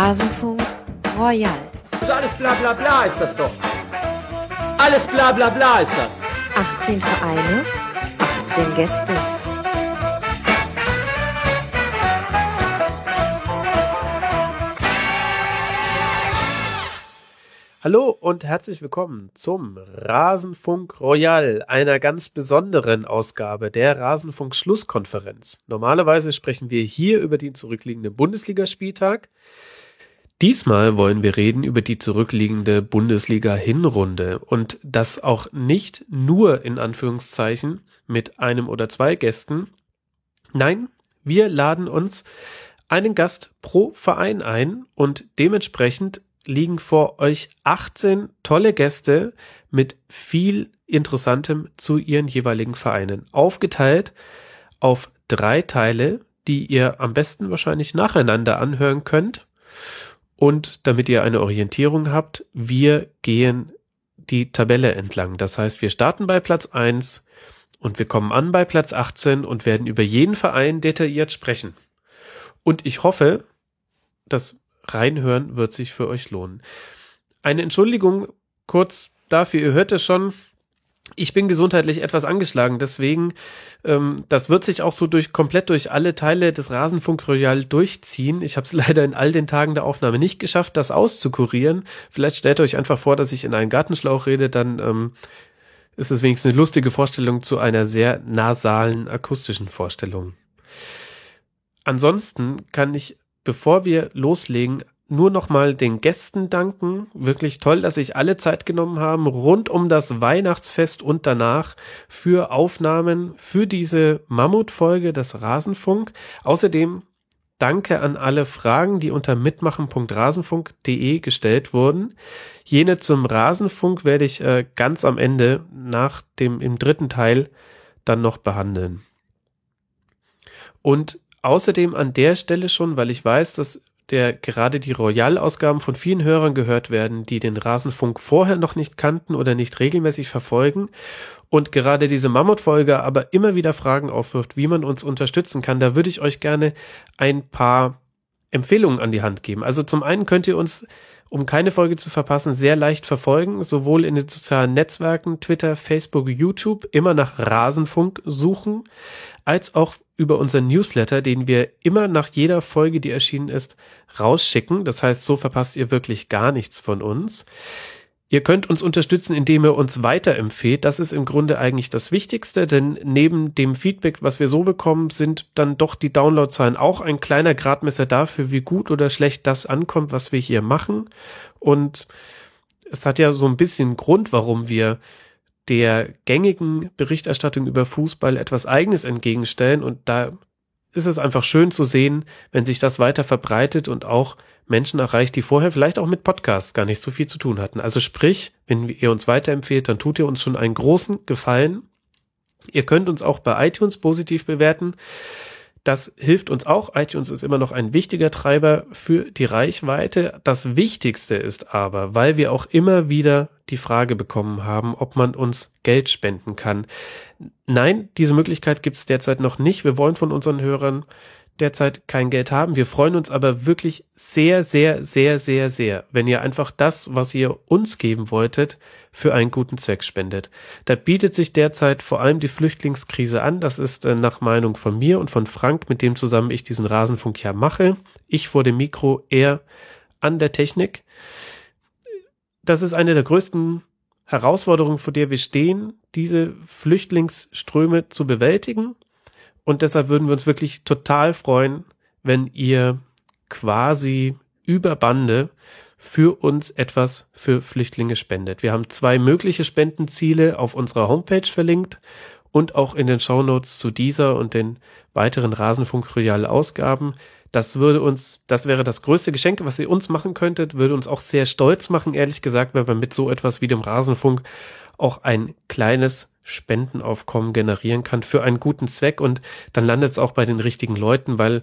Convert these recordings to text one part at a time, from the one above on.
Rasenfunk Royal. So alles bla bla bla ist das doch. Alles bla bla bla ist das. 18 Vereine, 18 Gäste. Hallo und herzlich willkommen zum Rasenfunk Royal, einer ganz besonderen Ausgabe der Rasenfunk Schlusskonferenz. Normalerweise sprechen wir hier über den zurückliegenden Bundesligaspieltag. Diesmal wollen wir reden über die zurückliegende Bundesliga-Hinrunde und das auch nicht nur in Anführungszeichen mit einem oder zwei Gästen. Nein, wir laden uns einen Gast pro Verein ein und dementsprechend liegen vor euch 18 tolle Gäste mit viel Interessantem zu ihren jeweiligen Vereinen. Aufgeteilt auf drei Teile, die ihr am besten wahrscheinlich nacheinander anhören könnt. Und damit ihr eine Orientierung habt, wir gehen die Tabelle entlang. Das heißt, wir starten bei Platz 1 und wir kommen an bei Platz 18 und werden über jeden Verein detailliert sprechen. Und ich hoffe, dass reinhören wird sich für euch lohnen. Eine Entschuldigung kurz dafür, ihr hört es schon, ich bin gesundheitlich etwas angeschlagen, deswegen, ähm, das wird sich auch so durch komplett durch alle Teile des Rasenfunk Royal durchziehen. Ich habe es leider in all den Tagen der Aufnahme nicht geschafft, das auszukurieren. Vielleicht stellt euch einfach vor, dass ich in einen Gartenschlauch rede, dann ähm, ist es wenigstens eine lustige Vorstellung zu einer sehr nasalen akustischen Vorstellung. Ansonsten kann ich bevor wir loslegen, nur nochmal den Gästen danken. Wirklich toll, dass sich alle Zeit genommen haben, rund um das Weihnachtsfest und danach für Aufnahmen für diese Mammutfolge des Rasenfunk. Außerdem danke an alle Fragen, die unter mitmachen.rasenfunk.de gestellt wurden. Jene zum Rasenfunk werde ich äh, ganz am Ende nach dem, im dritten Teil dann noch behandeln. Und außerdem an der Stelle schon, weil ich weiß, dass der gerade die Royal-Ausgaben von vielen Hörern gehört werden, die den Rasenfunk vorher noch nicht kannten oder nicht regelmäßig verfolgen und gerade diese Mammutfolge aber immer wieder Fragen aufwirft, wie man uns unterstützen kann. Da würde ich euch gerne ein paar Empfehlungen an die Hand geben. Also zum einen könnt ihr uns um keine Folge zu verpassen, sehr leicht verfolgen, sowohl in den sozialen Netzwerken, Twitter, Facebook, YouTube, immer nach Rasenfunk suchen, als auch über unseren Newsletter, den wir immer nach jeder Folge, die erschienen ist, rausschicken. Das heißt, so verpasst ihr wirklich gar nichts von uns. Ihr könnt uns unterstützen, indem ihr uns weiterempfehlt. Das ist im Grunde eigentlich das Wichtigste, denn neben dem Feedback, was wir so bekommen, sind dann doch die Downloadzahlen auch ein kleiner Gradmesser dafür, wie gut oder schlecht das ankommt, was wir hier machen. Und es hat ja so ein bisschen Grund, warum wir der gängigen Berichterstattung über Fußball etwas Eigenes entgegenstellen. Und da ist es einfach schön zu sehen, wenn sich das weiter verbreitet und auch Menschen erreicht, die vorher vielleicht auch mit Podcasts gar nicht so viel zu tun hatten. Also sprich, wenn ihr uns weiterempfehlt, dann tut ihr uns schon einen großen Gefallen. Ihr könnt uns auch bei iTunes positiv bewerten. Das hilft uns auch. iTunes ist immer noch ein wichtiger Treiber für die Reichweite. Das Wichtigste ist aber, weil wir auch immer wieder die Frage bekommen haben, ob man uns Geld spenden kann. Nein, diese Möglichkeit gibt es derzeit noch nicht. Wir wollen von unseren Hörern derzeit kein Geld haben. Wir freuen uns aber wirklich sehr, sehr, sehr, sehr, sehr, wenn ihr einfach das, was ihr uns geben wolltet, für einen guten Zweck spendet. Da bietet sich derzeit vor allem die Flüchtlingskrise an. Das ist äh, nach Meinung von mir und von Frank, mit dem zusammen ich diesen Rasenfunk ja mache. Ich vor dem Mikro, er an der Technik. Das ist eine der größten Herausforderungen, vor der wir stehen, diese Flüchtlingsströme zu bewältigen und deshalb würden wir uns wirklich total freuen, wenn ihr quasi über Bande für uns etwas für Flüchtlinge spendet. Wir haben zwei mögliche Spendenziele auf unserer Homepage verlinkt und auch in den Shownotes zu dieser und den weiteren Rasenfunk Royal Ausgaben. Das würde uns, das wäre das größte Geschenk, was ihr uns machen könntet, würde uns auch sehr stolz machen, ehrlich gesagt, wenn wir mit so etwas wie dem Rasenfunk auch ein kleines Spendenaufkommen generieren kann für einen guten Zweck und dann landet es auch bei den richtigen Leuten, weil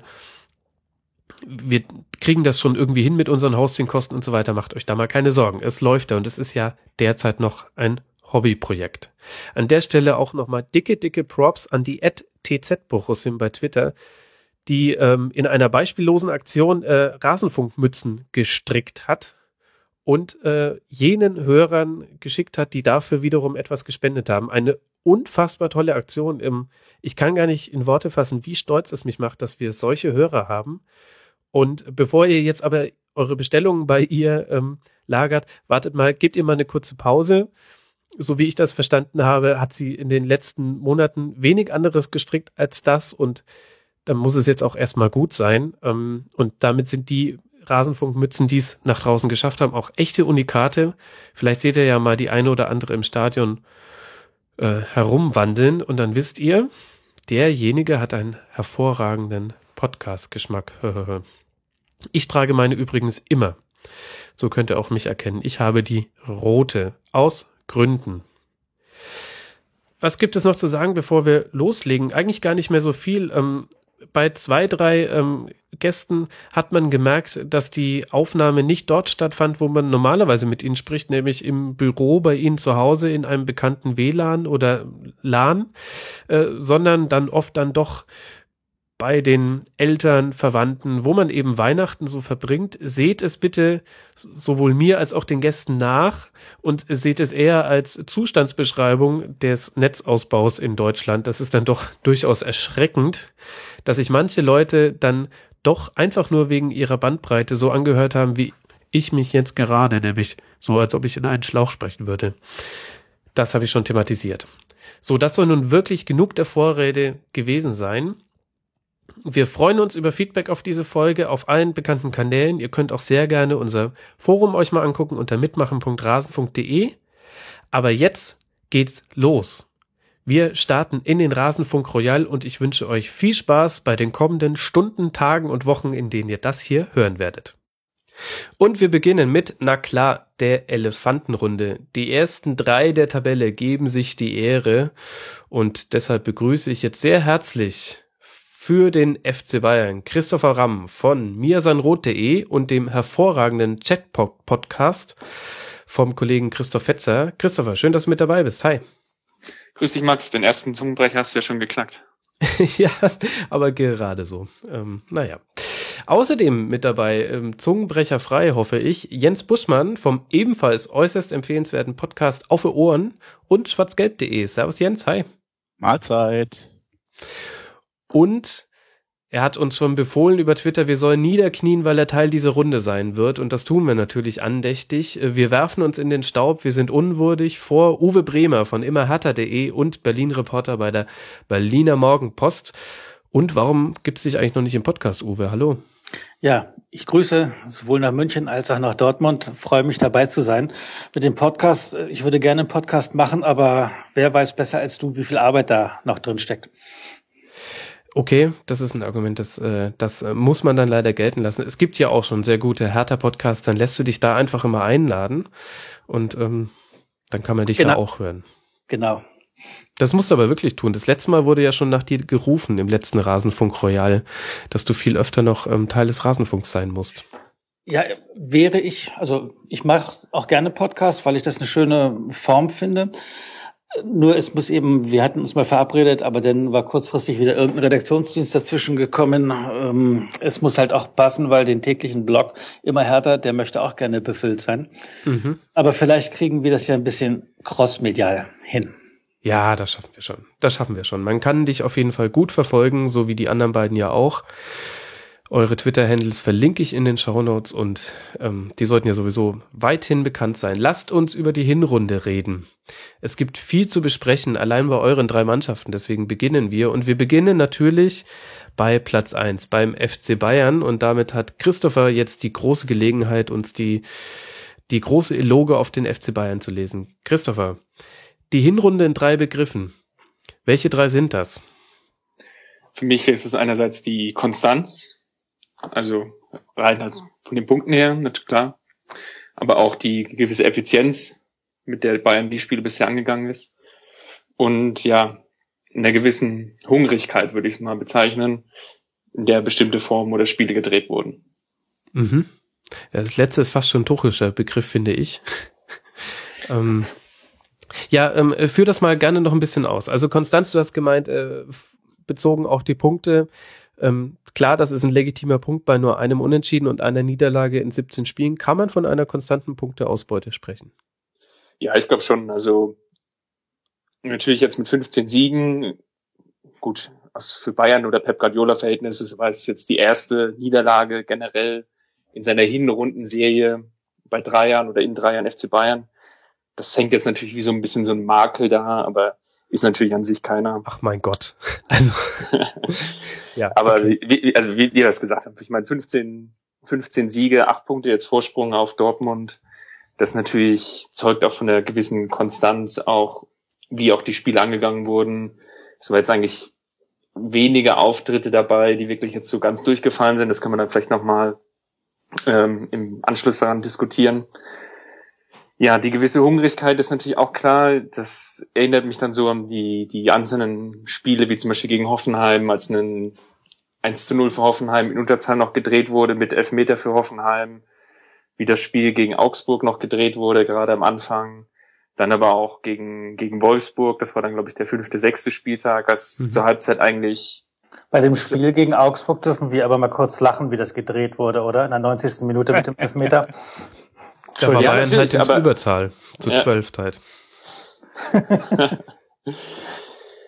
wir kriegen das schon irgendwie hin mit unseren Hostingkosten und so weiter. Macht euch da mal keine Sorgen. Es läuft ja und es ist ja derzeit noch ein Hobbyprojekt. An der Stelle auch nochmal dicke, dicke Props an die TZ Borussim bei Twitter. die ähm, in einer beispiellosen Aktion äh, Rasenfunkmützen gestrickt hat und äh, jenen Hörern geschickt hat, die dafür wiederum etwas gespendet haben. Eine unfassbar tolle Aktion. Im, ich kann gar nicht in Worte fassen, wie stolz es mich macht, dass wir solche Hörer haben. Und bevor ihr jetzt aber eure Bestellungen bei ihr ähm, lagert, wartet mal, gebt ihr mal eine kurze Pause. So wie ich das verstanden habe, hat sie in den letzten Monaten wenig anderes gestrickt als das und dann muss es jetzt auch erstmal gut sein. Ähm, und damit sind die Rasenfunkmützen, die es nach draußen geschafft haben, auch echte Unikate. Vielleicht seht ihr ja mal die eine oder andere im Stadion äh, herumwandeln und dann wisst ihr, derjenige hat einen hervorragenden Podcast-Geschmack. ich trage meine übrigens immer. So könnt ihr auch mich erkennen. Ich habe die rote aus Gründen. Was gibt es noch zu sagen, bevor wir loslegen? Eigentlich gar nicht mehr so viel. Ähm, bei zwei, drei ähm, Gästen hat man gemerkt, dass die Aufnahme nicht dort stattfand, wo man normalerweise mit ihnen spricht, nämlich im Büro bei ihnen zu Hause in einem bekannten WLAN oder LAN, äh, sondern dann oft dann doch bei den Eltern, Verwandten, wo man eben Weihnachten so verbringt, seht es bitte sowohl mir als auch den Gästen nach und seht es eher als Zustandsbeschreibung des Netzausbaus in Deutschland. Das ist dann doch durchaus erschreckend, dass sich manche Leute dann doch einfach nur wegen ihrer Bandbreite so angehört haben, wie ich mich jetzt gerade, nämlich so, als ob ich in einen Schlauch sprechen würde. Das habe ich schon thematisiert. So, das soll nun wirklich genug der Vorrede gewesen sein. Wir freuen uns über Feedback auf diese Folge auf allen bekannten Kanälen. Ihr könnt auch sehr gerne unser Forum euch mal angucken unter mitmachen.rasenfunk.de. Aber jetzt geht's los. Wir starten in den Rasenfunk Royal und ich wünsche euch viel Spaß bei den kommenden Stunden, Tagen und Wochen, in denen ihr das hier hören werdet. Und wir beginnen mit, na klar, der Elefantenrunde. Die ersten drei der Tabelle geben sich die Ehre und deshalb begrüße ich jetzt sehr herzlich für den FC Bayern Christopher Ramm von mirsanrot.de und dem hervorragenden Chatpod-Podcast vom Kollegen Christoph Fetzer. Christopher, schön, dass du mit dabei bist. Hi. Grüß dich, Max. Den ersten Zungenbrecher hast du ja schon geknackt. ja, aber gerade so. Ähm, naja. Außerdem mit dabei, ähm, Zungenbrecher frei, hoffe ich, Jens Buschmann vom ebenfalls äußerst empfehlenswerten Podcast Auf Ohren und schwarzgelb.de. Servus Jens, hi. Mahlzeit. Und er hat uns schon befohlen über Twitter, wir sollen niederknien, weil er Teil dieser Runde sein wird. Und das tun wir natürlich andächtig. Wir werfen uns in den Staub, wir sind unwürdig vor Uwe Bremer von immerhatter.de und Berlin-Reporter bei der Berliner Morgenpost. Und warum gibt's dich eigentlich noch nicht im Podcast, Uwe? Hallo. Ja, ich grüße sowohl nach München als auch nach Dortmund. Freue mich dabei zu sein mit dem Podcast. Ich würde gerne einen Podcast machen, aber wer weiß besser als du, wie viel Arbeit da noch drin steckt. Okay, das ist ein Argument, das, äh, das äh, muss man dann leider gelten lassen. Es gibt ja auch schon sehr gute Hertha-Podcasts, dann lässt du dich da einfach immer einladen und ähm, dann kann man dich genau. da auch hören. Genau. Das musst du aber wirklich tun. Das letzte Mal wurde ja schon nach dir gerufen im letzten Rasenfunk Royal, dass du viel öfter noch ähm, Teil des Rasenfunks sein musst. Ja, wäre ich, also ich mache auch gerne Podcasts, weil ich das eine schöne Form finde. Nur es muss eben, wir hatten uns mal verabredet, aber dann war kurzfristig wieder irgendein Redaktionsdienst dazwischen gekommen. Ähm, es muss halt auch passen, weil den täglichen Blog immer härter, der möchte auch gerne befüllt sein. Mhm. Aber vielleicht kriegen wir das ja ein bisschen crossmedial hin. Ja, das schaffen wir schon. Das schaffen wir schon. Man kann dich auf jeden Fall gut verfolgen, so wie die anderen beiden ja auch. Eure Twitter-Handles verlinke ich in den Show Notes und ähm, die sollten ja sowieso weithin bekannt sein. Lasst uns über die Hinrunde reden. Es gibt viel zu besprechen, allein bei euren drei Mannschaften, deswegen beginnen wir. Und wir beginnen natürlich bei Platz eins beim FC Bayern. Und damit hat Christopher jetzt die große Gelegenheit, uns die, die große Eloge auf den FC Bayern zu lesen. Christopher, die Hinrunde in drei Begriffen. Welche drei sind das? Für mich ist es einerseits die Konstanz, also rein halt von den Punkten her, natürlich klar. Aber auch die gewisse Effizienz, mit der Bayern die Spiele bisher angegangen ist. Und ja, in der gewissen Hungrigkeit würde ich es mal bezeichnen, in der bestimmte Formen oder Spiele gedreht wurden. Mhm. Das letzte ist fast schon ein tuchischer Begriff, finde ich. ähm, ja, ähm, führ das mal gerne noch ein bisschen aus. Also Konstanz, du hast gemeint, äh, bezogen auf die Punkte, Ähm, klar, das ist ein legitimer Punkt bei nur einem Unentschieden und einer Niederlage in 17 Spielen. Kann man von einer konstanten Punkteausbeute sprechen? Ja, ich glaube schon. Also natürlich jetzt mit 15 Siegen, gut, also für Bayern oder Pep Guardiola Verhältnisse war es jetzt die erste Niederlage generell in seiner Hinrundenserie bei drei Jahren oder in drei Jahren FC Bayern. Das hängt jetzt natürlich wie so ein bisschen so ein Makel da, aber ist natürlich an sich keiner. Ach mein Gott. Also, ja. Aber okay. wie, also wie, ihr das gesagt habt, ich meine 15, 15 Siege, acht Punkte jetzt Vorsprung auf Dortmund. Das natürlich zeugt auch von einer gewissen Konstanz, auch wie auch die Spiele angegangen wurden. Es war jetzt eigentlich wenige Auftritte dabei, die wirklich jetzt so ganz durchgefallen sind. Das kann man dann vielleicht nochmal ähm, im Anschluss daran diskutieren. Ja, die gewisse Hungrigkeit ist natürlich auch klar. Das erinnert mich dann so an die, die einzelnen Spiele, wie zum Beispiel gegen Hoffenheim, als ein 1 zu 0 für Hoffenheim in Unterzahl noch gedreht wurde mit Elfmeter für Hoffenheim, wie das Spiel gegen Augsburg noch gedreht wurde, gerade am Anfang. Dann aber auch gegen, gegen Wolfsburg, das war dann, glaube ich, der fünfte, sechste Spieltag, als mhm. zur Halbzeit eigentlich. Bei dem Spiel gegen Augsburg dürfen wir aber mal kurz lachen, wie das gedreht wurde, oder? In der 90. Minute mit dem Elfmeter. Da war Bayern halt in Überzahl, zu ja. zwölf halt.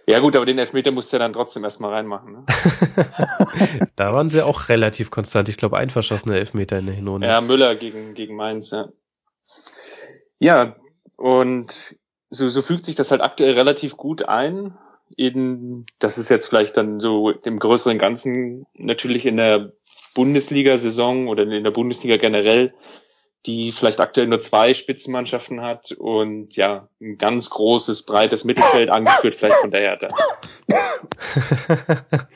ja gut, aber den Elfmeter musst du ja dann trotzdem erstmal reinmachen. Ne? da waren sie auch relativ konstant. Ich glaube, ein verschossener Elfmeter in der Hinrunde. Ja, Müller gegen, gegen Mainz, ja. Ja, und so, so fügt sich das halt aktuell relativ gut ein. In, das ist jetzt vielleicht dann so dem größeren Ganzen natürlich in der Bundesliga-Saison oder in der Bundesliga generell, die vielleicht aktuell nur zwei Spitzenmannschaften hat und ja, ein ganz großes, breites Mittelfeld angeführt vielleicht von der Hertha.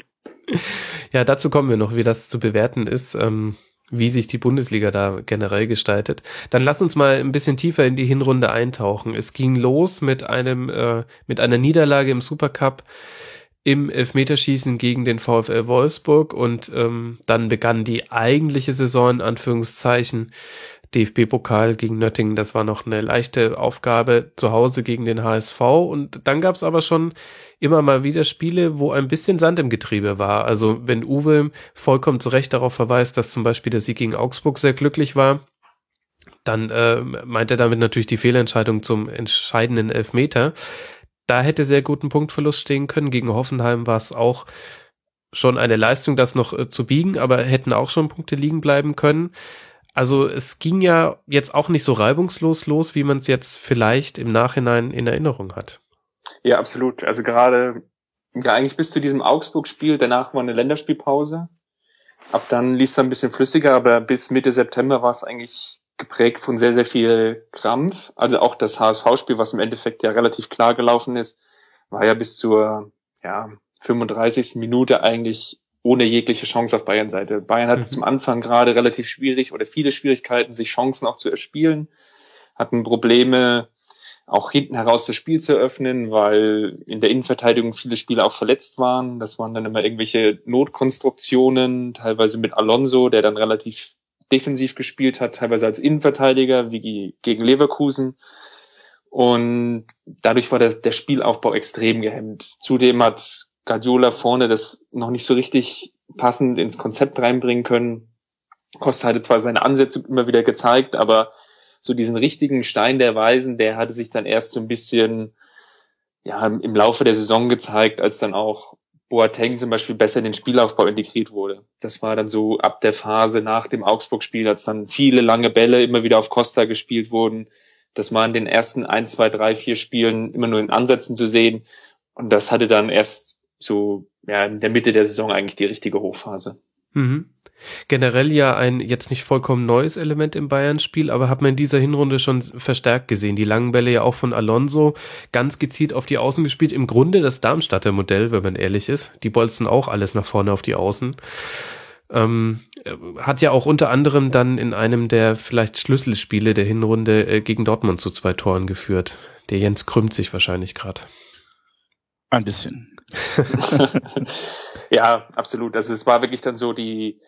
ja, dazu kommen wir noch, wie das zu bewerten ist. Ähm wie sich die Bundesliga da generell gestaltet. Dann lass uns mal ein bisschen tiefer in die Hinrunde eintauchen. Es ging los mit einem äh, mit einer Niederlage im Supercup im Elfmeterschießen gegen den VfL Wolfsburg und ähm, dann begann die eigentliche Saison Anführungszeichen DFB-Pokal gegen Nöttingen, das war noch eine leichte Aufgabe zu Hause gegen den HSV. Und dann gab es aber schon immer mal wieder Spiele, wo ein bisschen Sand im Getriebe war. Also wenn Uwe vollkommen zu Recht darauf verweist, dass zum Beispiel der Sieg gegen Augsburg sehr glücklich war, dann äh, meint er damit natürlich die Fehlentscheidung zum entscheidenden Elfmeter. Da hätte sehr guten Punktverlust stehen können. Gegen Hoffenheim war es auch schon eine Leistung, das noch äh, zu biegen, aber hätten auch schon Punkte liegen bleiben können. Also es ging ja jetzt auch nicht so reibungslos los, wie man es jetzt vielleicht im Nachhinein in Erinnerung hat. Ja, absolut. Also gerade ja eigentlich bis zu diesem Augsburg-Spiel, danach war eine Länderspielpause. Ab dann lief es ein bisschen flüssiger, aber bis Mitte September war es eigentlich geprägt von sehr, sehr viel Krampf. Also auch das HSV-Spiel, was im Endeffekt ja relativ klar gelaufen ist, war ja bis zur ja, 35. Minute eigentlich ohne jegliche Chance auf Bayern Seite. Bayern hatte mhm. zum Anfang gerade relativ schwierig oder viele Schwierigkeiten, sich Chancen auch zu erspielen, hatten Probleme, auch hinten heraus das Spiel zu eröffnen, weil in der Innenverteidigung viele Spieler auch verletzt waren. Das waren dann immer irgendwelche Notkonstruktionen, teilweise mit Alonso, der dann relativ defensiv gespielt hat, teilweise als Innenverteidiger wie gegen Leverkusen. Und dadurch war der, der Spielaufbau extrem gehemmt. Zudem hat Guardiola vorne das noch nicht so richtig passend ins Konzept reinbringen können. Costa hatte zwar seine Ansätze immer wieder gezeigt, aber so diesen richtigen Stein der Weisen, der hatte sich dann erst so ein bisschen ja, im Laufe der Saison gezeigt, als dann auch Boateng zum Beispiel besser in den Spielaufbau integriert wurde. Das war dann so ab der Phase nach dem Augsburg-Spiel, als dann viele lange Bälle immer wieder auf Costa gespielt wurden. Das war in den ersten ein, zwei, drei, vier Spielen immer nur in Ansätzen zu sehen. Und das hatte dann erst so ja, in der Mitte der Saison eigentlich die richtige Hochphase. Mhm. Generell ja ein jetzt nicht vollkommen neues Element im Bayern-Spiel, aber hat man in dieser Hinrunde schon verstärkt gesehen. Die langen Bälle ja auch von Alonso ganz gezielt auf die Außen gespielt. Im Grunde das Darmstadter Modell, wenn man ehrlich ist. Die bolzen auch alles nach vorne auf die Außen. Ähm, hat ja auch unter anderem dann in einem der vielleicht Schlüsselspiele der Hinrunde äh, gegen Dortmund zu zwei Toren geführt. Der Jens krümmt sich wahrscheinlich gerade. Ein bisschen. ja, absolut. Also es war wirklich dann so die,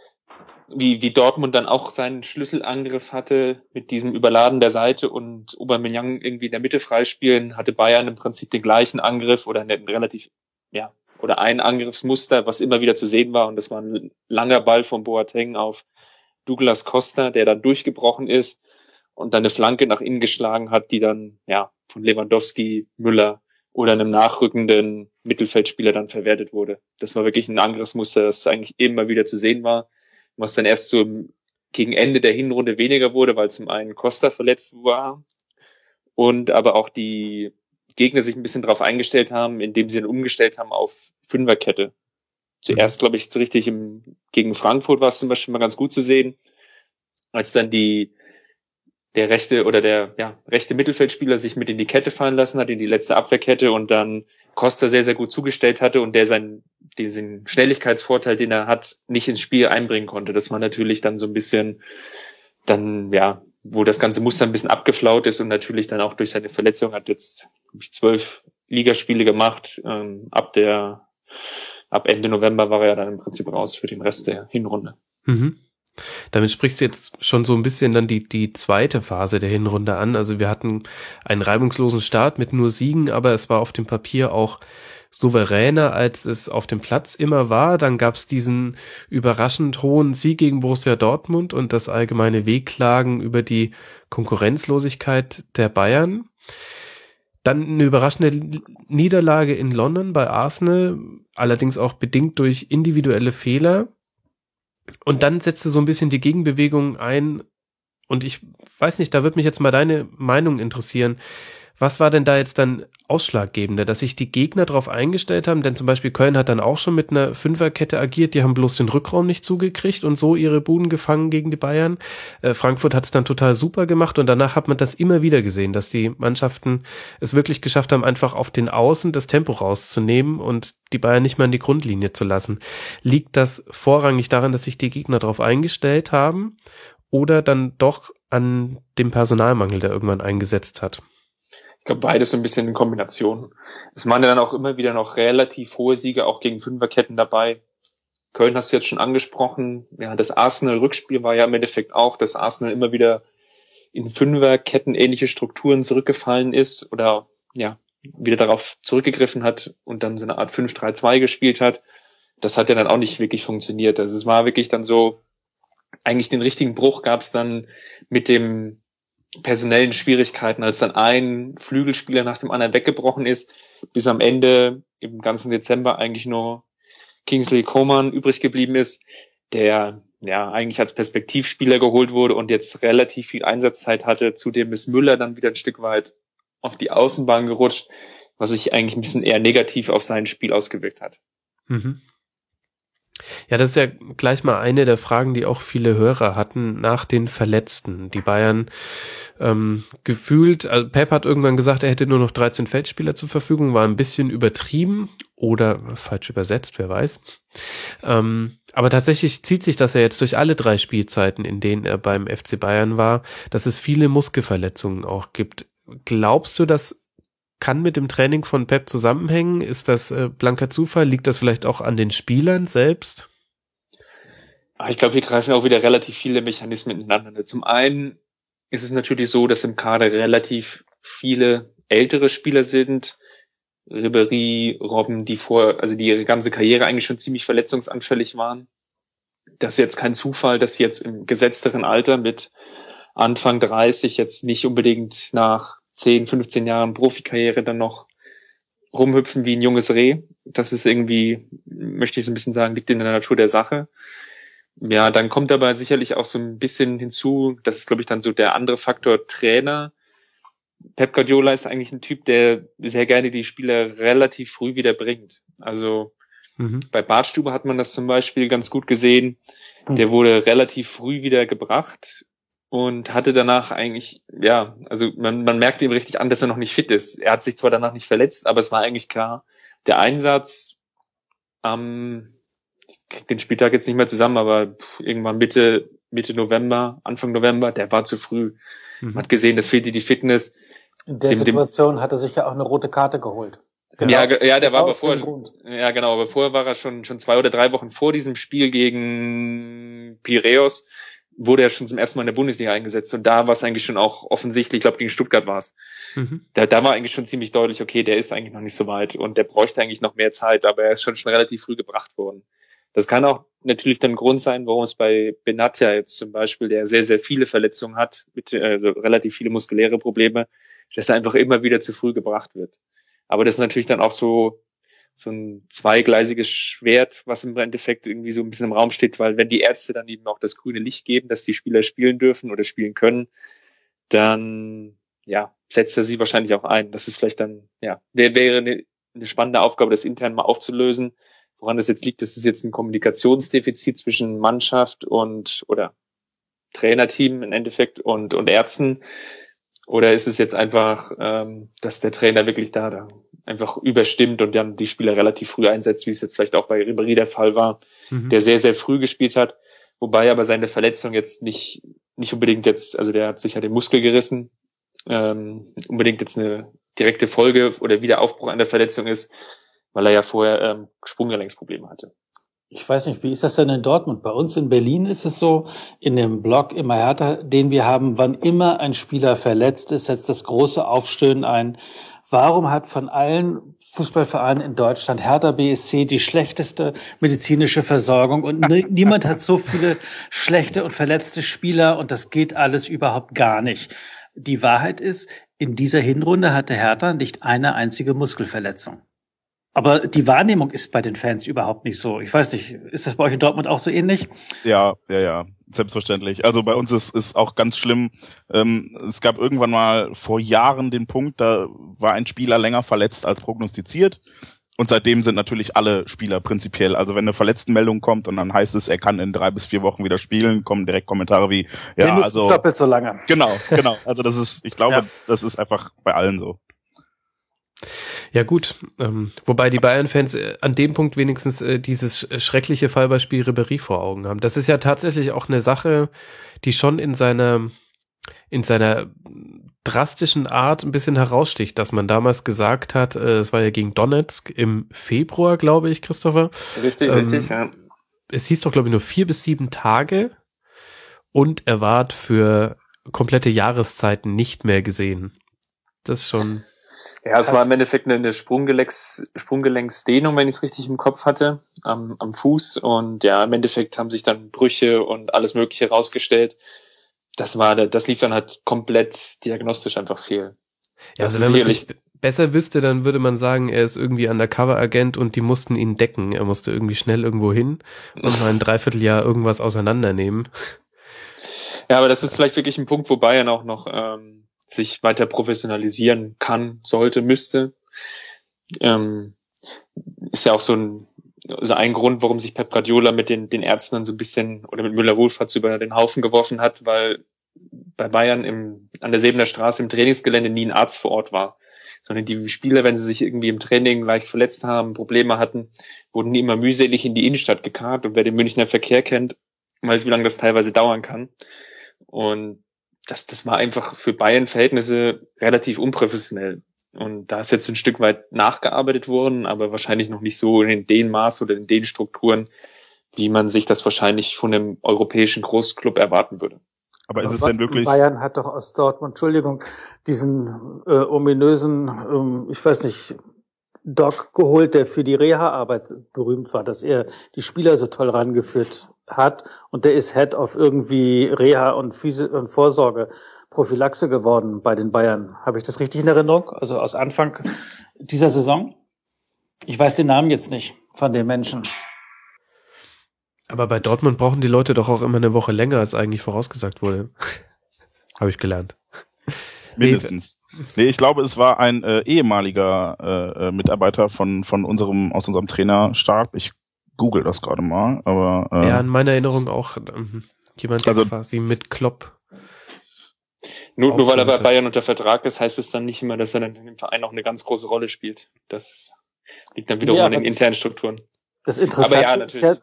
wie, wie Dortmund dann auch seinen Schlüsselangriff hatte mit diesem Überladen der Seite und Aubameyang irgendwie in der Mitte freispielen, hatte Bayern im Prinzip den gleichen Angriff oder einen relativ, ja, oder ein Angriffsmuster, was immer wieder zu sehen war. Und das war ein langer Ball von Boateng auf Douglas Costa, der dann durchgebrochen ist und dann eine Flanke nach innen geschlagen hat, die dann ja von Lewandowski, Müller oder einem nachrückenden Mittelfeldspieler dann verwertet wurde. Das war wirklich ein Angriffsmuster, das eigentlich immer wieder zu sehen war, was dann erst so gegen Ende der Hinrunde weniger wurde, weil zum einen Costa verletzt war und aber auch die Gegner sich ein bisschen darauf eingestellt haben, indem sie dann umgestellt haben auf Fünferkette. Zuerst, glaube ich, so richtig im, gegen Frankfurt war es zum Beispiel mal ganz gut zu sehen, als dann die der rechte oder der ja, rechte Mittelfeldspieler sich mit in die Kette fallen lassen hat, in die letzte Abwehrkette und dann Costa sehr, sehr gut zugestellt hatte und der seinen, diesen Schnelligkeitsvorteil, den er hat, nicht ins Spiel einbringen konnte. Das war natürlich dann so ein bisschen, dann, ja, wo das ganze Muster ein bisschen abgeflaut ist und natürlich dann auch durch seine Verletzung hat jetzt zwölf Ligaspiele gemacht. Ähm, ab der, ab Ende November war er dann im Prinzip raus für den Rest der Hinrunde. Mhm. Damit sprichst du jetzt schon so ein bisschen dann die, die zweite Phase der Hinrunde an. Also wir hatten einen reibungslosen Start mit nur Siegen, aber es war auf dem Papier auch souveräner, als es auf dem Platz immer war. Dann gab es diesen überraschend hohen Sieg gegen Borussia Dortmund und das allgemeine Wehklagen über die Konkurrenzlosigkeit der Bayern. Dann eine überraschende Niederlage in London bei Arsenal, allerdings auch bedingt durch individuelle Fehler. Und dann setzte so ein bisschen die Gegenbewegung ein. Und ich weiß nicht, da wird mich jetzt mal deine Meinung interessieren. Was war denn da jetzt dann ausschlaggebender, dass sich die Gegner darauf eingestellt haben? Denn zum Beispiel Köln hat dann auch schon mit einer Fünferkette agiert, die haben bloß den Rückraum nicht zugekriegt und so ihre Buden gefangen gegen die Bayern. Äh, Frankfurt hat es dann total super gemacht und danach hat man das immer wieder gesehen, dass die Mannschaften es wirklich geschafft haben, einfach auf den Außen das Tempo rauszunehmen und die Bayern nicht mehr an die Grundlinie zu lassen. Liegt das vorrangig daran, dass sich die Gegner darauf eingestellt haben oder dann doch an dem Personalmangel, der irgendwann eingesetzt hat? Ich glaube, beides so ein bisschen in Kombination. Es waren ja dann auch immer wieder noch relativ hohe Siege, auch gegen Fünferketten dabei. Köln hast du jetzt schon angesprochen. Ja, das Arsenal-Rückspiel war ja im Endeffekt auch, dass Arsenal immer wieder in Fünferketten ähnliche Strukturen zurückgefallen ist oder ja, wieder darauf zurückgegriffen hat und dann so eine Art 5-3-2 gespielt hat. Das hat ja dann auch nicht wirklich funktioniert. Also es war wirklich dann so, eigentlich den richtigen Bruch gab es dann mit dem personellen Schwierigkeiten, als dann ein Flügelspieler nach dem anderen weggebrochen ist, bis am Ende im ganzen Dezember eigentlich nur Kingsley Coman übrig geblieben ist, der ja eigentlich als Perspektivspieler geholt wurde und jetzt relativ viel Einsatzzeit hatte. Zudem ist Müller dann wieder ein Stück weit auf die Außenbahn gerutscht, was sich eigentlich ein bisschen eher negativ auf sein Spiel ausgewirkt hat. Mhm. Ja, das ist ja gleich mal eine der Fragen, die auch viele Hörer hatten nach den Verletzten. Die Bayern ähm, gefühlt, also Pep hat irgendwann gesagt, er hätte nur noch 13 Feldspieler zur Verfügung, war ein bisschen übertrieben oder falsch übersetzt, wer weiß. Ähm, aber tatsächlich zieht sich das ja jetzt durch alle drei Spielzeiten, in denen er beim FC Bayern war, dass es viele Muskelverletzungen auch gibt. Glaubst du, dass kann mit dem Training von Pep zusammenhängen? Ist das äh, blanker Zufall? Liegt das vielleicht auch an den Spielern selbst? Ah, ich glaube, hier greifen auch wieder relativ viele Mechanismen ineinander. Zum einen ist es natürlich so, dass im Kader relativ viele ältere Spieler sind. Ribery, Robben, die vor, also die ihre ganze Karriere eigentlich schon ziemlich verletzungsanfällig waren. Das ist jetzt kein Zufall, dass sie jetzt im gesetzteren Alter mit Anfang 30 jetzt nicht unbedingt nach 10, 15 Jahren Profikarriere dann noch rumhüpfen wie ein junges Reh. Das ist irgendwie, möchte ich so ein bisschen sagen, liegt in der Natur der Sache. Ja, dann kommt aber sicherlich auch so ein bisschen hinzu, das ist, glaube ich, dann so der andere Faktor Trainer. Pep Guardiola ist eigentlich ein Typ, der sehr gerne die Spieler relativ früh wieder bringt. Also mhm. bei Bartstube hat man das zum Beispiel ganz gut gesehen. Der wurde relativ früh wieder gebracht und hatte danach eigentlich, ja, also man, man merkte ihm richtig an, dass er noch nicht fit ist. Er hat sich zwar danach nicht verletzt, aber es war eigentlich klar, der Einsatz am, ähm, den Spieltag jetzt nicht mehr zusammen, aber irgendwann Mitte, Mitte November, Anfang November, der war zu früh. Mhm. Man hat gesehen, das fehlte die Fitness. In der dem, Situation dem, hat er sich ja auch eine rote Karte geholt. Genau. Ja, ja, der war aber vorher, ja genau, aber vorher war er schon, schon zwei oder drei Wochen vor diesem Spiel gegen Piräus wurde er schon zum ersten Mal in der Bundesliga eingesetzt und da war es eigentlich schon auch offensichtlich, ich glaube gegen Stuttgart war es. Mhm. Da, da war eigentlich schon ziemlich deutlich, okay, der ist eigentlich noch nicht so weit und der bräuchte eigentlich noch mehr Zeit, aber er ist schon schon relativ früh gebracht worden. Das kann auch natürlich dann Grund sein, warum es bei Benatia jetzt zum Beispiel, der sehr, sehr viele Verletzungen hat, mit, also relativ viele muskuläre Probleme, dass er einfach immer wieder zu früh gebracht wird. Aber das ist natürlich dann auch so, so ein zweigleisiges Schwert, was im Endeffekt irgendwie so ein bisschen im Raum steht, weil wenn die Ärzte dann eben auch das grüne Licht geben, dass die Spieler spielen dürfen oder spielen können, dann ja, setzt er sie wahrscheinlich auch ein. Das ist vielleicht dann, ja, wäre eine, eine spannende Aufgabe, das intern mal aufzulösen. Woran das jetzt liegt, das ist jetzt ein Kommunikationsdefizit zwischen Mannschaft und oder Trainerteam im Endeffekt und, und Ärzten. Oder ist es jetzt einfach, ähm, dass der Trainer wirklich da, da einfach überstimmt und dann die Spieler relativ früh einsetzt, wie es jetzt vielleicht auch bei Ribéry der Fall war, mhm. der sehr, sehr früh gespielt hat, wobei aber seine Verletzung jetzt nicht, nicht unbedingt jetzt, also der hat sich ja den Muskel gerissen, ähm, unbedingt jetzt eine direkte Folge oder Wiederaufbruch an der Verletzung ist, weil er ja vorher ähm, Sprunggelenksprobleme hatte. Ich weiß nicht, wie ist das denn in Dortmund? Bei uns in Berlin ist es so, in dem Blog immer härter, den wir haben, wann immer ein Spieler verletzt ist, setzt das große Aufstöhnen ein. Warum hat von allen Fußballvereinen in Deutschland Hertha BSC die schlechteste medizinische Versorgung und niemand hat so viele schlechte und verletzte Spieler und das geht alles überhaupt gar nicht. Die Wahrheit ist, in dieser Hinrunde hatte Hertha nicht eine einzige Muskelverletzung. Aber die Wahrnehmung ist bei den Fans überhaupt nicht so. Ich weiß nicht, ist das bei euch in Dortmund auch so ähnlich? Ja, ja, ja, selbstverständlich. Also bei uns ist ist auch ganz schlimm. Ähm, es gab irgendwann mal vor Jahren den Punkt, da war ein Spieler länger verletzt als prognostiziert. Und seitdem sind natürlich alle Spieler prinzipiell, also wenn eine Verletztenmeldung kommt und dann heißt es, er kann in drei bis vier Wochen wieder spielen, kommen direkt Kommentare wie, ja, Mindestens also doppelt so lange. Genau, genau. Also das ist, ich glaube, ja. das ist einfach bei allen so. Ja gut, ähm, wobei die Bayern-Fans äh, an dem Punkt wenigstens äh, dieses schreckliche Fallbeispiel Ribéry vor Augen haben. Das ist ja tatsächlich auch eine Sache, die schon in seiner in seiner drastischen Art ein bisschen heraussticht, dass man damals gesagt hat, äh, es war ja gegen Donetsk im Februar, glaube ich, Christopher. Richtig, ähm, richtig, ja. Es hieß doch, glaube ich, nur vier bis sieben Tage und er ward für komplette Jahreszeiten nicht mehr gesehen. Das ist schon ja, es war im Endeffekt eine Sprunggelenks, Sprunggelenksdehnung, wenn ich es richtig im Kopf hatte, am, am Fuß. Und ja, im Endeffekt haben sich dann Brüche und alles Mögliche rausgestellt. Das war, das lief dann halt komplett diagnostisch einfach fehl. Ja, also wenn man sich besser wüsste, dann würde man sagen, er ist irgendwie Undercover-Agent und die mussten ihn decken. Er musste irgendwie schnell irgendwo hin und mal ein Dreivierteljahr irgendwas auseinandernehmen. Ja, aber das ist vielleicht wirklich ein Punkt, wo Bayern auch noch ähm, sich weiter professionalisieren kann, sollte, müsste. Ähm, ist ja auch so ein, also ein Grund, warum sich Pep Guardiola mit den, den Ärzten dann so ein bisschen oder mit Müller-Wohlfahrts über den Haufen geworfen hat, weil bei Bayern im, an der Sebener Straße im Trainingsgelände nie ein Arzt vor Ort war, sondern die Spieler, wenn sie sich irgendwie im Training leicht verletzt haben, Probleme hatten, wurden immer mühselig in die Innenstadt gekarrt und wer den Münchner Verkehr kennt, weiß, wie lange das teilweise dauern kann. Und das, das war einfach für Bayern-Verhältnisse relativ unprofessionell. Und da ist jetzt ein Stück weit nachgearbeitet worden, aber wahrscheinlich noch nicht so in den Maß oder in den Strukturen, wie man sich das wahrscheinlich von einem europäischen Großclub erwarten würde. Aber ist es denn wirklich? Bayern hat doch aus Dortmund, Entschuldigung, diesen äh, ominösen, ähm, ich weiß nicht, Doc geholt, der für die Reha-Arbeit berühmt war, dass er die Spieler so toll rangeführt hat und der ist Head of irgendwie Reha und, Physi und Vorsorge, Prophylaxe geworden bei den Bayern. Habe ich das richtig in Erinnerung? Also aus Anfang dieser Saison? Ich weiß den Namen jetzt nicht von den Menschen. Aber bei Dortmund brauchen die Leute doch auch immer eine Woche länger, als eigentlich vorausgesagt wurde. Habe ich gelernt. Mindestens. Nee, ich glaube, es war ein äh, ehemaliger äh, äh Mitarbeiter von, von unserem, aus unserem Trainerstab. Ich google das gerade mal, aber. Äh, ja, in meiner Erinnerung auch ähm, jemand, der also, quasi mit Klopp. Nur, nur weil er bei Bayern unter Vertrag ist, heißt es dann nicht immer, dass er dann im Verein auch eine ganz große Rolle spielt. Das liegt dann wiederum ja, an den internen Strukturen. Das Interessante ja, ist ja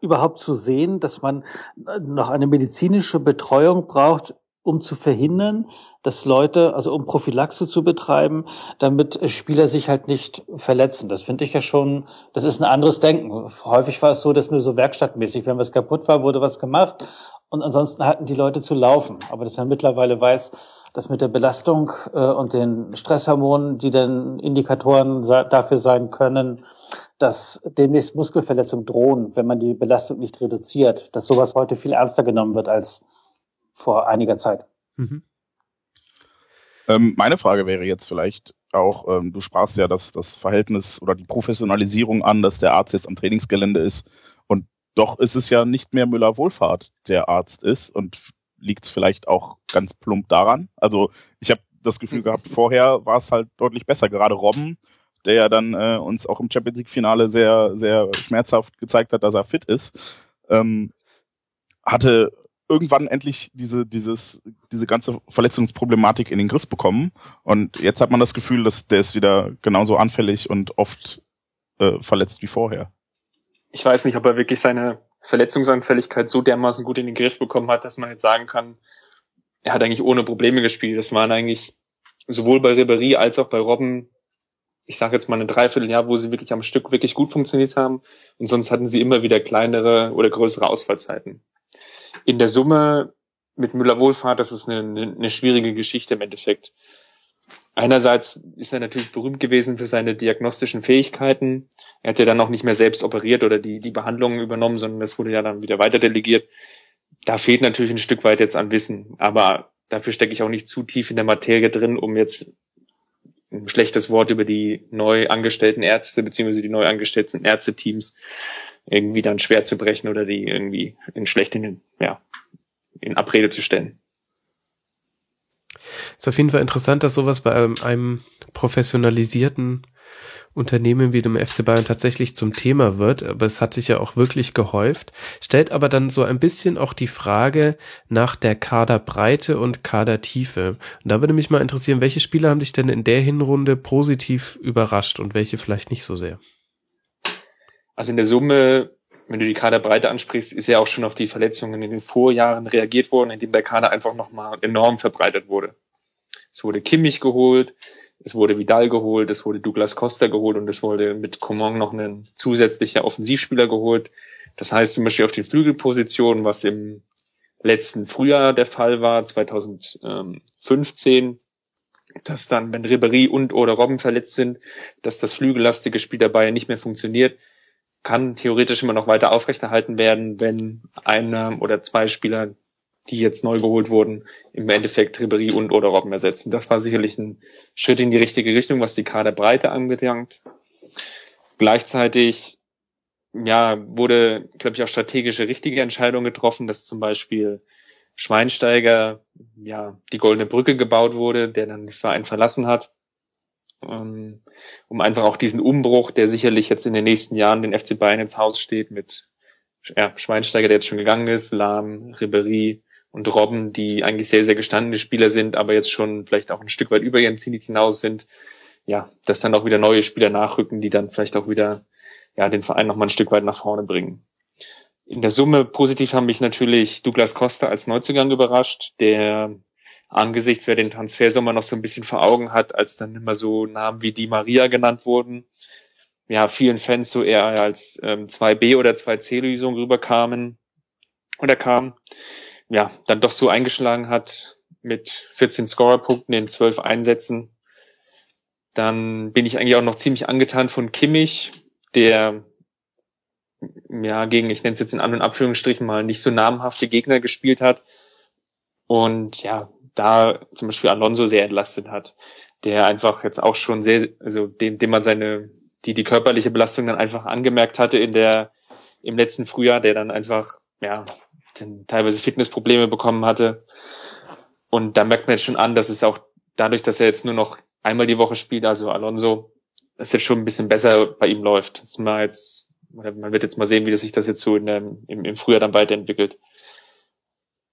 überhaupt zu sehen, dass man noch eine medizinische Betreuung braucht, um zu verhindern, dass Leute, also um Prophylaxe zu betreiben, damit Spieler sich halt nicht verletzen. Das finde ich ja schon, das ist ein anderes Denken. Häufig war es so, dass nur so werkstattmäßig, wenn was kaputt war, wurde was gemacht und ansonsten hatten die Leute zu laufen. Aber dass man mittlerweile weiß, dass mit der Belastung äh, und den Stresshormonen, die dann Indikatoren dafür sein können, dass demnächst Muskelverletzungen drohen, wenn man die Belastung nicht reduziert, dass sowas heute viel ernster genommen wird als vor einiger Zeit. Mhm. Ähm, meine Frage wäre jetzt vielleicht auch, ähm, du sprachst ja das, das Verhältnis oder die Professionalisierung an, dass der Arzt jetzt am Trainingsgelände ist und doch ist es ja nicht mehr Müller-Wohlfahrt, der Arzt ist und liegt es vielleicht auch ganz plump daran. Also ich habe das Gefühl gehabt, vorher war es halt deutlich besser. Gerade Robben, der ja dann äh, uns auch im Champions League-Finale sehr, sehr schmerzhaft gezeigt hat, dass er fit ist, ähm, hatte irgendwann endlich diese, dieses, diese ganze Verletzungsproblematik in den Griff bekommen. Und jetzt hat man das Gefühl, dass der ist wieder genauso anfällig und oft äh, verletzt wie vorher. Ich weiß nicht, ob er wirklich seine Verletzungsanfälligkeit so dermaßen gut in den Griff bekommen hat, dass man jetzt sagen kann, er hat eigentlich ohne Probleme gespielt. Das waren eigentlich sowohl bei Ribéry als auch bei Robben, ich sage jetzt mal ein Dreivierteljahr, wo sie wirklich am Stück wirklich gut funktioniert haben. Und sonst hatten sie immer wieder kleinere oder größere Ausfallzeiten. In der Summe mit Müller-Wohlfahrt, das ist eine, eine schwierige Geschichte im Endeffekt. Einerseits ist er natürlich berühmt gewesen für seine diagnostischen Fähigkeiten. Er hat ja dann noch nicht mehr selbst operiert oder die, die Behandlungen übernommen, sondern das wurde ja dann wieder weiter delegiert. Da fehlt natürlich ein Stück weit jetzt an Wissen. Aber dafür stecke ich auch nicht zu tief in der Materie drin, um jetzt ein schlechtes Wort über die neu angestellten Ärzte beziehungsweise die neu angestellten Ärzteteams irgendwie dann schwer zu brechen oder die irgendwie in schlecht in, ja, in Abrede zu stellen. Ist auf jeden Fall interessant, dass sowas bei einem, einem professionalisierten Unternehmen wie dem FC Bayern tatsächlich zum Thema wird, aber es hat sich ja auch wirklich gehäuft, stellt aber dann so ein bisschen auch die Frage nach der Kaderbreite und Kadertiefe. Und da würde mich mal interessieren, welche Spieler haben dich denn in der Hinrunde positiv überrascht und welche vielleicht nicht so sehr? Also in der Summe, wenn du die Kaderbreite ansprichst, ist ja auch schon auf die Verletzungen in den Vorjahren reagiert worden, indem der Kader einfach nochmal enorm verbreitet wurde. Es wurde Kimmich geholt, es wurde Vidal geholt, es wurde Douglas Costa geholt und es wurde mit Coman noch ein zusätzlicher Offensivspieler geholt. Das heißt zum Beispiel auf den Flügelpositionen, was im letzten Frühjahr der Fall war, 2015, dass dann, wenn Ribéry und oder Robben verletzt sind, dass das flügellastige Spiel dabei nicht mehr funktioniert, kann theoretisch immer noch weiter aufrechterhalten werden, wenn einer oder zwei Spieler die jetzt neu geholt wurden, im Endeffekt Ribéry und oder Robben ersetzen. Das war sicherlich ein Schritt in die richtige Richtung, was die Kaderbreite anbelangt. Gleichzeitig ja, wurde, glaube ich, auch strategische richtige Entscheidung getroffen, dass zum Beispiel Schweinsteiger, ja, die Goldene Brücke gebaut wurde, der dann den Verein verlassen hat, ähm, um einfach auch diesen Umbruch, der sicherlich jetzt in den nächsten Jahren den FC Bayern ins Haus steht, mit ja, Schweinsteiger, der jetzt schon gegangen ist, Lahm, Ribéry, und Robben, die eigentlich sehr, sehr gestandene Spieler sind, aber jetzt schon vielleicht auch ein Stück weit über ihren Zenit hinaus sind, ja, dass dann auch wieder neue Spieler nachrücken, die dann vielleicht auch wieder ja, den Verein noch mal ein Stück weit nach vorne bringen. In der Summe positiv haben mich natürlich Douglas Costa als Neuzugang überrascht, der angesichts, wer den Transfersommer noch so ein bisschen vor Augen hat, als dann immer so Namen wie Di Maria genannt wurden, ja, vielen Fans so eher als ähm, 2B oder 2C-Lösung rüberkamen oder kamen ja, dann doch so eingeschlagen hat mit 14 Scorerpunkten in 12 Einsätzen. Dann bin ich eigentlich auch noch ziemlich angetan von Kimmich, der ja gegen, ich nenne es jetzt in An- und Abführungsstrichen mal, nicht so namhafte Gegner gespielt hat. Und ja, da zum Beispiel Alonso sehr entlastet hat, der einfach jetzt auch schon sehr, also dem, dem man seine, die, die körperliche Belastung dann einfach angemerkt hatte in der, im letzten Frühjahr, der dann einfach, ja, dann teilweise Fitnessprobleme bekommen hatte. Und da merkt man jetzt schon an, dass es auch dadurch, dass er jetzt nur noch einmal die Woche spielt, also Alonso, dass jetzt schon ein bisschen besser bei ihm läuft. Das mal jetzt, man wird jetzt mal sehen, wie das sich das jetzt so in im, im Frühjahr dann weiterentwickelt.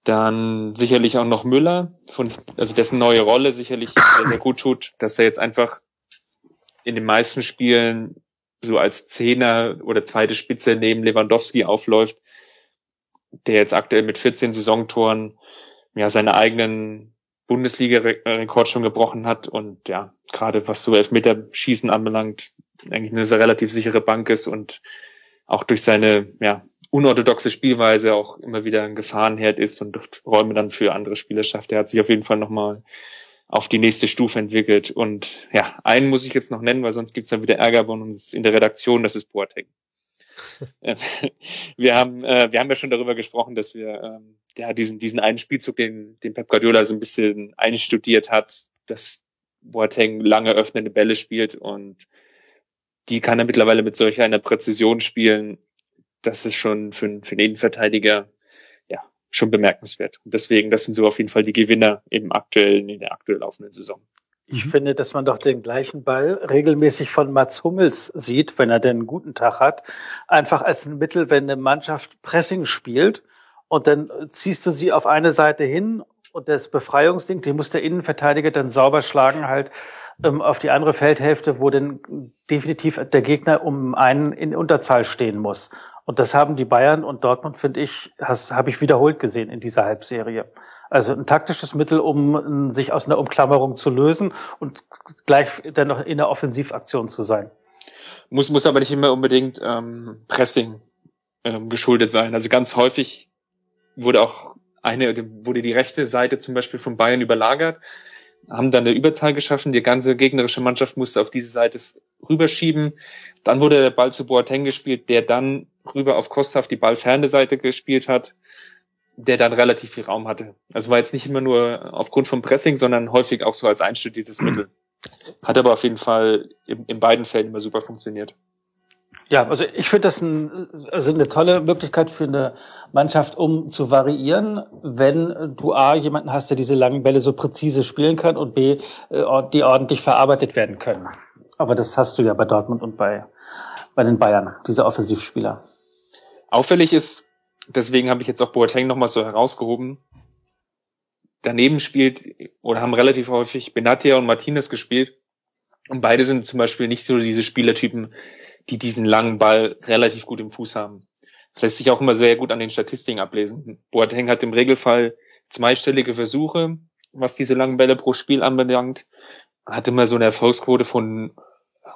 Dann sicherlich auch noch Müller, von, also dessen neue Rolle sicherlich sehr, sehr gut tut, dass er jetzt einfach in den meisten Spielen so als Zehner oder zweite Spitze neben Lewandowski aufläuft der jetzt aktuell mit 14 Saisontoren ja seine eigenen Bundesliga-Rekord schon gebrochen hat und ja, gerade was so Elfmeterschießen anbelangt, eigentlich eine sehr relativ sichere Bank ist und auch durch seine ja, unorthodoxe Spielweise auch immer wieder ein Gefahrenherd ist und Räume dann für andere Spieler schafft. Er hat sich auf jeden Fall nochmal auf die nächste Stufe entwickelt. Und ja, einen muss ich jetzt noch nennen, weil sonst gibt's dann wieder Ärger bei uns in der Redaktion, das ist Boateng. wir haben, äh, wir haben ja schon darüber gesprochen, dass wir ähm, ja diesen diesen einen Spielzug, den den Pep Guardiola so ein bisschen einstudiert hat, dass Boateng lange öffnende Bälle spielt und die kann er mittlerweile mit solch einer Präzision spielen. Das ist schon für, für den Innenverteidiger ja schon bemerkenswert. Und deswegen, das sind so auf jeden Fall die Gewinner im aktuellen, in der aktuell laufenden Saison. Ich mhm. finde, dass man doch den gleichen Ball regelmäßig von Mats Hummels sieht, wenn er denn einen guten Tag hat. Einfach als ein Mittel, wenn eine Mannschaft Pressing spielt und dann ziehst du sie auf eine Seite hin und das Befreiungsding, den muss der Innenverteidiger dann sauber schlagen halt ähm, auf die andere Feldhälfte, wo dann definitiv der Gegner um einen in Unterzahl stehen muss. Und das haben die Bayern und Dortmund, finde ich, habe ich wiederholt gesehen in dieser Halbserie. Also ein taktisches Mittel, um sich aus einer Umklammerung zu lösen und gleich dann noch in der Offensivaktion zu sein. Muss, muss aber nicht immer unbedingt ähm, Pressing ähm, geschuldet sein. Also ganz häufig wurde auch eine, wurde die rechte Seite zum Beispiel von Bayern überlagert, haben dann eine Überzahl geschaffen, die ganze gegnerische Mannschaft musste auf diese Seite rüberschieben. Dann wurde der Ball zu Boateng gespielt, der dann rüber auf Costa auf die ballferne Seite gespielt hat der dann relativ viel Raum hatte. Also war jetzt nicht immer nur aufgrund vom Pressing, sondern häufig auch so als einstudiertes Mittel. Hat aber auf jeden Fall in, in beiden Fällen immer super funktioniert. Ja, also ich finde das ein, also eine tolle Möglichkeit für eine Mannschaft, um zu variieren, wenn du A, jemanden hast, der diese langen Bälle so präzise spielen kann und B, äh, die ordentlich verarbeitet werden können. Aber das hast du ja bei Dortmund und bei, bei den Bayern, diese Offensivspieler. Auffällig ist, deswegen habe ich jetzt auch Boateng nochmal so herausgehoben. Daneben spielt oder haben relativ häufig Benatia und Martinez gespielt. Und beide sind zum Beispiel nicht so diese Spielertypen, die diesen langen Ball relativ gut im Fuß haben. Das lässt sich auch immer sehr gut an den Statistiken ablesen. Boateng hat im Regelfall zweistellige Versuche, was diese langen Bälle pro Spiel anbelangt. Hat immer so eine Erfolgsquote von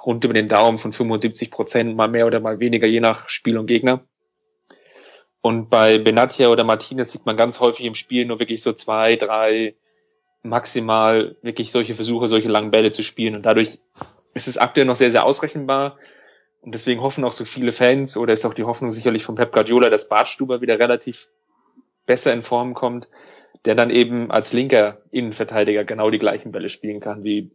rund über den Daumen von 75 Prozent, mal mehr oder mal weniger, je nach Spiel und Gegner. Und bei Benatia oder Martinez sieht man ganz häufig im Spiel nur wirklich so zwei, drei, maximal wirklich solche Versuche, solche langen Bälle zu spielen. Und dadurch ist es aktuell noch sehr, sehr ausrechenbar. Und deswegen hoffen auch so viele Fans, oder ist auch die Hoffnung sicherlich von Pep Guardiola, dass Bartstuber wieder relativ besser in Form kommt, der dann eben als linker Innenverteidiger genau die gleichen Bälle spielen kann wie,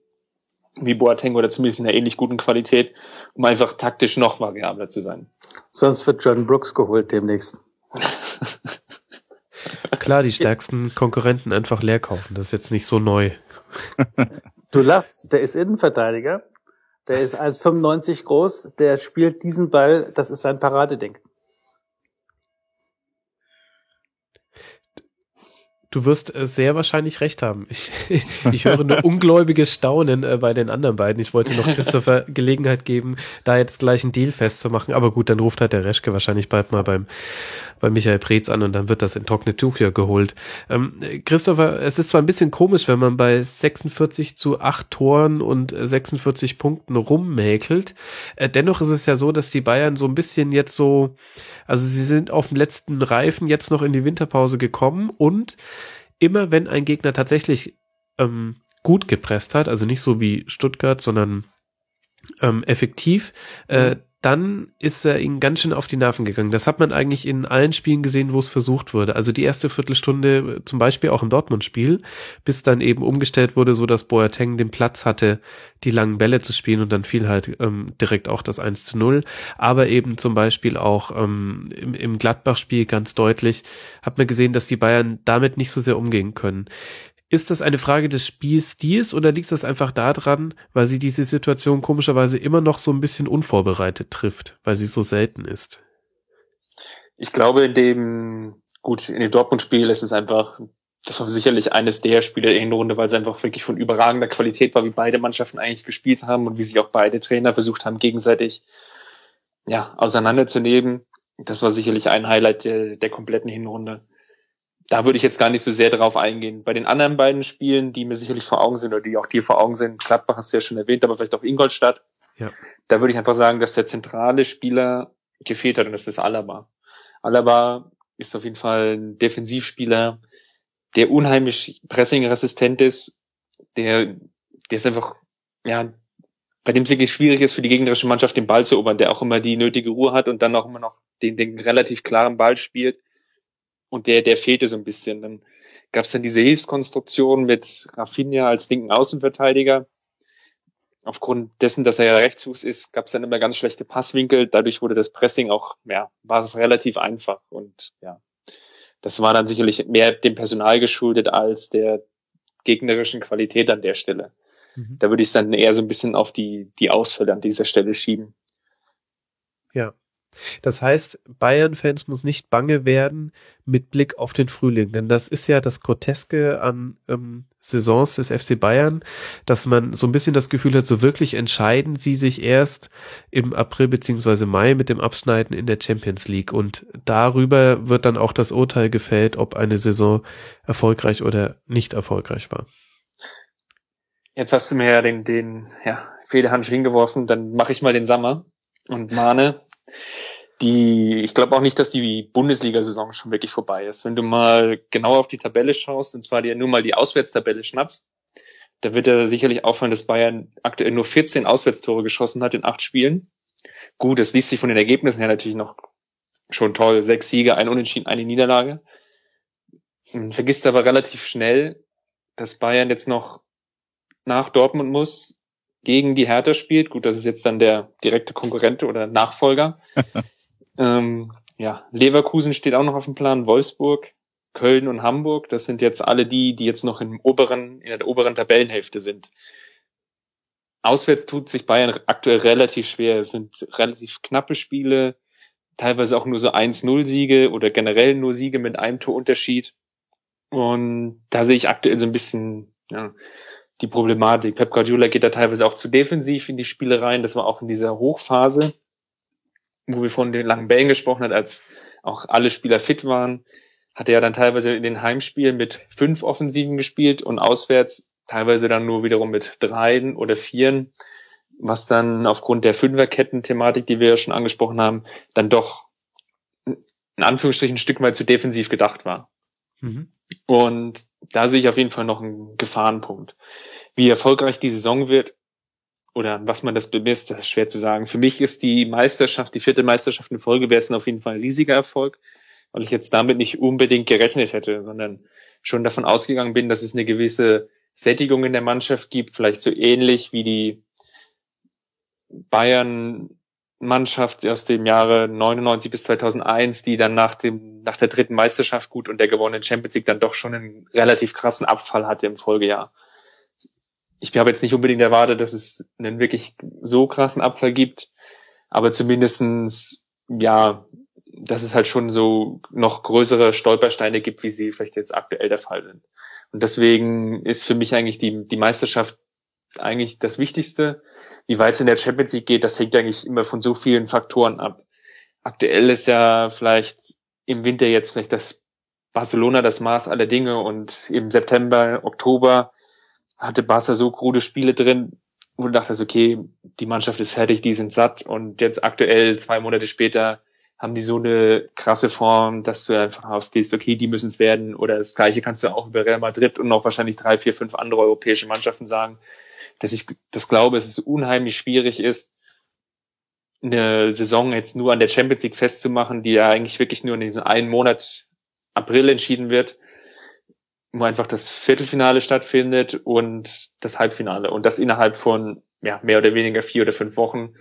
wie Boateng oder zumindest in einer ähnlich guten Qualität, um einfach taktisch noch variabler zu sein. Sonst wird John Brooks geholt demnächst. Klar, die stärksten Konkurrenten einfach leer kaufen. Das ist jetzt nicht so neu. Du lachst, der ist Innenverteidiger. Der ist 1,95 groß. Der spielt diesen Ball. Das ist sein Paradeding. Du wirst äh, sehr wahrscheinlich recht haben. Ich, ich höre nur ungläubiges Staunen äh, bei den anderen beiden. Ich wollte noch Christopher Gelegenheit geben, da jetzt gleich einen Deal festzumachen. Aber gut, dann ruft halt der Reschke wahrscheinlich bald mal beim, bei Michael Preetz an und dann wird das in trockene Tuchia geholt. Ähm, Christopher, es ist zwar ein bisschen komisch, wenn man bei 46 zu 8 Toren und 46 Punkten rummäkelt. Äh, dennoch ist es ja so, dass die Bayern so ein bisschen jetzt so, also sie sind auf dem letzten Reifen jetzt noch in die Winterpause gekommen und immer wenn ein Gegner tatsächlich ähm, gut gepresst hat, also nicht so wie Stuttgart, sondern ähm, effektiv, äh, mhm. Dann ist er ihnen ganz schön auf die Nerven gegangen. Das hat man eigentlich in allen Spielen gesehen, wo es versucht wurde. Also die erste Viertelstunde, zum Beispiel auch im Dortmund-Spiel, bis dann eben umgestellt wurde, so dass Boateng den Platz hatte, die langen Bälle zu spielen und dann fiel halt ähm, direkt auch das 1 zu 0. Aber eben zum Beispiel auch ähm, im, im Gladbach-Spiel ganz deutlich hat man gesehen, dass die Bayern damit nicht so sehr umgehen können. Ist das eine Frage des Spielstils oder liegt das einfach daran, weil sie diese Situation komischerweise immer noch so ein bisschen unvorbereitet trifft, weil sie so selten ist? Ich glaube, in dem, gut, in dem Dortmund-Spiel ist es einfach, das war sicherlich eines der Spiele der Hinrunde, weil es einfach wirklich von überragender Qualität war, wie beide Mannschaften eigentlich gespielt haben und wie sich auch beide Trainer versucht haben, gegenseitig, ja, auseinanderzunehmen. Das war sicherlich ein Highlight der, der kompletten Hinrunde da würde ich jetzt gar nicht so sehr darauf eingehen. Bei den anderen beiden Spielen, die mir sicherlich vor Augen sind oder die auch dir vor Augen sind, Gladbach hast du ja schon erwähnt, aber vielleicht auch Ingolstadt, ja. da würde ich einfach sagen, dass der zentrale Spieler gefehlt hat und das ist Alaba. Alaba ist auf jeden Fall ein Defensivspieler, der unheimlich pressingresistent ist, der, der ist einfach, ja, bei dem es wirklich schwierig ist, für die gegnerische Mannschaft den Ball zu erobern, der auch immer die nötige Ruhe hat und dann auch immer noch den, den relativ klaren Ball spielt. Und der, der fehlte so ein bisschen. Dann gab es dann diese Hilfskonstruktion mit Rafinha als linken Außenverteidiger. Aufgrund dessen, dass er ja Rechtsfuß ist, gab es dann immer ganz schlechte Passwinkel. Dadurch wurde das Pressing auch, ja, war es relativ einfach. Und ja, das war dann sicherlich mehr dem Personal geschuldet als der gegnerischen Qualität an der Stelle. Mhm. Da würde ich es dann eher so ein bisschen auf die, die Ausfälle an dieser Stelle schieben. Ja. Das heißt, Bayern-Fans muss nicht bange werden mit Blick auf den Frühling, denn das ist ja das Groteske an ähm, Saisons des FC Bayern, dass man so ein bisschen das Gefühl hat, so wirklich entscheiden sie sich erst im April beziehungsweise Mai mit dem Abschneiden in der Champions League und darüber wird dann auch das Urteil gefällt, ob eine Saison erfolgreich oder nicht erfolgreich war. Jetzt hast du mir ja den, den ja, Federhandschuh hingeworfen, dann mache ich mal den Sommer und mahne die, ich glaube auch nicht, dass die Bundesliga-Saison schon wirklich vorbei ist. Wenn du mal genau auf die Tabelle schaust, und zwar dir nur mal die Auswärtstabelle schnappst, da wird er sicherlich auffallen, dass Bayern aktuell nur 14 Auswärtstore geschossen hat in acht Spielen. Gut, das liest sich von den Ergebnissen her natürlich noch schon toll. Sechs Siege, ein Unentschieden, eine Niederlage. Man vergisst aber relativ schnell, dass Bayern jetzt noch nach Dortmund muss, gegen die Hertha spielt. Gut, das ist jetzt dann der direkte Konkurrent oder Nachfolger. ähm, ja, Leverkusen steht auch noch auf dem Plan, Wolfsburg, Köln und Hamburg. Das sind jetzt alle die, die jetzt noch im oberen, in der oberen Tabellenhälfte sind. Auswärts tut sich Bayern aktuell relativ schwer. Es sind relativ knappe Spiele, teilweise auch nur so 1-0-Siege oder generell nur Siege mit einem Torunterschied. Und da sehe ich aktuell so ein bisschen ja, die Problematik. Pep Guardiola geht da teilweise auch zu defensiv in die Spiele rein. Das war auch in dieser Hochphase, wo wir von den langen Bällen gesprochen hat, als auch alle Spieler fit waren, hat er ja dann teilweise in den Heimspielen mit fünf Offensiven gespielt und auswärts teilweise dann nur wiederum mit dreien oder vieren, was dann aufgrund der Fünferketten-Thematik, die wir ja schon angesprochen haben, dann doch in Anführungsstrichen ein Stück weit zu defensiv gedacht war. Mhm. Und da sehe ich auf jeden Fall noch einen Gefahrenpunkt. Wie erfolgreich die Saison wird oder was man das bemisst, das ist schwer zu sagen. Für mich ist die Meisterschaft, die vierte Meisterschaft in Folge, wäre es auf jeden Fall ein riesiger Erfolg, weil ich jetzt damit nicht unbedingt gerechnet hätte, sondern schon davon ausgegangen bin, dass es eine gewisse Sättigung in der Mannschaft gibt, vielleicht so ähnlich wie die Bayern Mannschaft aus dem Jahre 99 bis 2001, die dann nach dem nach der dritten Meisterschaft gut und der gewonnenen Champions League dann doch schon einen relativ krassen Abfall hatte im Folgejahr. Ich habe jetzt nicht unbedingt erwartet, dass es einen wirklich so krassen Abfall gibt, aber zumindestens ja, dass es halt schon so noch größere Stolpersteine gibt, wie sie vielleicht jetzt aktuell der Fall sind. Und deswegen ist für mich eigentlich die die Meisterschaft eigentlich das Wichtigste wie weit es in der Champions League geht, das hängt eigentlich immer von so vielen Faktoren ab. Aktuell ist ja vielleicht im Winter jetzt vielleicht das Barcelona das Maß aller Dinge und im September, Oktober hatte Barca so krude Spiele drin, wo du dachtest, okay, die Mannschaft ist fertig, die sind satt und jetzt aktuell, zwei Monate später, haben die so eine krasse Form, dass du einfach ausgehst, okay, die müssen es werden oder das gleiche kannst du auch über Real Madrid und noch wahrscheinlich drei, vier, fünf andere europäische Mannschaften sagen dass ich das glaube, dass es unheimlich schwierig ist, eine Saison jetzt nur an der Champions League festzumachen, die ja eigentlich wirklich nur in diesem einen Monat April entschieden wird, wo einfach das Viertelfinale stattfindet und das Halbfinale und das innerhalb von ja, mehr oder weniger vier oder fünf Wochen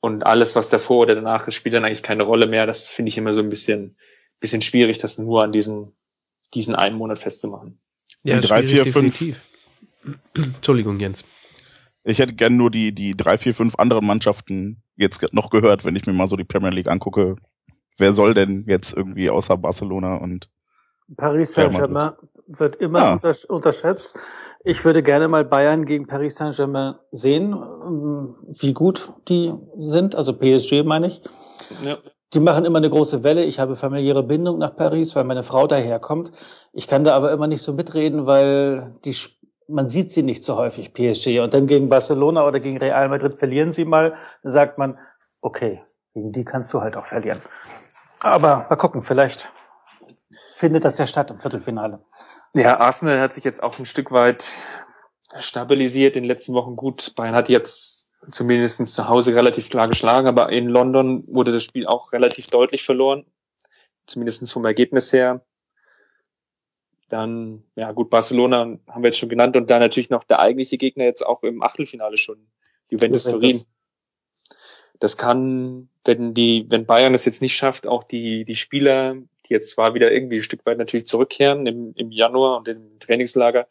und alles, was davor oder danach ist, spielt dann eigentlich keine Rolle mehr. Das finde ich immer so ein bisschen, bisschen schwierig, das nur an diesen, diesen einen Monat festzumachen. Ja, drei, vier, definitiv. Entschuldigung, Jens. Ich hätte gern nur die, die drei, vier, fünf anderen Mannschaften jetzt noch gehört, wenn ich mir mal so die Premier League angucke. Wer soll denn jetzt irgendwie außer Barcelona und Paris Saint-Germain wird immer ah. unterschätzt. Ich würde gerne mal Bayern gegen Paris Saint-Germain sehen, ähm, wie gut die sind, also PSG meine ich. Ja. Die machen immer eine große Welle. Ich habe familiäre Bindung nach Paris, weil meine Frau daherkommt. Ich kann da aber immer nicht so mitreden, weil die man sieht sie nicht so häufig, PSG. Und dann gegen Barcelona oder gegen Real Madrid verlieren sie mal. Dann sagt man, okay, gegen die kannst du halt auch verlieren. Aber mal gucken, vielleicht findet das ja statt im Viertelfinale. Ja, Arsenal hat sich jetzt auch ein Stück weit stabilisiert in den letzten Wochen gut. Bayern hat jetzt zumindest zu Hause relativ klar geschlagen, aber in London wurde das Spiel auch relativ deutlich verloren. Zumindest vom Ergebnis her. Dann, ja gut, Barcelona haben wir jetzt schon genannt und dann natürlich noch der eigentliche Gegner jetzt auch im Achtelfinale schon, Juventus Turin. Das kann, wenn die, wenn Bayern es jetzt nicht schafft, auch die, die Spieler, die jetzt zwar wieder irgendwie ein Stück weit natürlich zurückkehren im, im Januar und im Trainingslager,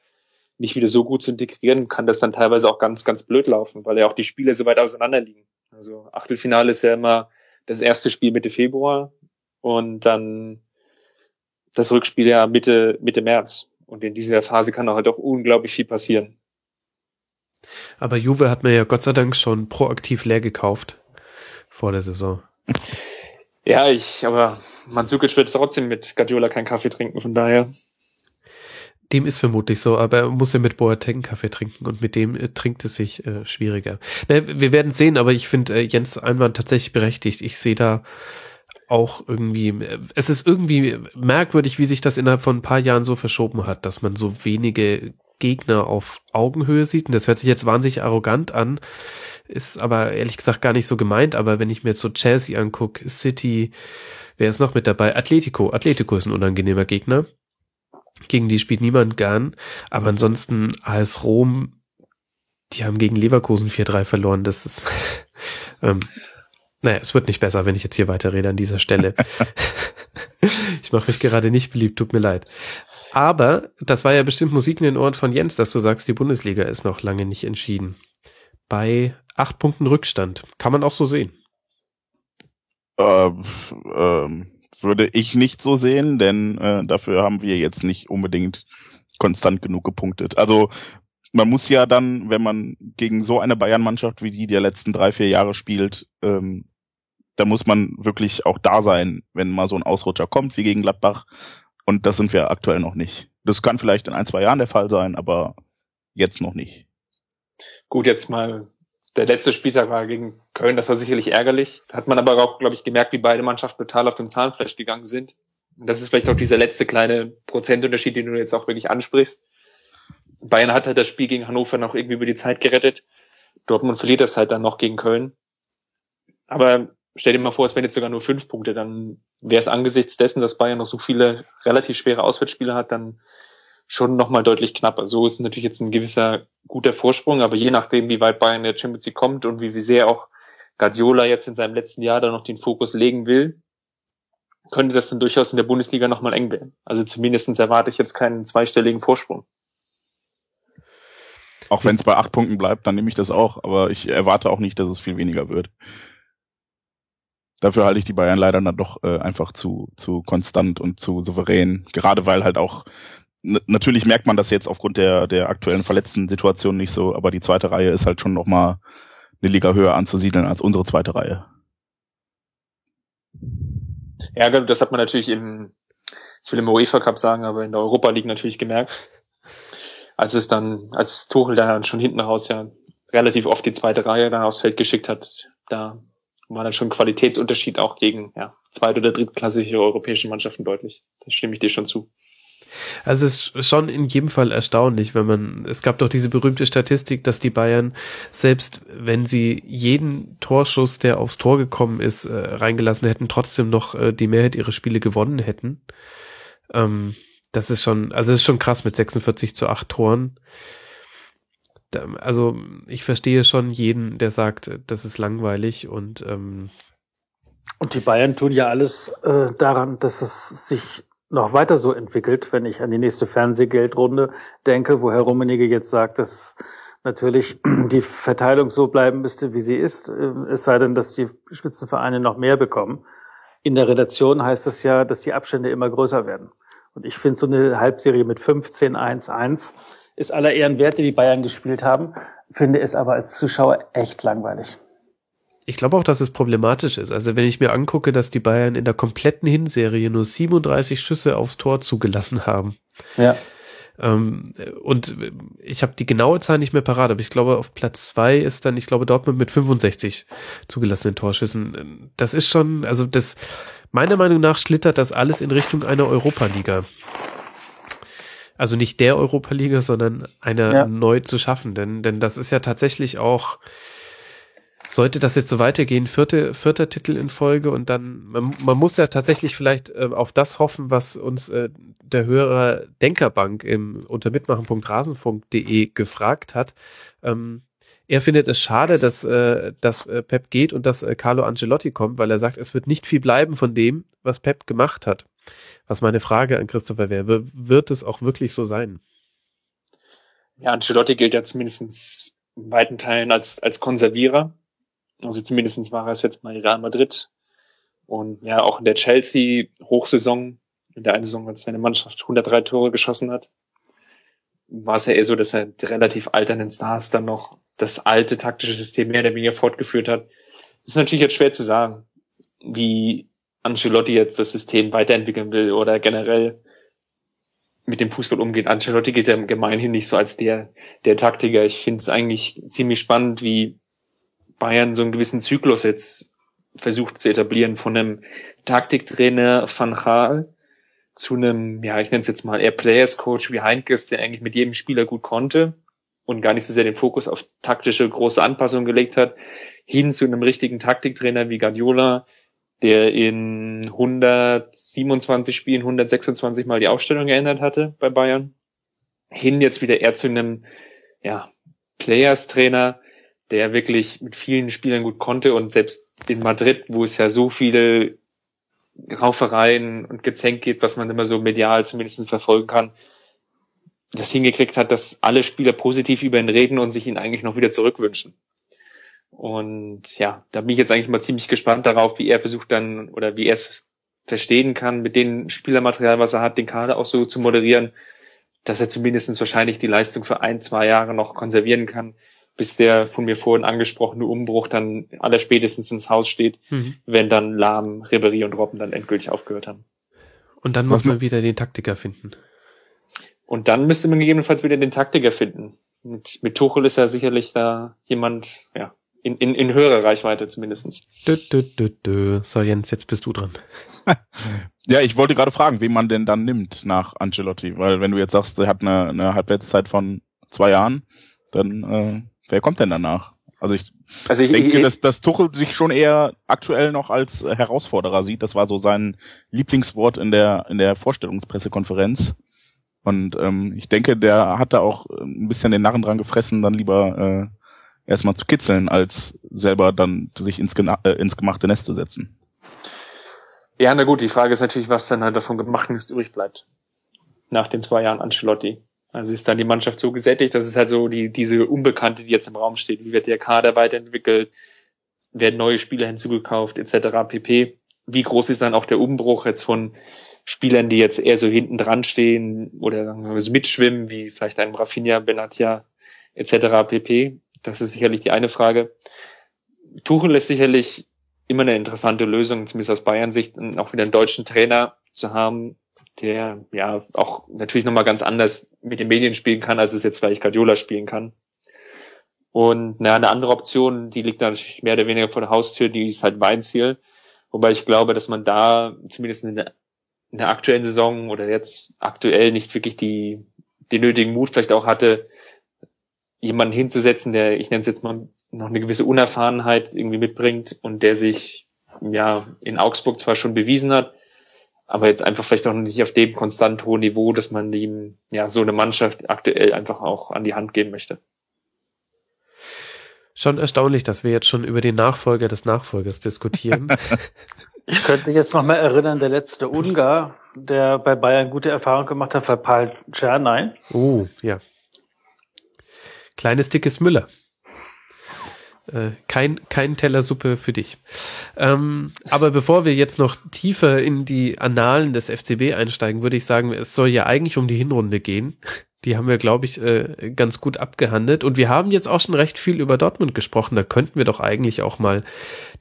nicht wieder so gut zu integrieren, kann das dann teilweise auch ganz, ganz blöd laufen, weil ja auch die Spiele so weit auseinander liegen. Also Achtelfinale ist ja immer das erste Spiel Mitte Februar und dann das Rückspiel ja Mitte, Mitte März. Und in dieser Phase kann halt auch unglaublich viel passieren. Aber Juve hat mir ja Gott sei Dank schon proaktiv leer gekauft vor der Saison. Ja, ich, aber Mandzukic wird trotzdem mit Guardiola keinen Kaffee trinken, von daher. Dem ist vermutlich so, aber er muss ja mit Boateng Kaffee trinken und mit dem äh, trinkt es sich äh, schwieriger. Na, wir werden sehen, aber ich finde äh, Jens Einwand tatsächlich berechtigt. Ich sehe da auch irgendwie, es ist irgendwie merkwürdig, wie sich das innerhalb von ein paar Jahren so verschoben hat, dass man so wenige Gegner auf Augenhöhe sieht. Und das hört sich jetzt wahnsinnig arrogant an, ist aber ehrlich gesagt gar nicht so gemeint. Aber wenn ich mir jetzt so Chelsea angucke, City, wer ist noch mit dabei? Atletico. Atletico ist ein unangenehmer Gegner. Gegen die spielt niemand gern. Aber ansonsten AS Rom, die haben gegen Leverkusen 4-3 verloren. Das ist, ähm, naja, es wird nicht besser, wenn ich jetzt hier weiterrede an dieser Stelle. ich mache mich gerade nicht beliebt, tut mir leid. Aber das war ja bestimmt Musik in den Ohren von Jens, dass du sagst, die Bundesliga ist noch lange nicht entschieden. Bei acht Punkten Rückstand. Kann man auch so sehen. Äh, äh, würde ich nicht so sehen, denn äh, dafür haben wir jetzt nicht unbedingt konstant genug gepunktet. Also man muss ja dann, wenn man gegen so eine Bayern-Mannschaft wie die der letzten drei, vier Jahre spielt, ähm, da muss man wirklich auch da sein, wenn mal so ein Ausrutscher kommt wie gegen Gladbach. Und das sind wir aktuell noch nicht. Das kann vielleicht in ein, zwei Jahren der Fall sein, aber jetzt noch nicht. Gut, jetzt mal, der letzte Spieltag war gegen Köln, das war sicherlich ärgerlich. Hat man aber auch, glaube ich, gemerkt, wie beide Mannschaften total auf dem Zahnfleisch gegangen sind. Und das ist vielleicht auch dieser letzte kleine Prozentunterschied, den du jetzt auch wirklich ansprichst. Bayern hat halt das Spiel gegen Hannover noch irgendwie über die Zeit gerettet. Dortmund verliert das halt dann noch gegen Köln. Aber stell dir mal vor, es wären jetzt sogar nur fünf Punkte, dann wäre es angesichts dessen, dass Bayern noch so viele relativ schwere Auswärtsspiele hat, dann schon nochmal deutlich knapper. So ist natürlich jetzt ein gewisser guter Vorsprung, aber je nachdem, wie weit Bayern in der Champions League kommt und wie, wie sehr auch Guardiola jetzt in seinem letzten Jahr da noch den Fokus legen will, könnte das dann durchaus in der Bundesliga nochmal eng werden. Also zumindestens erwarte ich jetzt keinen zweistelligen Vorsprung. Auch wenn es bei acht Punkten bleibt, dann nehme ich das auch, aber ich erwarte auch nicht, dass es viel weniger wird. Dafür halte ich die Bayern leider dann doch äh, einfach zu, zu konstant und zu souverän. Gerade weil halt auch, natürlich merkt man das jetzt aufgrund der, der aktuellen verletzten Situation nicht so, aber die zweite Reihe ist halt schon nochmal eine Liga höher anzusiedeln als unsere zweite Reihe. Ja, das hat man natürlich im, ich will im UEFA Cup sagen, aber in der Europa League natürlich gemerkt. Als es dann, als Tuchel dann schon hinten raus ja relativ oft die zweite Reihe dann aufs Feld geschickt hat, da war dann schon Qualitätsunterschied auch gegen ja, zweit- oder drittklassige europäische Mannschaften deutlich. Da stimme ich dir schon zu. Also es ist schon in jedem Fall erstaunlich, wenn man, es gab doch diese berühmte Statistik, dass die Bayern, selbst wenn sie jeden Torschuss, der aufs Tor gekommen ist, äh, reingelassen hätten, trotzdem noch äh, die Mehrheit ihrer Spiele gewonnen hätten. Ähm, das ist schon, also es ist schon krass mit 46 zu 8 Toren also ich verstehe schon jeden, der sagt, das ist langweilig und ähm und die Bayern tun ja alles äh, daran, dass es sich noch weiter so entwickelt, wenn ich an die nächste Fernsehgeldrunde denke, wo Herr Rummenigge jetzt sagt, dass natürlich die Verteilung so bleiben müsste, wie sie ist, äh, es sei denn, dass die Spitzenvereine noch mehr bekommen. In der Redaktion heißt es ja, dass die Abstände immer größer werden. Und ich finde so eine Halbserie mit 15, 1, 1 ist aller Ehren wert, die die Bayern gespielt haben, finde es aber als Zuschauer echt langweilig. Ich glaube auch, dass es problematisch ist. Also wenn ich mir angucke, dass die Bayern in der kompletten Hinserie nur 37 Schüsse aufs Tor zugelassen haben. Ja. Ähm, und ich habe die genaue Zahl nicht mehr parat, aber ich glaube, auf Platz zwei ist dann, ich glaube, Dortmund mit 65 zugelassenen Torschüssen. Das ist schon, also das, meiner Meinung nach schlittert das alles in Richtung einer Europa-Liga. Also nicht der Europa-Liga, sondern einer Ja. neu zu schaffen, denn, denn das ist ja tatsächlich auch, sollte das jetzt so weitergehen, vierte, vierter Titel in Folge und dann, man, man muss ja tatsächlich vielleicht äh, auf das hoffen, was uns äh, der Hörer Denkerbank im unter mitmachen.rasenfunk.de gefragt hat. Ähm, er findet es schade, dass, äh, dass äh, Pep geht und dass äh, Carlo Ancelotti kommt, weil er sagt, es wird nicht viel bleiben von dem, was Pep gemacht hat. Was meine Frage an Christopher wäre, wird es auch wirklich so sein? Ja, Ancelotti gilt ja zumindest in weiten Teilen als, als Konservierer. Also zumindestens war er es jetzt mal Real Madrid. Und ja, auch in der Chelsea-Hochsaison, in der einen Saison, als seine Mannschaft 103 Tore geschossen hat, war es ja eher so, dass er relativ alternden Stars dann noch das alte taktische System mehr oder weniger fortgeführt hat. Das ist natürlich jetzt schwer zu sagen, wie Ancelotti jetzt das System weiterentwickeln will oder generell mit dem Fußball umgeht. Ancelotti geht ja gemeinhin nicht so als der, der Taktiker. Ich finde es eigentlich ziemlich spannend, wie Bayern so einen gewissen Zyklus jetzt versucht zu etablieren von einem Taktiktrainer Van Gaal zu einem, ja, ich nenne es jetzt mal eher Players Coach wie Heinkes, der eigentlich mit jedem Spieler gut konnte und gar nicht so sehr den Fokus auf taktische große Anpassungen gelegt hat, hin zu einem richtigen Taktiktrainer wie Guardiola, der in 127 Spielen 126 Mal die Aufstellung geändert hatte bei Bayern, hin jetzt wieder eher zu einem, ja, Players-Trainer, der wirklich mit vielen Spielern gut konnte und selbst in Madrid, wo es ja so viele Raufereien und Gezänk gibt, was man immer so medial zumindest verfolgen kann, das hingekriegt hat, dass alle Spieler positiv über ihn reden und sich ihn eigentlich noch wieder zurückwünschen. Und ja, da bin ich jetzt eigentlich mal ziemlich gespannt darauf, wie er versucht dann oder wie er es verstehen kann, mit dem Spielermaterial, was er hat, den Kader auch so zu moderieren, dass er zumindest wahrscheinlich die Leistung für ein, zwei Jahre noch konservieren kann, bis der von mir vorhin angesprochene Umbruch dann aller spätestens ins Haus steht, wenn dann Lahm, Ribéry und Robben dann endgültig aufgehört haben. Und dann Was muss man wieder den Taktiker finden. Und dann müsste man gegebenenfalls wieder den Taktiker finden. Mit, mit Tuchel ist ja sicherlich da jemand, ja, in, in, in höherer Reichweite zumindestens. Dö, dö, dö, dö. So, Jens, jetzt bist du dran. Ja, ich wollte gerade fragen, wen man denn dann nimmt nach Ancelotti, weil wenn du jetzt sagst, er hat eine, eine Halbwertszeit von zwei Jahren, dann äh, wer kommt denn danach? Also ich Also ich, denke, ich, dass, dass Tuchel sich schon eher aktuell noch als Herausforderer sieht. Das war so sein Lieblingswort in der in der Vorstellungspressekonferenz. Und ähm, ich denke, der hat da auch ein bisschen den Narren dran gefressen, dann lieber äh, erstmal zu kitzeln, als selber dann sich ins, äh, ins gemachte Nest zu setzen. ja, na gut, die Frage ist natürlich, was dann halt davon gemacht ist, übrig bleibt. Nach den zwei Jahren Ancelotti. Also ist dann die Mannschaft so gesättigt, das ist halt so die, diese Unbekannte, die jetzt im Raum steht. Wie wird der Kader weiterentwickelt? Werden neue Spieler hinzugekauft, etc. pp. Wie groß ist dann auch der Umbruch jetzt von Spielern, die jetzt eher so hinten dran stehen oder sagen wir mitschwimmen, wie vielleicht ein Rafinha, Benatia, etc. pp. Das ist sicherlich die eine Frage. Tuchel ist sicherlich immer eine interessante Lösung, zumindest aus Bayern Sicht, auch wieder einen deutschen Trainer zu haben, der ja auch natürlich nochmal ganz anders mit den Medien spielen kann, als es jetzt vielleicht Guardiola spielen kann. Und na, eine andere Option, die liegt natürlich mehr oder weniger vor der Haustür, die ist halt Weinziel. Wobei ich glaube, dass man da zumindest in der, in der aktuellen Saison oder jetzt aktuell nicht wirklich die, den nötigen Mut vielleicht auch hatte, jemanden hinzusetzen, der, ich nenne es jetzt mal, noch eine gewisse Unerfahrenheit irgendwie mitbringt und der sich ja in Augsburg zwar schon bewiesen hat, aber jetzt einfach vielleicht auch noch nicht auf dem konstant hohen Niveau, dass man ihm ja so eine Mannschaft aktuell einfach auch an die Hand geben möchte. Schon erstaunlich, dass wir jetzt schon über den Nachfolger des Nachfolgers diskutieren. Ich könnte mich jetzt noch mal erinnern, der letzte Ungar, der bei Bayern gute Erfahrung gemacht hat, war Paul Czernein. oh, ja. Kleines, dickes Müller. Äh, kein, kein Teller Suppe für dich. Ähm, aber bevor wir jetzt noch tiefer in die Annalen des FCB einsteigen, würde ich sagen, es soll ja eigentlich um die Hinrunde gehen. Die haben wir, glaube ich, äh, ganz gut abgehandelt. Und wir haben jetzt auch schon recht viel über Dortmund gesprochen. Da könnten wir doch eigentlich auch mal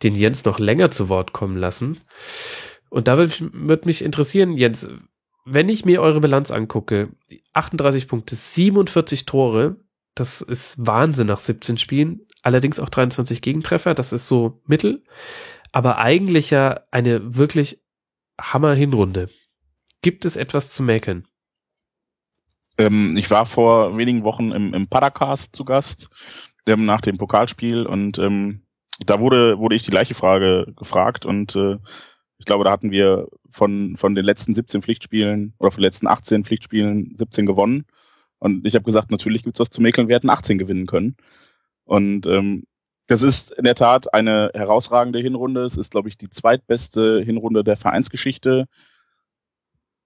den Jens noch länger zu Wort kommen lassen. Und da würde würd mich interessieren, Jens, wenn ich mir eure Bilanz angucke, 38 Punkte, 47 Tore, das ist Wahnsinn nach 17 Spielen. Allerdings auch 23 Gegentreffer, das ist so mittel. Aber eigentlich ja eine wirklich Hammer Hinrunde. Gibt es etwas zu mäkeln? Ähm, ich war vor wenigen Wochen im, im Paracast zu Gast ähm, nach dem Pokalspiel und ähm, da wurde, wurde ich die gleiche Frage gefragt und äh, ich glaube, da hatten wir von, von den letzten 17 Pflichtspielen oder von den letzten 18 Pflichtspielen 17 gewonnen. Und ich habe gesagt, natürlich gibt's was zu mäkeln, wir hätten 18 gewinnen können. Und ähm, das ist in der Tat eine herausragende Hinrunde. Es ist, glaube ich, die zweitbeste Hinrunde der Vereinsgeschichte.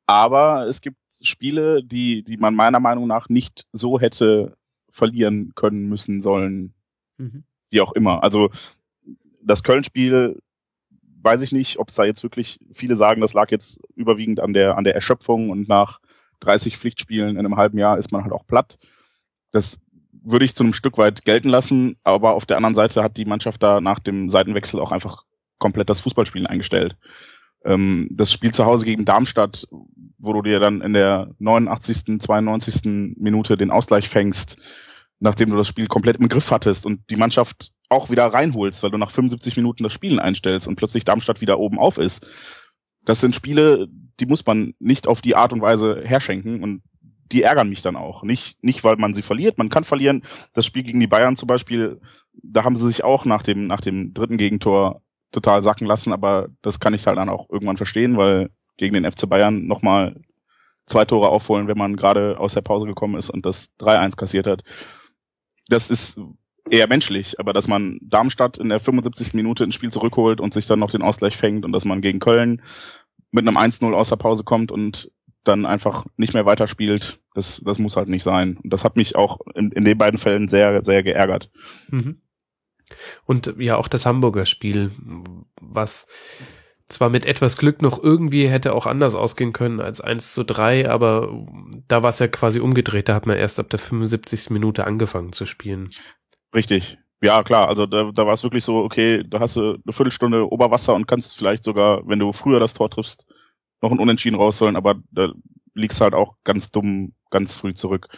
Aber es gibt Spiele, die, die man meiner Meinung nach nicht so hätte verlieren können, müssen, sollen, mhm. wie auch immer. Also das Köln-Spiel weiß ich nicht, ob es da jetzt wirklich viele sagen, das lag jetzt überwiegend an der an der Erschöpfung und nach 30 Pflichtspielen in einem halben Jahr ist man halt auch platt. Das würde ich zu einem Stück weit gelten lassen, aber auf der anderen Seite hat die Mannschaft da nach dem Seitenwechsel auch einfach komplett das Fußballspielen eingestellt. Ähm, das Spiel zu Hause gegen Darmstadt, wo du dir dann in der 89., 92. Minute den Ausgleich fängst, nachdem du das Spiel komplett im Griff hattest und die Mannschaft auch wieder reinholst, weil du nach 75 Minuten das Spielen einstellst und plötzlich Darmstadt wieder oben auf ist. Das sind Spiele, die muss man nicht auf die Art und Weise herschenken und die ärgern mich dann auch. Nicht, nicht, weil man sie verliert, man kann verlieren. Das Spiel gegen die Bayern zum Beispiel, da haben sie sich auch nach dem, nach dem dritten Gegentor total sacken lassen, aber das kann ich halt dann auch irgendwann verstehen, weil gegen den FC Bayern nochmal zwei Tore aufholen, wenn man gerade aus der Pause gekommen ist und das 3-1 kassiert hat. Das ist eher menschlich, aber dass man Darmstadt in der 75. Minute ins Spiel zurückholt und sich dann noch den Ausgleich fängt und dass man gegen Köln mit einem 1-0 aus der Pause kommt und dann einfach nicht mehr weiterspielt, das, das muss halt nicht sein. Und das hat mich auch in, in den beiden Fällen sehr, sehr geärgert. Mhm. Und ja, auch das Hamburger Spiel, was zwar mit etwas Glück noch irgendwie hätte auch anders ausgehen können als 1 zu 3, aber da war es ja quasi umgedreht. Da hat man erst ab der 75. Minute angefangen zu spielen. Richtig. Ja, klar. Also da, da war es wirklich so, okay, da hast du eine Viertelstunde Oberwasser und kannst vielleicht sogar, wenn du früher das Tor triffst, noch ein Unentschieden rausholen, aber da liegst halt auch ganz dumm ganz früh zurück.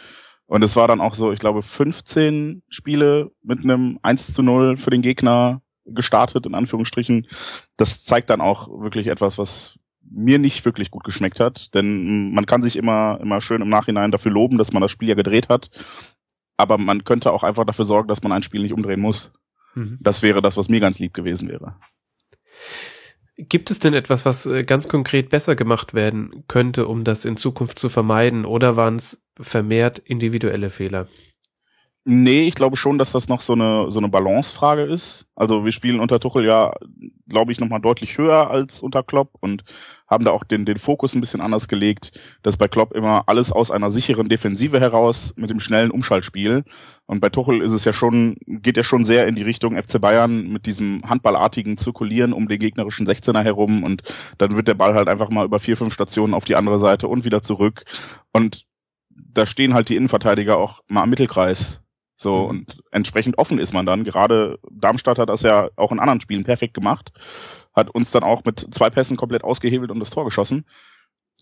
Und es war dann auch so, ich glaube, 15 Spiele mit einem 1 zu 0 für den Gegner gestartet, in Anführungsstrichen. Das zeigt dann auch wirklich etwas, was mir nicht wirklich gut geschmeckt hat, denn man kann sich immer, immer schön im Nachhinein dafür loben, dass man das Spiel ja gedreht hat. Aber man könnte auch einfach dafür sorgen, dass man ein Spiel nicht umdrehen muss. Mhm. Das wäre das, was mir ganz lieb gewesen wäre. Gibt es denn etwas, was äh, ganz konkret besser gemacht werden könnte, um das in Zukunft zu vermeiden? Oder waren es vermehrt individuelle Fehler? Nee, ich glaube schon, dass das noch so eine, so eine Balancefrage ist. Also wir spielen unter Tuchel ja, glaube ich, nochmal deutlich höher als unter Klopp und haben da auch den, den Fokus ein bisschen anders gelegt, dass bei Klopp immer alles aus einer sicheren Defensive heraus mit dem schnellen Umschaltspiel. Und bei Tuchel ist es ja schon, geht ja schon sehr in die Richtung FC Bayern mit diesem handballartigen Zirkulieren um den gegnerischen 16er herum und dann wird der Ball halt einfach mal über vier, fünf Stationen auf die andere Seite und wieder zurück. Und da stehen halt die Innenverteidiger auch mal am Mittelkreis so, mhm. und entsprechend offen ist man dann. Gerade Darmstadt hat das ja auch in anderen Spielen perfekt gemacht, hat uns dann auch mit zwei Pässen komplett ausgehebelt und das Tor geschossen.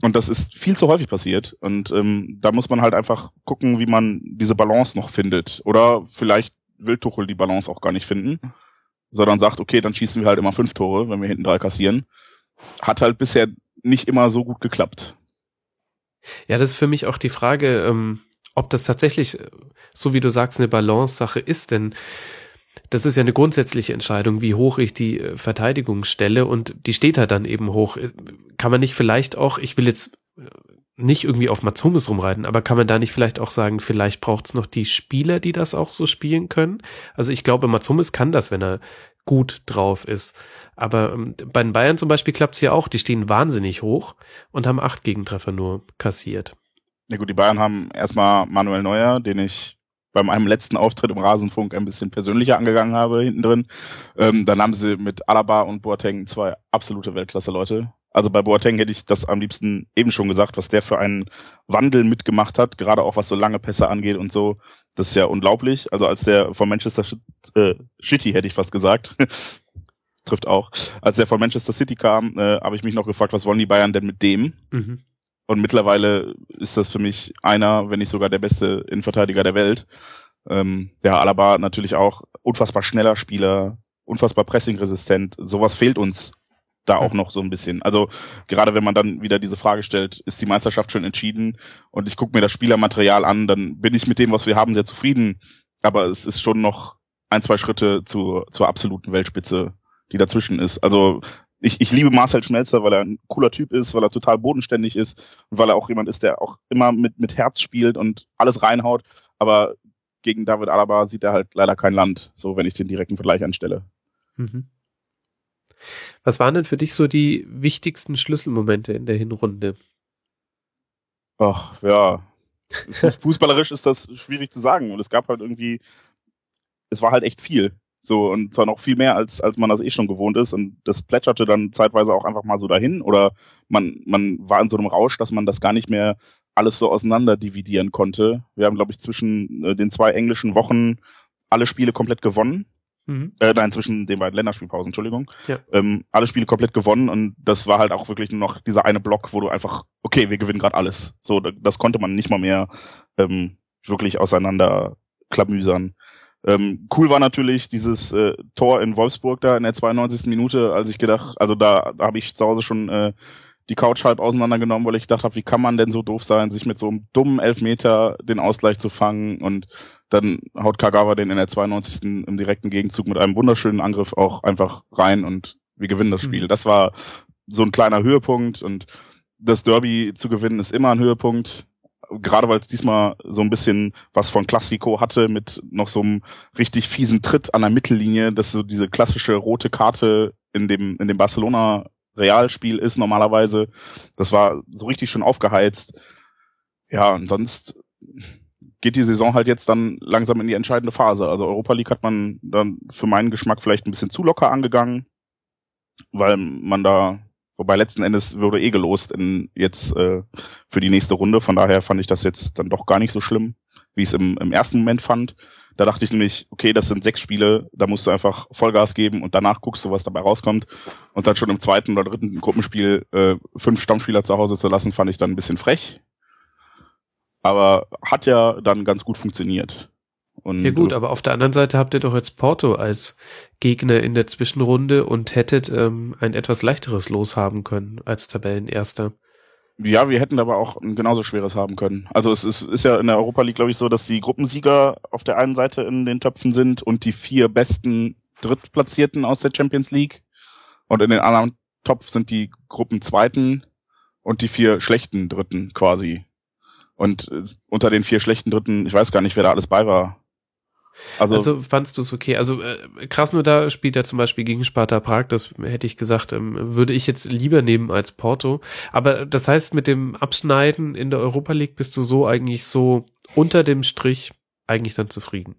Und das ist viel zu häufig passiert. Und ähm, da muss man halt einfach gucken, wie man diese Balance noch findet. Oder vielleicht will Tuchel die Balance auch gar nicht finden, sondern sagt, okay, dann schießen wir halt immer fünf Tore, wenn wir hinten drei kassieren. Hat halt bisher nicht immer so gut geklappt. Ja, das ist für mich auch die Frage, ähm, ob das tatsächlich, so wie du sagst, eine Balance-Sache ist, denn das ist ja eine grundsätzliche Entscheidung, wie hoch ich die äh, Verteidigung stelle und die steht da dann eben hoch. Kann man nicht vielleicht auch, ich will jetzt äh, nicht irgendwie auf Matsumis rumreiten, aber kann man da nicht vielleicht auch sagen, vielleicht braucht es noch die Spieler, die das auch so spielen können? Also ich glaube, Matsumis kann das, wenn er gut drauf ist. Aber ähm, bei den Bayern zum Beispiel klappt es ja auch, die stehen wahnsinnig hoch und haben acht Gegentreffer nur kassiert. Ja gut, die Bayern haben erstmal Manuel Neuer, den ich bei meinem letzten Auftritt im Rasenfunk ein bisschen persönlicher angegangen habe hinten drin. Ähm, dann haben sie mit Alaba und Boateng zwei absolute Weltklasse-Leute. Also bei Boateng hätte ich das am liebsten eben schon gesagt, was der für einen Wandel mitgemacht hat, gerade auch was so lange Pässe angeht und so. Das ist ja unglaublich. Also als der von Manchester äh, City hätte ich fast gesagt. Trifft auch. Als der von Manchester City kam, äh, habe ich mich noch gefragt, was wollen die Bayern denn mit dem? Mhm. Und mittlerweile ist das für mich einer, wenn nicht sogar der beste Innenverteidiger der Welt. Ähm, ja, Alaba natürlich auch unfassbar schneller Spieler, unfassbar pressingresistent. Sowas fehlt uns da auch noch so ein bisschen. Also gerade wenn man dann wieder diese Frage stellt, ist die Meisterschaft schon entschieden und ich gucke mir das Spielermaterial an, dann bin ich mit dem, was wir haben, sehr zufrieden. Aber es ist schon noch ein, zwei Schritte zu, zur absoluten Weltspitze, die dazwischen ist. Also ich, ich liebe Marcel Schmelzer, weil er ein cooler Typ ist, weil er total bodenständig ist und weil er auch jemand ist, der auch immer mit, mit Herz spielt und alles reinhaut. Aber gegen David Alaba sieht er halt leider kein Land, so wenn ich den direkten Vergleich anstelle. Mhm. Was waren denn für dich so die wichtigsten Schlüsselmomente in der Hinrunde? Ach, ja. Fußballerisch ist das schwierig zu sagen. Und es gab halt irgendwie, es war halt echt viel. So, und zwar noch viel mehr, als, als man das eh schon gewohnt ist. Und das plätscherte dann zeitweise auch einfach mal so dahin. Oder man, man war in so einem Rausch, dass man das gar nicht mehr alles so auseinander dividieren konnte. Wir haben, glaube ich, zwischen äh, den zwei englischen Wochen alle Spiele komplett gewonnen. Mhm. Äh, nein, zwischen den beiden Länderspielpausen, Entschuldigung. Ja. Ähm, alle Spiele komplett gewonnen und das war halt auch wirklich nur noch dieser eine Block, wo du einfach, okay, wir gewinnen gerade alles. So, das konnte man nicht mal mehr ähm, wirklich auseinander klamüsern. Ähm, cool war natürlich dieses äh, Tor in Wolfsburg da in der 92. Minute, als ich gedacht, also da, habe ich zu Hause schon äh, die Couch halb auseinandergenommen, weil ich gedacht habe, wie kann man denn so doof sein, sich mit so einem dummen Elfmeter den Ausgleich zu fangen und dann haut Kagawa den in der 92. im direkten Gegenzug mit einem wunderschönen Angriff auch einfach rein und wir gewinnen das Spiel. Mhm. Das war so ein kleiner Höhepunkt und das Derby zu gewinnen ist immer ein Höhepunkt. Gerade weil es diesmal so ein bisschen was von Classico hatte mit noch so einem richtig fiesen Tritt an der Mittellinie, dass so diese klassische rote Karte in dem, in dem Barcelona Realspiel ist normalerweise. Das war so richtig schön aufgeheizt. Ja, und sonst geht die Saison halt jetzt dann langsam in die entscheidende Phase. Also Europa League hat man dann für meinen Geschmack vielleicht ein bisschen zu locker angegangen, weil man da, wobei letzten Endes würde eh gelost in jetzt äh, für die nächste Runde. Von daher fand ich das jetzt dann doch gar nicht so schlimm, wie ich es im, im ersten Moment fand. Da dachte ich nämlich, okay, das sind sechs Spiele, da musst du einfach Vollgas geben und danach guckst du, was dabei rauskommt. Und dann schon im zweiten oder dritten Gruppenspiel äh, fünf Stammspieler zu Hause zu lassen, fand ich dann ein bisschen frech. Aber hat ja dann ganz gut funktioniert. Und, ja gut, aber auf der anderen Seite habt ihr doch jetzt Porto als Gegner in der Zwischenrunde und hättet ähm, ein etwas leichteres Los haben können als Tabellenerster. Ja, wir hätten aber auch ein genauso schweres haben können. Also es ist, ist ja in der Europa League, glaube ich, so, dass die Gruppensieger auf der einen Seite in den Töpfen sind und die vier besten Drittplatzierten aus der Champions League. Und in den anderen Topf sind die Gruppenzweiten und die vier schlechten Dritten quasi. Und äh, unter den vier schlechten Dritten, ich weiß gar nicht, wer da alles bei war. Also, also fandst du es okay? Also äh, Krasnodar spielt ja zum Beispiel gegen Sparta Prag, das hätte ich gesagt, ähm, würde ich jetzt lieber nehmen als Porto. Aber das heißt, mit dem Abschneiden in der Europa League bist du so eigentlich so unter dem Strich eigentlich dann zufrieden.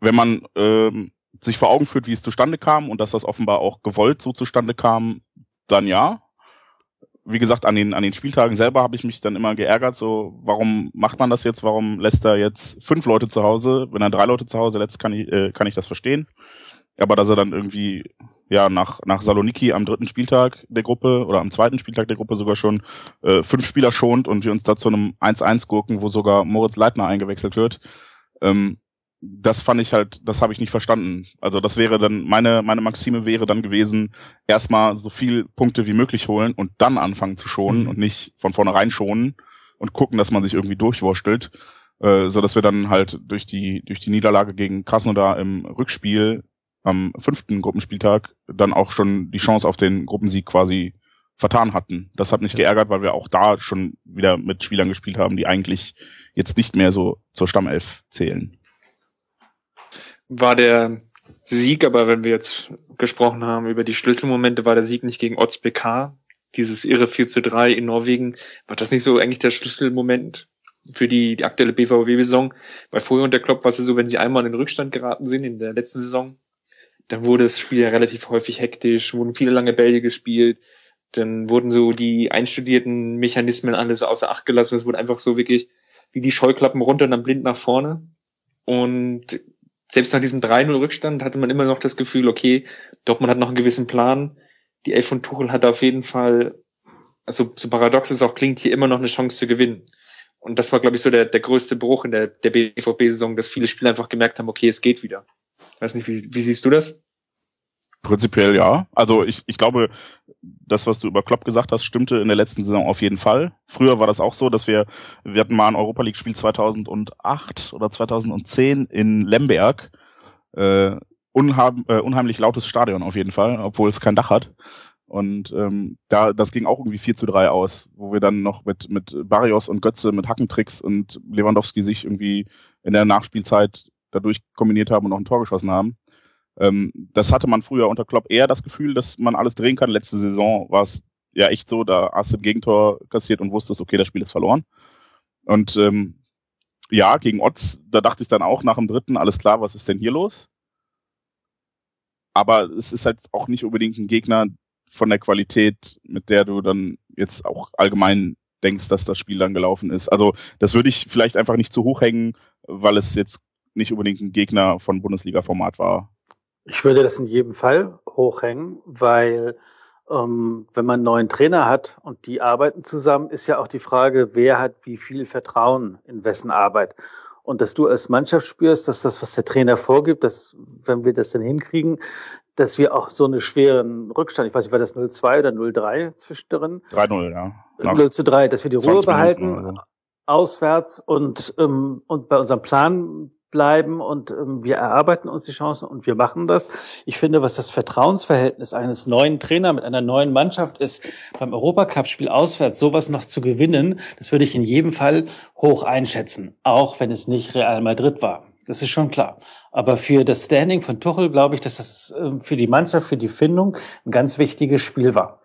Wenn man ähm, sich vor Augen führt, wie es zustande kam und dass das offenbar auch gewollt so zustande kam, dann ja wie gesagt, an den, an den Spieltagen selber habe ich mich dann immer geärgert, so, warum macht man das jetzt? Warum lässt er jetzt fünf Leute zu Hause? Wenn er drei Leute zu Hause lässt, kann ich, äh, kann ich das verstehen. Aber dass er dann irgendwie, ja, nach, nach Saloniki am dritten Spieltag der Gruppe oder am zweiten Spieltag der Gruppe sogar schon äh, fünf Spieler schont und wir uns da zu einem 1-1 gurken, wo sogar Moritz Leitner eingewechselt wird, ähm, das fand ich halt, das habe ich nicht verstanden. Also das wäre dann, meine, meine Maxime wäre dann gewesen, erstmal so viel Punkte wie möglich holen und dann anfangen zu schonen mhm. und nicht von vornherein schonen und gucken, dass man sich irgendwie durchwurstelt. Äh, so dass wir dann halt durch die, durch die Niederlage gegen Krasnodar im Rückspiel am fünften Gruppenspieltag dann auch schon die Chance auf den Gruppensieg quasi vertan hatten. Das hat mich geärgert, weil wir auch da schon wieder mit Spielern gespielt haben, die eigentlich jetzt nicht mehr so zur Stammelf zählen war der Sieg, aber wenn wir jetzt gesprochen haben über die Schlüsselmomente, war der Sieg nicht gegen Otz dieses irre 4 zu 3 in Norwegen, war das nicht so eigentlich der Schlüsselmoment für die, die aktuelle BVB-Saison? Weil vorher unter Klopp war es so, wenn sie einmal in den Rückstand geraten sind in der letzten Saison, dann wurde das Spiel ja relativ häufig hektisch, wurden viele lange Bälle gespielt, dann wurden so die einstudierten Mechanismen alles außer Acht gelassen, es wurde einfach so wirklich wie die Scheuklappen runter und dann blind nach vorne. Und selbst nach diesem 3-0-Rückstand hatte man immer noch das Gefühl, okay, Dortmund hat noch einen gewissen Plan. Die Elf von Tuchel hat auf jeden Fall, also so paradox es auch klingt, hier immer noch eine Chance zu gewinnen. Und das war, glaube ich, so der, der größte Bruch in der, der BVB-Saison, dass viele Spieler einfach gemerkt haben, okay, es geht wieder. Weiß nicht, wie, wie siehst du das? Prinzipiell ja. Also ich, ich glaube, das, was du über Klopp gesagt hast, stimmte in der letzten Saison auf jeden Fall. Früher war das auch so, dass wir, wir hatten mal ein Europa League Spiel 2008 oder 2010 in Lemberg. Äh, unheim, äh, unheimlich lautes Stadion auf jeden Fall, obwohl es kein Dach hat. Und ähm, da, das ging auch irgendwie 4 zu 3 aus, wo wir dann noch mit, mit Barrios und Götze mit Hackentricks und Lewandowski sich irgendwie in der Nachspielzeit dadurch kombiniert haben und noch ein Tor geschossen haben. Ähm, das hatte man früher unter Klopp eher das Gefühl, dass man alles drehen kann. Letzte Saison war es ja echt so, da hast du ein Gegentor kassiert und wusstest, okay, das Spiel ist verloren. Und ähm, ja, gegen Otz, da dachte ich dann auch nach dem dritten, alles klar, was ist denn hier los? Aber es ist halt auch nicht unbedingt ein Gegner von der Qualität, mit der du dann jetzt auch allgemein denkst, dass das Spiel dann gelaufen ist. Also das würde ich vielleicht einfach nicht zu hoch hängen, weil es jetzt nicht unbedingt ein Gegner von Bundesliga-Format war. Ich würde das in jedem Fall hochhängen, weil ähm, wenn man einen neuen Trainer hat und die arbeiten zusammen, ist ja auch die Frage, wer hat wie viel Vertrauen in wessen Arbeit. Und dass du als Mannschaft spürst, dass das, was der Trainer vorgibt, dass, wenn wir das dann hinkriegen, dass wir auch so einen schweren Rückstand, ich weiß nicht, war das 0-2 oder 0-3 zwischendrin? 3-0, ja. Nach 0 zu 3, dass wir die Ruhe behalten, so. auswärts und, ähm, und bei unserem Plan bleiben und ähm, wir erarbeiten uns die Chancen und wir machen das. Ich finde, was das Vertrauensverhältnis eines neuen Trainer mit einer neuen Mannschaft ist, beim Europacup-Spiel auswärts sowas noch zu gewinnen, das würde ich in jedem Fall hoch einschätzen, auch wenn es nicht Real Madrid war. Das ist schon klar. Aber für das Standing von Tuchel glaube ich, dass das ähm, für die Mannschaft, für die Findung ein ganz wichtiges Spiel war.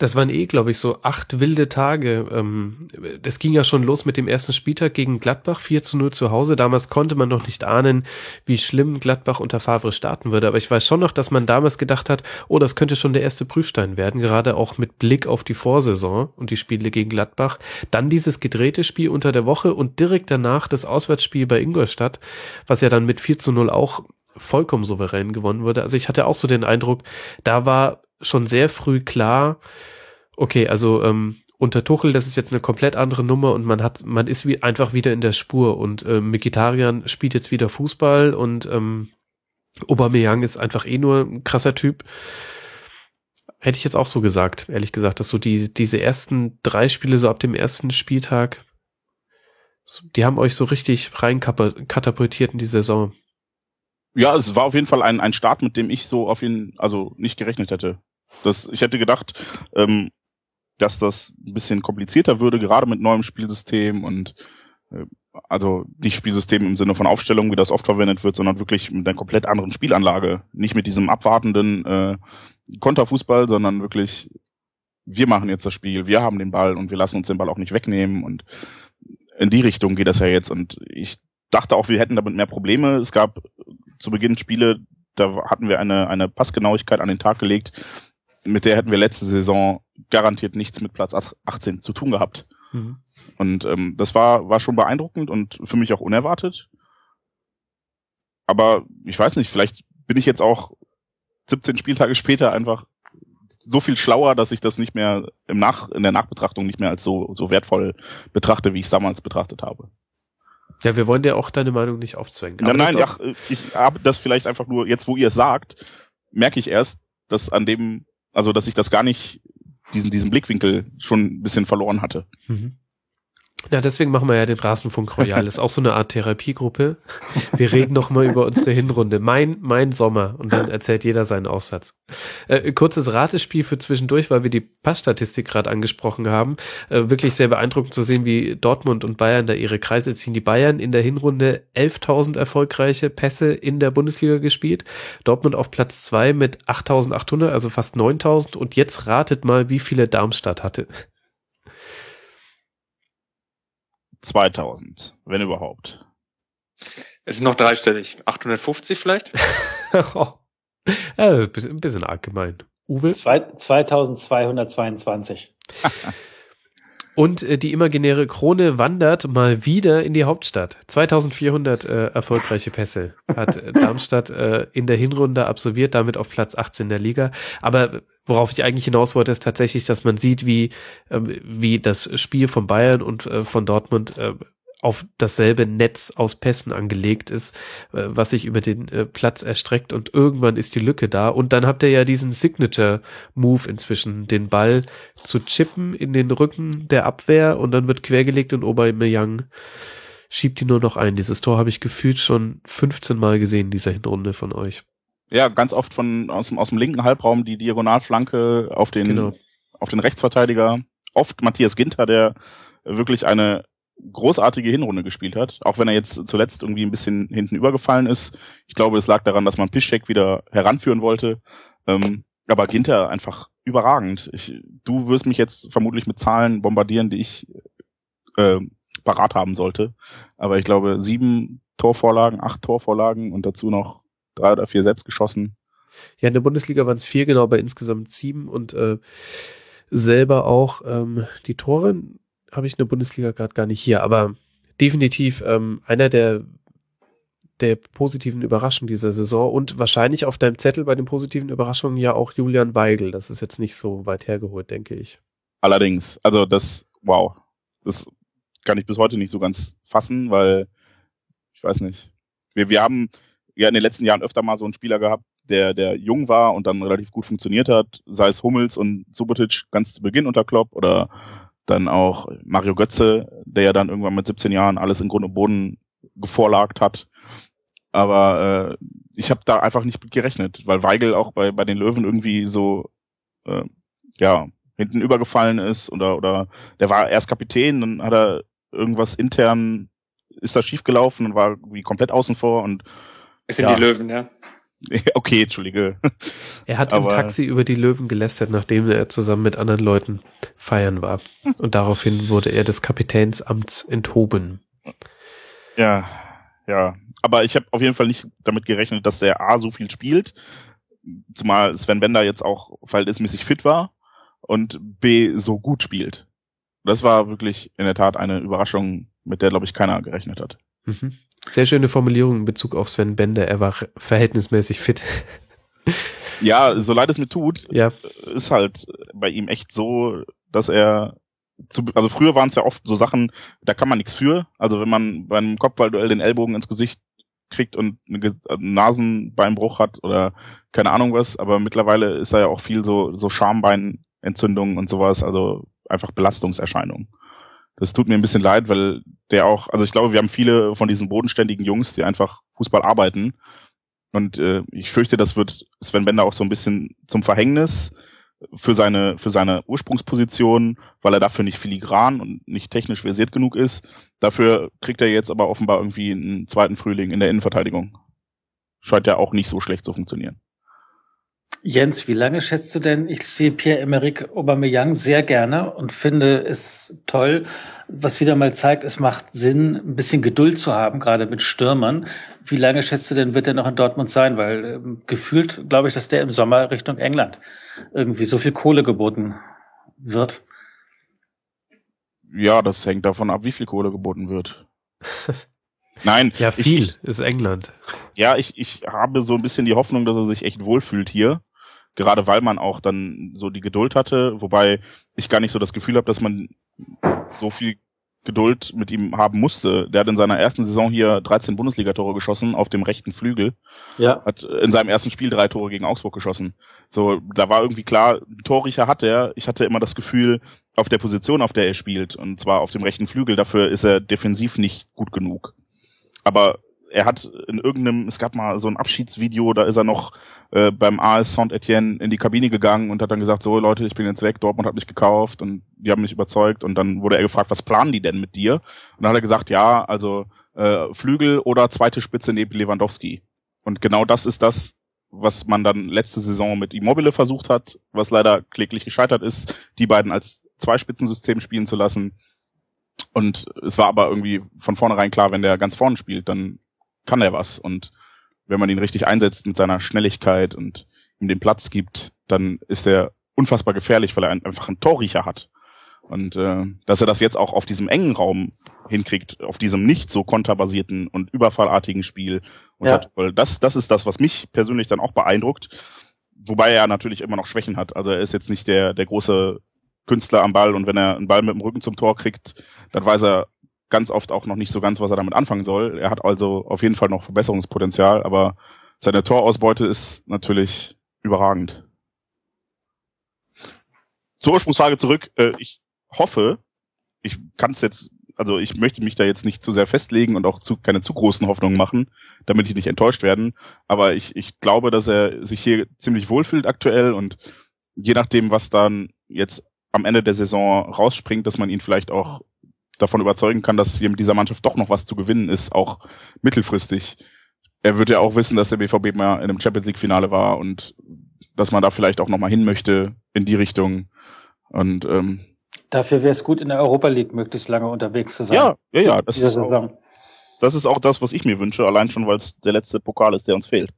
Das waren eh, glaube ich, so acht wilde Tage. Ähm, das ging ja schon los mit dem ersten Spieltag gegen Gladbach, 4 zu 0 zu Hause. Damals konnte man noch nicht ahnen, wie schlimm Gladbach unter Favre starten würde. Aber ich weiß schon noch, dass man damals gedacht hat, oh, das könnte schon der erste Prüfstein werden, gerade auch mit Blick auf die Vorsaison und die Spiele gegen Gladbach. Dann dieses gedrehte Spiel unter der Woche und direkt danach das Auswärtsspiel bei Ingolstadt, was ja dann mit 4 zu 0 auch vollkommen souverän gewonnen wurde. Also ich hatte auch so den Eindruck, da war schon sehr früh klar, okay, also ähm, unter Tuchel, das ist jetzt eine komplett andere Nummer und man hat, man ist wie einfach wieder in der Spur und äh, Mikitarian spielt jetzt wieder Fußball und ähm, Aubameyang ist einfach eh nur ein krasser Typ. Hätte ich jetzt auch so gesagt, ehrlich gesagt, dass so die, diese ersten drei Spiele so ab dem ersten Spieltag, die haben euch so richtig rein katapultiert in die Saison. Ja, es war auf jeden Fall ein, ein Start, mit dem ich so auf ihn, also nicht gerechnet hätte. Das, ich hätte gedacht, ähm, dass das ein bisschen komplizierter würde, gerade mit neuem Spielsystem und äh, also nicht Spielsystem im Sinne von Aufstellung, wie das oft verwendet wird, sondern wirklich mit einer komplett anderen Spielanlage. Nicht mit diesem abwartenden äh, Konterfußball, sondern wirklich, wir machen jetzt das Spiel, wir haben den Ball und wir lassen uns den Ball auch nicht wegnehmen und in die Richtung geht das ja jetzt und ich dachte auch, wir hätten damit mehr Probleme. Es gab zu Beginn Spiele, da hatten wir eine, eine Passgenauigkeit an den Tag gelegt, mit der hätten wir letzte Saison garantiert nichts mit Platz 18 zu tun gehabt. Mhm. Und ähm, das war, war schon beeindruckend und für mich auch unerwartet. Aber ich weiß nicht, vielleicht bin ich jetzt auch 17 Spieltage später einfach so viel schlauer, dass ich das nicht mehr im Nach, in der Nachbetrachtung nicht mehr als so, so wertvoll betrachte, wie ich es damals betrachtet habe. Ja, wir wollen dir auch deine Meinung nicht aufzwängen. nein, nein, ja, ich habe das vielleicht einfach nur, jetzt wo ihr es sagt, merke ich erst, dass an dem, also dass ich das gar nicht, diesen, diesen Blickwinkel schon ein bisschen verloren hatte. Mhm. Ja, deswegen machen wir ja den Rasenfunk Royal. Ist auch so eine Art Therapiegruppe. Wir reden noch mal über unsere Hinrunde. Mein, mein Sommer. Und dann erzählt jeder seinen Aufsatz. Äh, kurzes Ratespiel für zwischendurch, weil wir die Passstatistik gerade angesprochen haben. Äh, wirklich sehr beeindruckend zu sehen, wie Dortmund und Bayern da ihre Kreise ziehen. Die Bayern in der Hinrunde 11.000 erfolgreiche Pässe in der Bundesliga gespielt. Dortmund auf Platz zwei mit 8.800, also fast 9.000. Und jetzt ratet mal, wie viele Darmstadt hatte. 2000, wenn überhaupt. Es ist noch dreistellig. 850 vielleicht? oh. ja, ein bisschen arg gemein. Uwe? 2222. Und äh, die imaginäre Krone wandert mal wieder in die Hauptstadt. 2400 äh, erfolgreiche Pässe hat äh, Darmstadt äh, in der Hinrunde absolviert, damit auf Platz 18 der Liga. Aber worauf ich eigentlich hinaus wollte, ist tatsächlich, dass man sieht, wie, äh, wie das Spiel von Bayern und äh, von Dortmund äh, auf dasselbe Netz aus Pässen angelegt ist, äh, was sich über den äh, Platz erstreckt und irgendwann ist die Lücke da und dann habt ihr ja diesen Signature Move inzwischen, den Ball zu chippen in den Rücken der Abwehr und dann wird quergelegt und Aubameyang schiebt die nur noch ein. Dieses Tor habe ich gefühlt schon 15 Mal gesehen in dieser Hinrunde von euch. Ja, ganz oft von aus dem, aus dem linken Halbraum die Diagonalflanke auf den genau. auf den Rechtsverteidiger. Oft Matthias Ginter, der wirklich eine großartige Hinrunde gespielt hat, auch wenn er jetzt zuletzt irgendwie ein bisschen hinten übergefallen ist. Ich glaube, es lag daran, dass man Piszczek wieder heranführen wollte. Ähm, aber Ginter einfach überragend. Ich, du wirst mich jetzt vermutlich mit Zahlen bombardieren, die ich äh, parat haben sollte. Aber ich glaube, sieben Torvorlagen, acht Torvorlagen und dazu noch drei oder vier selbst geschossen. Ja, in der Bundesliga waren es vier, genau, bei insgesamt sieben und äh, selber auch ähm, die Tore habe ich in der Bundesliga gerade gar nicht hier, aber definitiv ähm, einer der der positiven Überraschungen dieser Saison und wahrscheinlich auf deinem Zettel bei den positiven Überraschungen ja auch Julian Weigel. Das ist jetzt nicht so weit hergeholt, denke ich. Allerdings, also das, wow, das kann ich bis heute nicht so ganz fassen, weil ich weiß nicht. Wir, wir haben ja in den letzten Jahren öfter mal so einen Spieler gehabt, der, der jung war und dann relativ gut funktioniert hat, sei es Hummels und Subotic ganz zu Beginn unter Klopp oder dann auch Mario Götze, der ja dann irgendwann mit 17 Jahren alles in Grund und Boden gevorlagt hat. Aber äh, ich habe da einfach nicht mit gerechnet, weil Weigel auch bei, bei den Löwen irgendwie so äh, ja hinten übergefallen ist oder oder der war erst Kapitän, dann hat er irgendwas intern ist da schiefgelaufen und war wie komplett außen vor und es sind ja. die Löwen, ja. Okay, entschuldige. Er hat Aber im Taxi über die Löwen gelästert, nachdem er zusammen mit anderen Leuten feiern war. Und daraufhin wurde er des Kapitänsamts enthoben. Ja, ja. Aber ich habe auf jeden Fall nicht damit gerechnet, dass der A so viel spielt. Zumal Sven Bender jetzt auch verhältnismäßig fit war und B so gut spielt. Das war wirklich in der Tat eine Überraschung, mit der, glaube ich, keiner gerechnet hat. Mhm. Sehr schöne Formulierung in Bezug auf Sven Bender. Er war verhältnismäßig fit. Ja, so leid es mir tut, ja. ist halt bei ihm echt so, dass er zu, also früher waren es ja oft so Sachen, da kann man nichts für. Also wenn man beim Kopfballduell den Ellbogen ins Gesicht kriegt und einen Nasenbeinbruch hat oder keine Ahnung was, aber mittlerweile ist da ja auch viel so, so Schambeinentzündungen und sowas, also einfach Belastungserscheinungen. Das tut mir ein bisschen leid, weil der auch, also ich glaube, wir haben viele von diesen bodenständigen Jungs, die einfach Fußball arbeiten. Und äh, ich fürchte, das wird Sven Bender auch so ein bisschen zum Verhängnis für seine, für seine Ursprungsposition, weil er dafür nicht filigran und nicht technisch versiert genug ist. Dafür kriegt er jetzt aber offenbar irgendwie einen zweiten Frühling in der Innenverteidigung. Scheint ja auch nicht so schlecht zu funktionieren. Jens, wie lange schätzt du denn? Ich sehe Pierre-Emerick Aubameyang sehr gerne und finde es toll, was wieder mal zeigt, es macht Sinn, ein bisschen Geduld zu haben, gerade mit Stürmern. Wie lange schätzt du denn, wird er noch in Dortmund sein? Weil ähm, gefühlt glaube ich, dass der im Sommer Richtung England irgendwie so viel Kohle geboten wird. Ja, das hängt davon ab, wie viel Kohle geboten wird. Nein. Ja, viel ich, ist England. Ja, ich, ich habe so ein bisschen die Hoffnung, dass er sich echt wohlfühlt hier gerade weil man auch dann so die Geduld hatte, wobei ich gar nicht so das Gefühl habe, dass man so viel Geduld mit ihm haben musste. Der hat in seiner ersten Saison hier 13 Bundesligatore geschossen auf dem rechten Flügel. Ja. Hat in seinem ersten Spiel drei Tore gegen Augsburg geschossen. So, da war irgendwie klar, Torricher hat er. Ich hatte immer das Gefühl, auf der Position, auf der er spielt, und zwar auf dem rechten Flügel, dafür ist er defensiv nicht gut genug. Aber er hat in irgendeinem, es gab mal so ein Abschiedsvideo, da ist er noch äh, beim AS Saint-Etienne in die Kabine gegangen und hat dann gesagt, so Leute, ich bin jetzt weg, Dortmund hat mich gekauft und die haben mich überzeugt und dann wurde er gefragt, was planen die denn mit dir? Und dann hat er gesagt, ja, also äh, Flügel oder zweite Spitze neben Lewandowski. Und genau das ist das, was man dann letzte Saison mit Immobile versucht hat, was leider kläglich gescheitert ist, die beiden als Zweispitzensystem spielen zu lassen. Und es war aber irgendwie von vornherein klar, wenn der ganz vorne spielt, dann kann er was. Und wenn man ihn richtig einsetzt mit seiner Schnelligkeit und ihm den Platz gibt, dann ist er unfassbar gefährlich, weil er einfach einen Torriecher hat. Und äh, dass er das jetzt auch auf diesem engen Raum hinkriegt, auf diesem nicht so konterbasierten und überfallartigen Spiel, ja. das, das ist das, was mich persönlich dann auch beeindruckt. Wobei er natürlich immer noch Schwächen hat. Also er ist jetzt nicht der, der große Künstler am Ball und wenn er einen Ball mit dem Rücken zum Tor kriegt, dann weiß er ganz oft auch noch nicht so ganz, was er damit anfangen soll. Er hat also auf jeden Fall noch Verbesserungspotenzial, aber seine Torausbeute ist natürlich überragend. Zur Ursprungsfrage zurück. Äh, ich hoffe, ich kann es jetzt, also ich möchte mich da jetzt nicht zu sehr festlegen und auch zu, keine zu großen Hoffnungen machen, damit ich nicht enttäuscht werden. Aber ich, ich glaube, dass er sich hier ziemlich wohlfühlt aktuell und je nachdem, was dann jetzt am Ende der Saison rausspringt, dass man ihn vielleicht auch davon überzeugen kann, dass hier mit dieser Mannschaft doch noch was zu gewinnen ist, auch mittelfristig. Er wird ja auch wissen, dass der BVB mal in einem Champions League Finale war und dass man da vielleicht auch noch mal hin möchte in die Richtung. Und ähm, Dafür wäre es gut, in der Europa League möglichst lange unterwegs zu sein. Ja, ja, ja. Das ist, auch, das ist auch das, was ich mir wünsche, allein schon, weil es der letzte Pokal ist, der uns fehlt.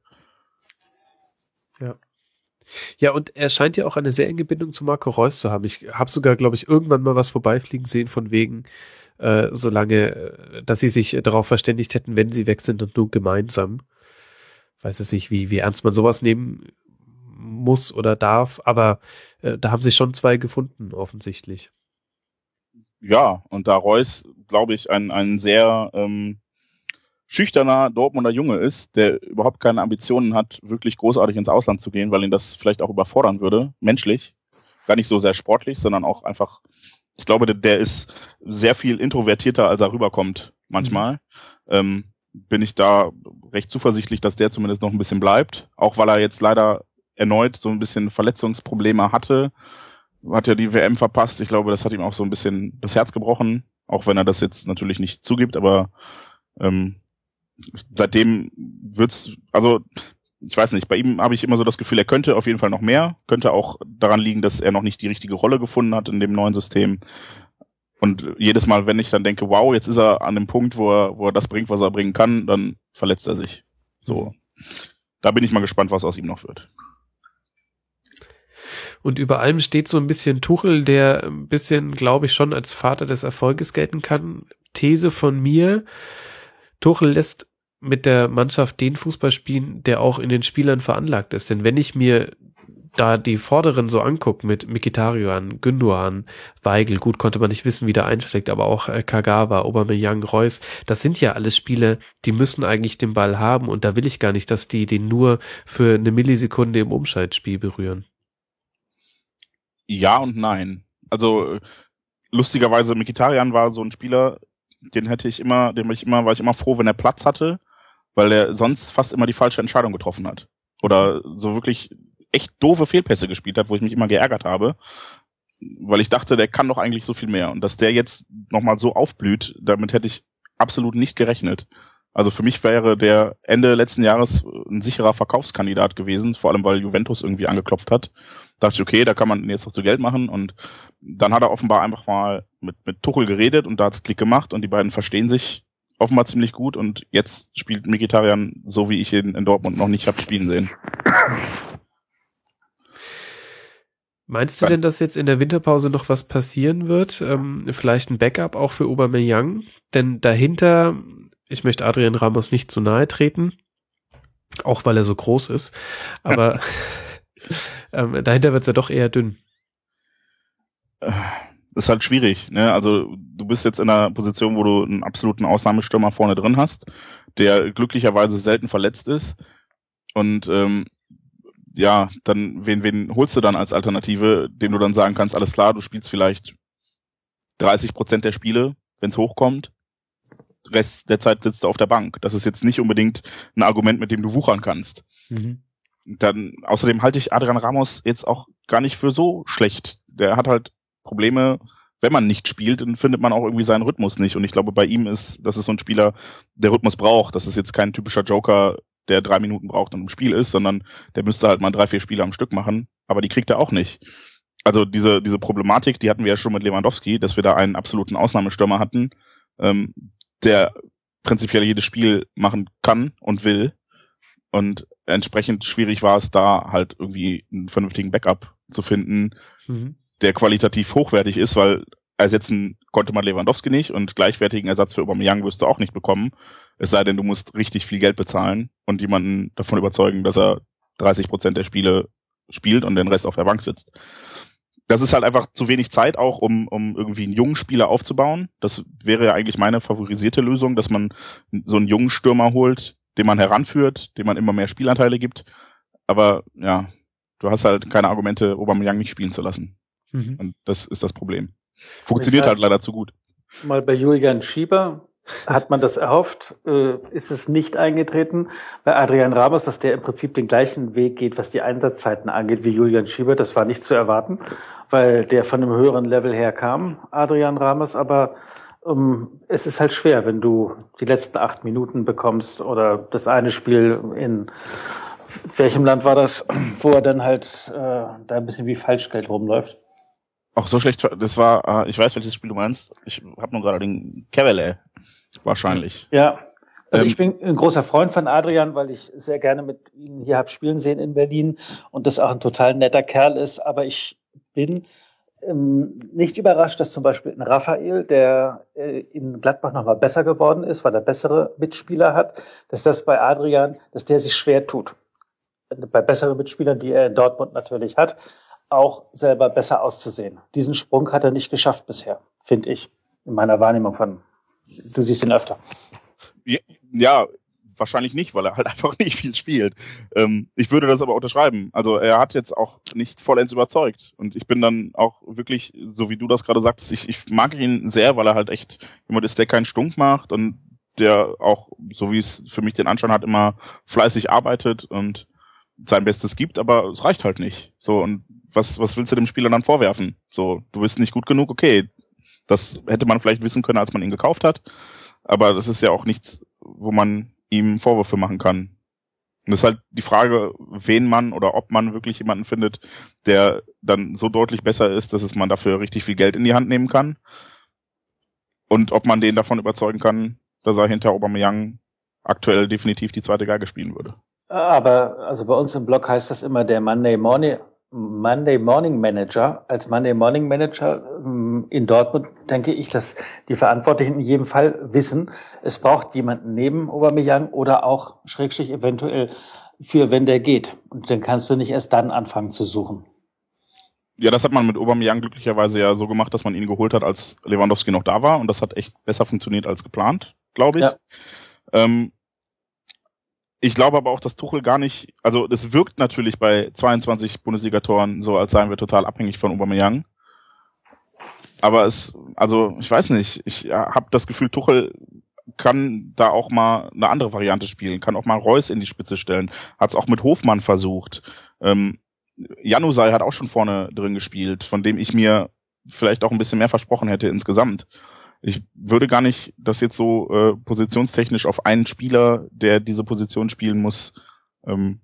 Ja. Und er scheint ja auch eine sehr enge Bindung zu Marco Reus zu haben. Ich habe sogar, glaube ich, irgendwann mal was vorbeifliegen sehen von wegen, äh, solange, äh, dass sie sich darauf verständigt hätten, wenn sie weg sind und nur gemeinsam. Weiß es nicht, wie, wie ernst man sowas nehmen muss oder darf, aber äh, da haben sich schon zwei gefunden, offensichtlich. Ja, und da Reus, glaube ich, ein, ein sehr ähm, schüchterner Dortmunder Junge ist, der überhaupt keine Ambitionen hat, wirklich großartig ins Ausland zu gehen, weil ihn das vielleicht auch überfordern würde, menschlich. Gar nicht so sehr sportlich, sondern auch einfach, ich glaube, der, der ist sehr viel introvertierter, als er rüberkommt manchmal. Ähm, bin ich da recht zuversichtlich, dass der zumindest noch ein bisschen bleibt. Auch weil er jetzt leider erneut so ein bisschen Verletzungsprobleme hatte. Hat ja die WM verpasst. Ich glaube, das hat ihm auch so ein bisschen das Herz gebrochen. Auch wenn er das jetzt natürlich nicht zugibt, aber ähm, seitdem wird's, also ich weiß nicht, bei ihm habe ich immer so das Gefühl, er könnte auf jeden Fall noch mehr, könnte auch daran liegen, dass er noch nicht die richtige Rolle gefunden hat in dem neuen System. Und jedes Mal, wenn ich dann denke, wow, jetzt ist er an dem Punkt, wo er, wo er das bringt, was er bringen kann, dann verletzt er sich. So. Da bin ich mal gespannt, was aus ihm noch wird. Und über allem steht so ein bisschen Tuchel, der ein bisschen, glaube ich, schon als Vater des Erfolges gelten kann. These von mir. Tuchel lässt mit der Mannschaft den Fußball spielen, der auch in den Spielern veranlagt ist. Denn wenn ich mir da die Vorderen so angucke mit Mikitarian, Gündogan, Weigel, gut konnte man nicht wissen, wie der einschlägt, aber auch äh, Kagawa, Aubameyang, Reus, das sind ja alles Spiele, die müssen eigentlich den Ball haben und da will ich gar nicht, dass die den nur für eine Millisekunde im Umschaltspiel berühren. Ja und nein. Also äh, lustigerweise, Mikitarian war so ein Spieler, den hätte ich immer, den war ich immer, war ich immer froh, wenn er Platz hatte, weil er sonst fast immer die falsche Entscheidung getroffen hat. Oder so wirklich echt doofe Fehlpässe gespielt hat, wo ich mich immer geärgert habe, weil ich dachte, der kann doch eigentlich so viel mehr. Und dass der jetzt nochmal so aufblüht, damit hätte ich absolut nicht gerechnet. Also für mich wäre der Ende letzten Jahres ein sicherer Verkaufskandidat gewesen, vor allem weil Juventus irgendwie angeklopft hat. Da dachte ich, okay, da kann man jetzt noch zu Geld machen und dann hat er offenbar einfach mal mit, mit Tuchel geredet und da hat's Klick gemacht und die beiden verstehen sich offenbar ziemlich gut und jetzt spielt Mikitarian so, wie ich ihn in Dortmund noch nicht habe spielen sehen. Meinst du denn, dass jetzt in der Winterpause noch was passieren wird? Ähm, vielleicht ein Backup auch für Aubameyang? Denn dahinter, ich möchte Adrian Ramos nicht zu nahe treten, auch weil er so groß ist, aber ähm, dahinter wird's ja doch eher dünn. ist halt schwierig. Ne? Also du bist jetzt in einer Position, wo du einen absoluten Ausnahmestürmer vorne drin hast, der glücklicherweise selten verletzt ist. Und ähm, ja, dann wen, wen holst du dann als Alternative, dem du dann sagen kannst, alles klar, du spielst vielleicht 30 Prozent der Spiele, wenn es hochkommt. Rest der Zeit sitzt du auf der Bank. Das ist jetzt nicht unbedingt ein Argument, mit dem du wuchern kannst. Mhm. Dann außerdem halte ich Adrian Ramos jetzt auch gar nicht für so schlecht. Der hat halt Probleme, wenn man nicht spielt, dann findet man auch irgendwie seinen Rhythmus nicht. Und ich glaube, bei ihm ist, das ist so ein Spieler, der Rhythmus braucht. Das ist jetzt kein typischer Joker, der drei Minuten braucht und im Spiel ist, sondern der müsste halt mal drei, vier Spiele am Stück machen. Aber die kriegt er auch nicht. Also diese, diese Problematik, die hatten wir ja schon mit Lewandowski, dass wir da einen absoluten Ausnahmestürmer hatten, ähm, der prinzipiell jedes Spiel machen kann und will. Und entsprechend schwierig war es da halt irgendwie einen vernünftigen Backup zu finden, Mhm. der qualitativ hochwertig ist, weil ersetzen konnte man Lewandowski nicht und gleichwertigen Ersatz für Aubameyang wirst du auch nicht bekommen. Es sei denn, du musst richtig viel Geld bezahlen und jemanden davon überzeugen, dass er 30 Prozent der Spiele spielt und den Rest auf der Bank sitzt. Das ist halt einfach zu wenig Zeit auch, um, um irgendwie einen jungen Spieler aufzubauen. Das wäre ja eigentlich meine favorisierte Lösung, dass man so einen jungen Stürmer holt, den man heranführt, dem man immer mehr Spielanteile gibt. Aber ja, du hast halt keine Argumente, Aubameyang nicht spielen zu lassen. Mhm. Und das ist das Problem. Funktioniert halt leider zu gut. Mal bei Julian Schieber hat man das erhofft, äh, ist es nicht eingetreten. Bei Adrian Ramos, dass der im Prinzip den gleichen Weg geht, was die Einsatzzeiten angeht, wie Julian Schieber, das war nicht zu erwarten, weil der von einem höheren Level her kam, Adrian Ramos, aber um, ähm, es ist halt schwer, wenn du die letzten acht Minuten bekommst oder das eine Spiel in welchem Land war das, wo er dann halt äh, da ein bisschen wie Falschgeld rumläuft. Auch so schlecht, das war, äh, ich weiß, welches Spiel du meinst. Ich habe nur gerade den Cavalier wahrscheinlich. Ja. Also ähm, ich bin ein großer Freund von Adrian, weil ich sehr gerne mit ihm hier hab spielen sehen in Berlin und das auch ein total netter Kerl ist. Aber ich bin ähm, nicht überrascht, dass zum Beispiel ein Raphael, der äh, in Gladbach nochmal besser geworden ist, weil er bessere Mitspieler hat, dass das bei Adrian, dass der sich schwer tut. Bei besseren Mitspielern, die er in Dortmund natürlich hat, auch selber besser auszusehen. Diesen Sprung hat er nicht geschafft bisher, finde ich, in meiner Wahrnehmung von. Du siehst ihn öfter. Ja, wahrscheinlich nicht, weil er halt einfach nicht viel spielt. Ähm, ich würde das aber unterschreiben. Also er hat jetzt auch nicht vollends überzeugt. Und ich bin dann auch wirklich, so wie du das gerade sagtest, ich, ich mag ihn sehr, weil er halt echt jemand ist, der keinen Stunk macht und der auch, so wie es für mich den Anschein hat, immer fleißig arbeitet und sein Bestes gibt, aber es reicht halt nicht. So, und was, was willst du dem Spieler dann vorwerfen? So, du bist nicht gut genug, okay. Das hätte man vielleicht wissen können, als man ihn gekauft hat. Aber das ist ja auch nichts, wo man ihm Vorwürfe machen kann. Und das ist halt die Frage, wen man oder ob man wirklich jemanden findet, der dann so deutlich besser ist, dass es man dafür richtig viel Geld in die Hand nehmen kann. Und ob man den davon überzeugen kann, dass er hinter Aubameyang aktuell definitiv die zweite Geige spielen würde. Aber also bei uns im Blog heißt das immer der Monday Morning Monday Morning Manager. Als Monday Morning Manager ähm, in Dortmund denke ich, dass die Verantwortlichen in jedem Fall wissen, es braucht jemanden neben Aubameyang oder auch Schrägstrich eventuell für, wenn der geht. Und dann kannst du nicht erst dann anfangen zu suchen. Ja, das hat man mit Aubameyang glücklicherweise ja so gemacht, dass man ihn geholt hat, als Lewandowski noch da war. Und das hat echt besser funktioniert als geplant, glaube ich. Ja. Ähm, ich glaube aber auch, dass Tuchel gar nicht, also das wirkt natürlich bei 22 Bundesligatoren so, als seien wir total abhängig von Aubameyang. Aber es, also ich weiß nicht, ich habe das Gefühl, Tuchel kann da auch mal eine andere Variante spielen, kann auch mal Reus in die Spitze stellen, hat es auch mit Hofmann versucht. Ähm, Janusai hat auch schon vorne drin gespielt, von dem ich mir vielleicht auch ein bisschen mehr versprochen hätte insgesamt ich würde gar nicht das jetzt so äh, positionstechnisch auf einen Spieler, der diese Position spielen muss, ähm,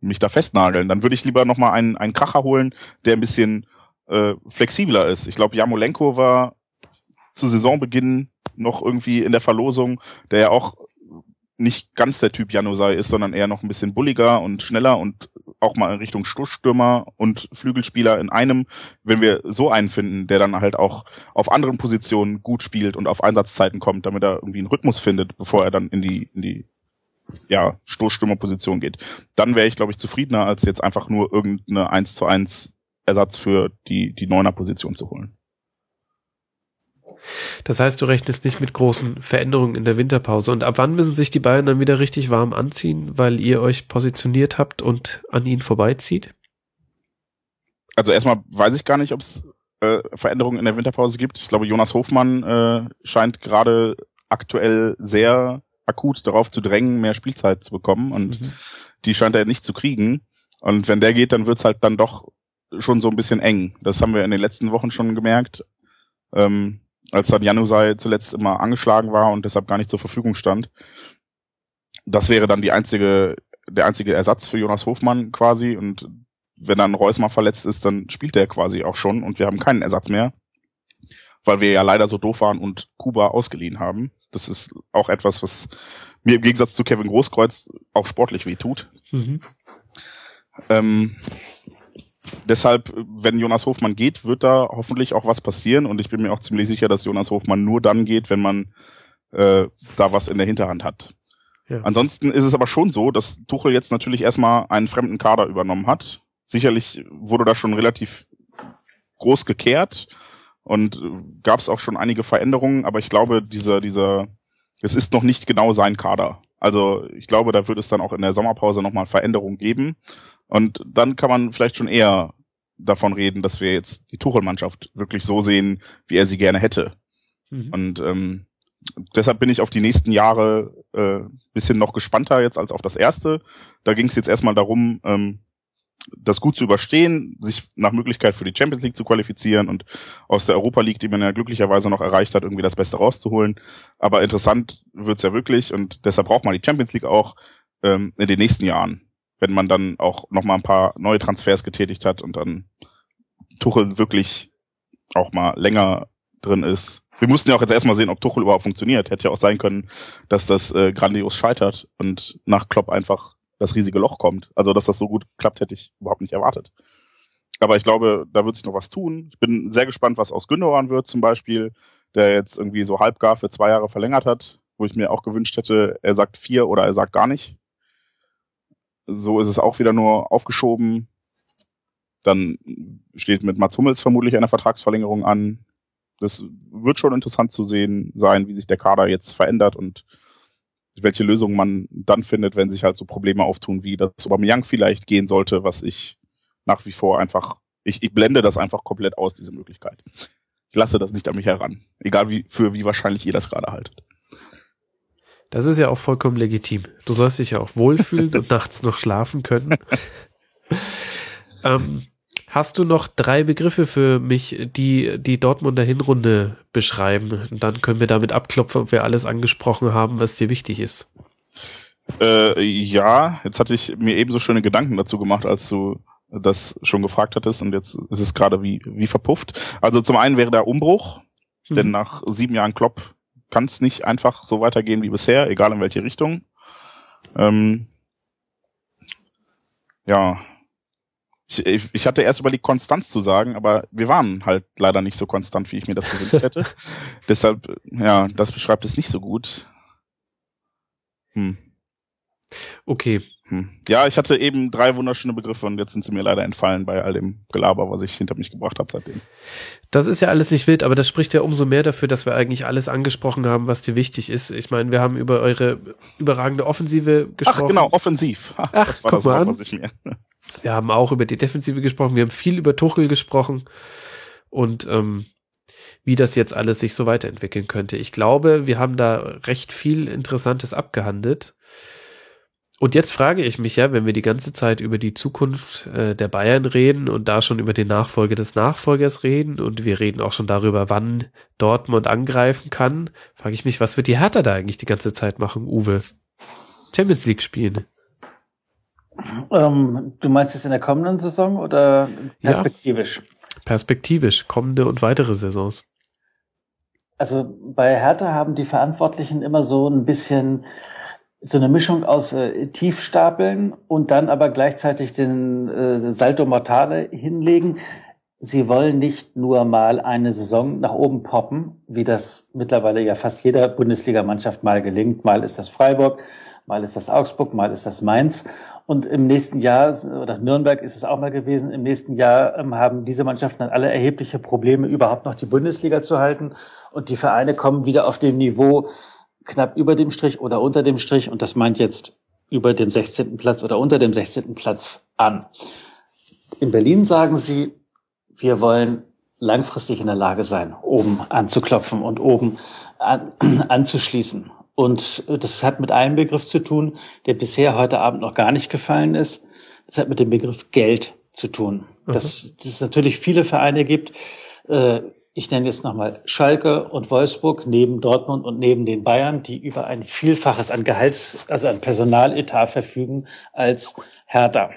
mich da festnageln. Dann würde ich lieber nochmal einen, einen Kracher holen, der ein bisschen äh, flexibler ist. Ich glaube, Jamolenko war zu Saisonbeginn noch irgendwie in der Verlosung, der ja auch nicht ganz der Typ Janusai ist, sondern eher noch ein bisschen bulliger und schneller und auch mal in Richtung Stoßstürmer und Flügelspieler in einem, wenn wir so einen finden, der dann halt auch auf anderen Positionen gut spielt und auf Einsatzzeiten kommt, damit er irgendwie einen Rhythmus findet, bevor er dann in die, in die ja, Stoßstürmerposition geht. Dann wäre ich, glaube ich, zufriedener, als jetzt einfach nur irgendeine 1 zu 1 Ersatz für die, die Neuner Position zu holen. Das heißt, du rechnest nicht mit großen Veränderungen in der Winterpause. Und ab wann müssen sich die Bayern dann wieder richtig warm anziehen, weil ihr euch positioniert habt und an ihnen vorbeizieht? Also erstmal weiß ich gar nicht, ob es äh, Veränderungen in der Winterpause gibt. Ich glaube, Jonas Hofmann äh, scheint gerade aktuell sehr akut darauf zu drängen, mehr Spielzeit zu bekommen. Und mhm. die scheint er nicht zu kriegen. Und wenn der geht, dann wird's halt dann doch schon so ein bisschen eng. Das haben wir in den letzten Wochen schon gemerkt. Ähm, als dann Janusai zuletzt immer angeschlagen war und deshalb gar nicht zur Verfügung stand. Das wäre dann die einzige, der einzige Ersatz für Jonas Hofmann quasi und wenn dann Reus mal verletzt ist, dann spielt er quasi auch schon und wir haben keinen Ersatz mehr, weil wir ja leider so doof waren und Kuba ausgeliehen haben. Das ist auch etwas, was mir im Gegensatz zu Kevin Großkreuz auch sportlich weh tut. Mhm. Ähm, deshalb, wenn Jonas Hofmann geht, wird da hoffentlich auch was passieren und ich bin mir auch ziemlich sicher, dass Jonas Hofmann nur dann geht, wenn man äh, da was in der Hinterhand hat. Ja. Ansonsten ist es aber schon so, dass Tuchel jetzt natürlich erstmal einen fremden Kader übernommen hat. Sicherlich wurde da schon relativ groß gekehrt und gab es auch schon einige Veränderungen, aber ich glaube, dieser, dieser, es ist noch nicht genau sein Kader. Also ich glaube, da wird es dann auch in der Sommerpause nochmal Veränderungen geben. Und dann kann man vielleicht schon eher davon reden, dass wir jetzt die Tuchel-Mannschaft wirklich so sehen, wie er sie gerne hätte. Mhm. Und ähm, deshalb bin ich auf die nächsten Jahre äh, bisschen noch gespannter jetzt als auf das erste. Da ging es jetzt erstmal darum, ähm, das gut zu überstehen, sich nach Möglichkeit für die Champions League zu qualifizieren und aus der Europa League, die man ja glücklicherweise noch erreicht hat, irgendwie das Beste rauszuholen. Aber interessant wird's ja wirklich und deshalb braucht man die Champions League auch ähm, in den nächsten Jahren, wenn man dann auch noch mal ein paar neue Transfers getätigt hat und dann Tuchel wirklich auch mal länger drin ist wir mussten ja auch jetzt erstmal sehen, ob Tuchel überhaupt funktioniert. Hätte ja auch sein können, dass das äh, grandios scheitert und nach Klopp einfach das riesige Loch kommt. Also, dass das so gut klappt, hätte ich überhaupt nicht erwartet. Aber ich glaube, da wird sich noch was tun. Ich bin sehr gespannt, was aus Gündogan wird zum Beispiel, der jetzt irgendwie so halbgar für zwei Jahre verlängert hat, wo ich mir auch gewünscht hätte, er sagt vier oder er sagt gar nicht. So ist es auch wieder nur aufgeschoben. Dann steht mit Mats Hummels vermutlich eine Vertragsverlängerung an das wird schon interessant zu sehen sein, wie sich der Kader jetzt verändert und welche Lösungen man dann findet, wenn sich halt so Probleme auftun, wie das Aubameyang vielleicht gehen sollte, was ich nach wie vor einfach, ich, ich blende das einfach komplett aus, diese Möglichkeit. Ich lasse das nicht an mich heran. Egal wie, für wie wahrscheinlich ihr das gerade haltet. Das ist ja auch vollkommen legitim. Du sollst dich ja auch wohlfühlen und nachts noch schlafen können. ähm, Hast du noch drei Begriffe für mich, die die Dortmunder Hinrunde beschreiben? dann können wir damit abklopfen, ob wir alles angesprochen haben, was dir wichtig ist. Äh, ja, jetzt hatte ich mir ebenso schöne Gedanken dazu gemacht, als du das schon gefragt hattest und jetzt ist es gerade wie, wie verpufft. Also zum einen wäre der Umbruch, mhm. denn nach sieben Jahren Klopp kann es nicht einfach so weitergehen wie bisher, egal in welche Richtung. Ähm, ja, ich, ich, ich hatte erst überlegt, Konstanz zu sagen, aber wir waren halt leider nicht so konstant, wie ich mir das gewünscht hätte. Deshalb, ja, das beschreibt es nicht so gut. Hm. Okay. Hm. Ja, ich hatte eben drei wunderschöne Begriffe und jetzt sind sie mir leider entfallen bei all dem Gelaber, was ich hinter mich gebracht habe seitdem. Das ist ja alles nicht wild, aber das spricht ja umso mehr dafür, dass wir eigentlich alles angesprochen haben, was dir wichtig ist. Ich meine, wir haben über eure überragende Offensive gesprochen. Ach genau, offensiv. Ach, das war guck das Wort, was ich mir wir haben auch über die Defensive gesprochen, wir haben viel über Tuchel gesprochen und ähm, wie das jetzt alles sich so weiterentwickeln könnte. Ich glaube, wir haben da recht viel Interessantes abgehandelt. Und jetzt frage ich mich ja, wenn wir die ganze Zeit über die Zukunft äh, der Bayern reden und da schon über den Nachfolger des Nachfolgers reden und wir reden auch schon darüber, wann Dortmund angreifen kann, frage ich mich, was wird die Hertha da eigentlich die ganze Zeit machen, Uwe? Champions League spielen. Ähm, du meinst es in der kommenden Saison oder perspektivisch? Ja, perspektivisch, kommende und weitere Saisons. Also bei Hertha haben die Verantwortlichen immer so ein bisschen so eine Mischung aus äh, Tiefstapeln und dann aber gleichzeitig den äh, Salto Mortale hinlegen. Sie wollen nicht nur mal eine Saison nach oben poppen, wie das mittlerweile ja fast jeder Bundesligamannschaft mal gelingt. Mal ist das Freiburg, mal ist das Augsburg, mal ist das Mainz. Und im nächsten Jahr, oder Nürnberg ist es auch mal gewesen, im nächsten Jahr ähm, haben diese Mannschaften dann alle erhebliche Probleme, überhaupt noch die Bundesliga zu halten. Und die Vereine kommen wieder auf dem Niveau knapp über dem Strich oder unter dem Strich. Und das meint jetzt über dem 16. Platz oder unter dem 16. Platz an. In Berlin sagen sie, wir wollen langfristig in der Lage sein, oben anzuklopfen und oben an, anzuschließen. Und das hat mit einem Begriff zu tun, der bisher heute Abend noch gar nicht gefallen ist. Das hat mit dem Begriff Geld zu tun. Mhm. Dass, dass es natürlich viele Vereine gibt, äh, ich nenne jetzt nochmal Schalke und Wolfsburg neben Dortmund und neben den Bayern, die über ein Vielfaches an Gehalts, also an Personaletat verfügen als Hertha.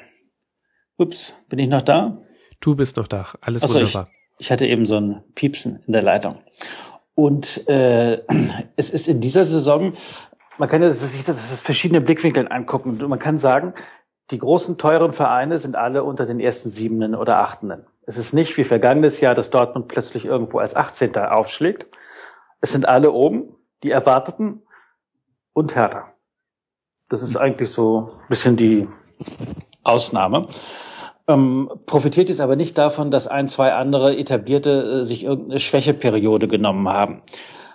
Ups, bin ich noch da? Du bist noch da. Alles Achso, wunderbar. Ich, ich hatte eben so ein Piepsen in der Leitung. Und äh, es ist in dieser Saison, man kann sich das aus verschiedenen Blickwinkeln angucken. Man kann sagen, die großen, teuren Vereine sind alle unter den ersten Siebenen oder Achtenden. Es ist nicht wie vergangenes Jahr, dass Dortmund plötzlich irgendwo als 18. aufschlägt. Es sind alle oben, die Erwarteten und härter. Das ist eigentlich so ein bisschen die Ausnahme. Ähm, profitiert jetzt aber nicht davon, dass ein, zwei andere etablierte äh, sich irgendeine Schwächeperiode genommen haben.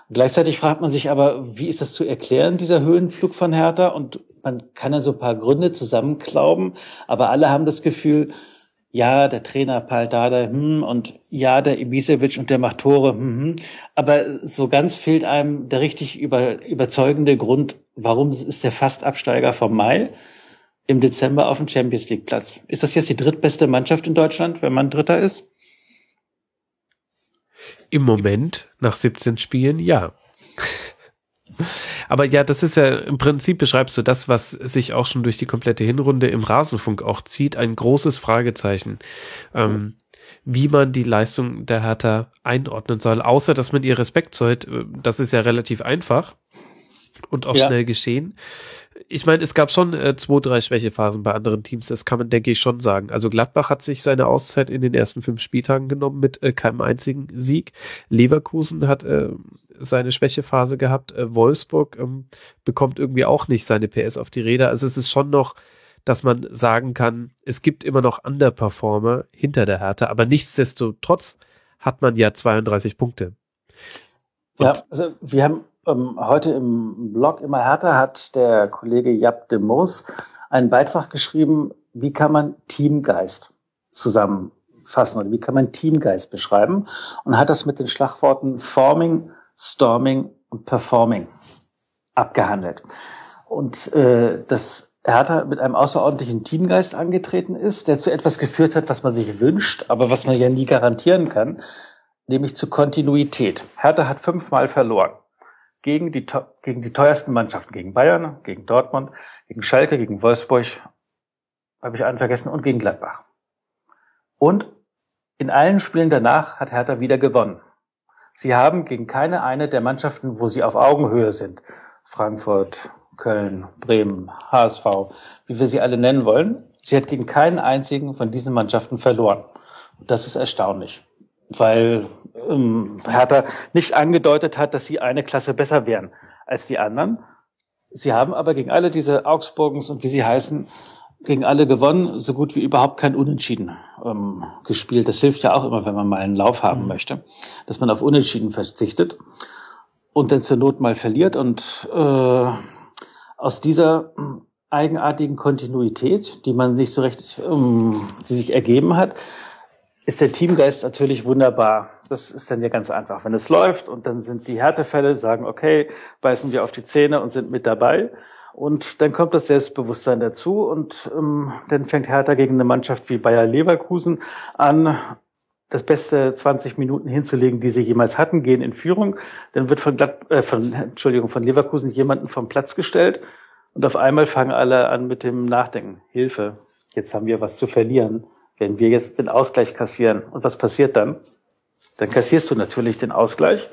Gleichzeitig fragt man sich aber, wie ist das zu erklären, dieser Höhenflug von Hertha? Und man kann ja so ein paar Gründe zusammenklauben, aber alle haben das Gefühl, ja, der Trainer Paldada, hm, und ja, der Ibisevic und der macht Tore, hm, hm. aber so ganz fehlt einem der richtig über, überzeugende Grund, warum ist der Fastabsteiger vom Mai im Dezember auf dem Champions League Platz. Ist das jetzt die drittbeste Mannschaft in Deutschland, wenn man Dritter ist? Im Moment, nach 17 Spielen, ja. Aber ja, das ist ja im Prinzip beschreibst du das, was sich auch schon durch die komplette Hinrunde im Rasenfunk auch zieht, ein großes Fragezeichen, ähm, wie man die Leistung der Hertha einordnen soll, außer dass man ihr Respekt zollt. Äh, das ist ja relativ einfach und auch ja. schnell geschehen. Ich meine, es gab schon äh, zwei, drei Schwächephasen bei anderen Teams, das kann man, denke ich, schon sagen. Also Gladbach hat sich seine Auszeit in den ersten fünf Spieltagen genommen mit äh, keinem einzigen Sieg. Leverkusen hat äh, seine Schwächephase gehabt. Äh, Wolfsburg ähm, bekommt irgendwie auch nicht seine PS auf die Räder. Also es ist schon noch, dass man sagen kann, es gibt immer noch Underperformer hinter der Härte, aber nichtsdestotrotz hat man ja 32 Punkte. Und ja, also wir haben ähm, heute im Blog immer härter hat der Kollege Jap de Moos einen Beitrag geschrieben, wie kann man Teamgeist zusammenfassen oder wie kann man Teamgeist beschreiben und hat das mit den Schlagworten Forming, Storming und Performing abgehandelt. Und äh, dass Hertha mit einem außerordentlichen Teamgeist angetreten ist, der zu etwas geführt hat, was man sich wünscht, aber was man ja nie garantieren kann, nämlich zu Kontinuität. Hertha hat fünfmal verloren gegen die, gegen die teuersten Mannschaften, gegen Bayern, gegen Dortmund, gegen Schalke, gegen Wolfsburg, habe ich einen vergessen, und gegen Gladbach. Und in allen Spielen danach hat Hertha wieder gewonnen. Sie haben gegen keine eine der Mannschaften, wo sie auf Augenhöhe sind, Frankfurt, Köln, Bremen, HSV, wie wir sie alle nennen wollen, sie hat gegen keinen einzigen von diesen Mannschaften verloren. Das ist erstaunlich weil ähm, Hertha nicht angedeutet hat, dass sie eine Klasse besser wären als die anderen. Sie haben aber gegen alle diese Augsburgens und wie sie heißen, gegen alle gewonnen, so gut wie überhaupt kein Unentschieden ähm, gespielt. Das hilft ja auch immer, wenn man mal einen Lauf haben mhm. möchte, dass man auf Unentschieden verzichtet und dann zur Not mal verliert. Und äh, aus dieser eigenartigen Kontinuität, die man nicht so recht, ähm, die sich ergeben hat, ist der Teamgeist natürlich wunderbar. Das ist dann ja ganz einfach. Wenn es läuft und dann sind die Härtefälle, sagen, okay, beißen wir auf die Zähne und sind mit dabei. Und dann kommt das Selbstbewusstsein dazu und ähm, dann fängt Hertha gegen eine Mannschaft wie Bayer Leverkusen an, das beste 20 Minuten hinzulegen, die sie jemals hatten, gehen in Führung. Dann wird von, Glatt, äh, von, Entschuldigung, von Leverkusen jemanden vom Platz gestellt und auf einmal fangen alle an mit dem Nachdenken. Hilfe, jetzt haben wir was zu verlieren wenn wir jetzt den Ausgleich kassieren. Und was passiert dann? Dann kassierst du natürlich den Ausgleich.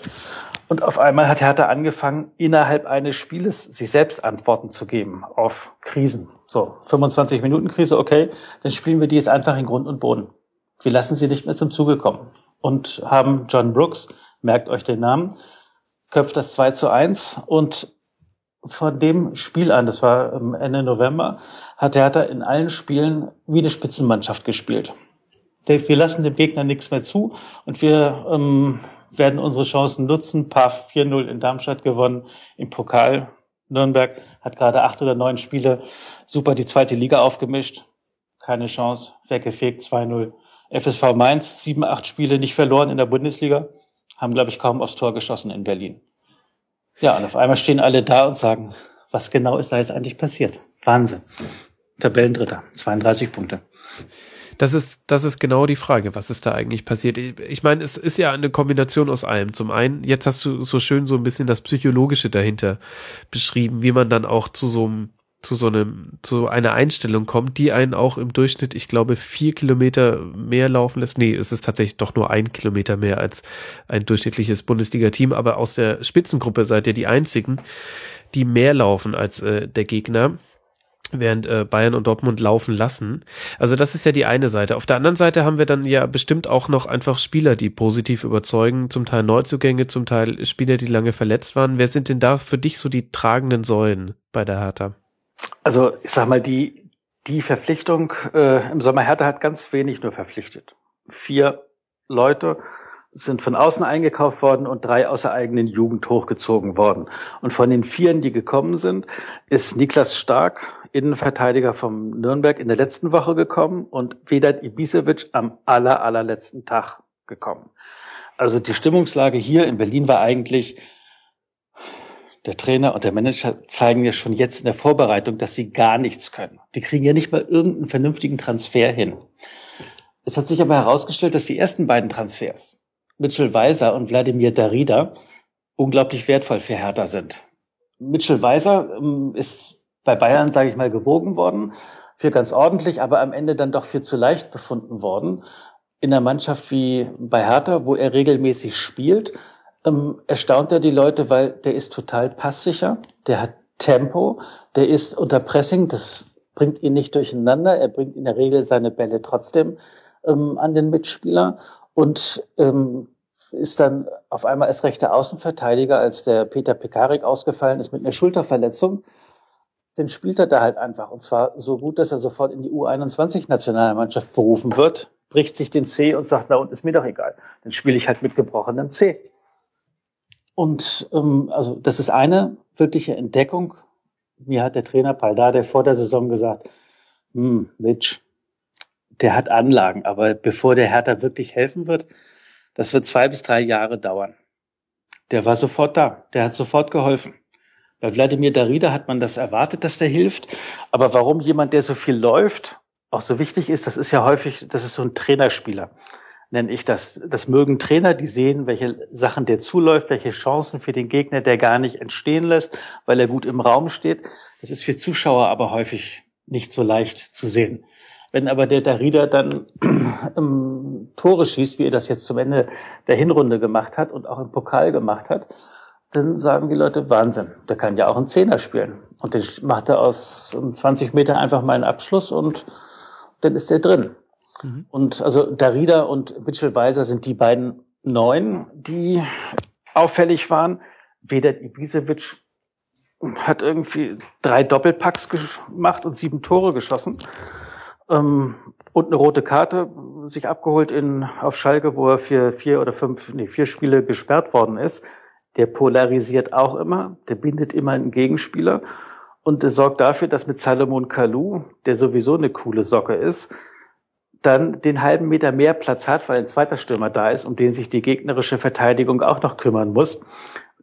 Und auf einmal hat Hertha angefangen, innerhalb eines Spieles sich selbst Antworten zu geben auf Krisen. So, 25 Minuten Krise, okay, dann spielen wir die jetzt einfach in Grund und Boden. Wir lassen sie nicht mehr zum Zuge kommen. Und haben John Brooks, merkt euch den Namen, köpft das 2 zu 1 und von dem Spiel an, das war Ende November, hat Hertha in allen Spielen wie eine Spitzenmannschaft gespielt. Wir lassen dem Gegner nichts mehr zu und wir ähm, werden unsere Chancen nutzen. PAF 4-0 in Darmstadt gewonnen, im Pokal. Nürnberg hat gerade acht oder neun Spiele super die zweite Liga aufgemischt. Keine Chance, weggefegt 2-0. FSV Mainz, sieben, acht Spiele nicht verloren in der Bundesliga, haben, glaube ich, kaum aufs Tor geschossen in Berlin. Ja, und auf einmal stehen alle da und sagen, was genau ist da jetzt eigentlich passiert? Wahnsinn. Tabellendritter, 32 Punkte. Das ist, das ist genau die Frage, was ist da eigentlich passiert. Ich meine, es ist ja eine Kombination aus allem. Zum einen, jetzt hast du so schön so ein bisschen das Psychologische dahinter beschrieben, wie man dann auch zu so einem zu so einem, zu einer Einstellung kommt, die einen auch im Durchschnitt, ich glaube, vier Kilometer mehr laufen lässt. Nee, es ist tatsächlich doch nur ein Kilometer mehr als ein durchschnittliches Bundesliga-Team, aber aus der Spitzengruppe seid ihr die einzigen, die mehr laufen als äh, der Gegner während äh, Bayern und Dortmund laufen lassen. Also das ist ja die eine Seite. Auf der anderen Seite haben wir dann ja bestimmt auch noch einfach Spieler, die positiv überzeugen, zum Teil Neuzugänge, zum Teil Spieler, die lange verletzt waren. Wer sind denn da für dich so die tragenden Säulen bei der Hertha? Also ich sag mal, die, die Verpflichtung äh, im Sommer Hertha hat ganz wenig nur verpflichtet. Vier Leute sind von außen eingekauft worden und drei aus der eigenen Jugend hochgezogen worden. Und von den Vieren, die gekommen sind, ist Niklas Stark, Innenverteidiger vom Nürnberg, in der letzten Woche gekommen und Vedat Ibisevic am aller, allerletzten Tag gekommen. Also die Stimmungslage hier in Berlin war eigentlich, der Trainer und der Manager zeigen ja schon jetzt in der Vorbereitung, dass sie gar nichts können. Die kriegen ja nicht mal irgendeinen vernünftigen Transfer hin. Es hat sich aber herausgestellt, dass die ersten beiden Transfers, Mitchell Weiser und Wladimir Darida, unglaublich wertvoll für Hertha sind. Mitchell Weiser ähm, ist bei Bayern, sage ich mal, gewogen worden, für ganz ordentlich, aber am Ende dann doch für zu leicht befunden worden. In einer Mannschaft wie bei Hertha, wo er regelmäßig spielt, ähm, erstaunt er die Leute, weil der ist total passsicher, der hat Tempo, der ist unter Pressing, das bringt ihn nicht durcheinander, er bringt in der Regel seine Bälle trotzdem ähm, an den Mitspieler und ähm, ist dann auf einmal als rechter Außenverteidiger, als der Peter Pekarik ausgefallen ist mit einer Schulterverletzung, dann spielt er da halt einfach. Und zwar so gut, dass er sofort in die U21-Nationalmannschaft berufen wird, bricht sich den C und sagt, na und ist mir doch egal. Dann spiele ich halt mit gebrochenem C. Und ähm, also das ist eine wirkliche Entdeckung. Mir hat der Trainer Paldade vor der Saison gesagt, hm, Mitch, der hat Anlagen, aber bevor der Hertha wirklich helfen wird, das wird zwei bis drei Jahre dauern. Der war sofort da, der hat sofort geholfen. Bei Wladimir Darida hat man das erwartet, dass der hilft. Aber warum jemand, der so viel läuft, auch so wichtig ist, das ist ja häufig, das ist so ein Trainerspieler, nenne ich das. Das mögen Trainer, die sehen, welche Sachen der zuläuft, welche Chancen für den Gegner der gar nicht entstehen lässt, weil er gut im Raum steht. Das ist für Zuschauer aber häufig nicht so leicht zu sehen. Wenn aber der Darida dann ähm, Tore schießt, wie er das jetzt zum Ende der Hinrunde gemacht hat und auch im Pokal gemacht hat, dann sagen die Leute, Wahnsinn, der kann ja auch einen Zehner spielen. Und den macht er aus 20 Meter einfach mal einen Abschluss und dann ist der drin. Mhm. Und also Darida und Mitchell Weiser sind die beiden Neuen, die auffällig waren. Vedat Ibisevic hat irgendwie drei Doppelpacks gemacht und sieben Tore geschossen. Ähm, und eine rote Karte sich abgeholt in, auf Schalke, wo er für vier oder fünf, nee, vier Spiele gesperrt worden ist der polarisiert auch immer, der bindet immer einen Gegenspieler und der sorgt dafür, dass mit Salomon Kalou, der sowieso eine coole Socke ist, dann den halben Meter mehr Platz hat, weil ein zweiter Stürmer da ist, um den sich die gegnerische Verteidigung auch noch kümmern muss,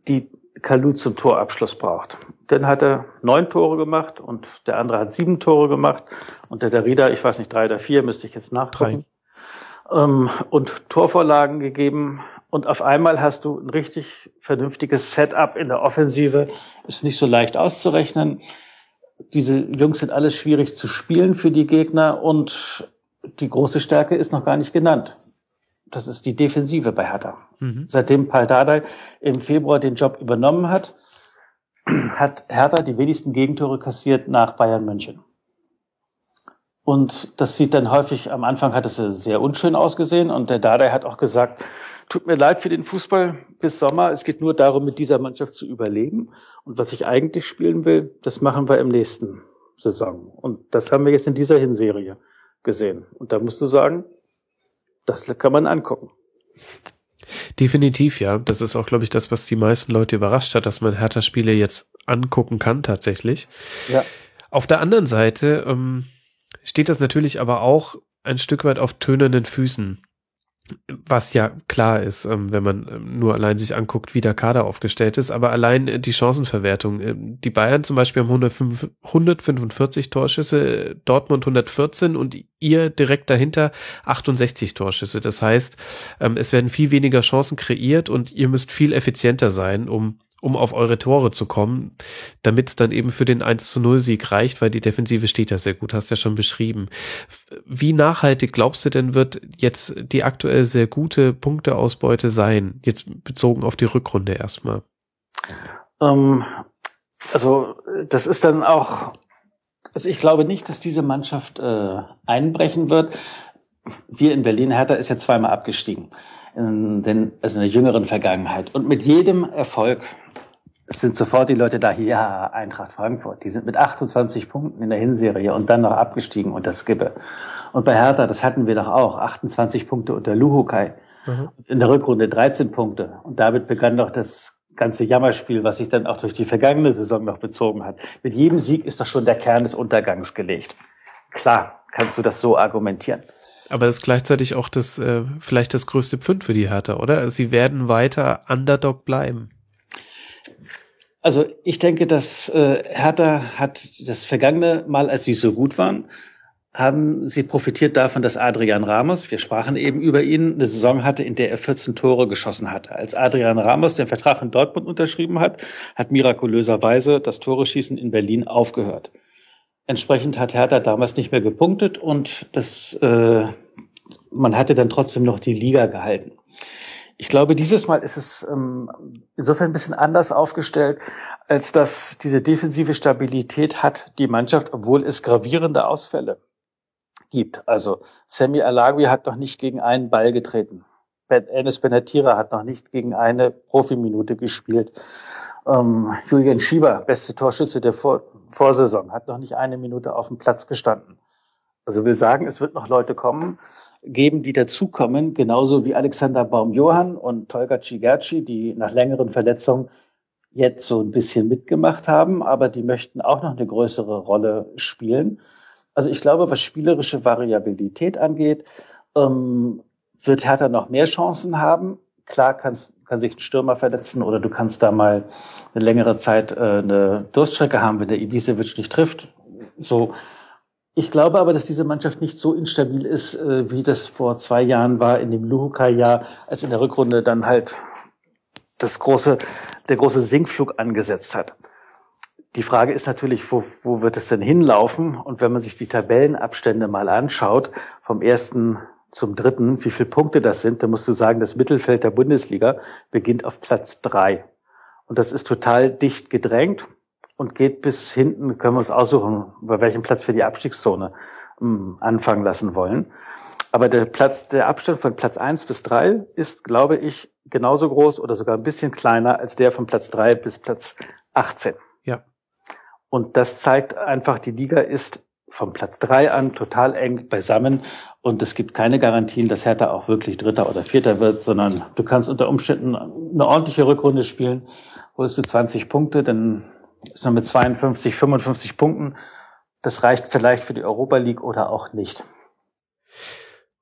die Kalou zum Torabschluss braucht. Dann hat er neun Tore gemacht und der andere hat sieben Tore gemacht und der Darida, ich weiß nicht, drei oder vier, müsste ich jetzt nachgucken. Ähm, und Torvorlagen gegeben und auf einmal hast du ein richtig vernünftiges Setup in der Offensive. Ist nicht so leicht auszurechnen. Diese Jungs sind alles schwierig zu spielen für die Gegner und die große Stärke ist noch gar nicht genannt. Das ist die Defensive bei Hertha. Mhm. Seitdem Paul Dardai im Februar den Job übernommen hat, hat Hertha die wenigsten Gegentore kassiert nach Bayern München. Und das sieht dann häufig, am Anfang hat es sehr unschön ausgesehen und der Dardai hat auch gesagt, Tut mir leid für den Fußball bis Sommer. Es geht nur darum, mit dieser Mannschaft zu überleben. Und was ich eigentlich spielen will, das machen wir im nächsten Saison. Und das haben wir jetzt in dieser Hinserie gesehen. Und da musst du sagen, das kann man angucken. Definitiv, ja. Das ist auch, glaube ich, das, was die meisten Leute überrascht hat, dass man Hertha-Spiele jetzt angucken kann, tatsächlich. Ja. Auf der anderen Seite ähm, steht das natürlich aber auch ein Stück weit auf tönenden Füßen. Was ja klar ist, ähm, wenn man ähm, nur allein sich anguckt, wie der Kader aufgestellt ist, aber allein äh, die Chancenverwertung. Ähm, die Bayern zum Beispiel haben 145 Torschüsse, Dortmund 114 und ihr direkt dahinter 68 Torschüsse. Das heißt, es werden viel weniger Chancen kreiert und ihr müsst viel effizienter sein, um um auf eure Tore zu kommen, damit es dann eben für den 1 zu 0 Sieg reicht, weil die Defensive steht ja sehr gut, hast ja schon beschrieben. Wie nachhaltig glaubst du denn wird jetzt die aktuell sehr gute Punkteausbeute sein, jetzt bezogen auf die Rückrunde erstmal? Ähm, also das ist dann auch, also ich glaube nicht, dass diese Mannschaft äh, einbrechen wird. Wir in Berlin, Hertha ist ja zweimal abgestiegen in den, also in der jüngeren Vergangenheit. Und mit jedem Erfolg es sind sofort die Leute da, ja, Eintracht Frankfurt, die sind mit 28 Punkten in der Hinserie und dann noch abgestiegen unter Skippe. Und bei Hertha, das hatten wir doch auch, 28 Punkte unter Luhukai. Mhm. In der Rückrunde 13 Punkte. Und damit begann doch das ganze Jammerspiel, was sich dann auch durch die vergangene Saison noch bezogen hat. Mit jedem Sieg ist doch schon der Kern des Untergangs gelegt. Klar, kannst du das so argumentieren. Aber das ist gleichzeitig auch das, äh, vielleicht das größte Pfund für die Hertha, oder? Sie werden weiter Underdog bleiben. Also ich denke, dass äh, Hertha hat das vergangene Mal, als sie so gut waren, haben sie profitiert davon, dass Adrian Ramos, wir sprachen eben über ihn, eine Saison hatte, in der er 14 Tore geschossen hatte. Als Adrian Ramos den Vertrag in Dortmund unterschrieben hat, hat mirakulöserweise das Tore-Schießen in Berlin aufgehört. Entsprechend hat Hertha damals nicht mehr gepunktet und das, äh, man hatte dann trotzdem noch die Liga gehalten. Ich glaube, dieses Mal ist es ähm, insofern ein bisschen anders aufgestellt, als dass diese defensive Stabilität hat die Mannschaft, obwohl es gravierende Ausfälle gibt. Also Sammy Alagui hat noch nicht gegen einen Ball getreten. Enes Benatira hat noch nicht gegen eine Profiminute gespielt. Ähm, Julian Schieber, beste Torschütze der Vor Vorsaison, hat noch nicht eine Minute auf dem Platz gestanden. Also will sagen, es wird noch Leute kommen, geben, die dazukommen, genauso wie Alexander Baum-Johann und Tolga Cigerci, die nach längeren Verletzungen jetzt so ein bisschen mitgemacht haben, aber die möchten auch noch eine größere Rolle spielen. Also ich glaube, was spielerische Variabilität angeht, ähm, wird Hertha noch mehr Chancen haben. Klar kann's, kann sich ein Stürmer verletzen oder du kannst da mal eine längere Zeit äh, eine Durststrecke haben, wenn der Ibisevic nicht trifft. So ich glaube aber, dass diese Mannschaft nicht so instabil ist, äh, wie das vor zwei Jahren war in dem Luhuka-Jahr, als in der Rückrunde dann halt das große, der große Sinkflug angesetzt hat. Die Frage ist natürlich, wo, wo wird es denn hinlaufen? Und wenn man sich die Tabellenabstände mal anschaut, vom ersten zum dritten, wie viele Punkte das sind, dann musst du sagen, das Mittelfeld der Bundesliga beginnt auf Platz drei. Und das ist total dicht gedrängt und geht bis hinten, können wir uns aussuchen, bei welchem Platz wir die Abstiegszone ähm, anfangen lassen wollen. Aber der Platz, der Abstand von Platz eins bis drei ist, glaube ich, genauso groß oder sogar ein bisschen kleiner als der von Platz drei bis Platz 18. Ja. Und das zeigt einfach, die Liga ist vom Platz drei an total eng beisammen und es gibt keine Garantien, dass Hertha auch wirklich Dritter oder Vierter wird, sondern du kannst unter Umständen eine ordentliche Rückrunde spielen, holst du 20 Punkte, dann ist man mit 52, 55 Punkten. Das reicht vielleicht für die Europa League oder auch nicht.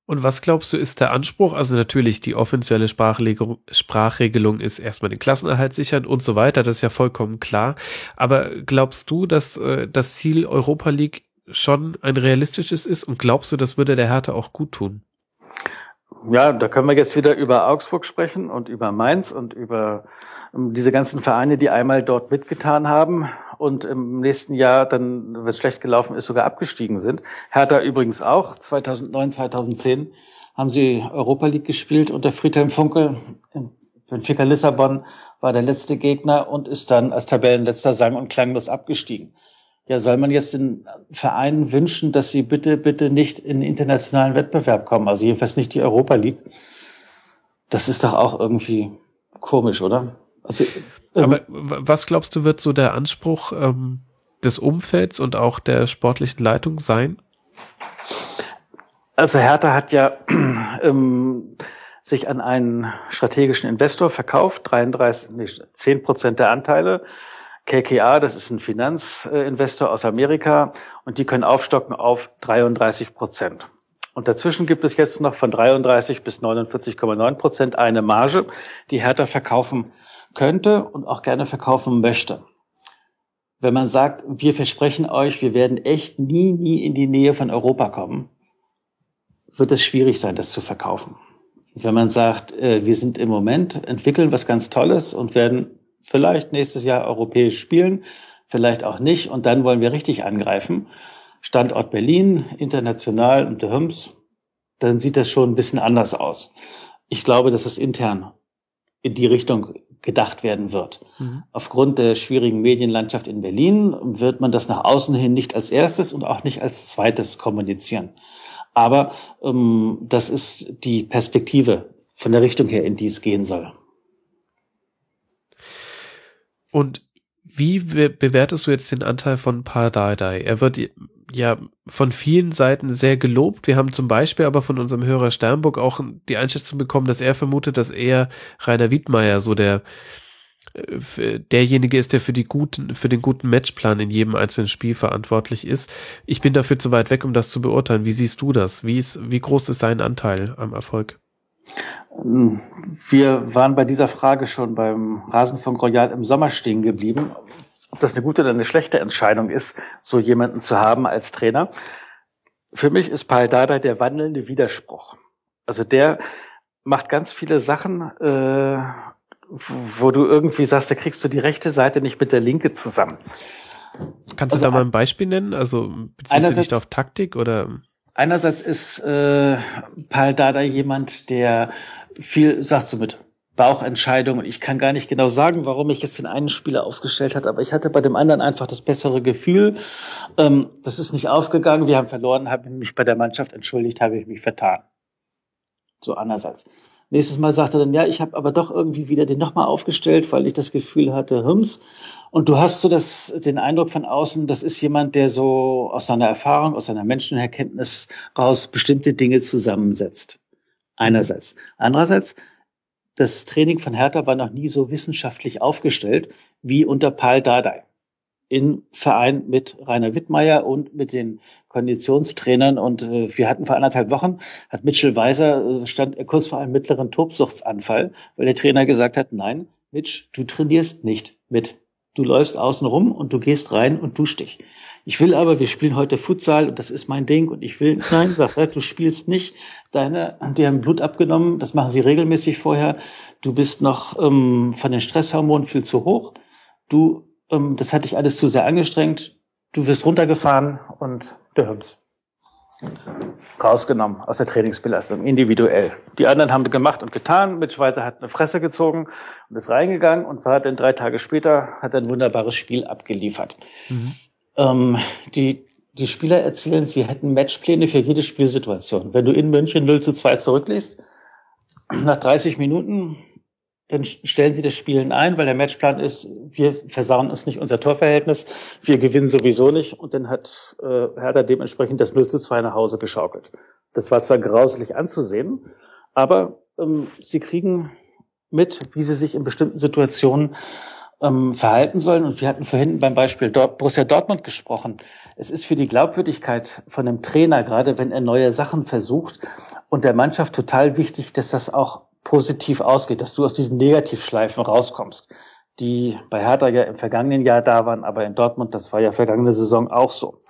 Und was glaubst du, ist der Anspruch? Also natürlich, die offizielle Sprachregelung ist erstmal den Klassenerhalt sichern und so weiter, das ist ja vollkommen klar. Aber glaubst du, dass äh, das Ziel Europa League schon ein realistisches ist und glaubst du, das würde der Hertha auch gut tun? Ja, da können wir jetzt wieder über Augsburg sprechen und über Mainz und über diese ganzen Vereine, die einmal dort mitgetan haben und im nächsten Jahr dann, wenn es schlecht gelaufen ist, sogar abgestiegen sind. Hertha übrigens auch. 2009, 2010 haben sie Europa League gespielt unter Friedhelm Funkel. Benfica Lissabon war der letzte Gegner und ist dann als Tabellenletzter sang- und klanglos abgestiegen. Ja, soll man jetzt den Vereinen wünschen, dass sie bitte, bitte nicht in internationalen Wettbewerb kommen, also jedenfalls nicht die Europa League? Das ist doch auch irgendwie komisch, oder? Also, ähm, Aber was glaubst du, wird so der Anspruch ähm, des Umfelds und auch der sportlichen Leitung sein? Also Hertha hat ja ähm, sich an einen strategischen Investor verkauft, 33, nee, 10 Prozent der Anteile. KKA, das ist ein Finanzinvestor aus Amerika und die können aufstocken auf 33 Prozent. Und dazwischen gibt es jetzt noch von 33 bis 49,9 Prozent eine Marge, die Hertha verkaufen könnte und auch gerne verkaufen möchte. Wenn man sagt, wir versprechen euch, wir werden echt nie, nie in die Nähe von Europa kommen, wird es schwierig sein, das zu verkaufen. Wenn man sagt, äh, wir sind im Moment, entwickeln was ganz Tolles und werden vielleicht nächstes Jahr europäisch spielen, vielleicht auch nicht. Und dann wollen wir richtig angreifen. Standort Berlin, international und der Hüms, dann sieht das schon ein bisschen anders aus. Ich glaube, dass es intern in die Richtung gedacht werden wird. Mhm. Aufgrund der schwierigen Medienlandschaft in Berlin wird man das nach außen hin nicht als erstes und auch nicht als zweites kommunizieren. Aber ähm, das ist die Perspektive von der Richtung her, in die es gehen soll. Und wie be bewertest du jetzt den Anteil von Pardadei? Er wird ja von vielen Seiten sehr gelobt. Wir haben zum Beispiel aber von unserem Hörer Sternburg auch die Einschätzung bekommen, dass er vermutet, dass er Rainer Wiedmeier so der äh, derjenige ist, der für die guten, für den guten Matchplan in jedem einzelnen Spiel verantwortlich ist. Ich bin dafür zu weit weg, um das zu beurteilen. Wie siehst du das? Wie ist, wie groß ist sein Anteil am Erfolg? Wir waren bei dieser Frage schon beim Rasenfunk Royal im Sommer stehen geblieben, ob das eine gute oder eine schlechte Entscheidung ist, so jemanden zu haben als Trainer. Für mich ist Paul Dada der wandelnde Widerspruch. Also der macht ganz viele Sachen, äh, wo du irgendwie sagst, da kriegst du die rechte Seite nicht mit der linke zusammen. Kannst also, du da mal ein Beispiel nennen? Also beziehst du dich auf Taktik oder? Einerseits ist äh, Paul Dada jemand, der viel, sagst du mit Bauchentscheidungen. Ich kann gar nicht genau sagen, warum ich jetzt den einen Spieler aufgestellt hat, aber ich hatte bei dem anderen einfach das bessere Gefühl. Ähm, das ist nicht aufgegangen. Wir haben verloren, habe mich bei der Mannschaft entschuldigt, habe ich mich vertan. So andererseits. Nächstes Mal sagt er dann, ja, ich habe aber doch irgendwie wieder den nochmal aufgestellt, weil ich das Gefühl hatte, Hums. Und du hast so das, den Eindruck von außen, das ist jemand, der so aus seiner Erfahrung, aus seiner Menschenerkenntnis raus bestimmte Dinge zusammensetzt. Einerseits. Andererseits, das Training von Hertha war noch nie so wissenschaftlich aufgestellt wie unter Paul Dardai in Verein mit Rainer Wittmeier und mit den Konditionstrainern. Und äh, wir hatten vor anderthalb Wochen, hat Mitchell Weiser, äh, stand er kurz vor einem mittleren Tobsuchtsanfall, weil der Trainer gesagt hat, nein, Mitch, du trainierst nicht mit. Du läufst außen rum und du gehst rein und duschst dich. Ich will aber, wir spielen heute Futsal und das ist mein Ding und ich will, nein, sagt er, du spielst nicht. Deine, die haben Blut abgenommen, das machen sie regelmäßig vorher. Du bist noch ähm, von den Stresshormonen viel zu hoch. Du ähm, das hat dich alles zu sehr angestrengt. Du wirst runtergefahren und der Hübs. Rausgenommen aus der Trainingsbelastung, individuell. Die anderen haben gemacht und getan. Mitch Weiser hat eine Fresse gezogen und ist reingegangen und war dann drei Tage später, hat ein wunderbares Spiel abgeliefert. Mhm. Ähm, die, die Spieler erzählen, sie hätten Matchpläne für jede Spielsituation. Wenn du in München 0 zu 2 zurückliegst, nach 30 Minuten dann stellen sie das Spielen ein, weil der Matchplan ist, wir versauen es nicht unser Torverhältnis, wir gewinnen sowieso nicht und dann hat äh, Hertha dementsprechend das 0 zu 2 nach Hause geschaukelt. Das war zwar grauselig anzusehen, aber ähm, sie kriegen mit, wie sie sich in bestimmten Situationen ähm, verhalten sollen. Und wir hatten vorhin beim Beispiel Dort Borussia Dortmund gesprochen. Es ist für die Glaubwürdigkeit von einem Trainer, gerade wenn er neue Sachen versucht und der Mannschaft total wichtig, dass das auch positiv ausgeht, dass du aus diesen Negativschleifen rauskommst, die bei Hertha ja im vergangenen Jahr da waren, aber in Dortmund, das war ja vergangene Saison auch so.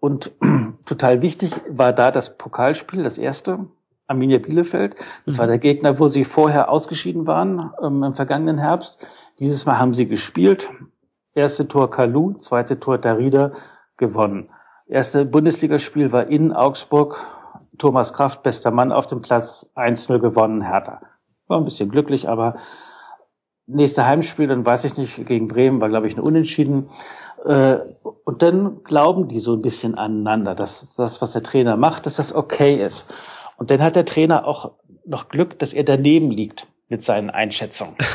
Und total wichtig war da das Pokalspiel, das erste, Arminia Bielefeld. Das war mhm. der Gegner, wo sie vorher ausgeschieden waren ähm, im vergangenen Herbst. Dieses Mal haben sie gespielt. Erste Tor Kalu, zweite Tor Darida gewonnen. Erste Bundesligaspiel war in Augsburg Thomas Kraft, bester Mann auf dem Platz, 1-0 gewonnen, Hertha. War ein bisschen glücklich, aber nächste Heimspiel, dann weiß ich nicht, gegen Bremen war, glaube ich, ein Unentschieden. Äh, und dann glauben die so ein bisschen aneinander, dass das, was der Trainer macht, dass das okay ist. Und dann hat der Trainer auch noch Glück, dass er daneben liegt mit seinen Einschätzungen.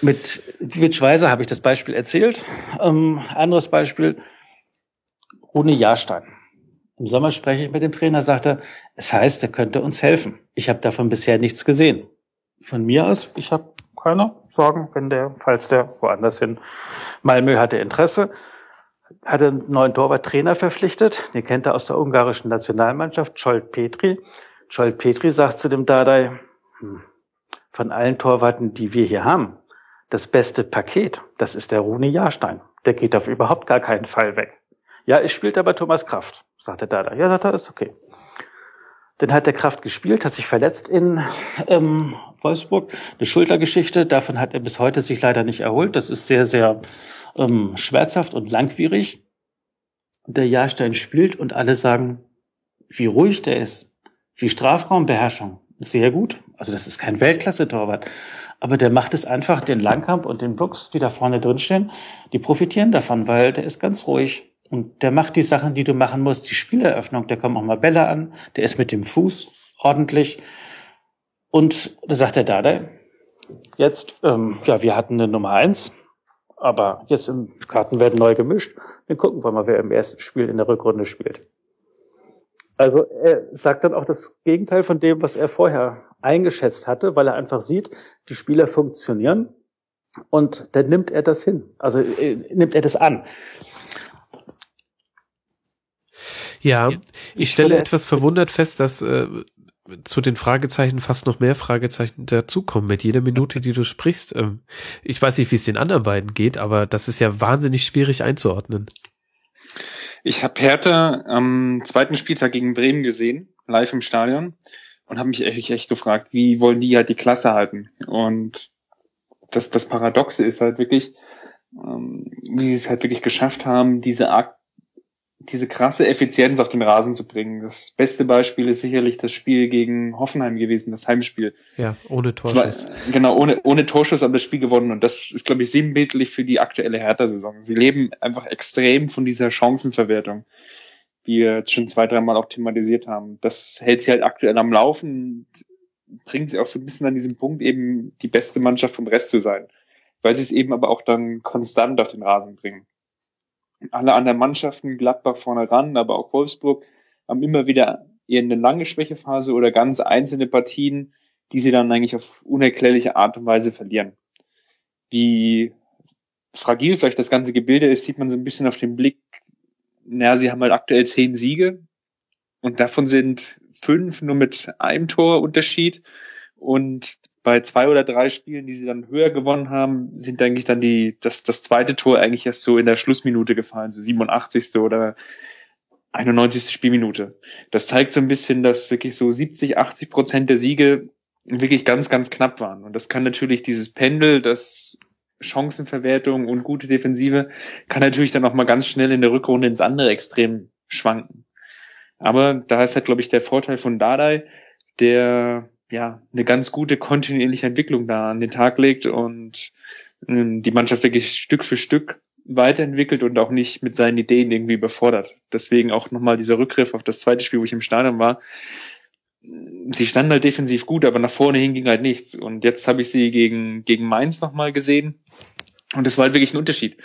mit Witsch Weiser habe ich das Beispiel erzählt. Ähm, anderes Beispiel, Rune Jahrstein. Im Sommer spreche ich mit dem Trainer, sagt er, es heißt, er könnte uns helfen. Ich habe davon bisher nichts gesehen. Von mir aus, ich habe keine Sorgen, wenn der, falls der woanders hin. Malmö hatte Interesse, hatte einen neuen Torwarttrainer verpflichtet, den kennt er aus der ungarischen Nationalmannschaft, Scholt Petri. Scholt Petri sagt zu dem Dadai, hm, von allen Torwarten, die wir hier haben, das beste Paket, das ist der Rune Jahrstein. Der geht auf überhaupt gar keinen Fall weg. Ja, es spielt aber Thomas Kraft, sagt der Dada. Ja, sagt er, ist okay. Dann hat der Kraft gespielt, hat sich verletzt in ähm, Wolfsburg. Eine Schultergeschichte, davon hat er bis heute sich leider nicht erholt. Das ist sehr, sehr ähm, schmerzhaft und langwierig. Der Jahrstein spielt und alle sagen, wie ruhig der ist, wie Strafraumbeherrschung. Sehr gut. Also das ist kein Weltklasse-Torwart. Aber der macht es einfach, den Langkamp und den Brooks, die da vorne drin stehen, die profitieren davon, weil der ist ganz ruhig. Und der macht die Sachen, die du machen musst, die Spieleröffnung, der kommt auch mal Bälle an, der ist mit dem Fuß ordentlich. Und da sagt der Dada, jetzt, ähm, ja, wir hatten eine Nummer eins, aber jetzt sind Karten werden neu gemischt. Dann gucken wir mal, wer im ersten Spiel in der Rückrunde spielt. Also er sagt dann auch das Gegenteil von dem, was er vorher eingeschätzt hatte, weil er einfach sieht, die Spieler funktionieren und dann nimmt er das hin. Also äh, nimmt er das an. Ja, ich stelle etwas verwundert fest, dass äh, zu den Fragezeichen fast noch mehr Fragezeichen dazukommen mit jeder Minute, die du sprichst. Ähm, ich weiß nicht, wie es den anderen beiden geht, aber das ist ja wahnsinnig schwierig einzuordnen. Ich habe Hertha am zweiten Spieltag gegen Bremen gesehen, live im Stadion, und habe mich echt, echt gefragt, wie wollen die halt die Klasse halten? Und das, das Paradoxe ist halt wirklich, ähm, wie sie es halt wirklich geschafft haben, diese Art diese krasse Effizienz auf den Rasen zu bringen. Das beste Beispiel ist sicherlich das Spiel gegen Hoffenheim gewesen, das Heimspiel. Ja, ohne Torschuss. War, genau, ohne, ohne Torschuss, aber das Spiel gewonnen. Und das ist, glaube ich, sinnbildlich für die aktuelle Hertha-Saison. Sie leben einfach extrem von dieser Chancenverwertung, wir jetzt schon zwei, dreimal auch thematisiert haben. Das hält sie halt aktuell am Laufen, bringt sie auch so ein bisschen an diesem Punkt, eben die beste Mannschaft vom Rest zu sein. Weil sie es eben aber auch dann konstant auf den Rasen bringen alle anderen Mannschaften, Gladbach vorne ran, aber auch Wolfsburg, haben immer wieder eher eine lange Schwächephase oder ganz einzelne Partien, die sie dann eigentlich auf unerklärliche Art und Weise verlieren. Wie fragil vielleicht das ganze Gebilde ist, sieht man so ein bisschen auf den Blick. Naja, sie haben halt aktuell zehn Siege und davon sind fünf nur mit einem Tor Unterschied und bei zwei oder drei Spielen, die sie dann höher gewonnen haben, sind eigentlich dann die, das, das zweite Tor eigentlich erst so in der Schlussminute gefallen, so 87. oder 91. Spielminute. Das zeigt so ein bisschen, dass wirklich so 70, 80 Prozent der Siege wirklich ganz, ganz knapp waren. Und das kann natürlich dieses Pendel, das Chancenverwertung und gute Defensive, kann natürlich dann auch mal ganz schnell in der Rückrunde ins andere Extrem schwanken. Aber da ist halt, glaube ich, der Vorteil von Dardai, der ja eine ganz gute kontinuierliche Entwicklung da an den Tag legt und ähm, die Mannschaft wirklich Stück für Stück weiterentwickelt und auch nicht mit seinen Ideen irgendwie überfordert. Deswegen auch nochmal dieser Rückgriff auf das zweite Spiel, wo ich im Stadion war. Sie standen halt defensiv gut, aber nach vorne hin ging halt nichts. Und jetzt habe ich sie gegen, gegen Mainz nochmal gesehen. Und es war halt wirklich ein Unterschied.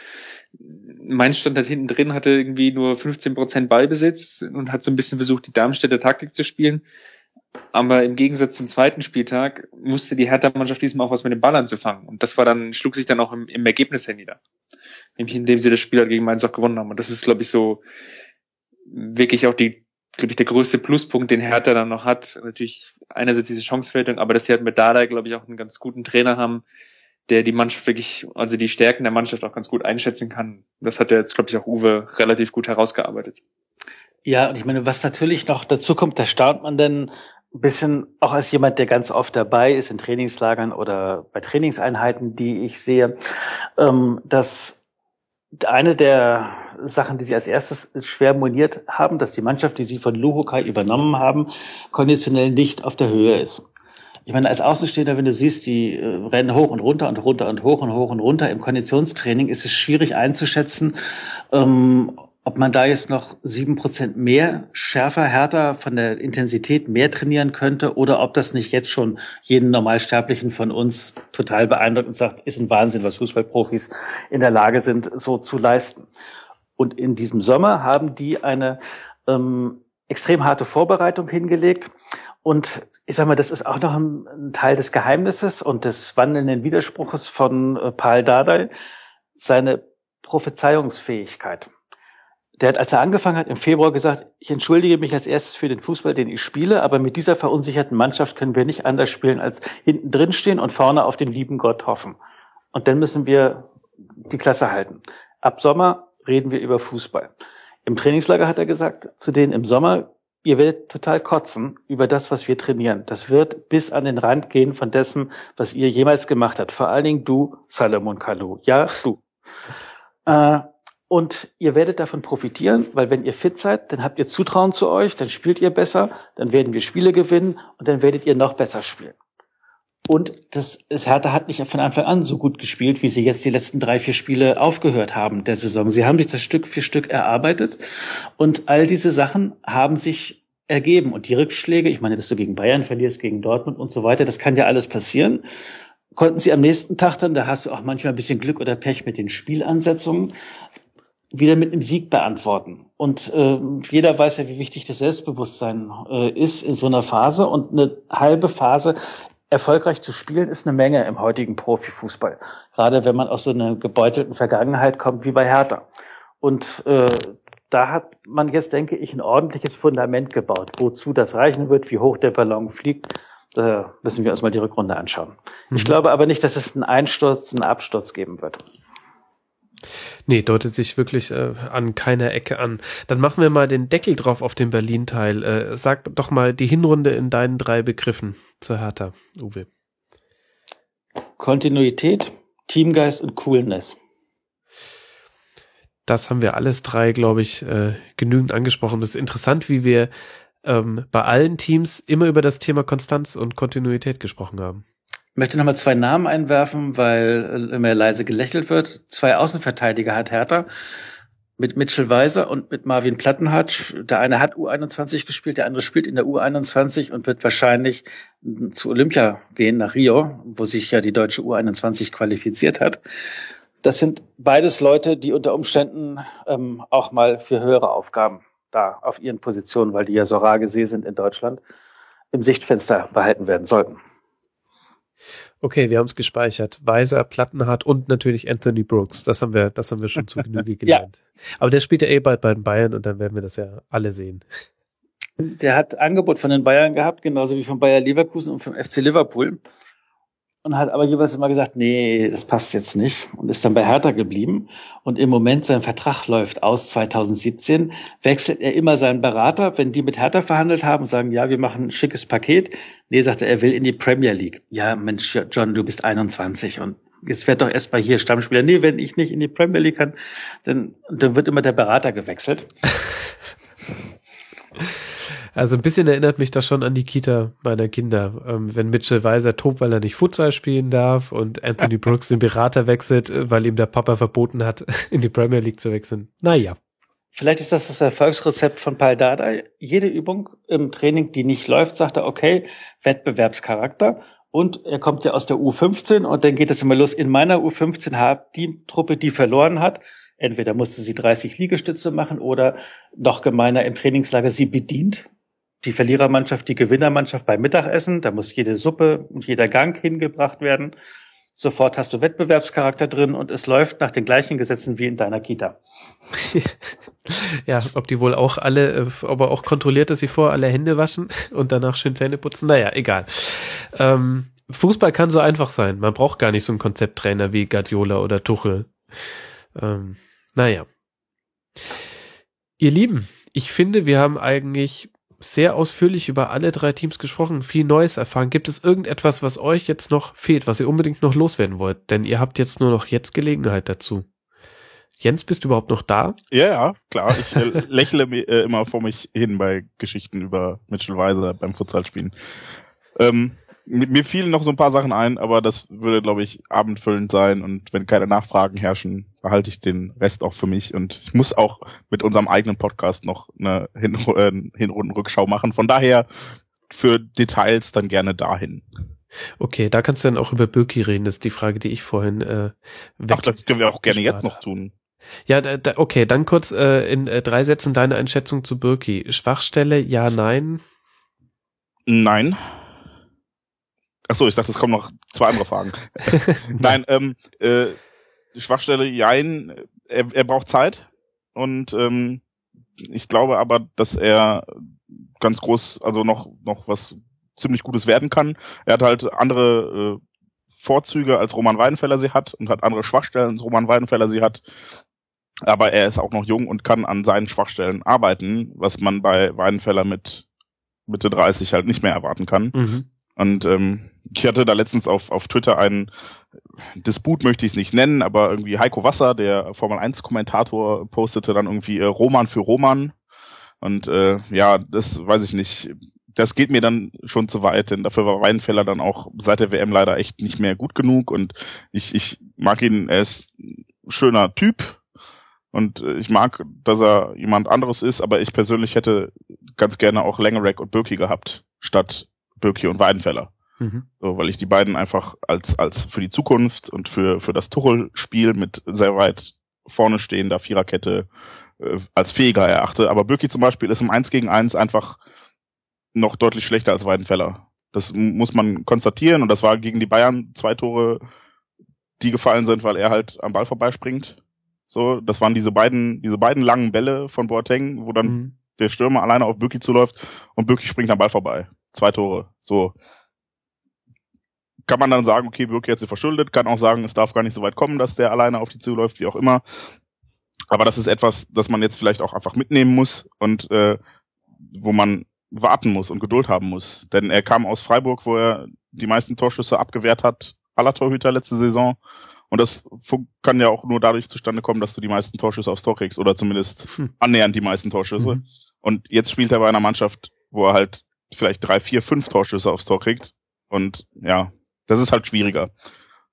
Mainz stand halt hinten drin, hatte irgendwie nur 15 Prozent Ballbesitz und hat so ein bisschen versucht, die Darmstädter Taktik zu spielen. Aber im Gegensatz zum zweiten Spieltag musste die Hertha-Mannschaft diesmal auch was mit dem Ball anzufangen. Und das war dann, schlug sich dann auch im, im Ergebnis her nieder. Nämlich indem sie das Spiel halt gegen Mainz auch gewonnen haben. Und das ist, glaube ich, so wirklich auch die, glaube ich, der größte Pluspunkt, den Hertha dann noch hat. Natürlich einerseits diese Chanceverwertung, aber dass sie halt mit Dada, glaube ich, auch einen ganz guten Trainer haben, der die Mannschaft wirklich, also die Stärken der Mannschaft auch ganz gut einschätzen kann. Das hat ja jetzt, glaube ich, auch Uwe relativ gut herausgearbeitet. Ja, und ich meine, was natürlich noch dazu kommt, da staunt man denn ein bisschen, auch als jemand, der ganz oft dabei ist in Trainingslagern oder bei Trainingseinheiten, die ich sehe, ähm, dass eine der Sachen, die sie als erstes schwer moniert haben, dass die Mannschaft, die sie von Luhokai übernommen haben, konditionell nicht auf der Höhe ist. Ich meine, als Außenstehender, wenn du siehst, die äh, rennen hoch und runter und runter und hoch und hoch und runter im Konditionstraining, ist es schwierig einzuschätzen, ähm, ob man da jetzt noch sieben Prozent mehr, schärfer, härter von der Intensität mehr trainieren könnte oder ob das nicht jetzt schon jeden Normalsterblichen von uns total beeindruckt und sagt, ist ein Wahnsinn, was Fußballprofis in der Lage sind, so zu leisten. Und in diesem Sommer haben die eine ähm, extrem harte Vorbereitung hingelegt. Und ich sage mal, das ist auch noch ein, ein Teil des Geheimnisses und des wandelnden Widerspruches von äh, Paul Dardai, seine Prophezeiungsfähigkeit der hat, als er angefangen hat, im Februar gesagt, ich entschuldige mich als erstes für den Fußball, den ich spiele, aber mit dieser verunsicherten Mannschaft können wir nicht anders spielen, als hinten drin stehen und vorne auf den lieben Gott hoffen. Und dann müssen wir die Klasse halten. Ab Sommer reden wir über Fußball. Im Trainingslager hat er gesagt, zu denen im Sommer, ihr werdet total kotzen über das, was wir trainieren. Das wird bis an den Rand gehen von dessen, was ihr jemals gemacht habt. Vor allen Dingen du, Salomon Kalou. Ja, du. Äh, und ihr werdet davon profitieren, weil wenn ihr fit seid, dann habt ihr Zutrauen zu euch, dann spielt ihr besser, dann werden wir Spiele gewinnen und dann werdet ihr noch besser spielen. Und das, das Hertha hat nicht von Anfang an so gut gespielt, wie sie jetzt die letzten drei, vier Spiele aufgehört haben der Saison. Sie haben sich das Stück für Stück erarbeitet und all diese Sachen haben sich ergeben. Und die Rückschläge, ich meine, dass du gegen Bayern verlierst, gegen Dortmund und so weiter, das kann ja alles passieren. konnten sie am nächsten Tag dann, da hast du auch manchmal ein bisschen Glück oder Pech mit den Spielansetzungen, wieder mit einem Sieg beantworten. Und äh, jeder weiß ja, wie wichtig das Selbstbewusstsein äh, ist in so einer Phase. Und eine halbe Phase erfolgreich zu spielen, ist eine Menge im heutigen Profifußball. Gerade wenn man aus so einer gebeutelten Vergangenheit kommt wie bei Hertha. Und äh, da hat man jetzt, denke ich, ein ordentliches Fundament gebaut. Wozu das reichen wird, wie hoch der Ballon fliegt, da müssen wir uns mal die Rückrunde anschauen. Mhm. Ich glaube aber nicht, dass es einen Einsturz, einen Absturz geben wird. Nee, deutet sich wirklich äh, an keiner Ecke an. Dann machen wir mal den Deckel drauf auf den Berlin-Teil. Äh, sag doch mal die Hinrunde in deinen drei Begriffen zur Hertha, Uwe. Kontinuität, Teamgeist und Coolness. Das haben wir alles drei, glaube ich, äh, genügend angesprochen. Das ist interessant, wie wir ähm, bei allen Teams immer über das Thema Konstanz und Kontinuität gesprochen haben. Ich möchte nochmal zwei Namen einwerfen, weil immer leise gelächelt wird. Zwei Außenverteidiger hat Hertha mit Mitchell Weiser und mit Marvin Plattenhardt. Der eine hat U21 gespielt, der andere spielt in der U21 und wird wahrscheinlich zu Olympia gehen, nach Rio, wo sich ja die deutsche U21 qualifiziert hat. Das sind beides Leute, die unter Umständen ähm, auch mal für höhere Aufgaben da auf ihren Positionen, weil die ja so rar gesehen sind in Deutschland, im Sichtfenster behalten werden sollten. Okay, wir haben es gespeichert. Weiser, Plattenhardt und natürlich Anthony Brooks. Das haben wir, das haben wir schon zu Genüge gelernt. ja. Aber der spielt ja eh bald bei den Bayern und dann werden wir das ja alle sehen. Der hat Angebot von den Bayern gehabt, genauso wie von Bayer Leverkusen und vom FC Liverpool und hat aber jeweils immer gesagt, nee, das passt jetzt nicht und ist dann bei Hertha geblieben. Und im Moment sein Vertrag läuft aus 2017, wechselt er immer seinen Berater, wenn die mit Hertha verhandelt haben, sagen, ja, wir machen ein schickes Paket. Nee, sagt er, er will in die Premier League. Ja, Mensch, John, du bist 21 und jetzt wird doch erst mal hier Stammspieler. Nee, wenn ich nicht in die Premier League kann, dann, dann wird immer der Berater gewechselt. Also ein bisschen erinnert mich das schon an die Kita meiner Kinder. Ähm, wenn Mitchell Weiser tobt, weil er nicht Futsal spielen darf und Anthony Brooks den Berater wechselt, äh, weil ihm der Papa verboten hat, in die Premier League zu wechseln. Naja. Vielleicht ist das das Erfolgsrezept von Paul Dada. Jede Übung im Training, die nicht läuft, sagt er, okay, Wettbewerbscharakter. Und er kommt ja aus der U15 und dann geht es immer los. In meiner U15 hat die Truppe, die verloren hat, entweder musste sie 30 Liegestütze machen oder noch gemeiner im Trainingslager sie bedient die Verlierermannschaft, die Gewinnermannschaft beim Mittagessen. Da muss jede Suppe und jeder Gang hingebracht werden. Sofort hast du Wettbewerbscharakter drin und es läuft nach den gleichen Gesetzen wie in deiner Kita. ja, ob die wohl auch alle, äh, ob er auch kontrolliert, dass sie vor alle Hände waschen und danach schön Zähne putzen. Naja, egal. Ähm, Fußball kann so einfach sein. Man braucht gar nicht so einen Konzepttrainer wie Guardiola oder Tuchel. Ähm, naja. Ihr Lieben, ich finde, wir haben eigentlich sehr ausführlich über alle drei Teams gesprochen, viel Neues erfahren. Gibt es irgendetwas, was euch jetzt noch fehlt, was ihr unbedingt noch loswerden wollt? Denn ihr habt jetzt nur noch jetzt Gelegenheit dazu. Jens, bist du überhaupt noch da? Ja, ja, klar. Ich äh, lächle äh, immer vor mich hin bei Geschichten über Mitchell Weiser beim Futsalspielen. Ähm, mir fielen noch so ein paar Sachen ein, aber das würde, glaube ich, abendfüllend sein. Und wenn keine Nachfragen herrschen, behalte ich den Rest auch für mich. Und ich muss auch mit unserem eigenen Podcast noch eine Hin äh, Hinrundenrückschau machen. Von daher für Details dann gerne dahin. Okay, da kannst du dann auch über Birki reden. Das ist die Frage, die ich vorhin äh, weg Ach, das können wir auch gerne jetzt noch tun. Ja, da, da, okay, dann kurz äh, in äh, drei Sätzen deine Einschätzung zu Birki. Schwachstelle, ja, nein? Nein. Ach so, ich dachte, es kommen noch zwei andere Fragen. Nein, ähm, äh, Schwachstelle, jein, er, er braucht Zeit und ähm, ich glaube aber, dass er ganz groß, also noch noch was ziemlich Gutes werden kann. Er hat halt andere äh, Vorzüge als Roman Weidenfeller sie hat und hat andere Schwachstellen als Roman Weidenfeller sie hat. Aber er ist auch noch jung und kann an seinen Schwachstellen arbeiten, was man bei Weidenfeller mit Mitte 30 halt nicht mehr erwarten kann. Mhm. Und ähm, ich hatte da letztens auf, auf Twitter einen Disput, möchte ich es nicht nennen, aber irgendwie Heiko Wasser, der Formel 1 Kommentator, postete dann irgendwie äh, Roman für Roman. Und äh, ja, das weiß ich nicht. Das geht mir dann schon zu weit, denn dafür war Weinfeller dann auch seit der WM leider echt nicht mehr gut genug. Und ich, ich mag ihn, er ist ein schöner Typ, und äh, ich mag, dass er jemand anderes ist, aber ich persönlich hätte ganz gerne auch Langerack und Birki gehabt, statt Birki und Weidenfeller. Mhm. So, weil ich die beiden einfach als, als für die Zukunft und für, für das Tuchel-Spiel mit sehr weit vorne stehender Viererkette äh, als fähiger erachte. Aber Bürki zum Beispiel ist im 1 gegen 1 einfach noch deutlich schlechter als Weidenfeller. Das muss man konstatieren und das war gegen die Bayern zwei Tore, die gefallen sind, weil er halt am Ball vorbeispringt. So, das waren diese beiden, diese beiden langen Bälle von Boateng, wo dann Mhm. der Stürmer alleine auf Bürki zuläuft und Bürki springt am Ball vorbei. Zwei Tore. So. Kann man dann sagen, okay, Bürki hat sie verschuldet, kann auch sagen, es darf gar nicht so weit kommen, dass der alleine auf die zuläuft, wie auch immer. Aber das ist etwas, das man jetzt vielleicht auch einfach mitnehmen muss und äh, wo man warten muss und Geduld haben muss. Denn er kam aus Freiburg, wo er die meisten Torschüsse abgewehrt hat, aller Torhüter letzte Saison. Und das kann ja auch nur dadurch zustande kommen, dass du die meisten Torschüsse aufs Tor kriegst oder zumindest Hm. annähernd die meisten Torschüsse. Mhm. Und jetzt spielt er bei einer Mannschaft, wo er halt vielleicht drei, vier, fünf Torschüsse aufs Tor kriegt. Und ja, das ist halt schwieriger.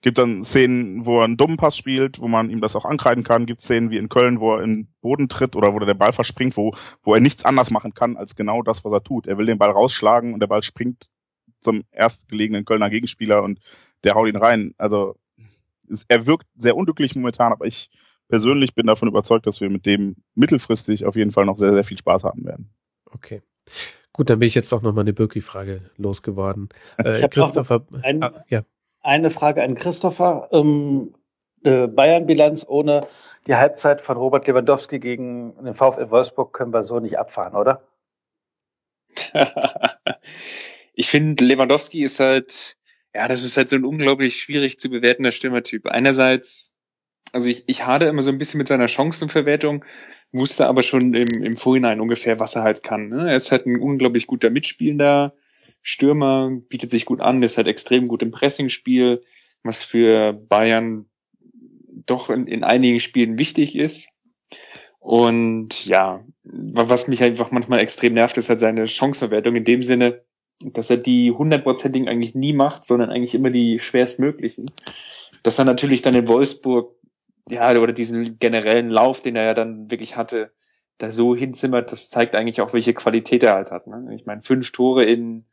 Gibt dann Szenen, wo er einen dummen Pass spielt, wo man ihm das auch ankreiden kann. Gibt Szenen wie in Köln, wo er in den Boden tritt oder wo der Ball verspringt, wo, wo er nichts anders machen kann als genau das, was er tut. Er will den Ball rausschlagen und der Ball springt zum erstgelegenen Kölner Gegenspieler und der haut ihn rein. Also es, er wirkt sehr unglücklich momentan, aber ich persönlich bin davon überzeugt, dass wir mit dem mittelfristig auf jeden Fall noch sehr, sehr viel Spaß haben werden. Okay. Gut, dann bin ich jetzt doch nochmal eine Birki-Frage losgeworden. Äh, Christopher, ein- ah, ja. Eine Frage an Christopher. Ähm, äh, Bayern-Bilanz ohne die Halbzeit von Robert Lewandowski gegen den VfL Wolfsburg können wir so nicht abfahren, oder? ich finde, Lewandowski ist halt, ja, das ist halt so ein unglaublich schwierig zu bewertender Stürmertyp. Einerseits, also ich, ich hade immer so ein bisschen mit seiner Chancenverwertung, wusste aber schon im, im Vorhinein ungefähr, was er halt kann. Ne? Er ist halt ein unglaublich guter Mitspielender, Stürmer, bietet sich gut an, ist halt extrem gut im Pressingspiel, was für Bayern doch in, in einigen Spielen wichtig ist. Und ja, wa- was mich einfach manchmal extrem nervt, ist halt seine Chancenverwertung in dem Sinne, dass er die hundertprozentigen eigentlich nie macht, sondern eigentlich immer die schwerstmöglichen. Dass er natürlich dann in Wolfsburg, ja, oder diesen generellen Lauf, den er ja dann wirklich hatte, da so hinzimmert, das zeigt eigentlich auch, welche Qualität er halt hat. Ne? Ich meine, fünf Tore in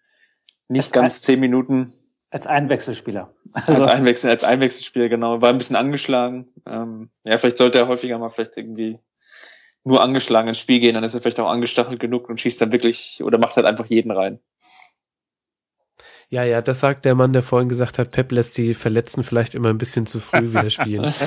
nicht Das ganz zehn Minuten Als Einwechselspieler. als Also, Einwechsel, als Einwechselspieler, genau. War ein bisschen angeschlagen. Ähm, ja, vielleicht sollte er häufiger mal vielleicht irgendwie nur angeschlagen ins Spiel gehen, dann ist er vielleicht auch angestachelt genug und schießt dann wirklich oder macht halt einfach jeden rein. Ja, ja, das sagt der Mann, der vorhin gesagt hat, Pep lässt die Verletzten vielleicht immer ein bisschen zu früh wieder spielen.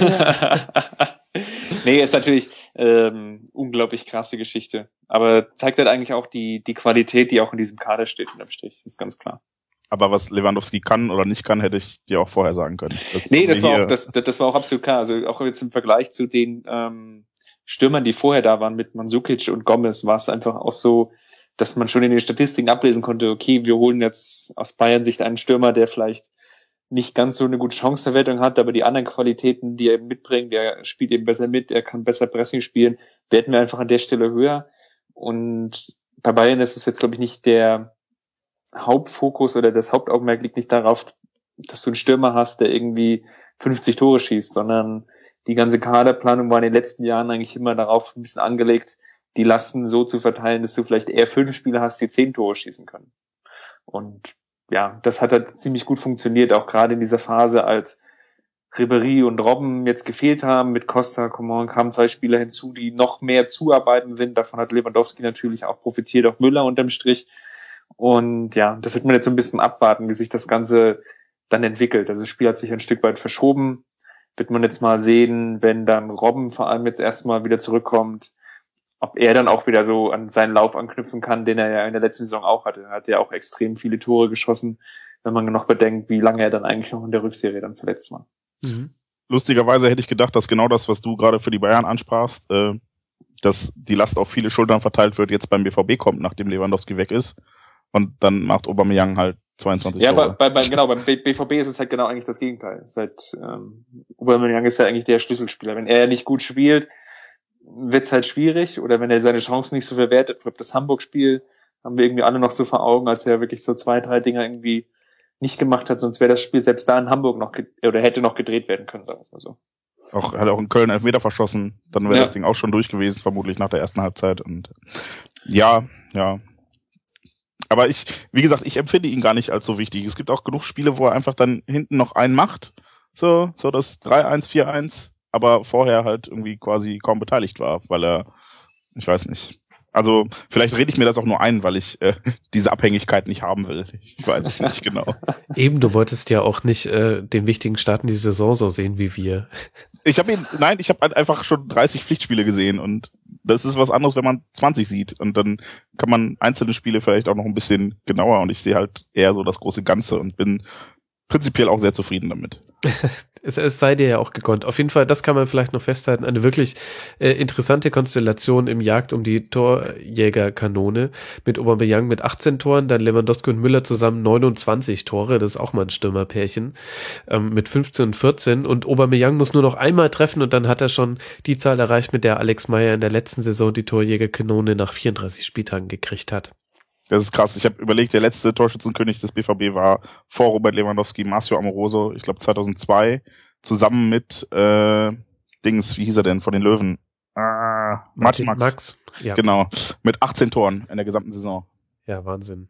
nee, ist natürlich ähm, unglaublich krasse Geschichte. Aber zeigt halt eigentlich auch die, die Qualität, die auch in diesem Kader steht unterm Strich, ist ganz klar. Aber was Lewandowski kann oder nicht kann, hätte ich dir auch vorher sagen können. Das Nee, das war auch, das, das war auch absolut klar. Also auch jetzt im Vergleich zu den ähm, Stürmern, die vorher da waren mit Mandzukic und Gomez, war es einfach auch so, dass man schon in den Statistiken ablesen konnte, okay, wir holen jetzt aus Bayern Sicht einen Stürmer, der vielleicht nicht ganz so eine gute Chancenverwertung hat, aber die anderen Qualitäten, die er eben mitbringt, der spielt eben besser mit, er kann besser Pressing spielen, werden wir einfach an der Stelle höher. Und bei Bayern ist es jetzt, glaube ich, nicht der Hauptfokus oder das Hauptaugenmerk liegt nicht darauf, dass du einen Stürmer hast, der irgendwie 50 Tore schießt, sondern die ganze Kaderplanung war in den letzten Jahren eigentlich immer darauf ein bisschen angelegt, die Lasten so zu verteilen, dass du vielleicht eher fünf Spieler hast, die zehn Tore schießen können. Und ja, das hat halt ziemlich gut funktioniert, auch gerade in dieser Phase, als Ribéry und Robben jetzt gefehlt haben. Mit Costa, Coman kamen zwei Spieler hinzu, die noch mehr zuarbeiten sind. Davon hat Lewandowski natürlich auch profitiert, auch Müller unterm Strich. Und ja, das wird man jetzt so ein bisschen abwarten, wie sich das Ganze dann entwickelt. Also das Spiel hat sich ein Stück weit verschoben. Wird man jetzt mal sehen, wenn dann Robben vor allem jetzt erstmal wieder zurückkommt, ob er dann auch wieder so an seinen Lauf anknüpfen kann, den er ja in der letzten Saison auch hatte. Er hat ja auch extrem viele Tore geschossen, wenn man noch bedenkt, wie lange er dann eigentlich noch in der Rückserie dann verletzt war. Mhm. Lustigerweise hätte ich gedacht, dass genau das, was du gerade für die Bayern ansprachst, äh, dass die Last auf viele Schultern verteilt wird, jetzt beim BVB kommt, nachdem Lewandowski weg ist. Und dann macht Aubameyang halt 22 Ja, Tore. bei, bei, bei, genau, beim BVB ist es halt genau eigentlich das Gegenteil. Halt, ähm, Aubameyang ist ja eigentlich der Schlüsselspieler. Wenn er nicht gut spielt, wird's halt schwierig. Oder wenn er seine Chancen nicht so verwertet. Ich glaube, das Hamburg-Spiel haben wir irgendwie alle noch so vor Augen, als er wirklich so zwei, drei Dinger irgendwie nicht gemacht hat. Sonst wäre das Spiel selbst da in Hamburg noch, oder hätte noch gedreht werden können, sagen wir mal so. auch, hat auch in Köln Elfmeter verschossen. Dann wäre Ja. das Ding auch schon durch gewesen, vermutlich nach der ersten Halbzeit. Und ja, ja. Aber ich, wie gesagt, ich empfinde ihn gar nicht als so wichtig. Es gibt auch genug Spiele, wo er einfach dann hinten noch einen macht. So, so das 3-1, 4-1, aber vorher halt irgendwie quasi kaum beteiligt war, weil er, ich weiß nicht. Also vielleicht rede ich mir das auch nur ein, weil ich äh, diese Abhängigkeit nicht haben will. Ich weiß es nicht genau. Eben, du wolltest ja auch nicht äh, den wichtigen Start in die Saison so sehen wie wir. Ich habe ihn, nein, ich habe halt einfach schon 30 Pflichtspiele gesehen und das ist was anderes, wenn man 20 sieht und dann kann man einzelne Spiele vielleicht auch noch ein bisschen genauer und ich sehe halt eher so das große Ganze und bin prinzipiell auch sehr zufrieden damit. es, es sei dir ja auch gegönnt. Auf jeden Fall, das kann man vielleicht noch festhalten, eine wirklich äh, interessante Konstellation im Jagd um die Torjägerkanone mit Aubameyang mit 18 Toren, dann Lewandowski und Müller zusammen 29 Tore, das ist auch mal ein Stürmerpärchen, ähm, mit 15 und 14 und Aubameyang muss nur noch einmal treffen und dann hat er schon die Zahl erreicht, mit der Alex Meyer in der letzten Saison die Torjägerkanone nach 34 Spieltagen gekriegt hat. Das ist krass. Ich habe überlegt, der letzte Torschützenkönig des BVB war vor Robert Lewandowski, Marcio Amoroso, ich glaube 2002, zusammen mit äh, Dings, wie hieß er denn, von den Löwen? Ah, Martin, Max. Max. Ja. Genau, mit 18 Toren in der gesamten Saison. Ja, Wahnsinn.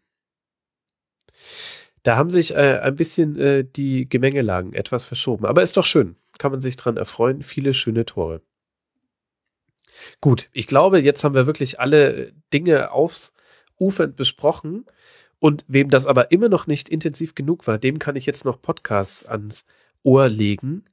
Da haben sich äh, ein bisschen äh, die Gemengelagen etwas verschoben. Aber ist doch schön. Kann man sich dran erfreuen. Viele schöne Tore. Gut, ich glaube, jetzt haben wir wirklich alle Dinge aufs ufernd besprochen. Und wem das aber immer noch nicht intensiv genug war, dem kann ich jetzt noch Podcasts ans Ohr legen.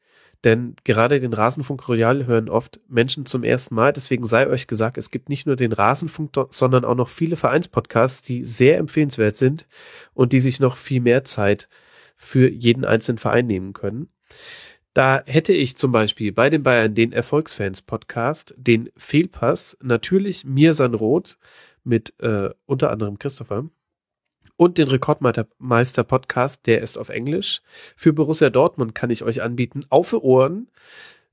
Denn gerade den Rasenfunk Royal hören oft Menschen zum ersten Mal. Deswegen sei euch gesagt, es gibt nicht nur den Rasenfunk, sondern auch noch viele Vereinspodcasts, die sehr empfehlenswert sind und die sich noch viel mehr Zeit für jeden einzelnen Verein nehmen können. Da hätte ich zum Beispiel bei den Bayern den Erfolgsfans Podcast, den Fehlpass, natürlich Mirsan Roth, mit äh, unter anderem Christopher und den Rekordmeister Podcast, der ist auf Englisch. Für Borussia Dortmund kann ich euch anbieten, auf für Ohren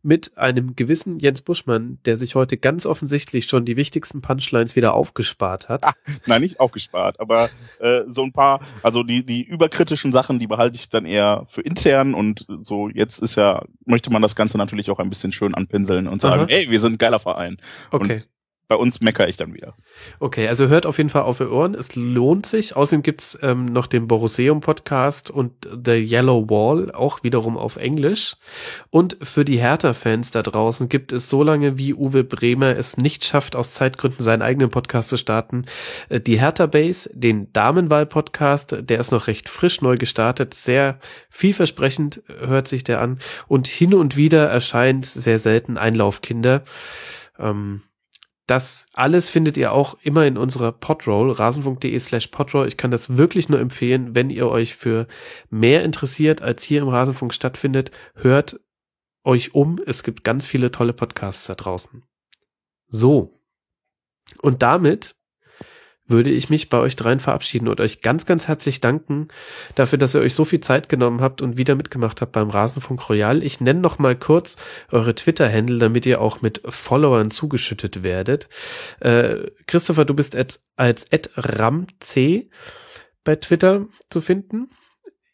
mit einem gewissen Jens Buschmann, der sich heute ganz offensichtlich schon die wichtigsten Punchlines wieder aufgespart hat. Ah, nein, nicht aufgespart, aber äh, so ein paar, also die, die überkritischen Sachen, die behalte ich dann eher für intern und so jetzt ist ja, möchte man das Ganze natürlich auch ein bisschen schön anpinseln und sagen, Aha. ey, wir sind ein geiler Verein. Okay. Und bei uns meckere ich dann wieder. Okay, also hört auf jeden Fall auf für Ohren. Es lohnt sich. Außerdem gibt's ähm, noch den Borusseum Podcast und The Yellow Wall, auch wiederum auf Englisch. Und für die Hertha-Fans da draußen gibt es so lange, wie Uwe Bremer es nicht schafft, aus Zeitgründen seinen eigenen Podcast zu starten, äh, die Hertha Base, den Damenwahl-Podcast, der ist noch recht frisch neu gestartet, sehr vielversprechend hört sich der an. Und hin und wieder erscheint sehr selten Einlaufkinder. Ähm, das alles findet ihr auch immer in unserer Podroll, rasenfunk.de slash podroll. Ich kann das wirklich nur empfehlen, wenn ihr euch für mehr interessiert, als hier im Rasenfunk stattfindet. Hört euch um. Es gibt ganz viele tolle Podcasts da draußen. So. Und damit würde ich mich bei euch dreien verabschieden und euch ganz, ganz herzlich danken dafür, dass ihr euch so viel Zeit genommen habt und wieder mitgemacht habt beim Rasenfunk Royal. Ich nenne noch mal kurz eure Twitter-Handle, damit ihr auch mit Followern zugeschüttet werdet. Äh, Christopher, du bist at, als ramc bei Twitter zu finden.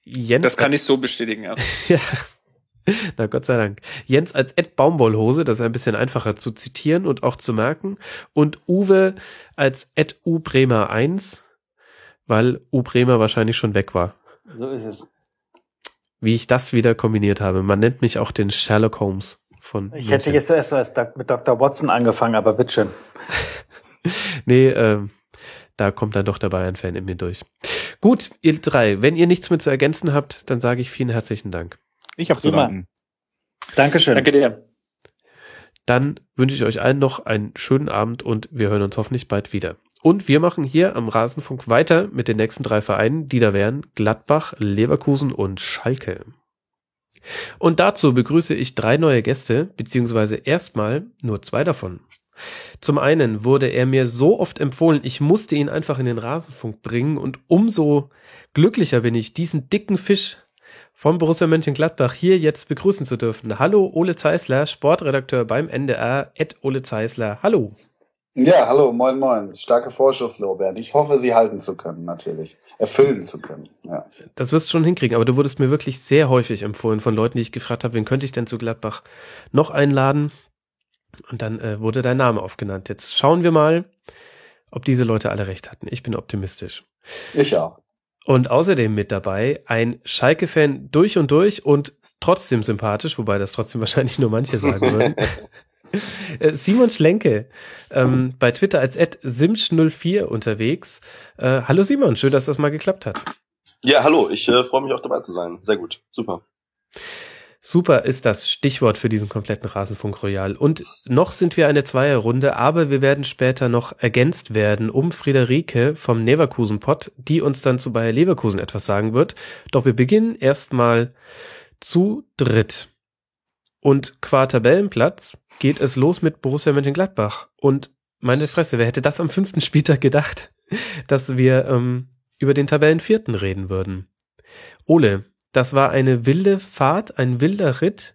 Jens das kann ich so bestätigen, ja. ja. Na Gott sei Dank. Jens als Ed Baumwollhose, das ist ein bisschen einfacher zu zitieren und auch zu merken. Und Uwe als Ed U Bremer 1, weil U Bremer wahrscheinlich schon weg war. So ist es. Wie ich das wieder kombiniert habe. Man nennt mich auch den Sherlock Holmes von. Ich München. hätte jetzt zuerst mit Dr. Watson angefangen, aber bitteschön. nee, ähm, da kommt dann doch der Bayern-Fan in mir durch. Gut, ihr drei, wenn ihr nichts mehr zu ergänzen habt, dann sage ich vielen herzlichen Dank. Ich habe zu danken. Dankeschön. Danke dir. Dann wünsche ich euch allen noch einen schönen Abend und wir hören uns hoffentlich bald wieder. Und wir machen hier am Rasenfunk weiter mit den nächsten drei Vereinen, die da wären Gladbach, Leverkusen und Schalke. Und dazu begrüße ich drei neue Gäste, beziehungsweise erstmal nur zwei davon. Zum einen wurde er mir so oft empfohlen, ich musste ihn einfach in den Rasenfunk bringen und umso glücklicher bin ich, diesen dicken Fisch von Borussia Mönchengladbach hier jetzt begrüßen zu dürfen. Hallo Ole Zeisler, Sportredakteur beim NDR, Ed Ole Zeisler. Hallo. Ja, hallo, moin, moin. Starke Vorschusslorbeeren. Ich hoffe, sie halten zu können, natürlich. Erfüllen zu können, ja. Das wirst du schon hinkriegen, aber du wurdest mir wirklich sehr häufig empfohlen von Leuten, die ich gefragt habe, wen könnte ich denn zu Gladbach noch einladen? Und dann äh, wurde dein Name aufgenannt. Jetzt schauen wir mal, ob diese Leute alle recht hatten. Ich bin optimistisch. Ich auch. Und außerdem mit dabei ein Schalke-Fan durch und durch und trotzdem sympathisch, wobei das trotzdem wahrscheinlich nur manche sagen würden. Äh, Simon Schlenke, ähm, bei Twitter als simsch04 unterwegs. Äh, hallo Simon, schön, dass das mal geklappt hat. Ja, hallo, ich äh, freue mich auch dabei zu sein. Sehr gut, super. Super ist das Stichwort für diesen kompletten Rasenfunk Royal. Und noch sind wir eine Zweierrunde, aber wir werden später noch ergänzt werden um Friederike vom Leverkusen Pod, die uns dann zu Bayer Leverkusen etwas sagen wird. Doch wir beginnen erstmal zu dritt. Und qua Tabellenplatz geht es los mit Borussia Mönchengladbach. Und meine Fresse, wer hätte das am fünften Spieltag gedacht, dass wir ähm, über den Tabellenvierten reden würden? Ole, das war eine wilde Fahrt, ein wilder Ritt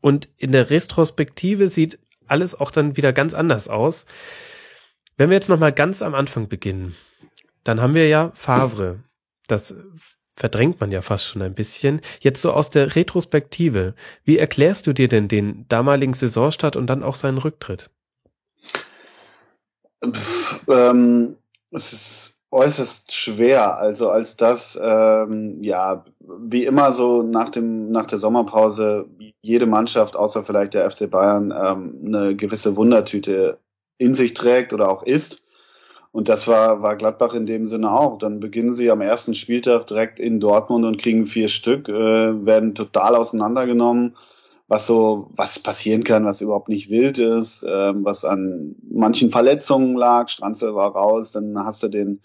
und in der Retrospektive sieht alles auch dann wieder ganz anders aus. Wenn wir jetzt nochmal ganz am Anfang beginnen, dann haben wir ja Favre. Das verdrängt man ja fast schon ein bisschen. Jetzt so aus der Retrospektive, wie erklärst du dir denn den damaligen Saisonstart und dann auch seinen Rücktritt? Pff, ähm, es ist äußerst schwer. Also als das, ähm, ja, wie immer so nach dem nach der Sommerpause jede Mannschaft, außer vielleicht der FC Bayern, ähm, eine gewisse Wundertüte in sich trägt oder auch ist. Und das war, war Gladbach in dem Sinne auch. Dann beginnen sie am ersten Spieltag direkt in Dortmund und kriegen vier Stück, äh, werden total auseinandergenommen was so, was passieren kann, was überhaupt nicht wild ist, ähm, was an manchen Verletzungen lag. Stranzel war raus, dann hast du den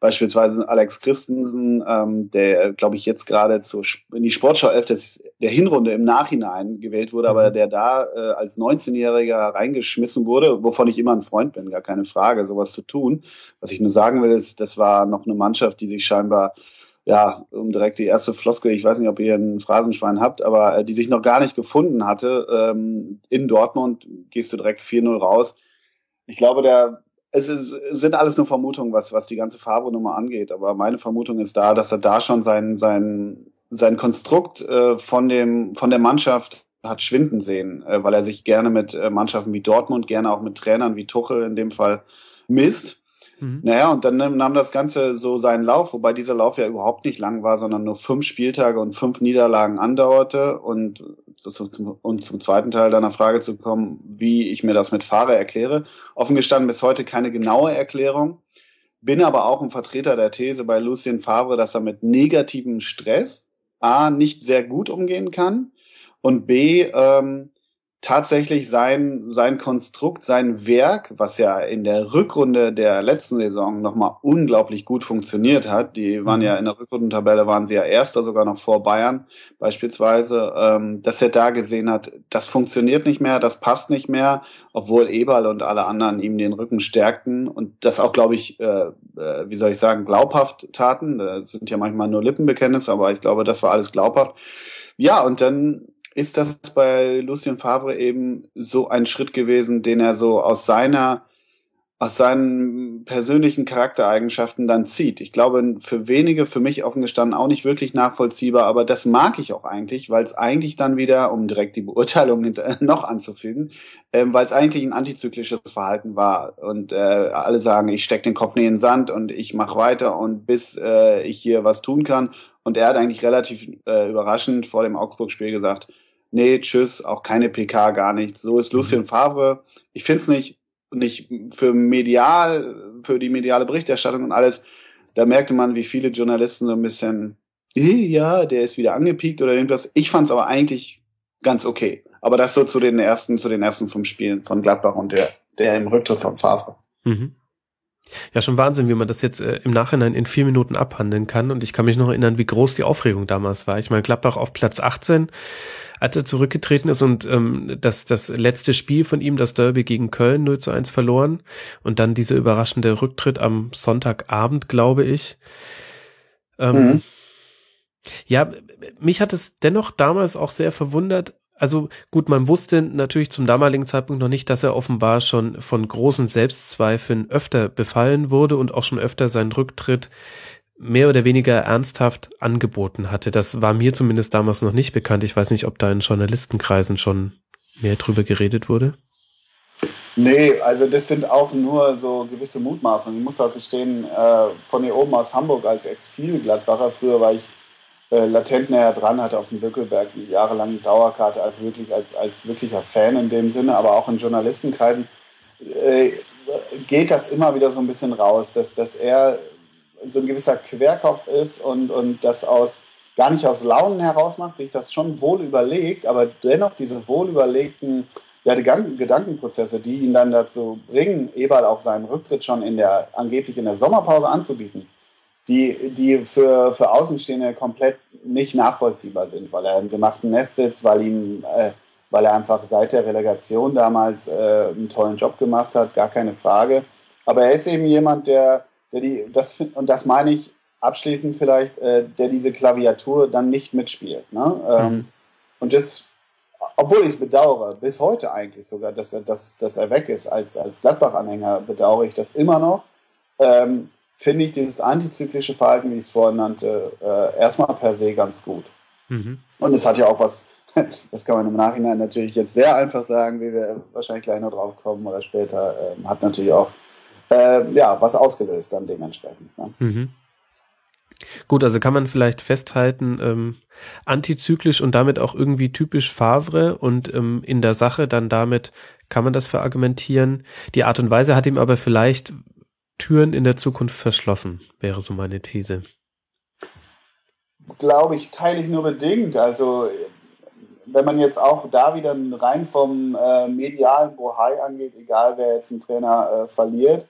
beispielsweise Alex Christensen, ähm, der, glaube ich, jetzt gerade zur, in die Sportschau 11 des, der Hinrunde im Nachhinein gewählt wurde, aber mhm. der da äh, als 19-Jähriger reingeschmissen wurde, wovon ich immer ein Freund bin, gar keine Frage, sowas zu tun. Was ich nur sagen will, ist, das war noch eine Mannschaft, die sich scheinbar ja, um direkt die erste Floskel, ich weiß nicht, ob ihr ein Phrasenschwein habt, aber äh, die sich noch gar nicht gefunden hatte. Ähm, in Dortmund gehst du direkt 4-0 raus. Ich glaube, der, es ist, sind alles nur Vermutungen, was, was die ganze Favre-Nummer angeht. Aber meine Vermutung ist da, dass er da schon sein, sein, sein Konstrukt äh, von, dem, von der Mannschaft hat schwinden sehen, äh, weil er sich gerne mit äh, Mannschaften wie Dortmund, gerne auch mit Trainern wie Tuchel in dem Fall misst Mhm. Naja, und dann nahm das Ganze so seinen Lauf, wobei dieser Lauf ja überhaupt nicht lang war, sondern nur fünf Spieltage und fünf Niederlagen andauerte. Und, und zum zweiten Teil deiner Frage zu kommen, wie ich mir das mit Fahrer erkläre. Offen gestanden bis heute keine genaue Erklärung. Bin aber auch ein Vertreter der These bei Lucien Favre, dass er mit negativem Stress A nicht sehr gut umgehen kann und B ähm, tatsächlich sein, sein Konstrukt, sein Werk, was ja in der Rückrunde der letzten Saison nochmal unglaublich gut funktioniert hat. Die waren ja mhm. in der Rückrundentabelle, waren sie ja erster, sogar noch vor Bayern beispielsweise, ähm, dass er da gesehen hat, das funktioniert nicht mehr, das passt nicht mehr, obwohl Eberl und alle anderen ihm den Rücken stärkten und das auch, glaube ich, äh, äh, wie soll ich sagen, glaubhaft taten. Das sind ja manchmal nur Lippenbekenntnisse, aber ich glaube, das war alles glaubhaft. Ja, und dann ist das bei Lucien Favre eben so ein Schritt gewesen, den er so aus seiner aus seinen persönlichen Charaktereigenschaften dann zieht. Ich glaube, für wenige, für mich offen gestanden, auch nicht wirklich nachvollziehbar, aber das mag ich auch eigentlich, weil es eigentlich dann wieder, um direkt die Beurteilung noch anzufügen, ähm, weil es eigentlich ein antizyklisches Verhalten war. Und äh, alle sagen, ich stecke den Kopf in den Sand und ich mache weiter und bis äh, ich hier was tun kann. Und er hat eigentlich relativ äh, überraschend vor dem Augsburg-Spiel gesagt, nee, tschüss, auch keine PK, gar nichts. So ist Lucien Favre. Ich finde es nicht, nicht für medial, für die mediale Berichterstattung und alles, da merkte man, wie viele Journalisten so ein bisschen, ja, der ist wieder angepiekt oder irgendwas. Ich fand es aber eigentlich ganz okay. Aber das so zu den ersten, zu den ersten fünf Spielen von Gladbach und der, der im Rücktritt von Favre. Mhm. Ja, schon Wahnsinn, wie man das jetzt äh, im Nachhinein in vier Minuten abhandeln kann. Und ich kann mich noch erinnern, wie groß die Aufregung damals war. Ich meine, Gladbach auf Platz 18, als er zurückgetreten ist und ähm, das, das letzte Spiel von ihm, das Derby gegen Köln 0 zu 1 verloren. Und dann dieser überraschende Rücktritt am Sonntagabend, glaube ich. Ähm, mhm. Ja, mich hat es dennoch damals auch sehr verwundert, also gut, man wusste natürlich zum damaligen Zeitpunkt noch nicht, dass er offenbar schon von großen Selbstzweifeln öfter befallen wurde und auch schon öfter seinen Rücktritt mehr oder weniger ernsthaft angeboten hatte. Das war mir zumindest damals noch nicht bekannt. Ich weiß nicht, ob da in Journalistenkreisen schon mehr drüber geredet wurde. Nee, also das sind auch nur so gewisse Mutmaßungen. Ich muss auch gestehen, äh, von hier oben aus Hamburg als Exil-Gladbacher, früher war ich äh, latent näher dran, hatte auf dem Bückelberg eine jahrelange Dauerkarte als wirklich als, als wirklicher Fan in dem Sinne, aber auch in Journalistenkreisen äh, geht das immer wieder so ein bisschen raus, dass, dass er so ein gewisser Querkopf ist und, und das aus gar nicht aus Launen heraus macht, sich das schon wohl überlegt, aber dennoch diese wohl überlegten ja, die Gedankenprozesse, die ihn dann dazu bringen, Eberl auch seinen Rücktritt schon in der, angeblich in der Sommerpause anzubieten, die, die für, für Außenstehende komplett nicht nachvollziehbar sind, weil er im gemachten Nest sitzt, weil ihm, äh, weil er einfach seit der Relegation damals äh, einen tollen Job gemacht hat, gar keine Frage. Aber er ist eben jemand, der, der die, das, und das meine ich abschließend vielleicht, äh, der diese Klaviatur dann nicht mitspielt. Ne? Ähm, mhm. Und das obwohl ich es bedauere, bis heute eigentlich sogar, dass er, dass, dass er weg ist. Als, als Gladbach-Anhänger bedauere ich das immer noch. Ähm, Finde ich dieses antizyklische Verhalten, wie ich es vorhin nannte, äh, erstmal per se ganz gut. Mhm. Und es hat ja auch was, das kann man im Nachhinein natürlich jetzt sehr einfach sagen, wie wir wahrscheinlich gleich noch drauf kommen oder später, äh, hat natürlich auch äh, ja, was ausgelöst dann dementsprechend. Ne? Mhm. Gut, also kann man vielleicht festhalten, ähm, antizyklisch und damit auch irgendwie typisch Favre und ähm, in der Sache dann damit kann man das verargumentieren. Die Art und Weise hat ihm aber vielleicht Türen in der Zukunft verschlossen, wäre so meine These. Glaube ich, teile ich nur bedingt. Also wenn man jetzt auch da wieder rein vom äh, medialen Bohai angeht, egal wer jetzt einen Trainer äh, verliert,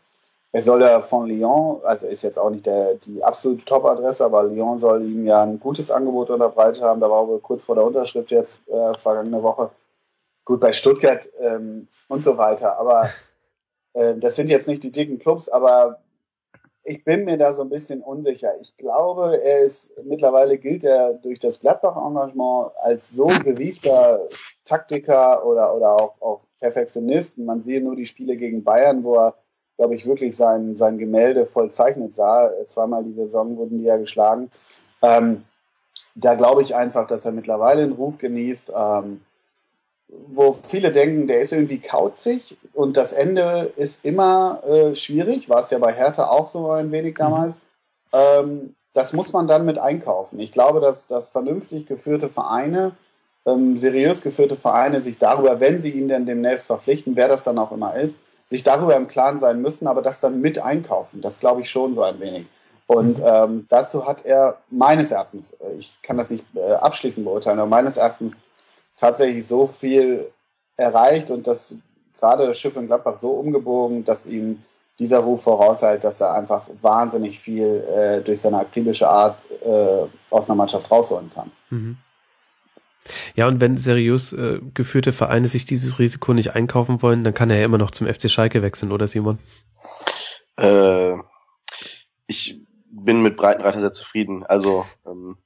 er soll ja von Lyon, also ist jetzt auch nicht der, die absolute Top-Adresse, aber Lyon soll ihm ja ein gutes Angebot unterbreitet haben. Da war wohl kurz vor der Unterschrift jetzt äh, vergangene Woche. Gut, bei Stuttgart ähm, und so weiter. Aber äh, das sind jetzt nicht die dicken Clubs, aber ich bin mir da so ein bisschen unsicher. Ich glaube, er ist mittlerweile gilt er durch das Gladbach-Engagement als so gewiefter Taktiker oder, oder auch, auch Perfektionist. Man sieht nur die Spiele gegen Bayern, wo er glaube ich, wirklich sein, sein Gemälde vollzeichnet sah. Zweimal die Saison wurden die ja geschlagen. Ähm, da glaube ich einfach, dass er mittlerweile einen Ruf genießt, ähm, wo viele denken, der ist irgendwie kauzig und das Ende ist immer äh, schwierig, war es ja bei Hertha auch so ein wenig mhm. damals. Ähm, das muss man dann mit einkaufen. Ich glaube, dass, dass vernünftig geführte Vereine, ähm, seriös geführte Vereine sich darüber, wenn sie ihn denn demnächst verpflichten, wer das dann auch immer ist, sich darüber im Klaren sein müssen, aber das dann mit einkaufen. Das glaube ich schon so ein wenig. Und mhm. ähm, dazu hat er meines Erachtens, äh, ich kann das nicht äh, abschließend beurteilen, aber meines Erachtens tatsächlich so viel erreicht und das gerade das Schiff in Gladbach so umgebogen, dass ihm dieser Ruf voraushält, dass er einfach wahnsinnig viel äh, durch seine akribische Art äh, aus einer Mannschaft rausholen kann. Mhm. Ja, und wenn seriös äh, geführte Vereine sich dieses Risiko nicht einkaufen wollen, dann kann er ja immer noch zum FC Schalke wechseln, oder Simon? Äh, ich bin mit Breitenreiter sehr zufrieden. Also ähm,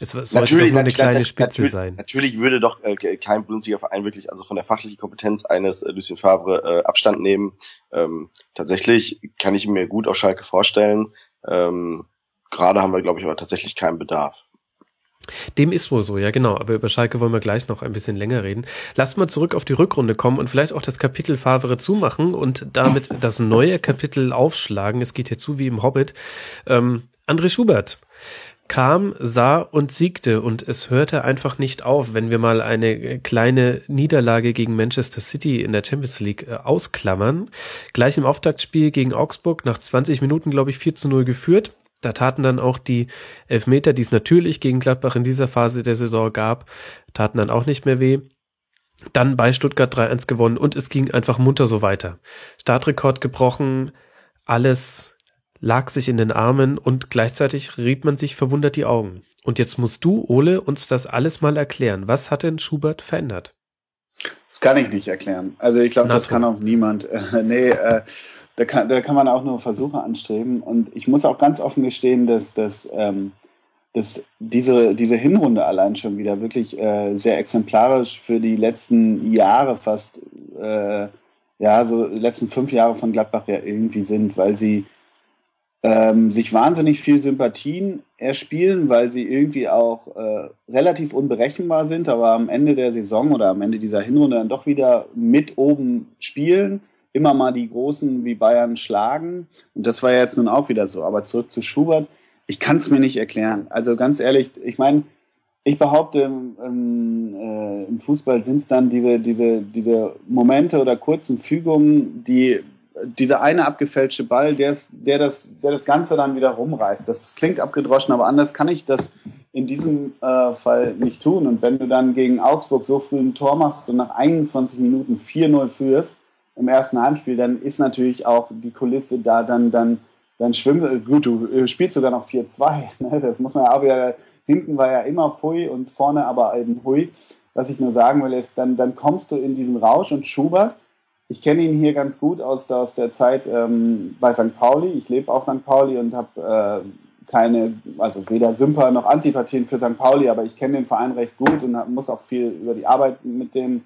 es sollte natürlich, nur eine kleine Spitze natürlich, sein. Natürlich würde doch äh, kein Bundesliga-Verein wirklich also von der fachlichen Kompetenz eines äh, Lucien Favre äh, Abstand nehmen. Ähm, tatsächlich kann ich mir gut auf Schalke vorstellen. Ähm, Gerade haben wir, glaube ich, aber tatsächlich keinen Bedarf. Dem ist wohl so, ja genau. Aber über Schalke wollen wir gleich noch ein bisschen länger reden. Lasst mal zurück auf die Rückrunde kommen und vielleicht auch das Kapitel Favre zumachen und damit das neue Kapitel aufschlagen. Es geht hier zu wie im Hobbit. Ähm, André Schubert kam, sah und siegte und es hörte einfach nicht auf, wenn wir mal eine kleine Niederlage gegen Manchester City in der Champions League äh, ausklammern. Gleich im Auftaktspiel gegen Augsburg nach 20 Minuten, glaube ich, 4 zu 0 geführt da taten dann auch die Elfmeter, die es natürlich gegen Gladbach in dieser Phase der Saison gab, taten dann auch nicht mehr weh. Dann bei Stuttgart 3-1 gewonnen und es ging einfach munter so weiter. Startrekord gebrochen, alles lag sich in den Armen und gleichzeitig rieb man sich verwundert die Augen. Und jetzt musst du, Ole, uns das alles mal erklären. Was hat denn Schubert verändert? Das kann ich nicht erklären. Also ich glaube, das kann auch niemand. Äh, nee, äh, da kann, da kann man auch nur Versuche anstreben. Und ich muss auch ganz offen gestehen, dass, dass, ähm, dass diese, diese Hinrunde allein schon wieder wirklich äh, sehr exemplarisch für die letzten Jahre fast, äh, ja, so die letzten fünf Jahre von Gladbach ja irgendwie sind, weil sie ähm, sich wahnsinnig viel Sympathien erspielen, weil sie irgendwie auch äh, relativ unberechenbar sind, aber am Ende der Saison oder am Ende dieser Hinrunde dann doch wieder mit oben spielen, immer mal die Großen wie Bayern schlagen. Und das war ja jetzt nun auch wieder so. Aber zurück zu Schubert, ich kann es mir nicht erklären. Also ganz ehrlich, ich meine, ich behaupte, im, äh, im Fußball sind es dann diese, diese, diese Momente oder kurzen Fügungen, die dieser eine abgefälschte Ball, der, der, das, der das Ganze dann wieder rumreißt. Das klingt abgedroschen, aber anders kann ich das in diesem äh, Fall nicht tun. Und wenn du dann gegen Augsburg so früh ein Tor machst und nach 21 Minuten 4-0 führst im ersten Heimspiel, dann ist natürlich auch die Kulisse da, dann, dann, dann schwimmt, gut, du spielst sogar noch 4-2. Ne? Das muss man ja auch wieder, hinten war ja immer Pfui und vorne aber eben Hui. Was ich nur sagen will, ist, dann, dann kommst du in diesen Rausch und Schubert, ich kenne ihn hier ganz gut aus, aus der Zeit ähm, bei St. Pauli. Ich lebe auf St. Pauli und habe äh, keine, also weder Sympa noch Antipathien für St. Pauli, aber ich kenne den Verein recht gut und hab, muss auch viel über die Arbeit mit dem,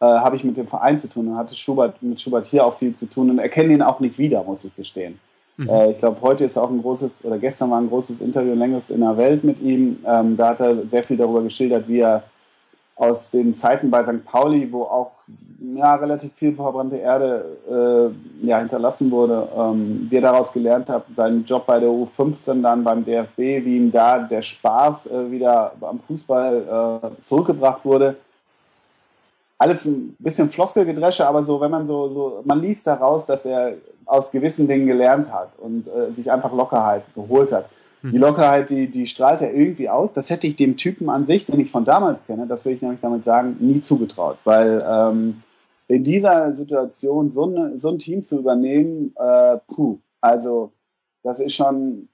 äh, habe ich mit dem Verein zu tun und hatte Schubert, mit Schubert hier auch viel zu tun und erkenne ihn auch nicht wieder, muss ich gestehen. Mhm. Äh, ich glaube, heute ist auch ein großes, oder gestern war ein großes Interview längst in der Welt mit ihm. Ähm, da hat er sehr viel darüber geschildert, wie er aus den Zeiten bei St. Pauli, wo auch ja, relativ viel verbrannte Erde äh, ja, hinterlassen wurde, ähm, wie er daraus gelernt hat, seinen Job bei der U15 dann beim DFB, wie ihm da der Spaß äh, wieder am Fußball äh, zurückgebracht wurde. Alles ein bisschen Floskelgedresche, aber so, wenn man so, so, man liest daraus, dass er aus gewissen Dingen gelernt hat und äh, sich einfach Lockerheit geholt hat. Die mhm. Lockerheit, die, die strahlt er irgendwie aus. Das hätte ich dem Typen an sich, den ich von damals kenne, das will ich nämlich damit sagen, nie zugetraut. Weil ähm, in dieser Situation so, eine, so ein Team zu übernehmen, äh, puh, also das ist schon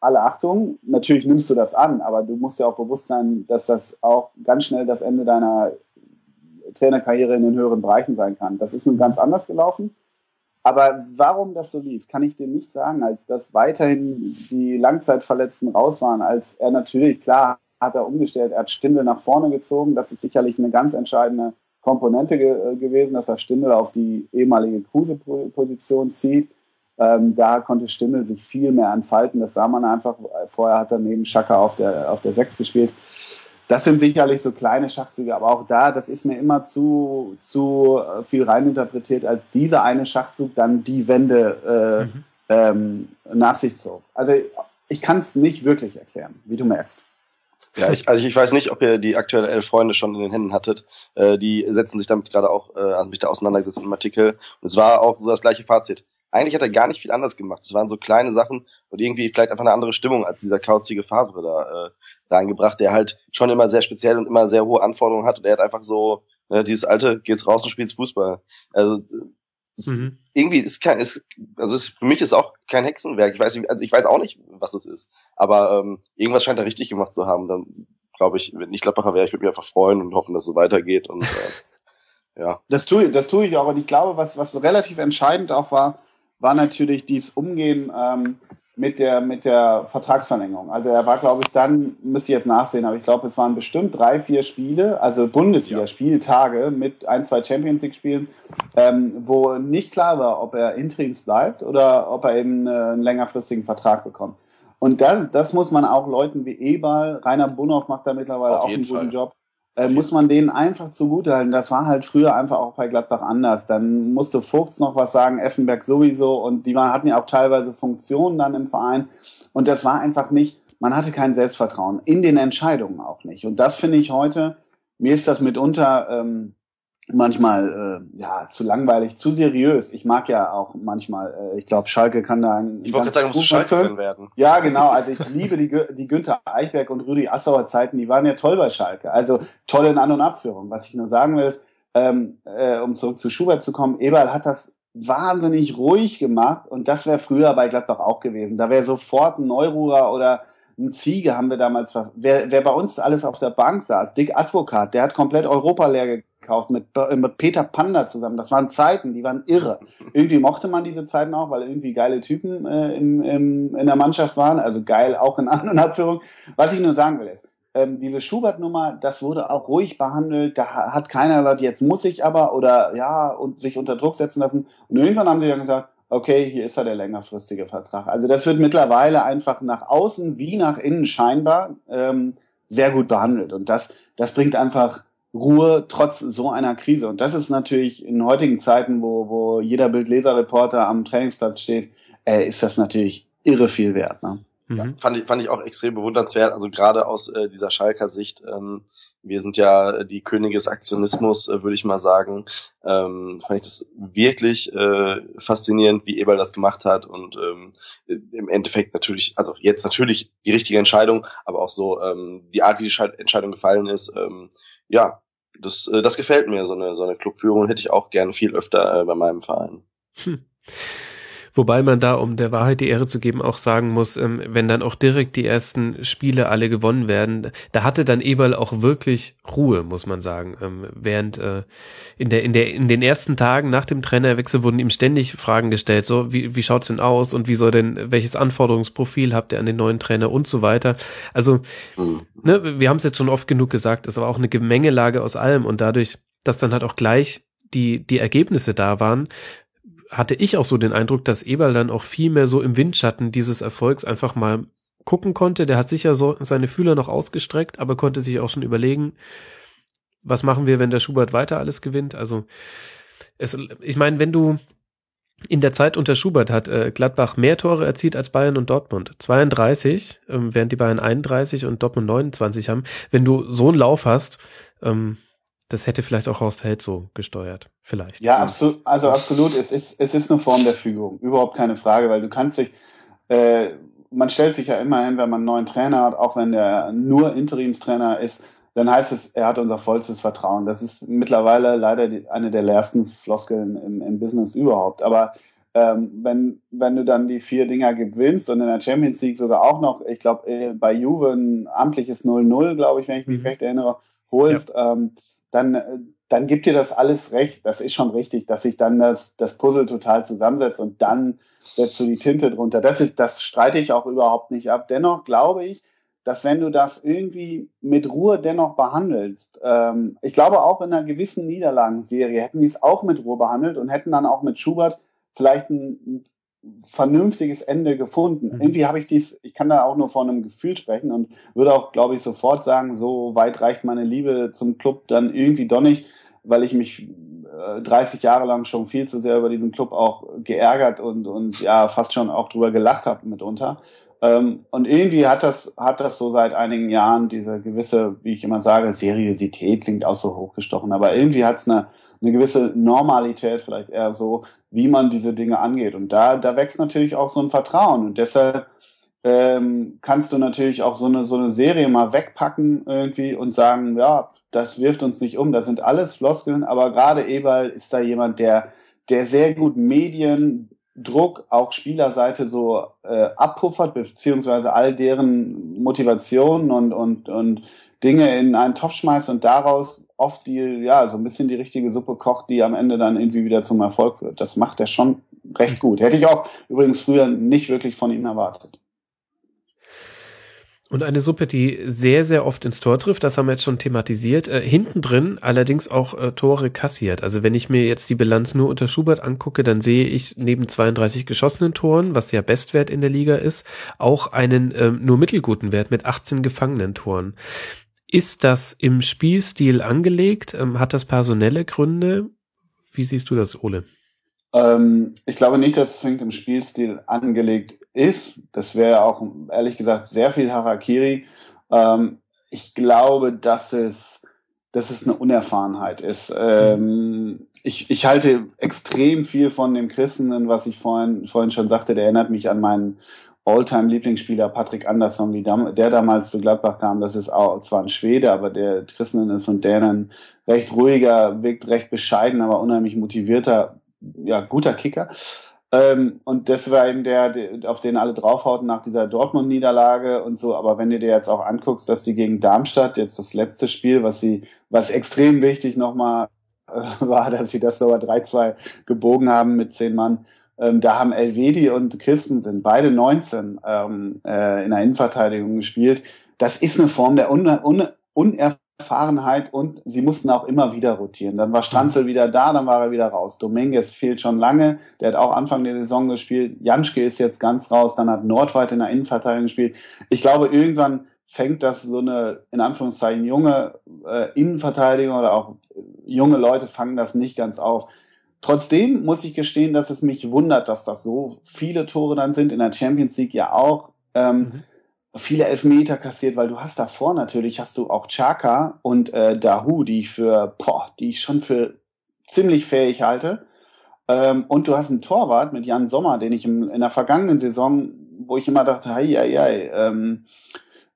alle Achtung. Natürlich nimmst du das an, aber du musst dir auch bewusst sein, dass das auch ganz schnell das Ende deiner Trainerkarriere in den höheren Bereichen sein kann. Das ist nun ganz anders gelaufen. Aber warum das so lief, kann ich dir nicht sagen, als dass weiterhin die Langzeitverletzten raus waren, als er natürlich, klar, hat er umgestellt, er hat Stindel nach vorne gezogen. Das ist sicherlich eine ganz entscheidende Komponente ge äh, gewesen, dass er Stindel auf die ehemalige Kruse-Position zieht. Ähm, da konnte Stindel sich viel mehr entfalten. Das sah man einfach. Vorher hat er neben Schaka auf der, auf der Sechs gespielt. Das sind sicherlich so kleine Schachzüge, aber auch da, das ist mir immer zu, zu äh, viel reininterpretiert, als dieser eine Schachzug dann die Wende äh, mhm. ähm, nach sich zog. Also ich kann es nicht wirklich erklären, wie du merkst. Ja, ich, also ich weiß nicht, ob ihr die aktuelle elf Freunde schon in den Händen hattet. Äh, die setzen sich damit gerade auch, äh, haben mich da auseinandergesetzt im Artikel. Und es war auch so das gleiche Fazit eigentlich hat er gar nicht viel anders gemacht. Es waren so kleine Sachen und irgendwie vielleicht einfach eine andere Stimmung als dieser kauzige Favre da, äh, da eingebracht, der halt schon immer sehr speziell und immer sehr hohe Anforderungen hat und er hat einfach so, ne, dieses alte, geht's raus und spielst Fußball. Also mhm. irgendwie ist kein, ist, also ist, für mich ist auch kein Hexenwerk. Ich weiß, also ich weiß auch nicht, was es ist. Aber ähm, irgendwas scheint er richtig gemacht zu haben. Dann glaube ich, wenn ich Gladbacher wäre, ich würde mich einfach freuen und hoffen, dass es so weitergeht und äh, ja. Das tue, das tue ich auch. Und ich glaube, was, was relativ entscheidend auch war, war natürlich dieses Umgehen ähm, mit der mit der Vertragsverlängerung. Also er war, glaube ich, dann müsste ich jetzt nachsehen, aber ich glaube, es waren bestimmt drei, vier Spiele, also Bundesliga-Spieltage mit ein, zwei Champions League-Spielen, ähm, wo nicht klar war, ob er Interims bleibt oder ob er eben äh, einen längerfristigen Vertrag bekommt. Und das, das muss man auch Leuten wie Ebal, Rainer Bunhoff macht da mittlerweile Auf auch einen guten Fall. Job äh, muss man denen einfach zugutehalten. Das war halt früher einfach auch bei Gladbach anders. Dann musste Vogts noch was sagen, Effenberg sowieso und die hatten ja auch teilweise Funktionen dann im Verein und das war einfach nicht, man hatte kein Selbstvertrauen, in den Entscheidungen auch nicht. Und das finde ich heute, mir ist das mitunter ähm, manchmal äh, ja zu langweilig, zu seriös. Ich mag ja auch manchmal, äh, ich glaube, Schalke kann da ein. Ich wollte gerade sagen, musst du Schalke werden. Ja, genau. Also ich liebe die, die Günther Eichberg und Rüdi Assauer Zeiten, die waren ja toll bei Schalke. Also toll in An- und Abführung. Was ich nur sagen will, ist, ähm, äh, um zurück zu Schubert zu kommen, Eberl hat das wahnsinnig ruhig gemacht und das wäre früher bei Gladbach auch gewesen. Da wäre sofort ein Neururer oder ein Ziege haben wir damals, wer, wer bei uns alles auf der Bank saß, Dick Advokat, der hat komplett Europa leer gekauft mit, mit Peter Panda zusammen. Das waren Zeiten, die waren irre. Irgendwie mochte man diese Zeiten auch, weil irgendwie geile Typen äh, im, im, in der Mannschaft waren. Also geil auch in anderen Abführungen. Was ich nur sagen will ist, ähm, diese Schubert-Nummer, das wurde auch ruhig behandelt. Da hat keiner gesagt, jetzt muss ich aber oder ja und sich unter Druck setzen lassen. Und irgendwann haben sie dann gesagt, okay, hier ist ja der längerfristige Vertrag. Also das wird mittlerweile einfach nach außen wie nach innen scheinbar ähm, sehr gut behandelt. Und das, das bringt einfach Ruhe trotz so einer Krise. Und das ist natürlich in heutigen Zeiten, wo, wo jeder Bildleserreporter am Trainingsplatz steht, äh, ist das natürlich irre viel wert. Ne? Ja, mhm. fand, ich, fand ich auch extrem bewundernswert, also gerade aus äh, dieser Schalker Sicht. Ähm, wir sind ja die Könige des Aktionismus, äh, würde ich mal sagen. Ähm, fand ich das wirklich äh, faszinierend, wie Eberl das gemacht hat und ähm, im Endeffekt natürlich, also jetzt natürlich die richtige Entscheidung, aber auch so ähm, die Art, wie die Entscheidung gefallen ist, ähm, ja, das, äh, das gefällt mir, so eine, so eine Clubführung hätte ich auch gerne viel öfter äh, bei meinem Verein. Hm. Wobei man da, um der Wahrheit die Ehre zu geben, auch sagen muss, ähm, wenn dann auch direkt die ersten Spiele alle gewonnen werden, da hatte dann Eberl auch wirklich Ruhe, muss man sagen. Ähm, während äh, in der in der in den ersten Tagen nach dem Trainerwechsel wurden ihm ständig Fragen gestellt, so wie wie schaut's denn aus und wie soll denn welches Anforderungsprofil habt ihr an den neuen Trainer und so weiter. Also mhm. ne, wir haben es jetzt schon oft genug gesagt, es war auch eine Gemengelage aus allem und dadurch, dass dann halt auch gleich die die Ergebnisse da waren, hatte ich auch so den Eindruck, dass Eberl dann auch viel mehr so im Windschatten dieses Erfolgs einfach mal gucken konnte. Der hat sicher so seine Fühler noch ausgestreckt, aber konnte sich auch schon überlegen, was machen wir, wenn der Schubert weiter alles gewinnt. Also es, ich meine, wenn du in der Zeit unter Schubert hat äh, Gladbach mehr Tore erzielt als Bayern und Dortmund. 32, ähm, während die Bayern 31 und Dortmund 29 haben. Wenn du so einen Lauf hast, ähm, das hätte vielleicht auch Horst Held so gesteuert. Vielleicht. Ja, absolut, also absolut. Es ist, es ist eine Form der Fügung. Überhaupt keine Frage, weil du kannst dich, äh, man stellt sich ja immer hin, wenn man einen neuen Trainer hat, auch wenn der nur Interimstrainer ist, dann heißt es, er hat unser vollstes Vertrauen. Das ist mittlerweile leider die, eine der leersten Floskeln im, im Business überhaupt. Aber ähm, wenn, wenn du dann die vier Dinger gewinnst und in der Champions League sogar auch noch, ich glaube, äh, bei Juve ein amtliches 0-0, glaube ich, wenn ich mich mhm. recht erinnere, holst, ja. ähm, dann, äh, dann gibt dir das alles recht. Das ist schon richtig, dass sich dann das, das Puzzle total zusammensetzt und dann setzt du die Tinte drunter. Das ist, das streite ich auch überhaupt nicht ab. Dennoch glaube ich, dass wenn du das irgendwie mit Ruhe dennoch behandelst, ähm, ich glaube auch in einer gewissen Niederlagenserie hätten die es auch mit Ruhe behandelt und hätten dann auch mit Schubert vielleicht ein, vernünftiges Ende gefunden. Mhm. Irgendwie habe ich dies, ich kann da auch nur von einem Gefühl sprechen und würde auch, glaube ich, sofort sagen, so weit reicht meine Liebe zum Club dann irgendwie doch nicht, weil ich mich äh, 30 Jahre lang schon viel zu sehr über diesen Club auch geärgert und, und ja, fast schon auch drüber gelacht habe mitunter. Ähm, und irgendwie hat das, hat das so seit einigen Jahren diese gewisse, wie ich immer sage, Seriosität klingt auch so hochgestochen, aber irgendwie hat es eine, eine gewisse Normalität vielleicht eher so, wie man diese Dinge angeht. Und da, da wächst natürlich auch so ein Vertrauen. Und deshalb ähm, kannst du natürlich auch so eine, so eine Serie mal wegpacken irgendwie und sagen, ja, das wirft uns nicht um. Das sind alles Floskeln, aber gerade Eberl ist da jemand, der, der sehr gut Mediendruck, auch Spielerseite so äh, abpuffert, beziehungsweise all deren Motivationen und, und, und Dinge in einen Topf schmeißt und daraus oft die, ja, so ein bisschen die richtige Suppe kocht, die am Ende dann irgendwie wieder zum Erfolg wird. Das macht er schon recht gut. Hätte ich auch übrigens früher nicht wirklich von ihm erwartet. Und eine Suppe, die sehr, sehr oft ins Tor trifft, das haben wir jetzt schon thematisiert, äh, hinten drin allerdings auch äh, Tore kassiert. Also wenn ich mir jetzt die Bilanz nur unter Schubert angucke, dann sehe ich neben 32 geschossenen Toren, was ja Bestwert in der Liga ist, auch einen äh, nur mittelguten Wert mit 18 gefangenen Toren. Ist das im Spielstil angelegt? Ähm, hat das personelle Gründe? Wie siehst du das, Ole? Ähm, ich glaube nicht, dass es zwingend im Spielstil angelegt ist. Das wäre auch, ehrlich gesagt, sehr viel Harakiri. Ähm, ich glaube, dass es, dass es eine Unerfahrenheit ist. Ähm, ich, ich halte extrem viel von dem Christen, was ich vorhin, vorhin schon sagte. Der erinnert mich an meinen All-Time-Lieblingsspieler Patrick Andersson, wie der damals zu Gladbach kam, das ist auch zwar ein Schwede, aber der Christen ist und der ein recht ruhiger, wirkt recht bescheiden, aber unheimlich motivierter, ja, guter Kicker. Ähm, und das war eben der, der, auf den alle draufhauten nach dieser Dortmund-Niederlage und so. Aber wenn du dir jetzt auch anguckst, dass die gegen Darmstadt jetzt das letzte Spiel, was sie, was extrem wichtig nochmal äh, war, dass sie das sogar 3-2 gebogen haben mit zehn Mann, ähm, da haben Elvedi und Christensen beide 19 ähm, äh, in der Innenverteidigung gespielt. Das ist eine Form der Un Un Unerfahrenheit und sie mussten auch immer wieder rotieren. Dann war Stranzel wieder da, dann war er wieder raus. Dominguez fehlt schon lange, der hat auch Anfang der Saison gespielt. Janschke ist jetzt ganz raus, dann hat Nordweit in der Innenverteidigung gespielt. Ich glaube, irgendwann fängt das so eine, in Anführungszeichen, junge äh, Innenverteidigung oder auch junge Leute fangen das nicht ganz auf. Trotzdem muss ich gestehen, dass es mich wundert, dass das so viele Tore dann sind, in der Champions League ja auch. Ähm, mhm viele Elfmeter kassiert, weil du hast davor natürlich, hast du auch Chaka und äh, Dahu, die ich für, boah, die ich schon für ziemlich fähig halte. Ähm, und du hast einen Torwart mit Jan Sommer, den ich im, in der vergangenen Saison, wo ich immer dachte, hei, hei, hei, ähm,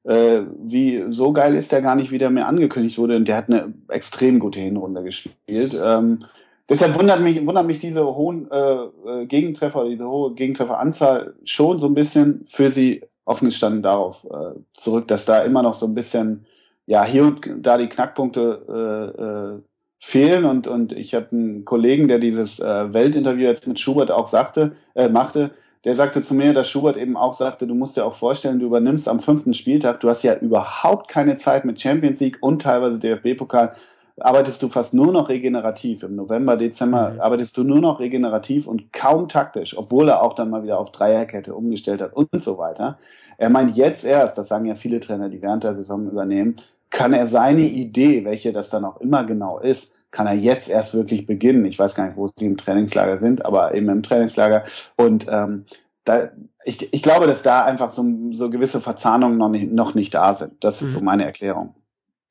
äh, wie so geil ist der gar nicht, wie der mir angekündigt wurde. Und der hat eine extrem gute Hinrunde gespielt. Ähm, deshalb wundert mich, wundert mich diese hohen äh, äh Gegentreffer, diese hohe Gegentrefferanzahl schon so ein bisschen für sie offen gestanden darauf äh, zurück, dass da immer noch so ein bisschen, ja, hier und da die Knackpunkte äh, äh, fehlen. Und, und ich habe einen Kollegen, der dieses äh, Weltinterview jetzt mit Schubert auch sagte, äh, machte, der sagte zu mir, dass Schubert eben auch sagte, du musst dir auch vorstellen, du übernimmst am fünften Spieltag, du hast ja überhaupt keine Zeit mit Champions League und teilweise DFB-Pokal arbeitest du fast nur noch regenerativ. Im November, Dezember mhm. arbeitest du nur noch regenerativ und kaum taktisch, obwohl er auch dann mal wieder auf Dreierkette umgestellt hat und so weiter. Er meint jetzt erst, das sagen ja viele Trainer, die während der Saison übernehmen, kann er seine Idee, welche das dann auch immer genau ist, kann er jetzt erst wirklich beginnen. Ich weiß gar nicht, wo sie im Trainingslager sind, aber eben im Trainingslager. Und ähm, da, ich, ich glaube, dass da einfach so, so gewisse Verzahnungen noch nicht, noch nicht da sind. Das ist mhm. so meine Erklärung.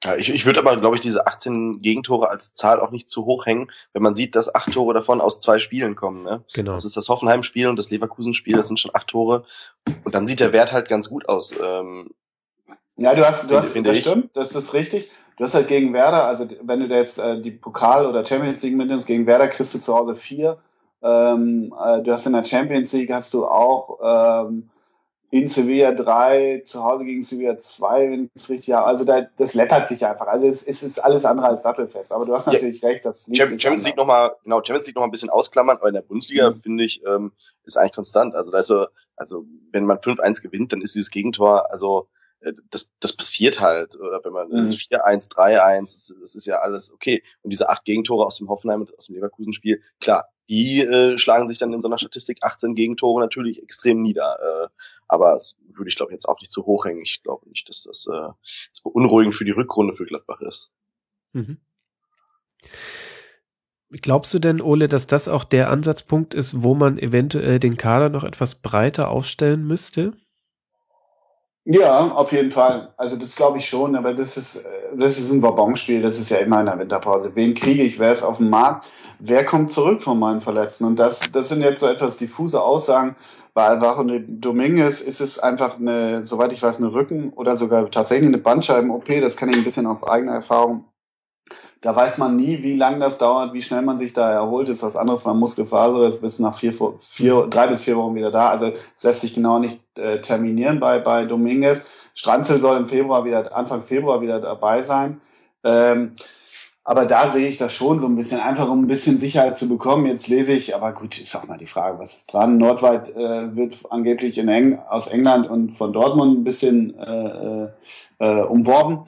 Ja, ich, ich würde aber, glaube ich, diese 18 Gegentore als Zahl auch nicht zu hoch hängen, wenn man sieht, dass acht Tore davon aus zwei Spielen kommen. Ne? Genau. Das ist das Hoffenheim-Spiel und das Leverkusen-Spiel, das sind schon acht Tore. Und dann sieht der Wert halt ganz gut aus. Ähm, ja, du hast, du hast, das stimmt, das ist richtig. Du hast halt gegen Werder, also wenn du da jetzt äh, die Pokal- oder Champions League mitnimmst, gegen Werder kriegst du zu Hause vier. Ähm, äh, du hast in der Champions League hast du auch ähm, in Sevilla 3, zu Hause gegen Sevilla 2, wenn ich es richtig habe. Also da, das lettert sich einfach. Also es, es ist alles andere als sattelfest. Aber du hast natürlich ja. recht, das Champions, Champions League nochmal, genau, Champions League nochmal ein bisschen ausklammern, aber in der Bundesliga, mhm. finde ich, ähm, ist eigentlich konstant. Also da ist so, also wenn man 5-1 gewinnt, dann ist dieses Gegentor, also das, das passiert halt. Oder wenn man mhm. 4-1, 3-1, das, das ist ja alles okay. Und diese acht Gegentore aus dem Hoffenheim und aus dem Leverkusen-Spiel, klar, die äh, schlagen sich dann in so einer Statistik 18 Gegentore natürlich extrem nieder. Äh, aber das würde ich glaube jetzt auch nicht zu hoch hängen. Ich glaube nicht, dass das, äh, das beunruhigend für die Rückrunde für Gladbach ist. Mhm. Glaubst du denn, Ole, dass das auch der Ansatzpunkt ist, wo man eventuell den Kader noch etwas breiter aufstellen müsste? Ja, auf jeden Fall. Also das glaube ich schon, aber das ist, äh, das ist ein Wabonspiel, das ist ja immer in der Winterpause. Wen kriege ich, wer ist auf dem Markt, wer kommt zurück von meinen Verletzten? Und das, das sind jetzt so etwas diffuse Aussagen. Bei Alvaro Dominguez ist es einfach eine, soweit ich weiß, eine Rücken- oder sogar tatsächlich eine Bandscheiben-OP. Das kann ich ein bisschen aus eigener Erfahrung da weiß man nie, wie lang das dauert, wie schnell man sich da erholt. Ist was anderes beim Muskelfaser, das ist nach vier, vier, drei bis vier Wochen wieder da. Also es lässt sich genau nicht äh, terminieren bei, bei Dominguez. Stranzel soll im Februar wieder, Anfang Februar wieder dabei sein. Ähm, aber da sehe ich das schon so ein bisschen, einfach um ein bisschen Sicherheit zu bekommen. Jetzt lese ich, aber gut, ist auch mal die Frage, was ist dran? Nordweit äh, wird angeblich in Eng aus England und von Dortmund ein bisschen äh, äh, äh umworben.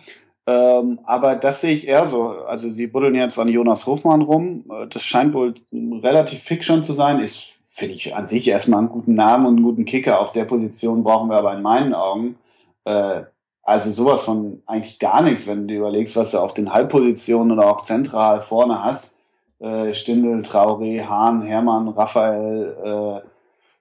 Ähm, aber das sehe ich eher so. Also sie buddeln jetzt an Jonas Hofmann rum. Äh, das scheint wohl relativ fix schon zu sein. Ist, finde ich, an sich erstmal einen guten Namen und einen guten Kicker. Auf der Position brauchen wir aber in meinen Augen. Äh, also sowas von eigentlich gar nichts, wenn du überlegst, was du auf den Halbpositionen oder auch zentral vorne hast. Äh, Stindel, Traoré, Hahn, Hermann, Raphael, äh,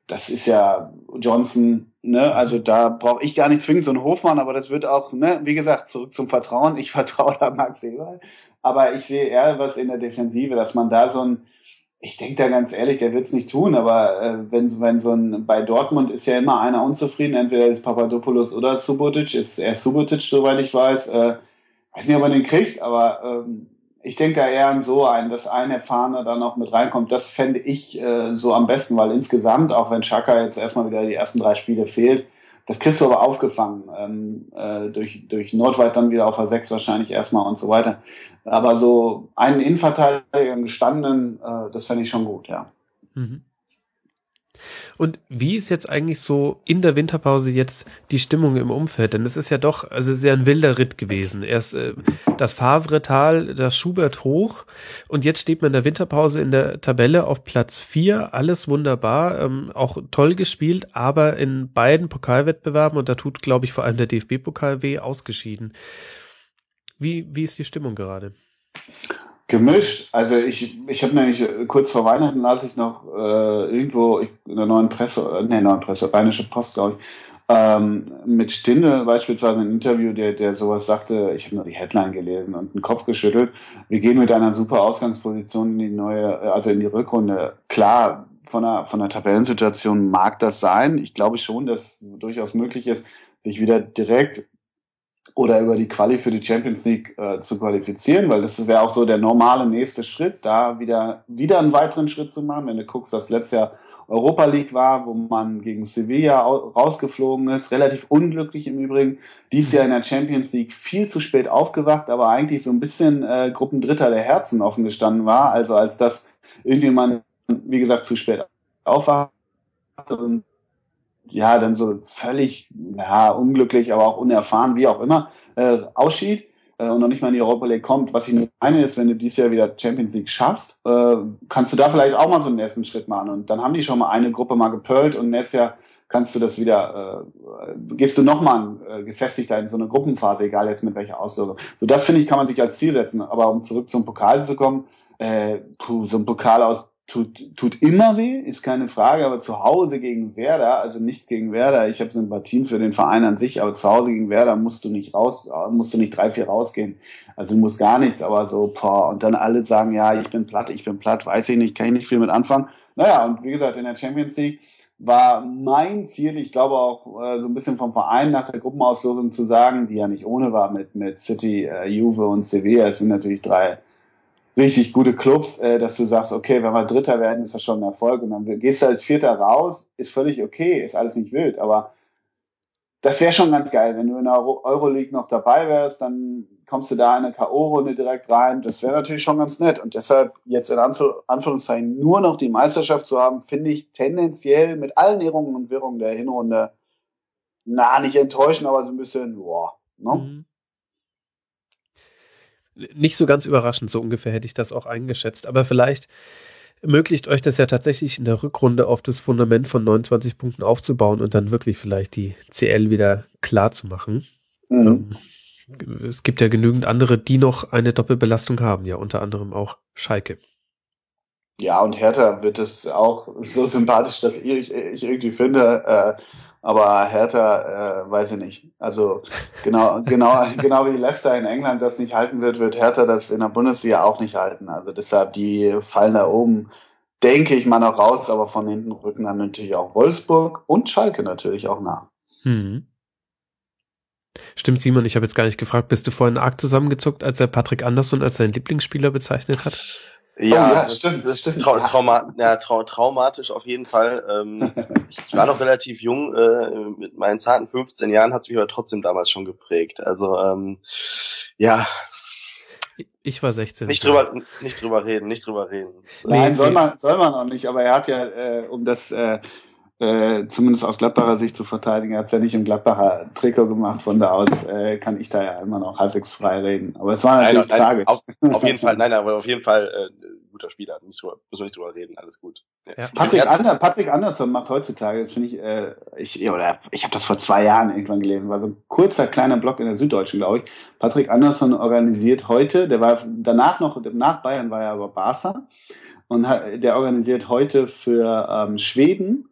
das ist ja Johnson, ne? Also da brauche ich gar nicht zwingend so einen Hofmann, aber das wird auch, ne, wie gesagt, zurück zum Vertrauen. Ich vertraue da Max Eberl. Aber ich sehe eher was in der Defensive, dass man da so ein, ich denke da ganz ehrlich, der wird's nicht tun, aber äh, wenn, wenn so ein, bei Dortmund ist ja immer einer unzufrieden, entweder ist Papadopoulos oder Subotic, ist er Subotic, soweit ich weiß. Äh, weiß nicht, ob er den kriegt, aber ähm, ich denke da eher an so ein, dass ein Erfahrener dann noch mit reinkommt. Das fände ich äh, so am besten, weil insgesamt, auch wenn Chaka jetzt erstmal wieder die ersten drei Spiele fehlt, das kriegst du aber aufgefangen. Ähm, äh, durch, durch Nordweit dann wieder auf der 6 wahrscheinlich erstmal und so weiter. Aber so einen Innenverteidiger, einen gestandenen, äh, das fände ich schon gut, ja. Mhm. Und wie ist jetzt eigentlich so in der Winterpause jetzt die Stimmung im Umfeld? Denn es ist ja doch, also sehr ein wilder Ritt gewesen. Erst äh, das Favre-Tal, das Schubert hoch und jetzt steht man in der Winterpause in der Tabelle auf Platz vier. Alles wunderbar, ähm, auch toll gespielt, aber in beiden Pokalwettbewerben und da tut, glaube ich, vor allem der DFB-Pokal weh, ausgeschieden. Wie, wie ist die Stimmung gerade? Gemischt. Also ich, ich habe nämlich äh, kurz vor Weihnachten las ich noch äh, irgendwo in der neuen Presse, äh, nee, neuen Presse, Rheinische Post, glaube ich, ähm, mit Stindel beispielsweise ein Interview, der, der sowas sagte, ich habe nur die Headline gelesen und den Kopf geschüttelt. Wir gehen mit einer super Ausgangsposition in die neue, äh, also in die Rückrunde. Klar, von der, von der Tabellensituation mag das sein. Ich glaube schon, dass durchaus möglich ist, sich wieder direkt oder über die Quali für die Champions League äh, zu qualifizieren, weil das wäre auch so der normale nächste Schritt, da wieder, wieder einen weiteren Schritt zu machen. Wenn du guckst, dass letztes Jahr Europa League war, wo man gegen Sevilla rausgeflogen ist, relativ unglücklich im Übrigen. Dies Jahr in der Champions League viel zu spät aufgewacht, aber eigentlich so ein bisschen äh, Gruppendritter der Herzen offen gestanden war. Also als das irgendwie man, wie gesagt, zu spät aufwacht und ja, dann so völlig, ja, unglücklich, aber auch unerfahren, wie auch immer, äh, ausschied äh, und noch nicht mal in die Europa League kommt. Was ich meine ist, wenn du dieses Jahr wieder Champions League schaffst, äh, kannst du da vielleicht auch mal so einen ersten Schritt machen. Und dann haben die schon mal eine Gruppe mal gepölt und nächstes Jahr kannst du das wieder, äh, gehst du nochmal äh, gefestigter in so eine Gruppenphase, egal jetzt mit welcher Auslösung. So, das finde ich, kann man sich als Ziel setzen. Aber um zurück zum Pokal zu kommen, äh, puh, so ein Pokal aus tut, tut immer weh, ist keine Frage, aber zu Hause gegen Werder, also nichts gegen Werder, ich habe Sympathien für den Verein an sich, aber zu Hause gegen Werder musst du nicht raus, musst du nicht drei, vier rausgehen. Also du musst gar nichts, aber so, boah, und dann alle sagen, ja, ich bin platt, ich bin platt, weiß ich nicht, kann ich nicht viel mit anfangen. Naja, und wie gesagt, in der Champions League war mein Ziel, ich glaube auch äh, so ein bisschen vom Verein nach der Gruppenauslosung zu sagen, die ja nicht ohne war mit, mit City, äh, Juve und Sevilla, es sind natürlich drei richtig gute Clubs, äh, dass du sagst, okay, wenn wir Dritter werden, ist das schon ein Erfolg. Und dann gehst du als Vierter raus, ist völlig okay, ist alles nicht wild. Aber das wäre schon ganz geil, wenn du in der Euroleague noch dabei wärst, dann kommst du da in eine K.O.-Runde direkt rein. Das wäre natürlich schon ganz nett. Und deshalb jetzt in Anführ Anführungszeichen nur noch die Meisterschaft zu haben, finde ich tendenziell mit allen Ehrungen und Wirrungen der Hinrunde, na, nicht enttäuschen, aber so ein bisschen, boah, ne? Mhm nicht so ganz überraschend, so ungefähr hätte ich das auch eingeschätzt. Aber vielleicht ermöglicht euch das ja tatsächlich in der Rückrunde auf das Fundament von 29 Punkten aufzubauen und dann wirklich vielleicht die CL wieder klar zu machen. Mhm. Ähm, es gibt ja genügend andere, die noch eine Doppelbelastung haben, ja, unter anderem auch Schalke. Ja, und Hertha wird es auch so sympathisch, dass ich, ich irgendwie finde, äh, aber Hertha, äh, weiß ich nicht. Also genau, genau, genau wie Leicester in England das nicht halten wird, wird Hertha das in der Bundesliga auch nicht halten. Also deshalb, die fallen da oben, denke ich mal noch raus, aber von hinten rücken dann natürlich auch Wolfsburg und Schalke natürlich auch nach. Hm. Stimmt, Simon, ich habe jetzt gar nicht gefragt, bist du vorhin arg zusammengezuckt, als er Patrick Andersson als seinen Lieblingsspieler bezeichnet hat? Ja, oh, ja das, stimmt, das stimmt. Trau trauma ja, trau traumatisch auf jeden Fall. Ähm, ich, ich, war noch relativ jung, äh, mit meinen zarten 15 Jahren hat es mich aber trotzdem damals schon geprägt. Also ähm, ja. Ich war 16. Nicht drüber, nicht drüber reden, nicht drüber reden. Nein, soll man, soll man auch nicht, aber er hat ja, äh, um das äh, äh, zumindest aus Gladbacher Sicht zu verteidigen. Er hat es ja nicht im Gladbacher Trikot gemacht, von da aus äh, kann ich da ja immer noch halbwegs frei reden. Aber es war natürlich nein, tragisch. Auf, auf, jeden Fall, nein, aber auf jeden Fall äh, guter Spieler. Nicht drüber, müssen wir nicht drüber reden, alles gut. Ja. Patrick, Ander, Patrick Andersson macht heutzutage, das finde ich, äh, ich, oder ich habe das vor zwei Jahren irgendwann gelesen, war so ein kurzer kleiner Blog in der Süddeutschen, glaube ich. Patrick Andersson organisiert heute, der war danach noch, nach Bayern war er aber Barca und der organisiert heute für ähm, Schweden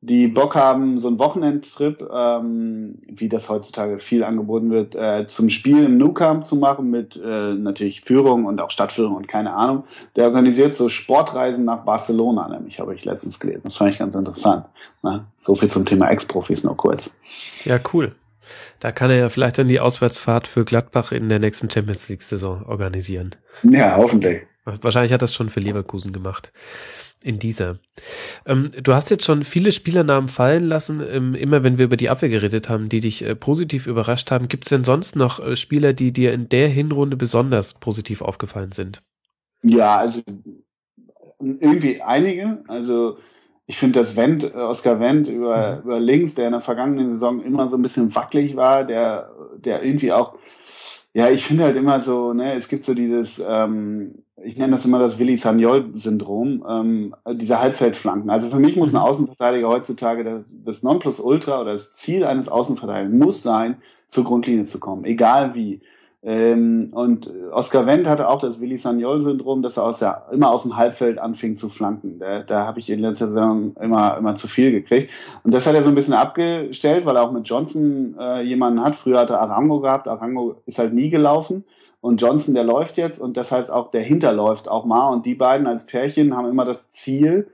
die Bock haben, so einen Wochenendtrip, ähm, wie das heutzutage viel angeboten wird, äh, zum Spiel im Nou zu machen mit äh, natürlich Führung und auch Stadtführung und keine Ahnung. Der organisiert so Sportreisen nach Barcelona, nämlich habe ich letztens gelesen. Das fand ich ganz interessant. Ne? So viel zum Thema Ex-Profis nur kurz. Ja, cool. Da kann er ja vielleicht dann die Auswärtsfahrt für Gladbach in der nächsten Champions League-Saison organisieren. Ja, hoffentlich. Wahrscheinlich hat das schon für Leverkusen gemacht in dieser. Ähm, du hast jetzt schon viele Spielernamen fallen lassen, ähm, immer wenn wir über die Abwehr geredet haben, die dich äh, positiv überrascht haben. Gibt es denn sonst noch äh, Spieler, die dir in der Hinrunde besonders positiv aufgefallen sind? Ja, also irgendwie einige. Also ich finde, dass Wendt, äh, Oscar Wendt über, Mhm. über links, der in der vergangenen Saison immer so ein bisschen wackelig war, der, der irgendwie auch, ja, ich finde halt immer so, ne, es gibt so dieses, ähm, ich nenne das immer das Willi Sagnol-Syndrom, ähm, diese Halbfeldflanken. Also für mich muss ein Außenverteidiger heutzutage das, das Nonplusultra oder das Ziel eines Außenverteidigers muss sein, zur Grundlinie zu kommen, egal wie. Ähm, und Oscar Wendt hatte auch das Willi Sagnol-Syndrom, dass er aus der, immer aus dem Halbfeld anfing zu flanken. Da, da habe ich in letzter Saison immer, immer zu viel gekriegt. Und das hat er so ein bisschen abgestellt, weil er auch mit Johnson äh, jemanden hat. Früher hat er Arango gehabt. Arango ist halt nie gelaufen. Und Johnson, der läuft jetzt. Und das heißt auch, der hinterläuft auch mal. Und die beiden als Pärchen haben immer das Ziel,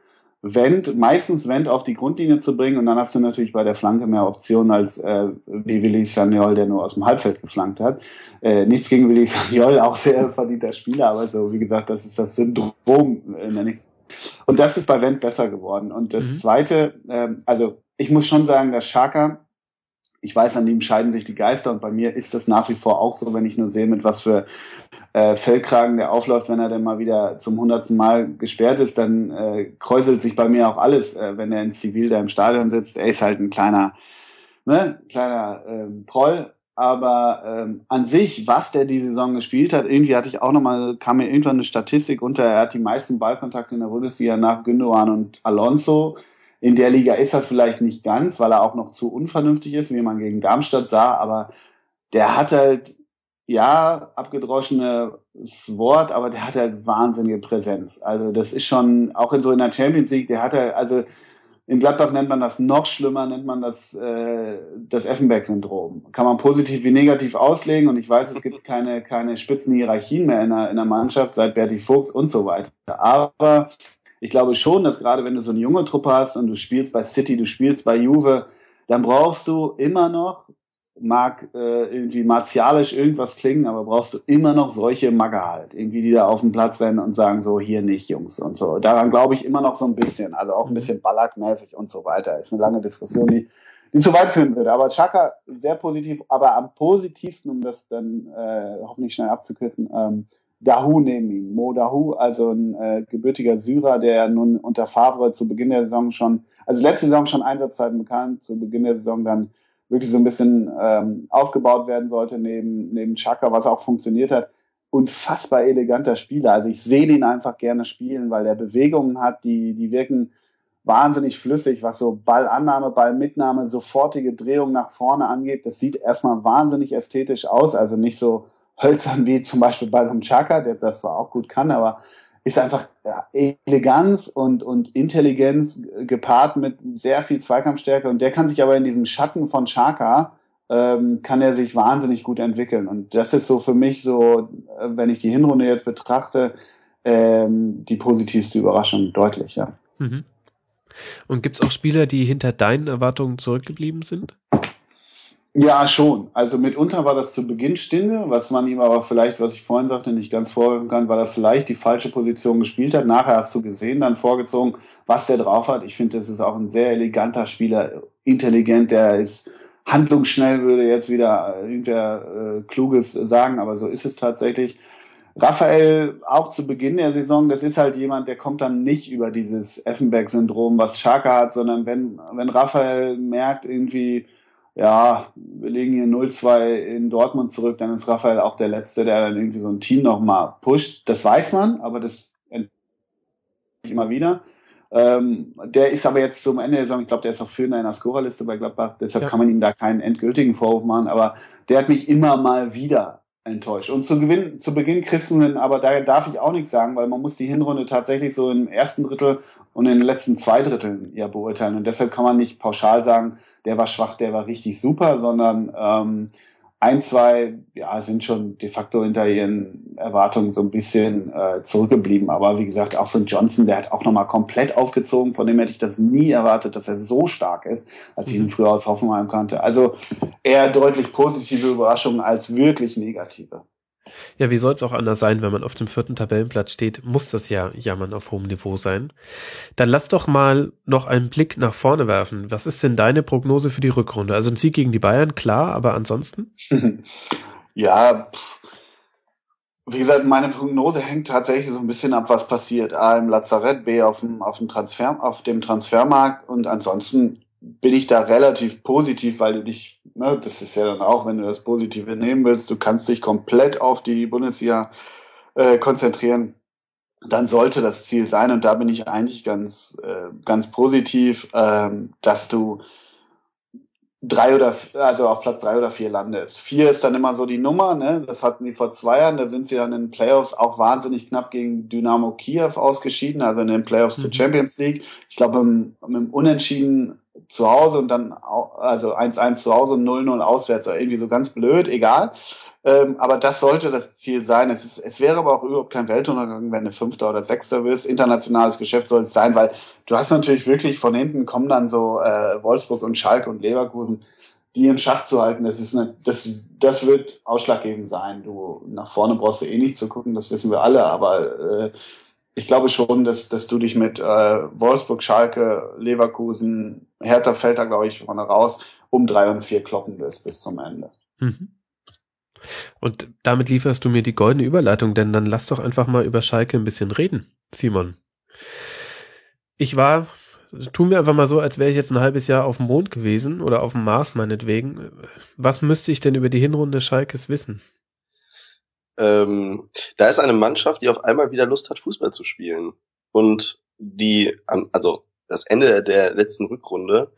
Wendt, meistens Wendt auf die Grundlinie zu bringen. Und dann hast du natürlich bei der Flanke mehr Optionen als äh, wie Willi Sagnol, der nur aus dem Halbfeld geflankt hat. Äh, nichts gegen Willi Sagnol, auch sehr verdienter Spieler, aber so, wie gesagt, das ist das Syndrom in der nächsten. Und das ist bei Wendt besser geworden. Und das Mhm. zweite, ähm, also ich muss schon sagen, dass Schaka, ich weiß, an dem scheiden sich die Geister und bei mir ist das nach wie vor auch so, wenn ich nur sehe, mit was für äh, Fellkragen der aufläuft, wenn er dann mal wieder zum hundertsten Mal gesperrt ist, dann äh, kräuselt sich bei mir auch alles, äh, wenn er in Zivil da im Stadion sitzt. Er ist halt ein kleiner, ne, kleiner ähm, Proll, aber ähm, an sich, was der die Saison gespielt hat, irgendwie hatte ich auch nochmal, kam mir irgendwann eine Statistik unter, er hat die meisten Ballkontakte in der Bundesliga nach Gündogan und Alonso. In der Liga ist er vielleicht nicht ganz, weil er auch noch zu unvernünftig ist, wie man gegen Darmstadt sah, aber der hat halt, ja, abgedroschenes Wort, aber der hat halt wahnsinnige Präsenz. Also das ist schon, auch in so in der Champions League, der hat halt, also in Gladbach nennt man das noch schlimmer, nennt man das äh, das Effenberg-Syndrom. Kann man positiv wie negativ auslegen und ich weiß, es gibt keine, keine spitzen Hierarchien mehr in der, in der Mannschaft seit Berti Fuchs und so weiter. Aber ich glaube schon, dass gerade wenn du so eine junge Truppe hast und du spielst bei City, du spielst bei Juve, dann brauchst du immer noch, mag äh, irgendwie martialisch irgendwas klingen, aber brauchst du immer noch solche Magger halt, irgendwie die da auf den Platz rennen und sagen so, hier nicht, Jungs und so. Daran glaube ich immer noch so ein bisschen, also auch ein bisschen Ballack-mäßig und so weiter. Ist eine lange Diskussion, die, die zu weit führen würde. Aber Chaka sehr positiv, aber am positivsten, um das dann äh, hoffentlich schnell abzukürzen, ähm, Dahu ihm. Mo Dahu, also ein äh, gebürtiger Syrer, der nun unter Favre zu Beginn der Saison schon, also letzte Saison schon Einsatzzeiten bekam, zu Beginn der Saison dann wirklich so ein bisschen ähm, aufgebaut werden sollte neben, neben Chaka, was auch funktioniert hat. Unfassbar eleganter Spieler. Also ich sehe ihn einfach gerne spielen, weil er Bewegungen hat, die, die wirken wahnsinnig flüssig, was so Ballannahme, Ballmitnahme, sofortige Drehung nach vorne angeht. Das sieht erstmal wahnsinnig ästhetisch aus, also nicht so hölzern wie zum Beispiel bei einem Chaka, der das zwar auch gut kann, aber ist einfach Eleganz und, und Intelligenz gepaart mit sehr viel Zweikampfstärke und der kann sich aber in diesem Schatten von Chaka ähm, kann er sich wahnsinnig gut entwickeln und das ist so für mich so, äh, wenn ich die Hinrunde jetzt betrachte, ähm, die positivste Überraschung deutlich, ja. Mhm. Und gibt's auch Spieler, die hinter deinen Erwartungen zurückgeblieben sind? Ja, schon. Also mitunter war das zu Beginn Stinde, was man ihm aber vielleicht, was ich vorhin sagte, nicht ganz vorwerfen kann, weil er vielleicht die falsche Position gespielt hat. Nachher hast du gesehen, dann vorgezogen, was der drauf hat. Ich finde, das ist auch ein sehr eleganter Spieler, intelligent, der ist handlungsschnell, würde jetzt wieder irgendwer äh, Kluges sagen, aber so ist es tatsächlich. Raphael, auch zu Beginn der Saison, das ist halt jemand, der kommt dann nicht über dieses Effenberg-Syndrom, was Schaka hat, sondern wenn, wenn Raphael merkt, irgendwie, ja, wir legen hier 0-2 in Dortmund zurück, dann ist Raphael auch der Letzte, der dann irgendwie so ein Team nochmal pusht. Das weiß man, aber das immer wieder. Ähm, der ist aber jetzt zum Ende der Saison, ich glaube, der ist auch Führender in der Scorerliste bei Gladbach, deshalb Ja. kann man ihm da keinen endgültigen Vorwurf machen, aber der hat mich immer mal wieder enttäuscht. Und zu, Gewinn, zu Beginn Christen, aber da darf ich auch nichts sagen, weil man muss die Hinrunde tatsächlich so im ersten Drittel und in den letzten zwei Dritteln ja beurteilen. Und deshalb kann man nicht pauschal sagen, der war schwach, der war richtig super, sondern ähm, ein, zwei ja, sind schon de facto hinter ihren Erwartungen so ein bisschen äh, zurückgeblieben. Aber wie gesagt, auch so ein Johnson, der hat auch nochmal komplett aufgezogen. Von dem hätte ich das nie erwartet, dass er so stark ist, als ich ihn früher aus Hoffenheim kannte. Also eher deutlich positive Überraschungen als wirklich negative. Ja, wie soll es auch anders sein, wenn man auf dem vierten Tabellenplatz steht, muss das ja Jammern auf hohem Niveau sein. Dann lass doch mal noch einen Blick nach vorne werfen. Was ist denn deine Prognose für die Rückrunde? Also ein Sieg gegen die Bayern, klar, aber ansonsten? ja, wie gesagt, meine Prognose hängt tatsächlich so ein bisschen ab, was passiert. A im Lazarett, B auf dem, auf dem Transfer, auf dem Transfermarkt und ansonsten bin ich da relativ positiv, weil du dich, ne, das ist ja dann auch, wenn du das Positive nehmen willst, du kannst dich komplett auf die Bundesliga äh, konzentrieren, dann sollte das Ziel sein und da bin ich eigentlich ganz, äh, ganz positiv, ähm, dass du drei oder also auf Platz drei oder vier landest. Vier ist dann immer so die Nummer, ne? Das hatten die vor zwei Jahren, da sind sie dann in den Playoffs auch wahnsinnig knapp gegen Dynamo Kiew ausgeschieden, also in den Playoffs mhm. zur Champions League. Ich glaube, im, im Unentschieden zu Hause und dann also 1-1 zu Hause und 0-0 auswärts, oder irgendwie so ganz blöd, egal. Ähm, aber das sollte das Ziel sein. Es, ist, es wäre aber auch überhaupt kein Weltuntergang, wenn du Fünfter oder Sechster wirst. Internationales Geschäft soll es sein, weil du hast natürlich wirklich von hinten kommen dann so äh, Wolfsburg und Schalke und Leverkusen, die im Schach zu halten. Das ist eine, das, das wird ausschlaggebend sein. Du nach vorne brauchst du eh nicht zu gucken, das wissen wir alle. Aber äh, ich glaube schon, dass, dass du dich mit äh, Wolfsburg, Schalke, Leverkusen, Hertha fällt da, glaube ich, vorne raus, um drei und vier kloppen wirst bis zum Ende. Mhm. Und damit lieferst du mir die goldene Überleitung, denn dann lass doch einfach mal über Schalke ein bisschen reden, Simon. Ich war, tu mir einfach mal so, als wäre ich jetzt ein halbes Jahr auf dem Mond gewesen oder auf dem Mars meinetwegen. Was müsste ich denn über die Hinrunde Schalkes wissen? Ähm, da ist eine Mannschaft, die auf einmal wieder Lust hat, Fußball zu spielen. Und die, also das Ende der letzten Rückrunde,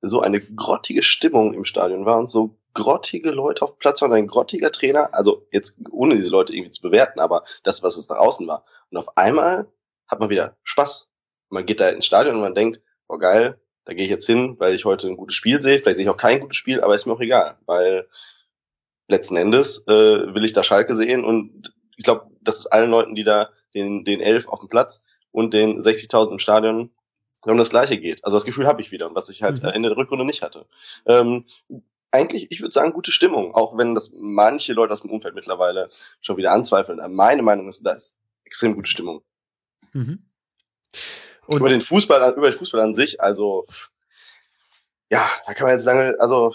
so eine grottige Stimmung im Stadion war und so grottige Leute auf Platz waren, ein grottiger Trainer, also jetzt ohne diese Leute irgendwie zu bewerten, aber das, was es da außen war. Und auf einmal hat man wieder Spaß. Man geht da ins Stadion und man denkt, oh geil, da gehe ich jetzt hin, weil ich heute ein gutes Spiel sehe. Vielleicht sehe ich auch kein gutes Spiel, aber ist mir auch egal, weil letzten Endes äh, will ich da Schalke sehen und ich glaube, das ist allen Leuten, die da den, den elf auf dem Platz und den 60.000 im Stadion um das Gleiche geht. Also das Gefühl habe ich wieder, was ich halt mhm. Ende der Rückrunde nicht hatte. Ähm, eigentlich, ich würde sagen, gute Stimmung, auch wenn das manche Leute aus dem Umfeld mittlerweile schon wieder anzweifeln. Meine Meinung ist, da ist extrem gute Stimmung. Mhm. Und über den Fußball, über den Fußball an sich, also ja, da kann man jetzt lange, also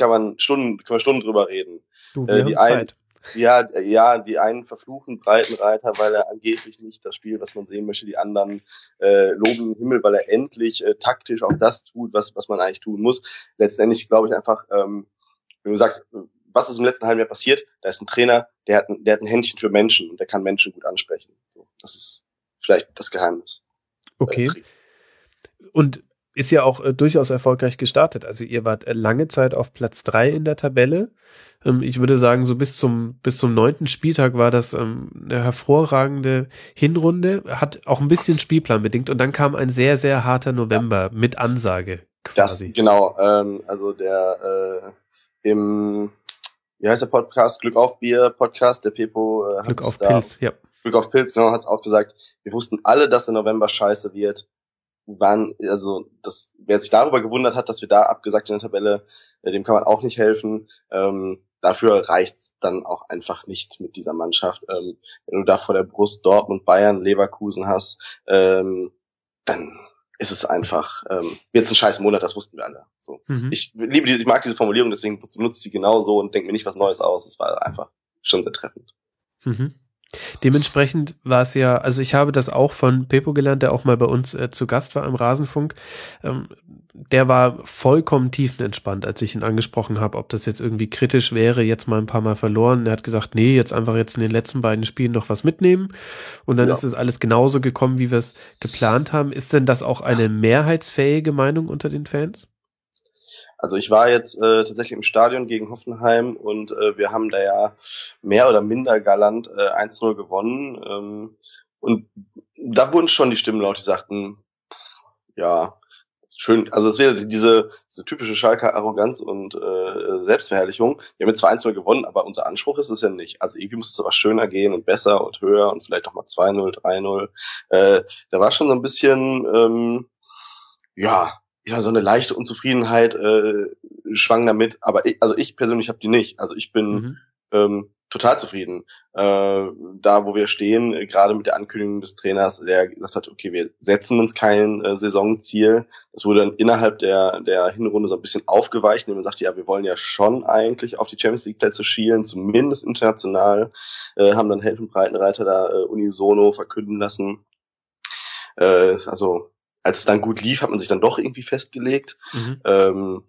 kann man Stunden, kann man Stunden drüber reden. Du, wir äh, die haben Zeit. Ja, ja, die einen verfluchen Breitenreiter, weil er angeblich nicht das Spiel, was man sehen möchte, die anderen äh, loben den Himmel, weil er endlich äh, taktisch auch das tut, was, was man eigentlich tun muss. Letztendlich glaube ich einfach, ähm, wenn du sagst, was ist im letzten halben Jahr passiert, da ist ein Trainer, der hat, ein, der hat ein Händchen für Menschen und der kann Menschen gut ansprechen. So, das ist vielleicht das Geheimnis. Okay. Und ist ja auch äh, durchaus erfolgreich gestartet. Also ihr wart äh, lange Zeit auf Platz drei in der Tabelle. Ähm, ich würde sagen, so bis zum bis zum neunten Spieltag war das ähm, eine hervorragende Hinrunde, hat auch ein bisschen Spielplan bedingt und dann kam ein sehr sehr harter November ja. mit Ansage. Quasi. Das genau. Ähm, also der äh, im wie heißt der Podcast Glück auf Bier Podcast der Pepo äh, Glück auf da, Pilz ja Glück auf Pilz genau hat's auch gesagt. Wir wussten alle, dass der November scheiße wird waren, also das, wer sich darüber gewundert hat, dass wir da abgesagt in der Tabelle, äh, dem kann man auch nicht helfen. Ähm, dafür reicht's dann auch einfach nicht mit dieser Mannschaft. Ähm, wenn du da vor der Brust Dortmund, Bayern, Leverkusen hast, ähm, dann ist es einfach, ähm, jetzt ein scheiß Monat, das wussten wir alle. So. Mhm. Ich liebe die, ich mag diese Formulierung, deswegen benutze ich sie genau so und denke mir nicht was Neues aus. Es war einfach schon sehr treffend. Mhm. Dementsprechend war es ja, also ich habe das auch von Pepo gelernt, der auch mal bei uns äh, zu Gast war im Rasenfunk. Ähm, der war vollkommen tiefenentspannt, als ich ihn angesprochen habe, ob das jetzt irgendwie kritisch wäre, jetzt mal ein paar Mal verloren. Er hat gesagt, nee, jetzt einfach jetzt in den letzten beiden Spielen noch was mitnehmen. Und dann ja. ist es alles genauso gekommen, wie wir es geplant haben. Ist denn das auch eine mehrheitsfähige Meinung unter den Fans? Also ich war jetzt äh, tatsächlich im Stadion gegen Hoffenheim und äh, wir haben da ja mehr oder minder galant äh, 1-0 gewonnen. Ähm, und da wurden schon die Stimmen laut, die sagten, ja, schön, also es wäre diese, diese typische Schalker Arroganz und äh, Selbstverherrlichung. Wir haben jetzt zwar 1-0 gewonnen, aber unser Anspruch ist es ja nicht. Also irgendwie muss es aber schöner gehen und besser und höher und vielleicht auch mal 2-0, 3-0. Äh, da war schon so ein bisschen, ähm, ja, ja, so eine leichte Unzufriedenheit äh, schwang damit, aber ich, also ich persönlich habe die nicht. Also ich bin mhm. ähm, total zufrieden. Äh, da, wo wir stehen, gerade mit der Ankündigung des Trainers, der gesagt hat, okay, wir setzen uns kein äh, Saisonziel. Das wurde dann innerhalb der, der Hinrunde so ein bisschen aufgeweicht, indem man sagte, ja, wir wollen ja schon eigentlich auf die Champions League Plätze schielen, zumindest international, äh, haben dann Helfen Breitenreiter da äh, unisono verkünden lassen. Äh, also, als es dann gut lief, hat man sich dann doch irgendwie festgelegt. Mhm. Ähm,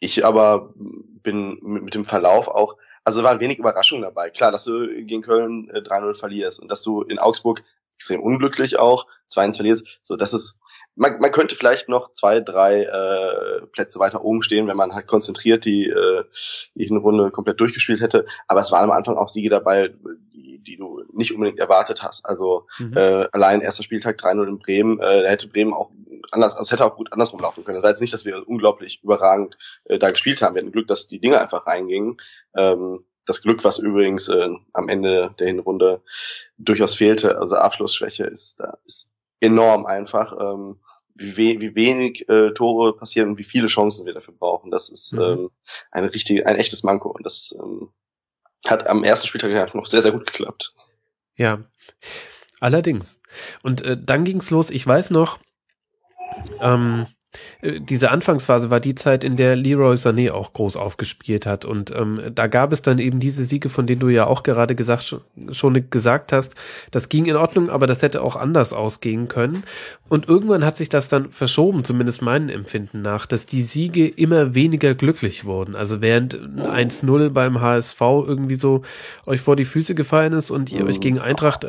ich aber bin mit, mit dem Verlauf auch also waren wenig Überraschungen dabei. Klar, dass du gegen Köln äh, 3-0 verlierst und dass du in Augsburg extrem unglücklich auch 2-1 verlierst. So, das ist, man, man könnte vielleicht noch zwei, drei äh, Plätze weiter oben stehen, wenn man halt konzentriert die, äh, die Runde komplett durchgespielt hätte. Aber es waren am Anfang auch Siege dabei, die, die du nicht unbedingt erwartet hast. Also Mhm. äh, allein erster Spieltag 3-0 in Bremen, äh, da hätte Bremen auch anders, also es hätte auch gut andersrum laufen können. Das war jetzt nicht, dass wir unglaublich überragend äh, da gespielt haben. Wir hatten Glück, dass die Dinge einfach reingingen. Ähm, das Glück, was übrigens äh, am Ende der Hinrunde durchaus fehlte, also Abschlussschwäche ist da ist enorm einfach. Ähm, wie, we wie wenig äh, Tore passieren und wie viele Chancen wir dafür brauchen. Das ist Mhm. ähm, eine richtige, ein echtes Manko und das ähm, hat am ersten Spieltag noch sehr, sehr gut geklappt. Ja, allerdings. Und äh, dann ging's los. Ich weiß noch, ähm, äh, diese Anfangsphase war die Zeit, in der Leroy Sané auch groß aufgespielt hat. Und ähm, da gab es dann eben diese Siege, von denen du ja auch gerade gesagt, schon- gesagt hast. Das ging in Ordnung, aber das hätte auch anders ausgehen können. Und irgendwann hat sich das dann verschoben, zumindest meinen Empfinden nach, dass die Siege immer weniger glücklich wurden. Also während ein 1-0 beim HSV irgendwie so euch vor die Füße gefallen ist und ihr euch gegen Eintracht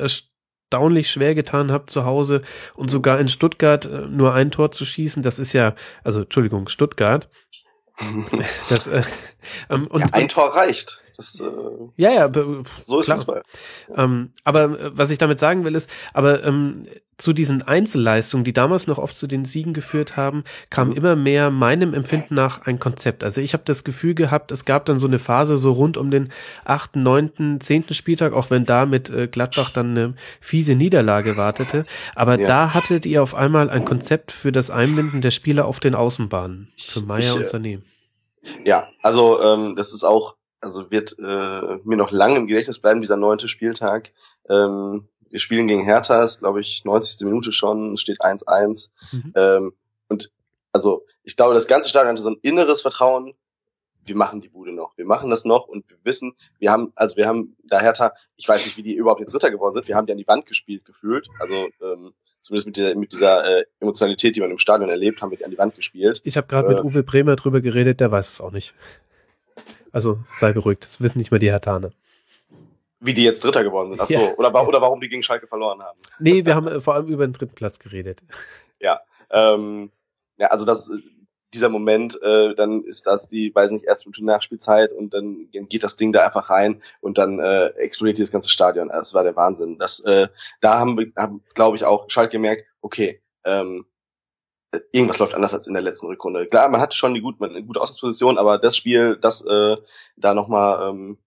erstaunlich schwer getan habt zu Hause und sogar in Stuttgart äh, nur ein Tor zu schießen, das ist ja, also Entschuldigung, Stuttgart. Das, äh, ähm, und, ja, ein Tor reicht. Das, äh, ja, ja, so ist klar. Fußball. Ähm, aber äh, was ich damit sagen will, ist, aber ähm, zu diesen Einzelleistungen, die damals noch oft zu den Siegen geführt haben, kam immer mehr meinem Empfinden nach ein Konzept. Also ich habe das Gefühl gehabt, es gab dann so eine Phase so rund um den achten, neunten, zehnten Spieltag, auch wenn da mit äh, Gladbach dann eine fiese Niederlage wartete. Aber Ja. da hattet ihr auf einmal ein Konzept für das Einbinden der Spieler auf den Außenbahnen. Für Meier ich, und äh, Sané. Ja, also ähm, das ist auch, also wird äh, mir noch lange im Gedächtnis bleiben, dieser neunte Spieltag. Ähm, wir spielen gegen Hertha, ist glaube ich 90. Minute schon, es steht 1-1. Mhm. Ähm, und also ich glaube, das ganze Stadion hatte so ein inneres Vertrauen, wir machen die Bude noch, wir machen das noch und wir wissen, wir haben, also wir haben da Hertha, ich weiß nicht, wie die überhaupt jetzt Dritter geworden sind, wir haben die an die Wand gespielt gefühlt, also ähm, zumindest mit dieser, mit dieser äh, Emotionalität, die man im Stadion erlebt, haben wir die an die Wand gespielt. Ich habe gerade mit äh, Uwe Bremer drüber geredet, der weiß es auch nicht. Also sei beruhigt, das wissen nicht mal die Hertaner. Wie die jetzt Dritter geworden sind. Ach so. Ja. Oder, oder warum die gegen Schalke verloren haben. Nee, wir haben äh, vor allem über den dritten Platz geredet. Ähm, ja, also das, dieser Moment, äh, dann ist das die, weiß nicht, erste Minute Nachspielzeit und dann geht das Ding da einfach rein und dann äh, explodiert dieses ganze Stadion. Also, Das war der Wahnsinn. Das, äh, da haben, wir- haben glaube ich, auch Schalke gemerkt, okay, ähm, äh, irgendwas läuft anders als in der letzten Rückrunde. Klar, man hatte schon die gut, eine gute Ausgangsposition, aber das Spiel, das äh, da nochmal ähm,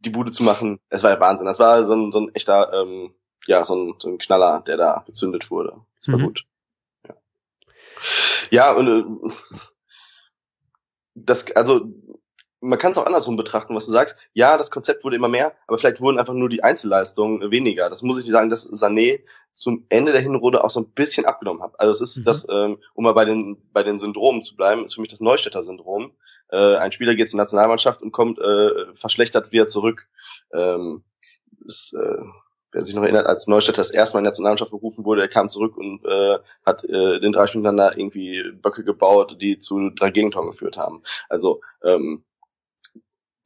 die Bude zu machen, das war der Wahnsinn. Das war so ein, so ein echter, ähm, ja, so ein, so ein Knaller, der da gezündet wurde. Das war Mhm. gut. Ja, ja und äh, das, also man kann es auch andersrum betrachten, was du sagst. Ja, das Konzept wurde immer mehr, aber vielleicht wurden einfach nur die Einzelleistungen weniger. Das muss ich nicht sagen, dass Sané zum Ende der Hinrunde auch so ein bisschen abgenommen hat. Also es ist Mhm. das, ähm, um mal bei den bei den Syndromen zu bleiben, ist für mich das Neustädter Syndrom. Äh, ein Spieler geht zur Nationalmannschaft und kommt äh, verschlechtert wieder zurück. Ähm, das, äh, wer sich noch erinnert, als Neustädter das erste Mal in die Nationalmannschaft berufen wurde, er kam zurück und äh, hat äh, den drei Spielen miteinander irgendwie Böcke gebaut, die zu drei Gegentoren geführt haben. Also ähm,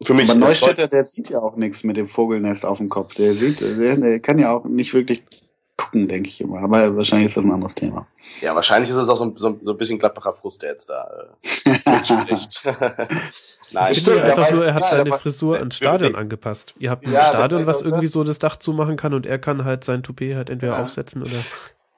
für mich Aber Neustädter, der sieht ja auch nichts mit dem Vogelnest auf dem Kopf. Der sieht, der, der kann ja auch nicht wirklich gucken, denke ich immer. Aber wahrscheinlich ist das ein anderes Thema. Ja, wahrscheinlich ist es auch so, ein- so, ein- so ein bisschen Gladbacher Frust, der jetzt da äh, mitspricht. Nein, Ich Stimmt, einfach nur, er hat seine Frisur ans Stadion angepasst. Ihr habt ein Ja, Stadion, was irgendwie das- so das Dach zumachen kann und er kann halt sein Toupet halt entweder Ja. aufsetzen oder.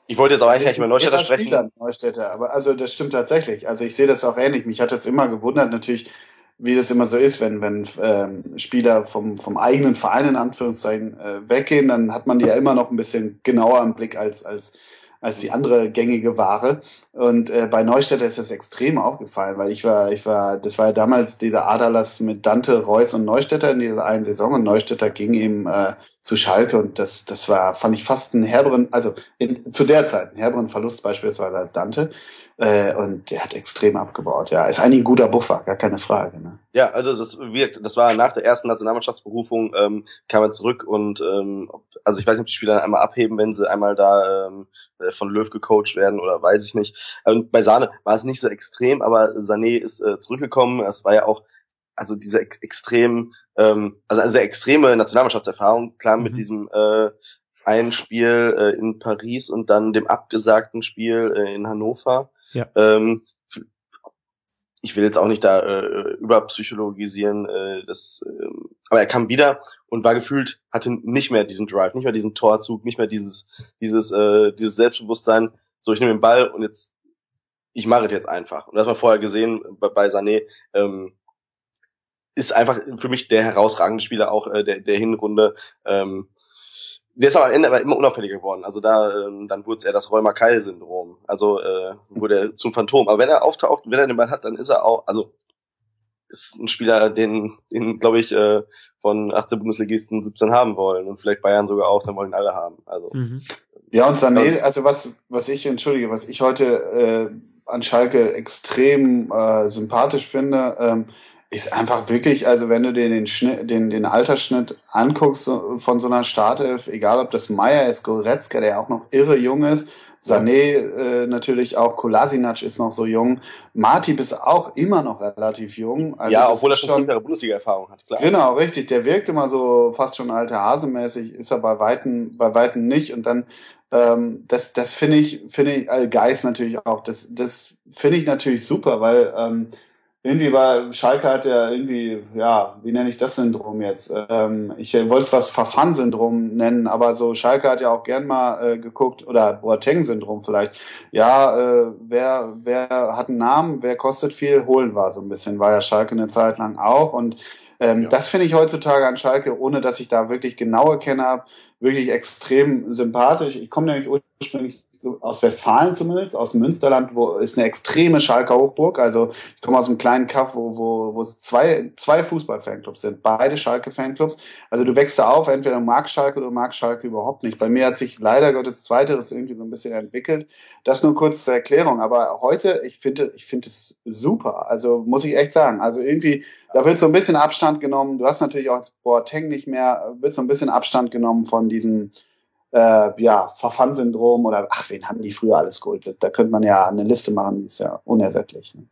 ich wollte jetzt aber eigentlich nicht ein Neustädter sprechen. Spieler, Neustädter. Aber also das stimmt tatsächlich. Also ich sehe das auch ähnlich. Mich hat das immer gewundert, natürlich, wie das immer so ist, wenn, wenn ähm, Spieler vom, vom eigenen Verein in Anführungszeichen äh, weggehen, dann hat man die ja immer noch ein bisschen genauer im Blick als, als, als die andere gängige Ware. Und äh, bei Neustädter ist das extrem aufgefallen, weil ich war, ich war, das war ja damals dieser Aderlass mit Dante, Reus und Neustädter in dieser einen Saison und Neustädter ging eben äh, zu Schalke und das, das war, fand ich fast ein herberen, also in, zu der Zeit ein herberen Verlust beispielsweise als Dante. Äh, und der hat extrem abgebaut. Ja, ist eigentlich ein guter Buffer, gar keine Frage. Ne? Ja, also das wirkt, das war nach der ersten Nationalmannschaftsberufung, ähm, kam er zurück und ähm, also ich weiß nicht, ob die Spieler einmal abheben, wenn sie einmal da ähm, von Löw gecoacht werden oder weiß ich nicht. Und bei Sahne war es nicht so extrem, aber Sané ist äh, zurückgekommen. Es war ja auch also diese ex extrem, ähm, also eine sehr extreme Nationalmannschaftserfahrung, klar mit mhm. diesem äh, ein Spiel äh, in Paris und dann dem abgesagten Spiel äh, in Hannover. Ja. Ähm, ich will jetzt auch nicht da äh, überpsychologisieren, äh, das, äh, aber er kam wieder und war gefühlt, hatte nicht mehr diesen Drive, nicht mehr diesen Torzug, nicht mehr dieses, dieses, äh, dieses Selbstbewusstsein, so ich nehme den Ball und jetzt, ich mache es jetzt einfach. Und das wir vorher gesehen bei, bei Sané, ähm, ist einfach für mich der herausragende Spieler auch äh, der, der Hinrunde. Ähm, der ist aber am Ende aber immer unauffälliger geworden. Also da, ähm, dann wurde es eher das Rheuma-Keil-Syndrom. Also äh, wurde er zum Phantom. Aber wenn er auftaucht, wenn er den Ball hat, dann ist er auch, also ist ein Spieler, den, den glaube ich, äh, von 18 Bundesligisten 17 haben wollen und vielleicht Bayern sogar auch, dann wollen alle haben. Also mhm. ja und Sané, also was was ich entschuldige, was ich heute äh, an Schalke extrem äh, sympathisch finde. Ähm, ist einfach wirklich, also wenn du dir den Schnitt, den, den Altersschnitt anguckst von so einer Startelf, egal ob das Meier ist, Goretzka, der auch noch irre jung ist, Sané äh, natürlich auch, Kolasinac ist noch so jung, Martip ist auch immer noch relativ jung. Also ja, obwohl er schon fünf Jahre Bundesliga-Erfahrung hat, klar. Genau, richtig. Der wirkt immer so fast schon alter Hasemäßig, ist er bei Weitem, bei Weitem nicht. Und dann ähm, das, das finde ich, finde ich, also Geist natürlich auch, das, das finde ich natürlich super, weil ähm, irgendwie war Schalke hat ja irgendwie, ja, wie nenne ich das Syndrom jetzt? Ähm, ich wollte es was Verfan-Syndrom nennen, aber so Schalke hat ja auch gern mal äh, geguckt, oder Boateng-Syndrom vielleicht. Ja, äh, wer, wer hat einen Namen, wer kostet viel, holen war so ein bisschen, war ja Schalke eine Zeit lang auch und ähm, ja. Das finde ich heutzutage an Schalke, ohne dass ich da wirklich genaue Kenner habe, wirklich extrem sympathisch. Ich komme nämlich ursprünglich aus Westfalen zumindest, aus Münsterland, wo ist eine extreme Schalker Hochburg. Also ich komme aus einem kleinen Kaff, wo, wo, wo es zwei, zwei Fußball-Fanclubs sind, beide Schalke-Fanclubs. Also du wächst da auf, entweder magst Schalke oder magst Schalke überhaupt nicht. Bei mir hat sich leider Gottes Zweiteres irgendwie so ein bisschen entwickelt. Das nur kurz zur Erklärung. Aber heute, ich finde, ich finde es super. Also muss ich echt sagen. Also irgendwie, da wird so ein bisschen Abstand genommen. Du hast natürlich auch als Boateng nicht mehr, wird so ein bisschen Abstand genommen von diesen äh, ja, Verfan-Syndrom oder ach, wen haben die früher alles geholt? Da könnte man ja eine Liste machen, die ist ja unersättlich. Ne?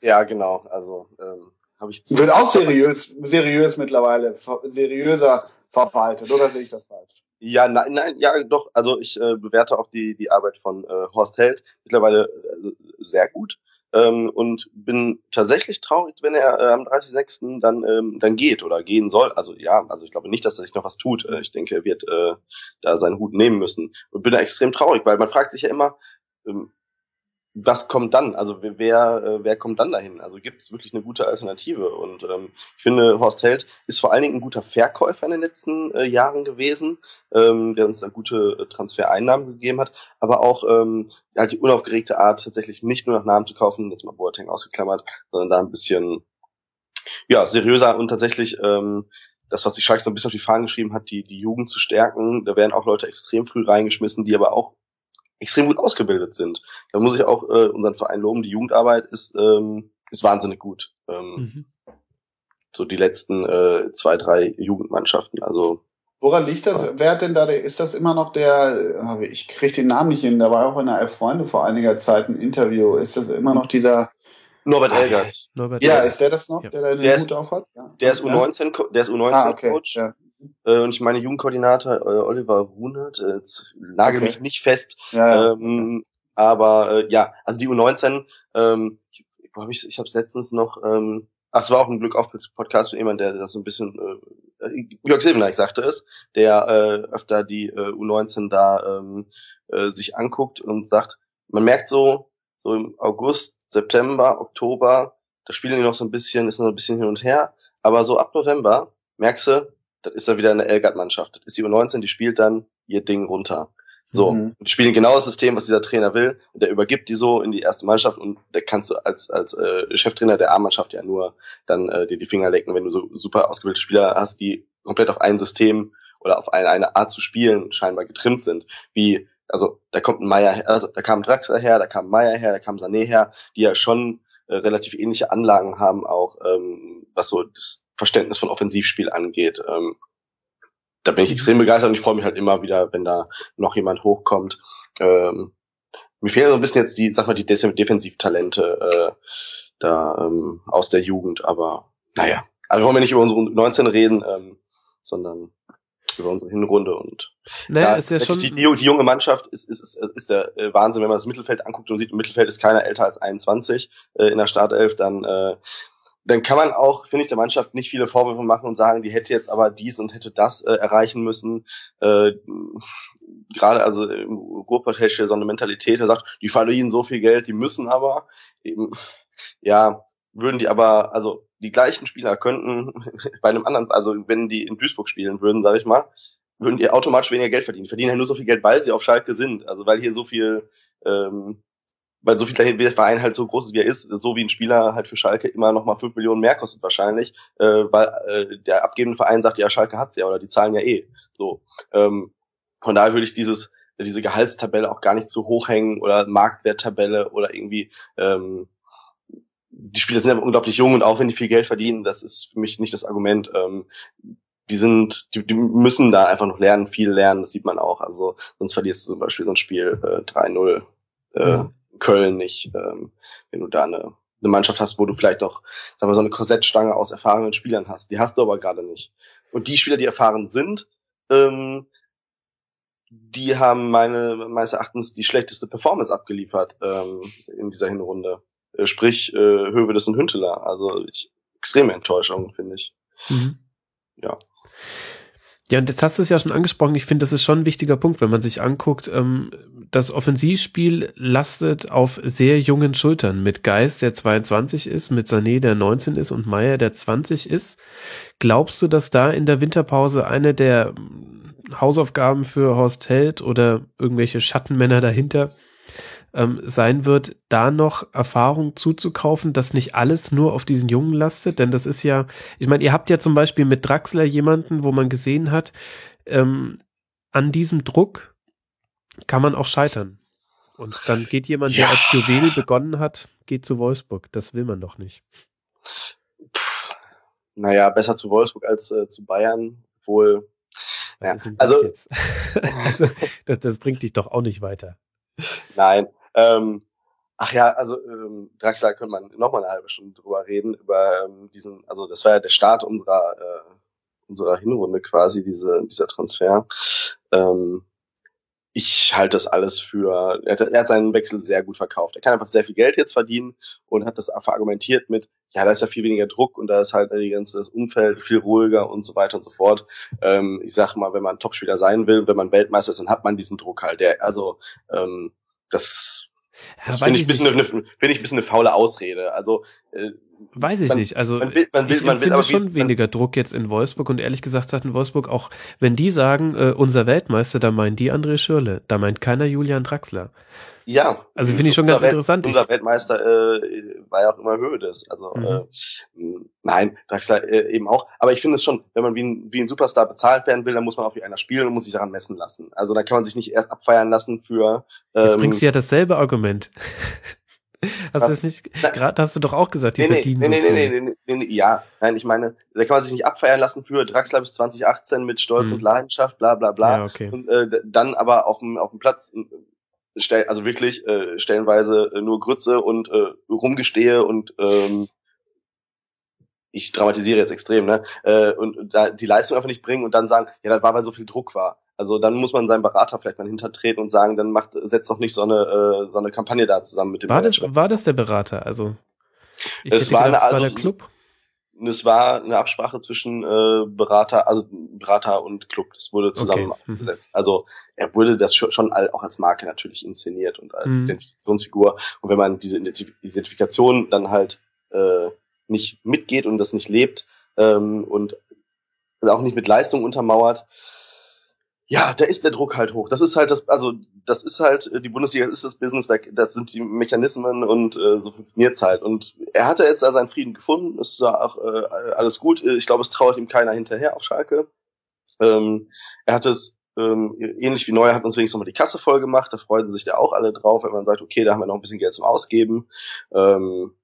Ja, genau. Also ähm, habe ich wird auch seriös, seriös mittlerweile, seriöser verwaltet, oder sehe ich das falsch? Ja, nein, nein, ja, doch. Also ich äh, bewerte auch die die Arbeit von äh, Horst Held mittlerweile äh, sehr gut ähm, und bin tatsächlich traurig, wenn er äh, am 30.06. dann ähm, dann geht oder gehen soll. Also ja, also ich glaube nicht, dass er sich noch was tut. Äh, ich denke, er wird äh, da seinen Hut nehmen müssen und bin da extrem traurig, weil man fragt sich ja immer, ähm, was kommt dann? Also wer, äh, wer kommt dann dahin? Also gibt es wirklich eine gute Alternative? Und ähm, ich finde, Horst Held ist vor allen Dingen ein guter Verkäufer in den letzten äh, Jahren gewesen, ähm, der uns da gute äh, Transfereinnahmen gegeben hat, aber auch ähm, halt die unaufgeregte Art, tatsächlich nicht nur nach Namen zu kaufen, jetzt mal Boateng ausgeklammert, sondern da ein bisschen ja seriöser und tatsächlich ähm, das, was die Schalke so ein bisschen auf die Fahnen geschrieben hat, die, die Jugend zu stärken. Da werden auch Leute extrem früh reingeschmissen, die aber auch extrem gut ausgebildet sind. Da muss ich auch äh, unseren Verein loben. Die Jugendarbeit ist, ähm, ist wahnsinnig gut. Ähm, mhm. So die letzten äh, zwei, drei Jugendmannschaften. Also Woran liegt das? Wer hat denn da, ist das immer noch der, ich kriege den Namen nicht hin, da war auch in der Elf Freunde vor einiger Zeit ein Interview. Ist das immer noch dieser Norbert Elgert. Norbert ja, ist der das noch, ja. der da den der Hut auf hat? Ja. Der ist U19, der ist U19 ah, okay. Coach. Ja. Äh, und ich meine Jugendkoordinator äh, Oliver Runert, äh, nagel okay. mich nicht fest. Ja. Ähm, aber äh, ja, also die U19, ähm, ich, wo hab ich, ich habe es letztens noch, ähm, ach, es war auch ein Glück auf Podcast für jemand, der das so ein bisschen, äh, Jörg Silbeneich sagte es, der äh, öfter die äh, U19 da ähm, äh, sich anguckt und sagt, man merkt so, so im August, September, Oktober, da spielen die noch so ein bisschen, ist noch ein bisschen hin und her, aber so ab November merkst du, das ist dann wieder eine Elgard-Mannschaft. Das ist die U19, die spielt dann ihr Ding runter. So, Mhm. die spielen genau das System, was dieser Trainer will, und der übergibt die so in die erste Mannschaft und da kannst du als als äh, Cheftrainer der A-Mannschaft ja nur dann äh, dir die Finger lecken, wenn du so super ausgebildete Spieler hast, die komplett auf ein System oder auf eine, eine Art zu spielen scheinbar getrimmt sind. Wie, also da kommt ein Meier, her- also da kam Draxler her, da kam Meier her, da kam Sané her, die ja schon äh, relativ ähnliche Anlagen haben, auch ähm, was so das Verständnis von Offensivspiel angeht. Ähm, da bin ich extrem begeistert und ich freue mich halt immer wieder, wenn da noch jemand hochkommt. Ähm, mir fehlen so ein bisschen jetzt die, sag mal, die Defensivtalente äh, da ähm, aus der Jugend, aber naja. Also wollen wir nicht über unsere 19 reden, ähm, sondern über unsere Hinrunde und Naja, ja, ist ja schon. die, die, die junge Mannschaft ist, ist, ist, ist der äh, Wahnsinn, wenn man das Mittelfeld anguckt und sieht, im Mittelfeld ist keiner älter als 21 äh, in der Startelf, dann äh, dann kann man auch, finde ich, der Mannschaft nicht viele Vorwürfe machen und sagen, die hätte jetzt aber dies und hätte das äh, erreichen müssen. Äh, Gerade also im Ruhrpott so eine Mentalität, der sagt, die verdienen so viel Geld, die müssen aber eben, ja, würden die aber, also die gleichen Spieler könnten bei einem anderen, also wenn die in Duisburg spielen würden, sage ich mal, würden die automatisch weniger Geld verdienen. Die verdienen ja nur so viel Geld, weil sie auf Schalke sind. Also weil hier so viel, ähm, weil so viel der Verein halt so groß ist, wie er ist, so wie ein Spieler halt für Schalke immer noch mal fünf Millionen mehr kostet wahrscheinlich, äh, weil äh, der abgebende Verein sagt, ja, Schalke hat's ja oder die zahlen ja eh. So. Ähm, von daher würde ich dieses, diese Gehaltstabelle auch gar nicht zu hoch hängen oder Marktwerttabelle oder irgendwie, ähm, die Spieler sind ja unglaublich jung und auch wenn die viel Geld verdienen, das ist für mich nicht das Argument. Ähm, die sind, die, die müssen da einfach noch lernen, viel lernen, das sieht man auch. Also sonst verlierst du zum Beispiel so ein Spiel äh, 3-0 äh, Ja. Köln nicht, ähm, wenn du da eine, eine Mannschaft hast, wo du vielleicht noch, sagen wir, so eine Korsettstange aus erfahrenen Spielern hast. Die hast du aber gerade nicht. Und die Spieler, die erfahren sind, ähm, die haben meine, meines Erachtens die schlechteste Performance abgeliefert ähm, in dieser Hinrunde. Äh, sprich, äh, Hövedes und Hünteler. Also ich, extreme Enttäuschung, finde ich. Mhm. Ja. Ja, und jetzt hast du es ja schon angesprochen. Ich finde, das ist schon ein wichtiger Punkt, wenn man sich anguckt. Ähm, das Offensivspiel lastet auf sehr jungen Schultern mit Geist, der 22 ist, mit Sané, der 19 ist und Meier, der 20 ist. Glaubst du, dass da in der Winterpause eine der Hausaufgaben für Horst Held oder irgendwelche Schattenmänner dahinter ähm, sein wird, da noch Erfahrung zuzukaufen, dass nicht alles nur auf diesen Jungen lastet? Denn das ist ja, ich meine, ihr habt ja zum Beispiel mit Draxler jemanden, wo man gesehen hat, ähm, an diesem Druck kann man auch scheitern. Und dann geht jemand, der Ja. als Juwel begonnen hat, geht zu Wolfsburg. Das will man doch nicht. Pff, naja, besser zu Wolfsburg als äh, zu Bayern, wohl. Ja, das also- jetzt? also, das, das bringt dich doch auch nicht weiter. Nein. Ähm, ach ja, also ähm, Draxler könnte man noch mal eine halbe Stunde drüber reden über ähm, diesen, also das war ja der Start unserer äh, unserer Hinrunde quasi diese dieser Transfer. Ähm, ich halte das alles für, er hat, er hat seinen Wechsel sehr gut verkauft. Er kann einfach sehr viel Geld jetzt verdienen und hat das verargumentiert mit, ja, da ist ja viel weniger Druck und da ist halt die ganze, das Umfeld viel ruhiger und so weiter und so fort. Ähm, ich sage mal, wenn man Topspieler sein will, wenn man Weltmeister ist, dann hat man diesen Druck halt. Der, also ähm, das, das finde ich, ein bisschen eine, finde ich ein bisschen eine faule Ausrede. Also äh, Weiß ich man, nicht. Also man will, man will, ich man will schon weniger Druck jetzt in Wolfsburg und ehrlich gesagt sagt in Wolfsburg auch, wenn die sagen, äh, unser Weltmeister, da meint die André Schürle, da meint keiner Julian Draxler. Ja. Also finde ich schon ganz Welt- interessant. Unser Weltmeister äh, war ja auch immer Höhe des. Also Mhm. äh, nein, Draxler äh, eben auch. Aber ich finde es schon, wenn man wie ein, wie ein Superstar bezahlt werden will, dann muss man auch wie einer spielen und muss sich daran messen lassen. Also da kann man sich nicht erst abfeiern lassen für. Jetzt Ähm, bringst du ja dasselbe Argument. Hast du das nicht, gerade hast du doch auch gesagt, die Nee, nee, verdienen nee, nee, so nee, viel. nee, nee, nee, ja, nein, ich meine, da kann man sich nicht abfeiern lassen für Draxler bis 2018 mit Stolz Hm. und Leidenschaft, bla bla bla. Ja, okay. Und äh, dann aber auf dem auf dem Platz also wirklich äh, stellenweise äh, nur Grütze und äh, Rumgestehe und ähm, ich dramatisiere jetzt extrem, ne? Äh, und und da die Leistung einfach nicht bringen und dann sagen, ja, das war, weil so viel Druck war. Also dann muss man seinen Berater vielleicht mal hintertreten und sagen, dann macht setzt doch nicht so eine äh, so eine Kampagne da zusammen mit dem War das, war das der Berater? Also, ich Es war gedacht, eine- es war also- der Club. Es war eine Absprache zwischen äh, Berater, also Berater und Club. Das wurde zusammen Okay. Mhm. Also er wurde das schon, auch als Marke natürlich inszeniert und als Mhm. Identifikationsfigur. Und wenn man diese Identif Identifikation dann halt äh, nicht mitgeht und das nicht lebt ähm, und auch nicht mit Leistung untermauert, ja, da ist der Druck halt hoch. Das ist halt das, also das ist halt die Bundesliga, ist das Business, das sind die Mechanismen und äh, so funktioniert's halt. Und er hatte jetzt da seinen Frieden gefunden, es war auch äh, alles gut. Ich glaube, es trauert ihm keiner hinterher auf Schalke. Ähm, er hat es ähm, ähnlich wie Neuer hat uns wenigstens nochmal die Kasse voll gemacht. Da freuten sich da auch alle drauf, wenn man sagt, okay, da haben wir noch ein bisschen Geld zum Ausgeben. Ähm,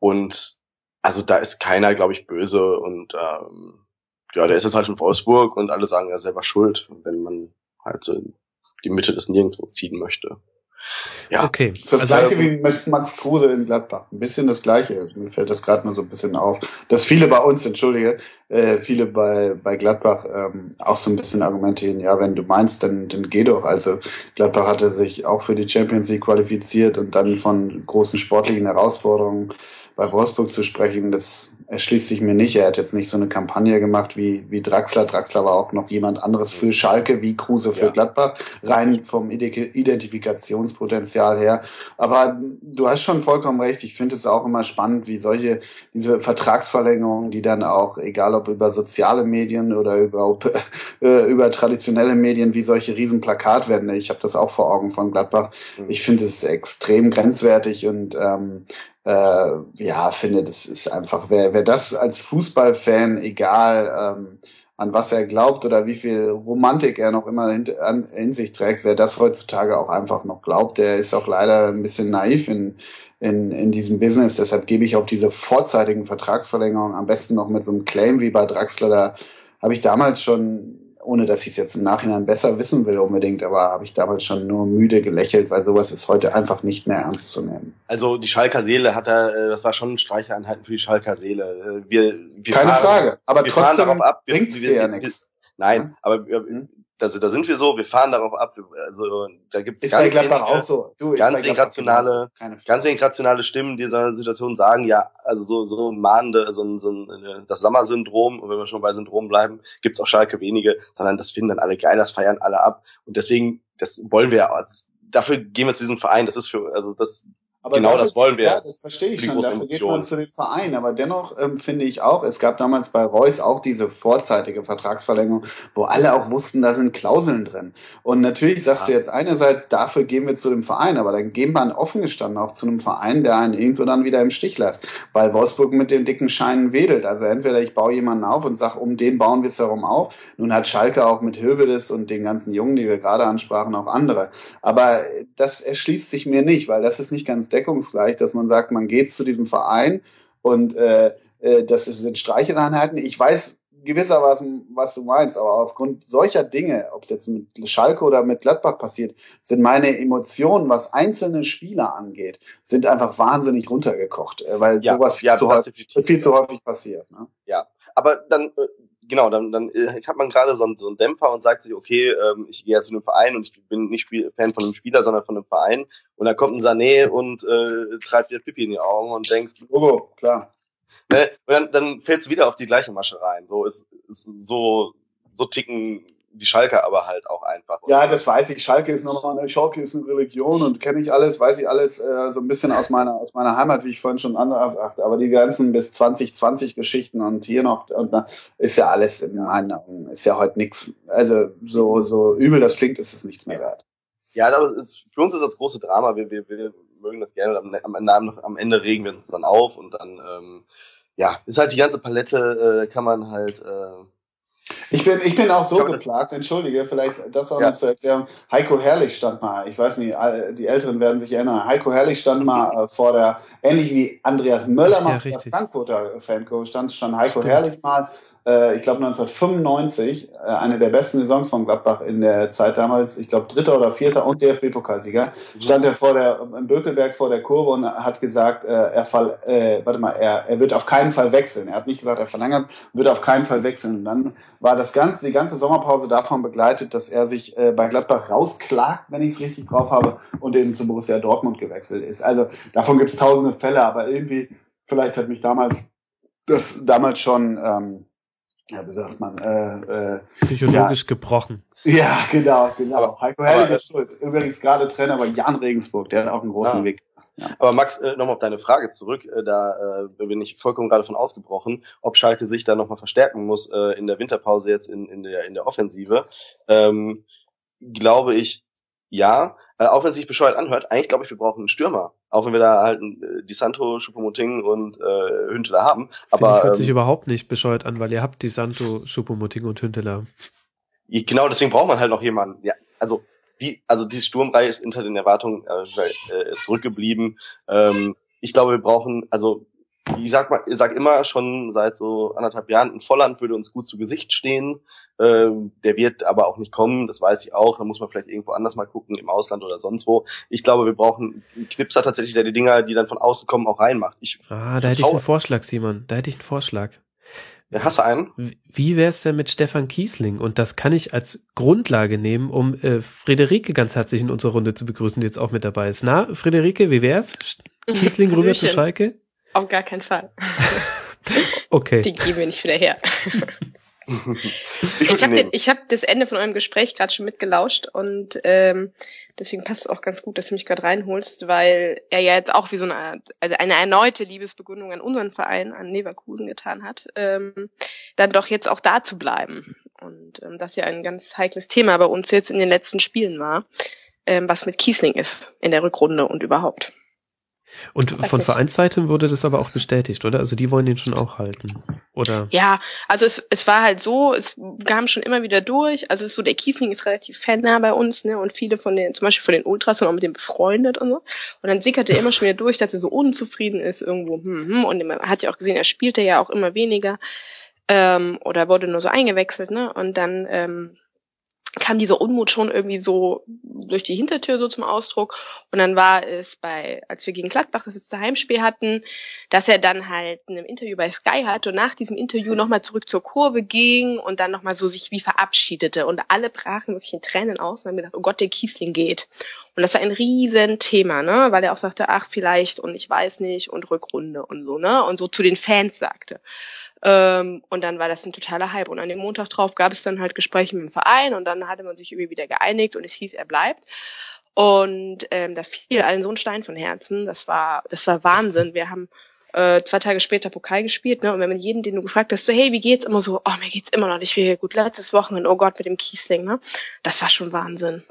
und also da ist keiner, glaube ich, böse und ähm, ja, der ist jetzt halt in Wolfsburg und alle sagen, ist selber schuld, wenn man halt so in die Mitte des Nirgendwo ziehen möchte. Ja. Okay. Das ist das also, gleiche wie mit Max Kruse in Gladbach. Ein bisschen das gleiche. Mir fällt das gerade mal so ein bisschen auf. Dass viele bei uns, entschuldige, äh, viele bei, bei Gladbach ähm, auch so ein bisschen argumentieren, ja, wenn du meinst, dann, dann geh doch. Also Gladbach hatte sich auch für die Champions League qualifiziert und dann von großen sportlichen Herausforderungen bei Wolfsburg zu sprechen, das erschließt sich mir nicht. Er hat jetzt nicht so eine Kampagne gemacht wie, wie Draxler. Draxler war auch noch jemand anderes für Schalke, wie Kruse für ja. Gladbach, rein vom Identifikationspotenzial her. Aber du hast schon vollkommen recht. Ich finde es auch immer spannend, wie solche, diese Vertragsverlängerungen, die dann auch, egal ob über soziale Medien oder über, äh, über traditionelle Medien, wie solche Riesenplakat werden. Ich habe das auch vor Augen von Gladbach. Mhm. Ich finde es extrem grenzwertig und ähm, äh, ja, finde, das ist einfach, wer, wer das als Fußballfan, egal ähm, an was er glaubt oder wie viel Romantik er noch immer in, an, in sich trägt, wer das heutzutage auch einfach noch glaubt, der ist auch leider ein bisschen naiv in, in, in diesem Business. Deshalb gebe ich auch diese vorzeitigen Vertragsverlängerungen am besten noch mit so einem Claim wie bei Draxler. Da habe ich damals schon ohne dass ich es jetzt im Nachhinein besser wissen will unbedingt, aber habe ich damals schon nur müde gelächelt, weil sowas ist heute einfach nicht mehr ernst zu nehmen. Also die Schalker Seele hat er, äh, das war schon Streicheinheiten für die Schalker Seele. Äh, wir, wir Keine fahren, Frage, aber wir trotzdem fahren darauf ab, bringt es dir ja nichts. Nein, aber hm? Also da sind wir so, wir fahren darauf ab, also da gibt es ganz, wenige, so. du, ganz wenig rationale, ganz wenig rationale Stimmen, die in dieser Situation sagen, ja, also so, so mahnende, so ein, so ein das Sommersyndrom, und wenn wir schon bei Syndrom bleiben, gibt's auch Schalke wenige, sondern das finden dann alle geil, das feiern alle ab. Und deswegen, das wollen wir, also dafür gehen wir zu diesem Verein, das ist für, also das aber genau dafür, das wollen wir. Ja, das verstehe ich schon. Dafür geht man zu dem Verein. Aber dennoch ähm, finde ich auch, es gab damals bei Reus auch diese vorzeitige Vertragsverlängerung, wo alle auch wussten, da sind Klauseln drin. Und natürlich sagst ja. du jetzt einerseits, dafür gehen wir zu dem Verein, aber dann gehen wir offen gestanden auch zu einem Verein, der einen irgendwo dann wieder im Stich lässt. Weil Wolfsburg mit dem dicken Schein wedelt. Also entweder ich baue jemanden auf und sag, um den bauen wir es herum auf. Nun hat Schalke auch mit Hövedes und den ganzen Jungen, die wir gerade ansprachen, auch andere. Aber das erschließt sich mir nicht, weil das ist nicht ganz deckungsgleich, dass man sagt, man geht zu diesem Verein und äh, äh, das sind Streicheleinheiten. Ich weiß gewissermaßen, was du meinst, aber aufgrund solcher Dinge, ob es jetzt mit Schalke oder mit Gladbach passiert, sind meine Emotionen, was einzelne Spieler angeht, sind einfach wahnsinnig runtergekocht, äh, weil ja, sowas viel, ja, zu häufig, viel zu häufig passiert. Ne? Ja, aber dann äh, genau, dann, dann äh, hat man gerade so, einen, so einen Dämpfer und sagt sich, okay, ähm, ich gehe jetzt zu einem Verein und ich bin nicht Spiel Fan von einem Spieler, sondern von einem Verein. Und dann kommt ein Sané und äh, treibt dir Pipi in die Augen und denkst, oh, klar. Ne? Und dann, dann fällst du wieder auf die gleiche Masche rein. So ist, ist so, so ticken die Schalke aber halt auch einfach. Ja, das weiß ich. Schalke ist nochmal eine Schalke ist eine Religion und kenne ich alles, weiß ich alles äh, so ein bisschen aus meiner aus meiner Heimat, wie ich vorhin schon sagte. Aber die ganzen bis 2020 Geschichten und hier noch und da ist ja alles in meinen Augen ist ja heute nichts. Also so so übel das klingt, ist es nichts mehr wert. Ja, aber ist, für uns ist das große Drama. Wir, wir, wir mögen das gerne. Am, am, am Ende regen wir uns dann auf und dann ähm, ja ist halt die ganze Palette. Äh, kann man halt äh, ich bin, ich bin auch so geplagt, entschuldige, vielleicht das auch ja. noch zu erklären. Heiko Herrlich stand mal, ich weiß nicht, die Älteren werden sich erinnern, Heiko Herrlich stand mal äh, vor der, ähnlich wie Andreas Möller mal ja, vor der Frankfurter Fancoach, stand, stand Heiko Stimmt. Herrlich mal äh, ich glaube 1995, äh, eine der besten Saisons von Gladbach in der Zeit damals, ich glaube dritter oder vierter und DFB-Pokalsieger, mhm. stand er vor der im Bökelberg vor der Kurve und hat gesagt, äh, er fall, äh, warte mal, er, er wird auf keinen Fall wechseln. Er hat nicht gesagt, er verlängert, wird auf keinen Fall wechseln. Und dann war das ganze, die ganze Sommerpause davon begleitet, dass er sich äh, bei Gladbach rausklagt, wenn ich es richtig drauf habe, und eben zu Borussia Dortmund gewechselt ist. Also davon gibt es tausende Fälle, aber irgendwie, vielleicht hat mich damals das damals schon ähm, ja, wie sagt man, äh, äh, psychologisch ja. gebrochen. Ja, genau, genau. Aber, Heiko Herrlich ist schuld. Übrigens gerade Trainer bei Jan Regensburg, der hat auch einen großen ja. Weg. Aber Max, äh, nochmal auf deine Frage zurück. Äh, da äh, bin ich vollkommen gerade von ausgebrochen, ob Schalke sich da nochmal verstärken muss äh, in der Winterpause jetzt in, in, der, in der Offensive. Ähm, glaube ich, ja. Äh, auch wenn es sich bescheuert anhört, eigentlich glaube ich, wir brauchen einen Stürmer. Auch wenn wir da halt äh, Di Santo, Schuppomoting und äh, Hünteler haben. Aber Aber hört sich ähm, überhaupt nicht bescheuert an, weil ihr habt die Santo, Schuppomoting und Hünteler. genau deswegen braucht man halt noch jemanden. Ja, also die, also die Sturmreihe ist hinter den Erwartungen äh, äh, zurückgeblieben. Ähm, ich glaube, wir brauchen, also ich sag mal, ich sag immer schon seit so anderthalb Jahren, ein Volland würde uns gut zu Gesicht stehen. Ähm, der wird aber auch nicht kommen, das weiß ich auch. Da muss man vielleicht irgendwo anders mal gucken, im Ausland oder sonst wo. Ich glaube, wir brauchen einen Knipser tatsächlich, der die Dinger, die dann von außen kommen, auch reinmacht. Ich Ah, da hätte ich einen Vorschlag, Simon. Da hätte ich einen Vorschlag. Hast du einen? Wie wär's denn mit Stefan Kiesling? Und das kann ich als Grundlage nehmen, um äh, Friederike ganz herzlich in unserer Runde zu begrüßen, die jetzt auch mit dabei ist. Na, Friederike, wie wär's? Kiesling rüber zu. Schalke? Auf gar keinen Fall. Okay. Die geben wir nicht wieder her. Ich Ich habe hab das Ende von eurem Gespräch gerade schon mitgelauscht und ähm, deswegen passt es auch ganz gut, dass du mich gerade reinholst, weil er ja jetzt auch wie so eine, Art- also eine erneute Liebesbegründung an unseren Verein, an Leverkusen getan hat, ähm, dann doch jetzt auch da zu bleiben. Und ähm, das ja ein ganz heikles Thema bei uns jetzt in den letzten Spielen war, ähm, was mit Kiesling ist in der Rückrunde und überhaupt. Und von. Vereinsseite wurde das aber auch bestätigt, oder? Also die wollen ihn schon auch halten. Oder? Ja, also es, es war halt so, es kam schon immer wieder durch. Also es ist so, der Kiesling ist relativ fannah bei uns, ne? Und viele von den, zum Beispiel von den Ultras sind auch mit dem befreundet und so. Und dann sickerte er immer schon wieder durch, dass er so unzufrieden ist irgendwo. Hm, hm. Und man hat ja auch gesehen, er spielte ja auch immer weniger. Ähm, oder wurde nur so eingewechselt, ne? Und dann ähm, kam dieser Unmut schon irgendwie so durch die Hintertür so zum Ausdruck. Und dann war es bei, als wir gegen Gladbach das letzte Heimspiel hatten, dass er dann halt in einem Interview bei Sky hatte und nach diesem Interview nochmal zurück zur Kurve ging und dann nochmal so sich wie verabschiedete. Und alle brachen wirklich in Tränen aus und haben gedacht, oh Gott, der Kiesling geht. Und das war ein riesen Thema, ne? Weil er auch sagte, ach, vielleicht und ich weiß nicht und Rückrunde und so, ne? Und so zu den Fans sagte. Ähm, und dann war das ein totaler Hype. Und an dem Montag drauf gab es dann halt Gespräche mit dem Verein und dann hatte man sich irgendwie wieder geeinigt und es hieß, er bleibt. Und ähm, da fiel allen so ein Stein von Herzen. Das war, das war Wahnsinn. Wir haben äh, zwei Tage später Pokal gespielt, ne? Und wenn man jeden, den du gefragt hast, so, hey, wie geht's? Immer so, oh, mir geht's immer noch nicht viel gut. Letztes Wochenende, oh Gott, mit dem Kiesling, ne? Das war schon Wahnsinn.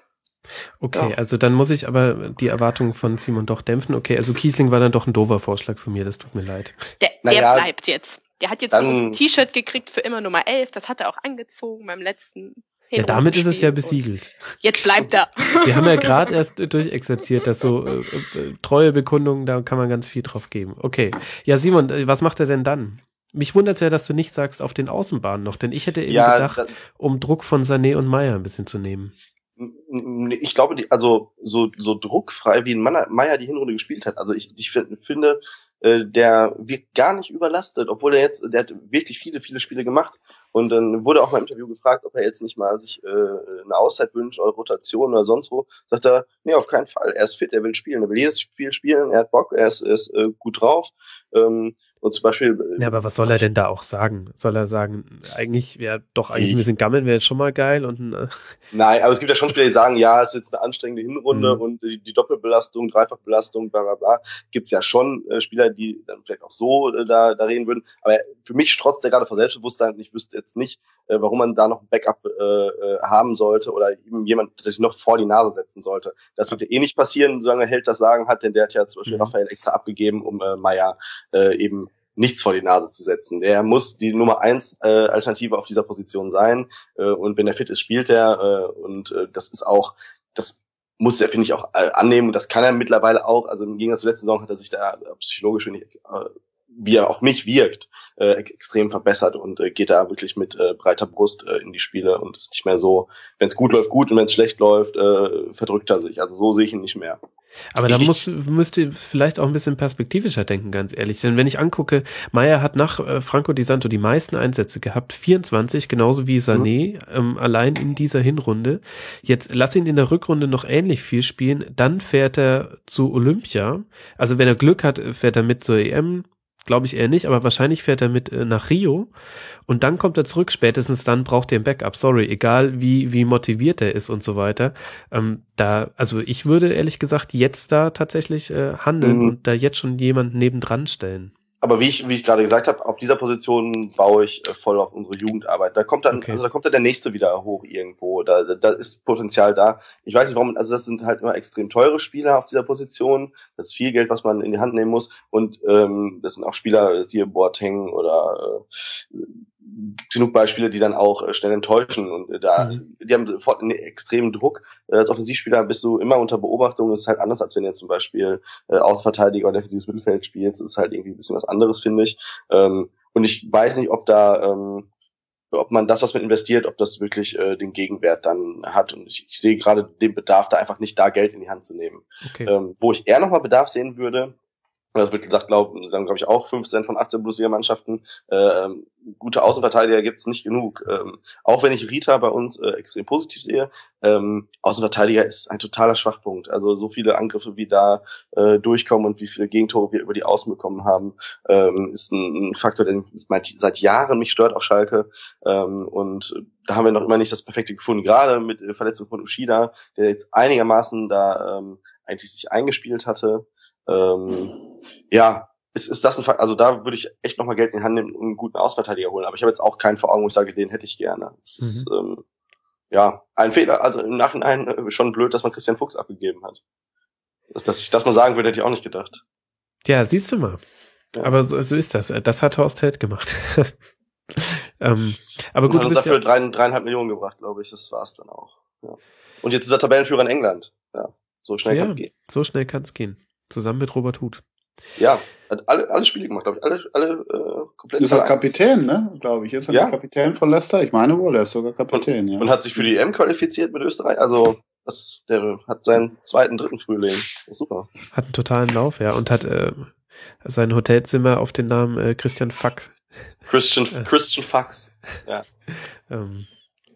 Okay, Ja. also dann muss ich aber die Erwartungen von Simon doch dämpfen. Okay, also Kiesling war dann doch ein doofer Vorschlag von mir, das tut mir leid. Der, der bleibt jetzt. Der hat jetzt ein T-Shirt gekriegt für immer Nummer 11. Das hat er auch angezogen beim letzten. Ja, damit ist es ja besiegelt. Jetzt bleibt er. Wir haben ja gerade erst durchexerziert, dass so äh, äh, treue Bekundungen, da kann man ganz viel drauf geben. Okay. Ja, Simon, äh, was macht er denn dann? Mich wundert ja, dass du nicht sagst auf den Außenbahnen noch, denn ich hätte eben Ja, gedacht, da, um Druck von Sané und Meier ein bisschen zu nehmen. Ich glaube, die, also so, so druckfrei, wie ein Meier die Hinrunde gespielt hat. Also ich, ich find, finde, äh, der wirkt gar nicht überlastet, obwohl er jetzt, der hat wirklich viele, viele Spiele gemacht. Und dann wurde auch mal im Interview gefragt, ob er jetzt nicht mal sich äh, eine Auszeit wünscht oder Rotation oder sonst wo. Sagt er, nee, auf keinen Fall. Er ist fit, er will spielen, er will jedes Spiel spielen, er hat Bock, er ist, er ist äh, gut drauf. Ähm, und zum Beispiel. äh, Ja, aber was soll er denn da auch sagen? Soll er sagen, eigentlich, ja, doch, eigentlich ein bisschen gammeln wäre jetzt schon mal geil und äh, Nein, aber es gibt ja schon Spieler, die sagen, ja, es ist jetzt eine anstrengende Hinrunde Mhm. und die, die Doppelbelastung, Dreifachbelastung, bla bla bla. Gibt's ja schon äh, Spieler, die dann vielleicht auch so äh, da, da reden würden. Aber für mich strotzt er gerade vor Selbstbewusstsein und ich wüsste jetzt nicht, äh, warum man da noch ein Backup äh, äh, haben sollte oder eben jemand, der sich noch vor die Nase setzen sollte. Das wird ja eh nicht passieren, solange er Held das Sagen hat, denn der hat ja zum Beispiel Mhm. Raphael extra abgegeben, um äh, Meier äh, eben nichts vor die Nase zu setzen. Der muss die Nummer eins äh, Alternative auf dieser Position sein. Äh, und wenn er fit ist, spielt er. Äh, und äh, das ist auch, das muss er, finde ich, auch äh, annehmen. Und das kann er mittlerweile auch. Also im Gegensatz zur letzten Saison hat er sich da äh, psychologisch, finde äh, wie er auf mich wirkt, äh, ex- extrem verbessert und äh, geht da wirklich mit äh, breiter Brust äh, in die Spiele und ist nicht mehr so, wenn es gut läuft, gut und wenn es schlecht läuft, äh, verdrückt er sich. Also so sehe ich ihn nicht mehr. Aber da muss, müsst ihr vielleicht auch ein bisschen perspektivischer denken, ganz ehrlich. Denn wenn ich angucke, Meier hat nach äh, Franco Di Santo die meisten Einsätze gehabt, 24, genauso wie Sané, ähm, allein in dieser Hinrunde. Jetzt lass ihn in der Rückrunde noch ähnlich viel spielen, dann fährt er zu Olympia. Also wenn er Glück hat, fährt er mit zur EM. Glaube ich eher nicht, aber wahrscheinlich fährt er mit äh, nach Rio und dann kommt er zurück. Spätestens dann braucht er ein Backup. Sorry, egal wie wie motiviert er ist und so weiter. Ähm, da, also ich würde ehrlich gesagt jetzt da tatsächlich äh, handeln Mhm. und da jetzt schon jemanden nebendran stellen. Aber wie ich, wie ich gerade gesagt habe, auf dieser Position baue ich äh, voll auf unsere Jugendarbeit. Da kommt dann, Okay. also da kommt dann der nächste wieder hoch irgendwo. Da, da, da ist Potenzial da. Ich weiß nicht warum, also das sind halt immer extrem teure Spieler auf dieser Position. Das ist viel Geld, was man in die Hand nehmen muss. Und ähm, das sind auch Spieler, äh, siehe Boateng oder äh, genug Beispiele, die dann auch äh, schnell enttäuschen. Und äh, da, die haben sofort einen extremen Druck. Äh, als Offensivspieler bist du immer unter Beobachtung. Das ist halt anders, als wenn du zum Beispiel äh, Außenverteidiger oder defensives Mittelfeld spielst. Das ist halt irgendwie ein bisschen was anderes, finde ich. Ähm, und ich weiß nicht, ob da, ähm, ob man das, was man investiert, ob das wirklich äh, den Gegenwert dann hat. Und ich, ich sehe gerade den Bedarf, da einfach nicht da Geld in die Hand zu nehmen. Okay. Ähm, wo ich eher nochmal Bedarf sehen würde, das wird gesagt, glaube sagen glaube ich auch 15 von 18 Bundesliga-Mannschaften. Ähm, gute Außenverteidiger gibt's nicht genug. Ähm, auch wenn ich Rita bei uns äh, extrem positiv sehe, ähm, Außenverteidiger ist ein totaler Schwachpunkt. Also so viele Angriffe, wie da äh, durchkommen und wie viele Gegentore wir über die Außen bekommen haben, ähm, ist ein, ein Faktor, der seit Jahren mich stört auf Schalke. Ähm, und da haben wir noch immer nicht das Perfekte gefunden. Gerade mit äh, Verletzung von Ushida, der jetzt einigermaßen da ähm, eigentlich sich eingespielt hatte. Ähm, ja, ist, ist das ein Fall, also da würde ich echt nochmal Geld in die Hand nehmen und einen guten Ausverteidiger holen. Aber ich habe jetzt auch keinen vor Augen, wo ich sage, den hätte ich gerne. Das ist, ähm, ja, ein Fehler, also im Nachhinein äh, schon blöd, dass man Christian Fuchs abgegeben hat. Dass, dass ich das mal sagen würde, hätte ich auch nicht gedacht. Ja, siehst du mal. Ja. Aber so, so ist das. Das hat Horst Held gemacht. ähm, aber Und gut, hat du uns dafür ja, drei, dreieinhalb Millionen gebracht, glaube ich. Das war's dann auch. Ja. Und jetzt ist er Tabellenführer in England. Ja, so schnell ja, kann's gehen. so schnell kann es gehen. Zusammen mit Robert Huth. Ja, hat alle, alle Spiele gemacht, glaube ich. Alle, alle äh, komplett. Ist er. Kapitän, ne? Glaube ich. Ist er Ja. der Kapitän von Leicester? Ich meine wohl, er ist sogar Kapitän, ja. Und hat sich für die EM qualifiziert mit Österreich. Also, das, der hat seinen zweiten, dritten Frühling. Das ist super. Hat einen totalen Lauf, ja. Und hat äh, sein Hotelzimmer auf den Namen äh, Christian Fack Christian, Äh. Christian Fax. ähm,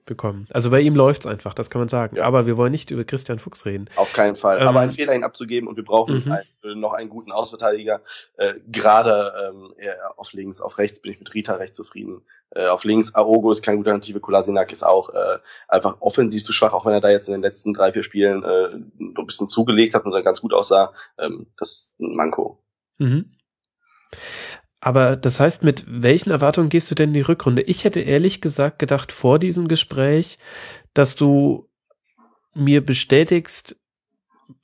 bekommen. Also bei ihm läuft's einfach, das kann man sagen. Ja. Aber wir wollen nicht über Christian Fuchs reden. Auf keinen Fall. Ähm, Aber ein Fehler, ihn abzugeben und wir brauchen Mhm. ein, äh, noch einen guten Ausverteidiger. Äh, Gerade ähm, auf links, auf rechts bin ich mit Rita recht zufrieden. Äh, auf links Aogo ist keine gute Alternative. Kolasinac ist auch äh, einfach offensiv zu schwach, auch wenn er da jetzt in den letzten drei, vier Spielen äh, ein bisschen zugelegt hat und dann ganz gut aussah. Ähm, das ist ein Manko. Mhm. Aber das heißt, mit welchen Erwartungen gehst du denn in die Rückrunde? Ich hätte ehrlich gesagt gedacht vor diesem Gespräch, dass du mir bestätigst,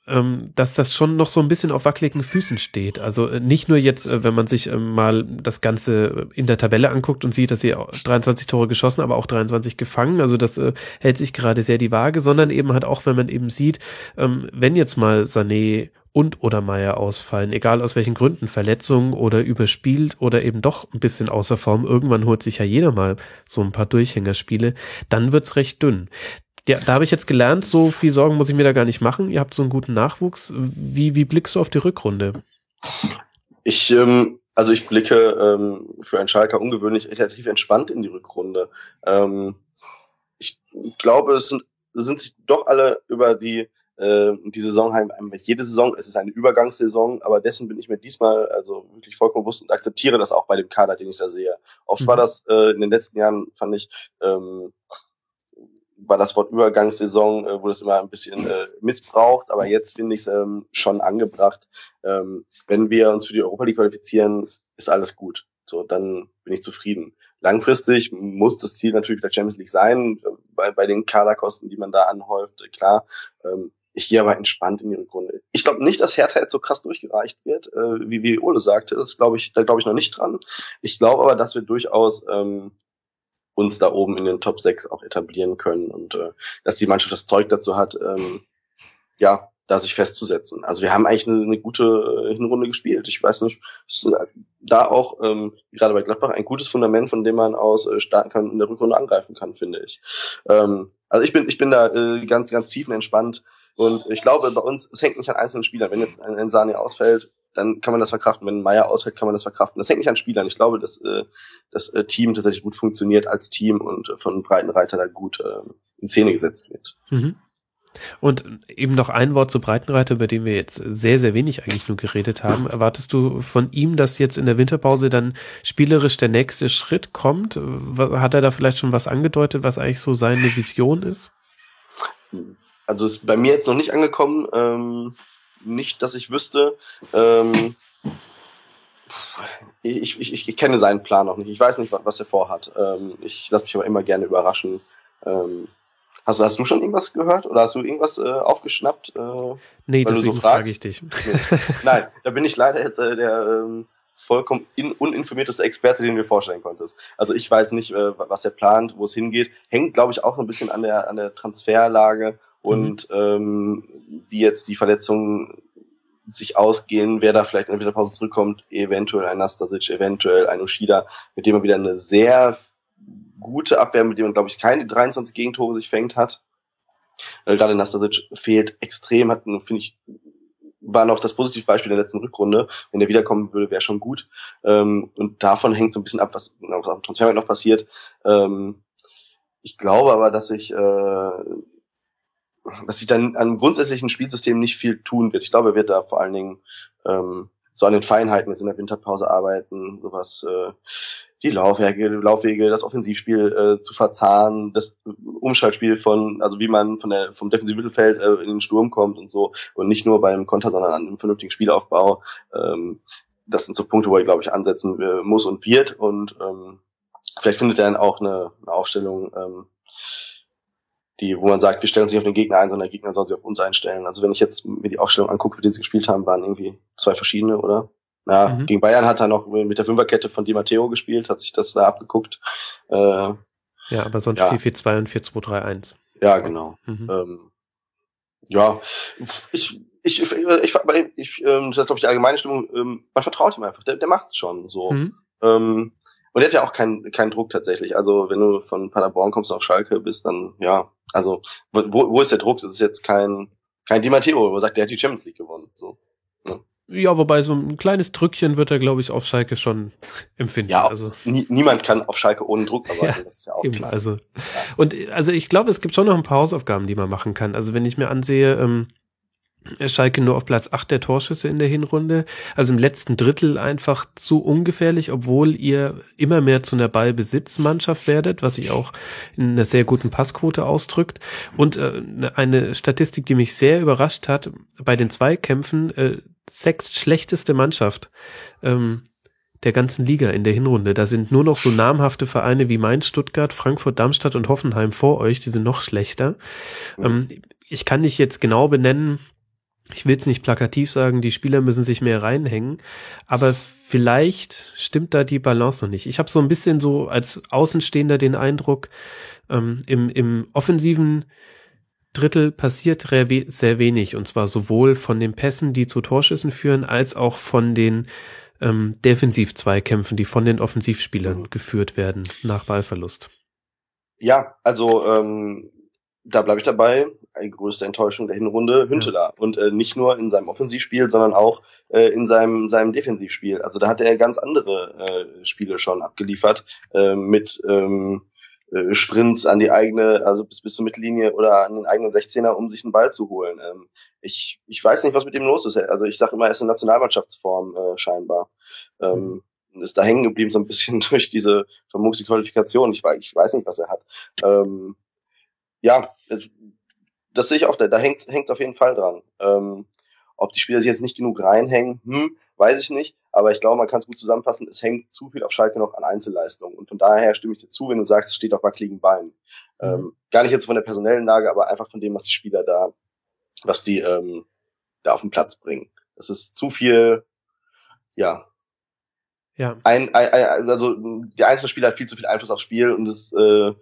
dass das schon noch so ein bisschen auf wackeligen Füßen steht. Also äh, nicht nur jetzt, äh, wenn man sich ähm, mal das Ganze in der Tabelle anguckt und sieht, dass sie auch 23 Tore geschossen, aber auch 23 gefangen. Also das äh, hält sich gerade sehr die Waage, sondern eben halt auch, wenn man eben sieht, ähm, wenn jetzt mal Sané und oder Meier ausfallen, egal aus welchen Gründen, Verletzungen oder überspielt oder eben doch ein bisschen außer Form, irgendwann holt sich ja jeder mal so ein paar Durchhängerspiele, dann wird's recht dünn. Ja, da habe ich jetzt gelernt, so viel Sorgen muss ich mir da gar nicht machen. Ihr habt so einen guten Nachwuchs. Wie, wie blickst du auf die Rückrunde? Ich, ähm, also ich blicke ähm, für einen Schalker ungewöhnlich relativ entspannt in die Rückrunde. Ähm, ich glaube, es sind, sind sich doch alle über die äh, die Saison heim, jede Saison, es ist eine Übergangssaison, aber dessen bin ich mir diesmal also wirklich vollkommen bewusst und akzeptiere das auch bei dem Kader, den ich da sehe. Oft Mhm. war das äh, in den letzten Jahren, fand ich, ähm, war das Wort Übergangssaison, äh, wurde es immer ein bisschen äh, missbraucht, aber jetzt finde ich es ähm, schon angebracht. Ähm, wenn wir uns für die Europa League qualifizieren, ist alles gut. So, dann bin ich zufrieden. Langfristig muss das Ziel natürlich der Champions League sein, bei, bei den Kaderkosten, die man da anhäuft, klar. Ähm, ich gehe aber entspannt in die Rückrunde. Ich glaube nicht, dass Hertha jetzt so krass durchgereicht wird, äh, wie, wie Ole sagte. Das glaube ich, da glaube ich noch nicht dran. Ich glaube aber, dass wir durchaus ähm, uns da oben in den Top 6 auch etablieren können und äh, dass die Mannschaft das Zeug dazu hat, ähm, ja, da sich festzusetzen. Also wir haben eigentlich eine, eine gute äh, Hinrunde gespielt. Ich weiß nicht, ist da auch ähm, gerade bei Gladbach ein gutes Fundament, von dem man aus äh, starten kann und in der Rückrunde angreifen kann, finde ich. Ähm, also ich bin ich bin da äh, ganz ganz tiefenentspannt und ich glaube bei uns es hängt nicht an einzelnen Spielern. Wenn jetzt ein, ein Sani ausfällt, dann kann man das verkraften. Wenn Meier ausfällt, kann man das verkraften. Das hängt nicht an Spielern. Ich glaube, dass äh, das äh, Team tatsächlich gut funktioniert als Team und äh, von Breitenreiter da gut äh, in Szene gesetzt wird. Mhm. Und eben noch ein Wort zu Breitenreiter, über den wir jetzt sehr, sehr wenig eigentlich nur geredet haben. Erwartest du von ihm, dass jetzt in der Winterpause dann spielerisch der nächste Schritt kommt? Hat er da vielleicht schon was angedeutet, was eigentlich so seine Vision ist? Also ist bei mir jetzt noch nicht angekommen. Ähm, nicht, dass ich wüsste. Ähm, ich, ich, ich kenne seinen Plan noch nicht. Ich weiß nicht, was, er vorhat. Ähm, ich lasse mich aber immer gerne überraschen. Ähm, hast, hast du schon irgendwas gehört oder hast du irgendwas äh, aufgeschnappt? Äh, nee, deswegen so frage ich dich. Nee. Nein, da bin ich leider jetzt äh, der ähm, vollkommen in, uninformierteste Experte, den du dir vorstellen konntest. Also ich weiß nicht, äh, was er plant, wo es hingeht. Hängt, glaube ich, auch ein bisschen an der, an der Transferlage und mhm. ähm, wie jetzt die Verletzungen sich ausgehen, wer da vielleicht in der Winterpause zurückkommt, eventuell ein Nastasic, eventuell ein Ushida, mit dem er wieder eine sehr gute Abwehr, mit dem man, glaube ich, keine 23 Gegentore sich fängt hat. Äh, gerade Nastasic fehlt extrem, hat, finde ich, war noch das Positivbeispiel der letzten Rückrunde. Wenn er wiederkommen würde, wäre schon gut. Ähm, und davon hängt so ein bisschen ab, was, was am Transfermarkt noch passiert. Ähm, ich glaube aber, dass ich äh, dass sich dann am grundsätzlichen Spielsystem nicht viel tun wird. Ich glaube, er wird da vor allen Dingen ähm, so an den Feinheiten jetzt in der Winterpause arbeiten, sowas äh, die Laufwege, Laufwege, das Offensivspiel äh, zu verzahnen, das Umschaltspiel von, also wie man von der vom defensiven Mittelfeld äh, in den Sturm kommt und so und nicht nur beim Konter, sondern an einem vernünftigen Spielaufbau. Ähm, das sind so Punkte, wo er glaube ich ansetzen äh, muss und wird und ähm, vielleicht findet er dann auch eine, eine Aufstellung. Ähm, die, wo man sagt, wir stellen uns nicht auf den Gegner ein, sondern der Gegner soll sich auf uns einstellen. Also wenn ich jetzt mir die Aufstellung angucke, für die sie gespielt haben, waren irgendwie zwei verschiedene, oder? Ja, mhm. gegen Bayern hat er noch mit der Fünferkette von Di Matteo gespielt, hat sich das da abgeguckt. Äh, ja, aber sonst ja. 4-4-2 und 4-2-3-1. Ja, genau. Mhm. Ähm, ja, ich, ich, ich, ich, ich ähm, das ist, glaube ich, die allgemeine Stimmung, ähm, man vertraut ihm einfach, der, der macht es schon so. Mhm. Ähm, und er hat ja auch keinen keinen Druck tatsächlich. Also wenn du von Paderborn kommst auf Schalke bist, dann ja, also wo, wo ist der Druck? Das ist jetzt kein kein Di Matteo, wo man sagt, der hat die Champions League gewonnen. So. Ne? Ja, wobei so ein kleines Drückchen wird er, glaube ich, auf Schalke schon empfinden. Ja, also nie, niemand kann auf Schalke ohne Druck arbeiten, ja, das ist ja auch eben, klar. Also, ja. Und also ich glaube, es gibt schon noch ein paar Hausaufgaben, die man machen kann. Also wenn ich mir ansehe, ähm, Schalke nur auf Platz 8 der Torschüsse in der Hinrunde. Also im letzten Drittel einfach zu ungefährlich, obwohl ihr immer mehr zu einer Ballbesitzmannschaft werdet, was sich auch in einer sehr guten Passquote ausdrückt. Und äh, eine Statistik, die mich sehr überrascht hat, bei den Zweikämpfen äh, sechst schlechteste Mannschaft ähm, der ganzen Liga in der Hinrunde. Da sind nur noch so namhafte Vereine wie Mainz, Stuttgart, Frankfurt, Darmstadt und Hoffenheim vor euch, die sind noch schlechter. Ähm, ich kann nicht jetzt genau benennen, ich will es nicht plakativ sagen, die Spieler müssen sich mehr reinhängen, aber vielleicht stimmt da die Balance noch nicht. Ich habe so ein bisschen so als Außenstehender den Eindruck, ähm, im, im offensiven Drittel passiert sehr wenig und zwar sowohl von den Pässen, die zu Torschüssen führen, als auch von den ähm, Defensiv-Zweikämpfen, die von den Offensivspielern mhm. geführt werden nach Ballverlust. Ja, also ähm, da bleibe ich dabei. Größte Enttäuschung der Hinrunde, Hünteler. Ja. Und äh, nicht nur in seinem Offensivspiel, sondern auch äh, in seinem, seinem Defensivspiel. Also da hat er ganz andere äh, Spiele schon abgeliefert äh, mit ähm, äh, Sprints an die eigene, also bis, bis zur Mittellinie oder an den eigenen 16er, um sich einen Ball zu holen. Ähm, ich, ich weiß nicht, was mit ihm los ist. Also ich sage immer, er ist in Nationalmannschaftsform äh, scheinbar. Ähm, mhm. ist da hängen geblieben so ein bisschen durch diese vermutliche Qualifikation. Ich, ich weiß nicht, was er hat. Ähm, ja, das sehe ich auch, da, da hängt es auf jeden Fall dran. Ähm, ob die Spieler sich jetzt nicht genug reinhängen, hm, weiß ich nicht. Aber ich glaube, man kann es gut zusammenfassen, es hängt zu viel auf Schalke noch an Einzelleistungen. Und von daher stimme ich dir zu, wenn du sagst, es steht auf wackeligen Beinen. Mhm. Ähm, gar nicht jetzt von der personellen Lage, aber einfach von dem, was die Spieler da, was die ähm, da auf den Platz bringen. Es ist zu viel, ja. Ja. Ein, ein, ein, also der einzelne Spieler hat viel zu viel Einfluss aufs Spiel und es äh,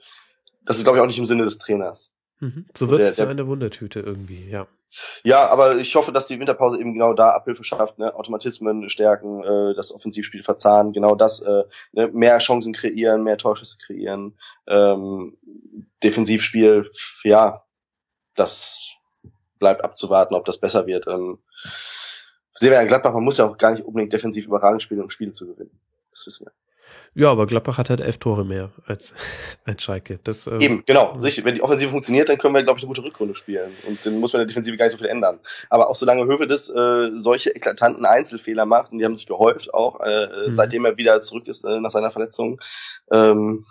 das ist, glaube ich, auch nicht im Sinne des Trainers. Mhm. So wird es zu einer Wundertüte irgendwie, ja. Ja, aber ich hoffe, dass die Winterpause eben genau da Abhilfe schafft, ne? Automatismen stärken, äh, das Offensivspiel verzahnen, genau das, äh, ne? mehr Chancen kreieren, mehr Torschüsse kreieren, ähm, Defensivspiel, ja, das bleibt abzuwarten, ob das besser wird. Ähm, sehen wir ja in Gladbach, man muss ja auch gar nicht unbedingt defensiv überragend spielen, um Spiele zu gewinnen. Das wissen wir. Ja, aber Gladbach hat halt elf Tore mehr als, als Schalke. Das, ähm, Eben, genau. Wenn die Offensive funktioniert, dann können wir, glaube ich, eine gute Rückrunde spielen. Und dann muss man in der Defensive gar nicht so viel ändern. Aber auch solange Hövedes äh, solche eklatanten Einzelfehler macht, und die haben sich gehäuft auch, äh, Mhm. seitdem er wieder zurück ist äh, nach seiner Verletzung, ähm,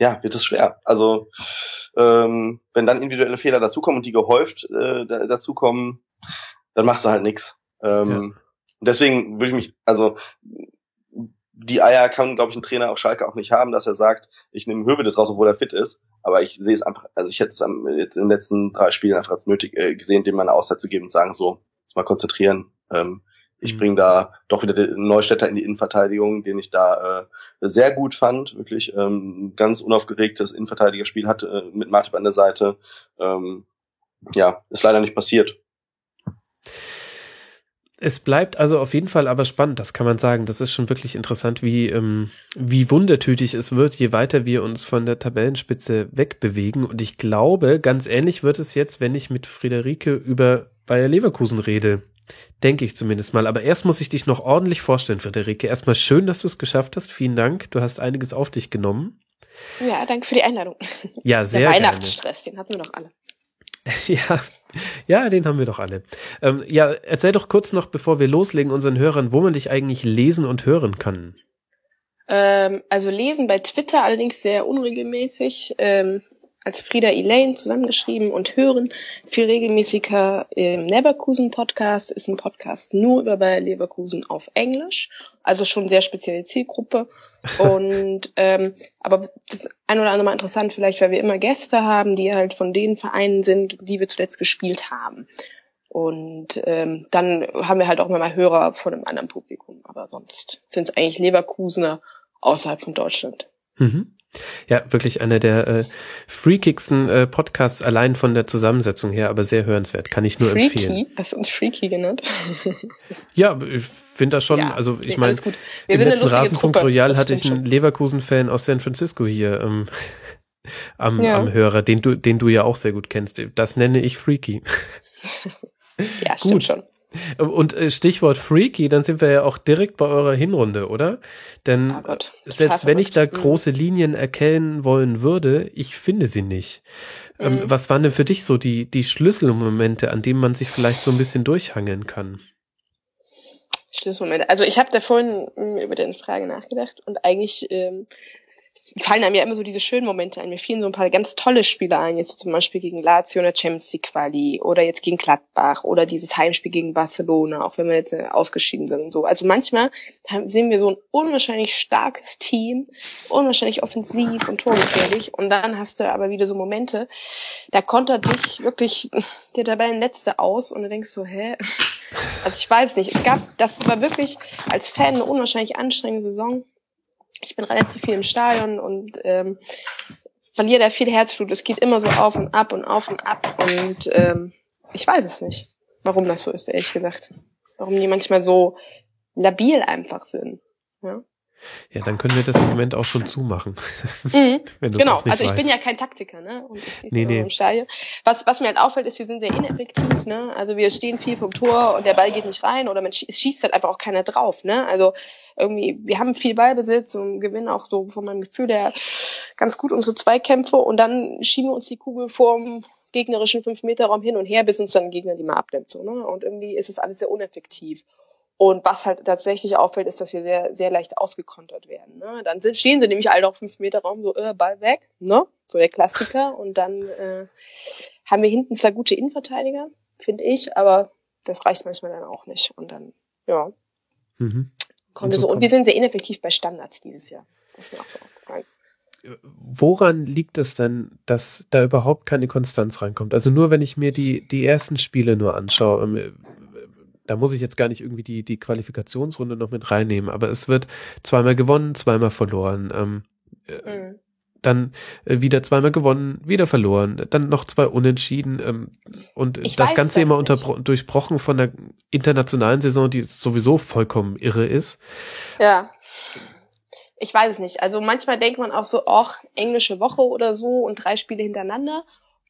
ja, wird es schwer. Also ähm, wenn dann individuelle Fehler dazukommen und die gehäuft äh, da, dazukommen, dann machst du halt nix. Ähm, und Deswegen würde ich mich, also die Eier kann, glaube ich, ein Trainer auf Schalke auch nicht haben, dass er sagt, ich nehme Hövedes raus, obwohl er fit ist. Aber ich sehe es einfach, also ich hätte es am, jetzt in den letzten drei Spielen einfach als nötig äh, gesehen, dem mal eine Auszeit zu geben und sagen, so, jetzt mal konzentrieren. Ähm, ich Mhm. bringe da doch wieder den Neustädter in die Innenverteidigung, den ich da äh, sehr gut fand. Wirklich ähm, ein ganz unaufgeregtes Innenverteidigerspiel hat äh, mit Martip an der Seite. Ähm, ja, ist leider nicht passiert. Es bleibt also auf jeden Fall aber spannend, das kann man sagen. Das ist schon wirklich interessant, wie, ähm, wie wundertütig es wird, je weiter wir uns von der Tabellenspitze wegbewegen. Und ich glaube, ganz ähnlich wird es jetzt, wenn ich mit Friederike über Bayer Leverkusen rede. Denke ich zumindest mal. Aber erst muss ich dich noch ordentlich vorstellen, Friederike. Erstmal schön, dass du es geschafft hast. Vielen Dank. Du hast einiges auf dich genommen. Ja, danke für die Einladung. Ja, sehr Der gerne. Weihnachtsstress, den hatten wir doch alle. Ja, ja, den haben wir doch alle. Ähm, ja, erzähl doch kurz noch, bevor wir loslegen, unseren Hörern, wo man dich eigentlich lesen und hören kann. Ähm, also lesen bei Twitter allerdings sehr unregelmäßig, ähm, als Frieda Elaine zusammengeschrieben und hören viel regelmäßiger im Leverkusen Podcast, ist ein Podcast nur über Bayer Leverkusen auf Englisch, also schon sehr spezielle Zielgruppe. Und ähm, aber das ein oder andere Mal interessant vielleicht, weil wir immer Gäste haben, die halt von den Vereinen sind, die wir zuletzt gespielt haben. Und ähm, dann haben wir halt auch immer mal Hörer von einem anderen Publikum, aber sonst sind es eigentlich Leverkusener außerhalb von Deutschland. Mhm. Ja, wirklich einer der äh, freakigsten äh, Podcasts allein von der Zusammensetzung her, aber sehr hörenswert, kann ich nur Freaky? empfehlen. Hast du uns Freaky genannt? Ja, ich finde das schon, Ja, also ich nee, meine, im letzten Rasenfunk Truppe, Royal das hatte ich einen Leverkusen-Fan aus San Francisco hier ähm, am, Ja. am Hörer, den du, den du ja auch sehr gut kennst. Das nenne ich Freaky. Ja, stimmt Gut. schon. Und äh, Stichwort Freaky, dann sind wir ja auch direkt bei eurer Hinrunde, oder? Denn Oh Gott, selbst wenn ich da. Mhm. große Linien erkennen wollen würde, ich finde sie nicht. Ähm, Mhm. was waren denn für dich so die, die Schlüsselmomente, an denen man sich vielleicht so ein bisschen durchhangeln kann? Schlüsselmomente. Also ich habe da vorhin mh, über deine Frage nachgedacht und eigentlich ähm, fallen einem ja immer so diese schönen Momente ein. Mir fielen so ein paar ganz tolle Spiele ein, jetzt zum Beispiel gegen Lazio in der Champions League Quali oder jetzt gegen Gladbach oder dieses Heimspiel gegen Barcelona, auch wenn wir jetzt äh, ausgeschieden sind und so. Also manchmal sehen wir so ein unwahrscheinlich starkes Team, unwahrscheinlich offensiv und torgefährlich und dann hast du aber wieder so Momente, da kontert dich wirklich der Tabellenletzte aus und du denkst so, hä? Also ich weiß nicht. Es gab, das war wirklich als Fan eine unwahrscheinlich anstrengende Saison. Ich bin relativ viel im Stadion und ähm, verliere da viel Herzblut. Es geht immer so auf und ab und auf und ab und ähm, ich weiß es nicht, warum das so ist, ehrlich gesagt. Warum die manchmal so labil einfach sind. Ja? Ja, dann können wir das Segment auch schon zumachen. Mhm. Genau, also ich bin weißt. ja kein Taktiker, ne? Und ich Nee, nee, im Stadion. Was, was mir halt auffällt, ist, wir sind sehr ineffektiv, ne? Also wir stehen viel vom Tor und der Ball geht nicht rein oder man schießt, halt einfach auch keiner drauf, ne? Also irgendwie, wir haben viel Ballbesitz und gewinnen auch so von meinem Gefühl her ganz gut unsere Zweikämpfe und dann schieben wir uns die Kugel vorm gegnerischen 5-Meter-Raum hin und her, bis uns dann ein Gegner die mal abnimmt, so, ne? Und irgendwie ist es alles sehr uneffektiv. Und was halt tatsächlich auffällt, ist, dass wir sehr, sehr leicht ausgekontert werden. Ne? Dann sind, stehen sie nämlich alle auf 5 Meter Raum, so, äh, Ball weg, ne? So der Klassiker. Und dann äh, haben wir hinten zwar gute Innenverteidiger, finde ich, aber das reicht manchmal dann auch nicht. Und dann, ja, Mhm. kommen wir so. Und kommt- wir sind sehr ineffektiv bei Standards dieses Jahr. Das ist mir auch so aufgefallen. Woran liegt es denn, dass da überhaupt keine Konstanz reinkommt? Also nur wenn ich mir die, die ersten Spiele nur anschaue, ähm, da muss ich jetzt gar nicht irgendwie die, die Qualifikationsrunde noch mit reinnehmen, aber es wird zweimal gewonnen, zweimal verloren, ähm, äh, Mhm. dann äh, wieder zweimal gewonnen, wieder verloren, dann noch zwei Unentschieden ähm, und Ich das Ganze das immer durchbrochen von der internationalen Saison, die sowieso vollkommen irre ist. Ja. Ich weiß es nicht. Also manchmal denkt man auch so, ach, englische Woche oder so und drei Spiele hintereinander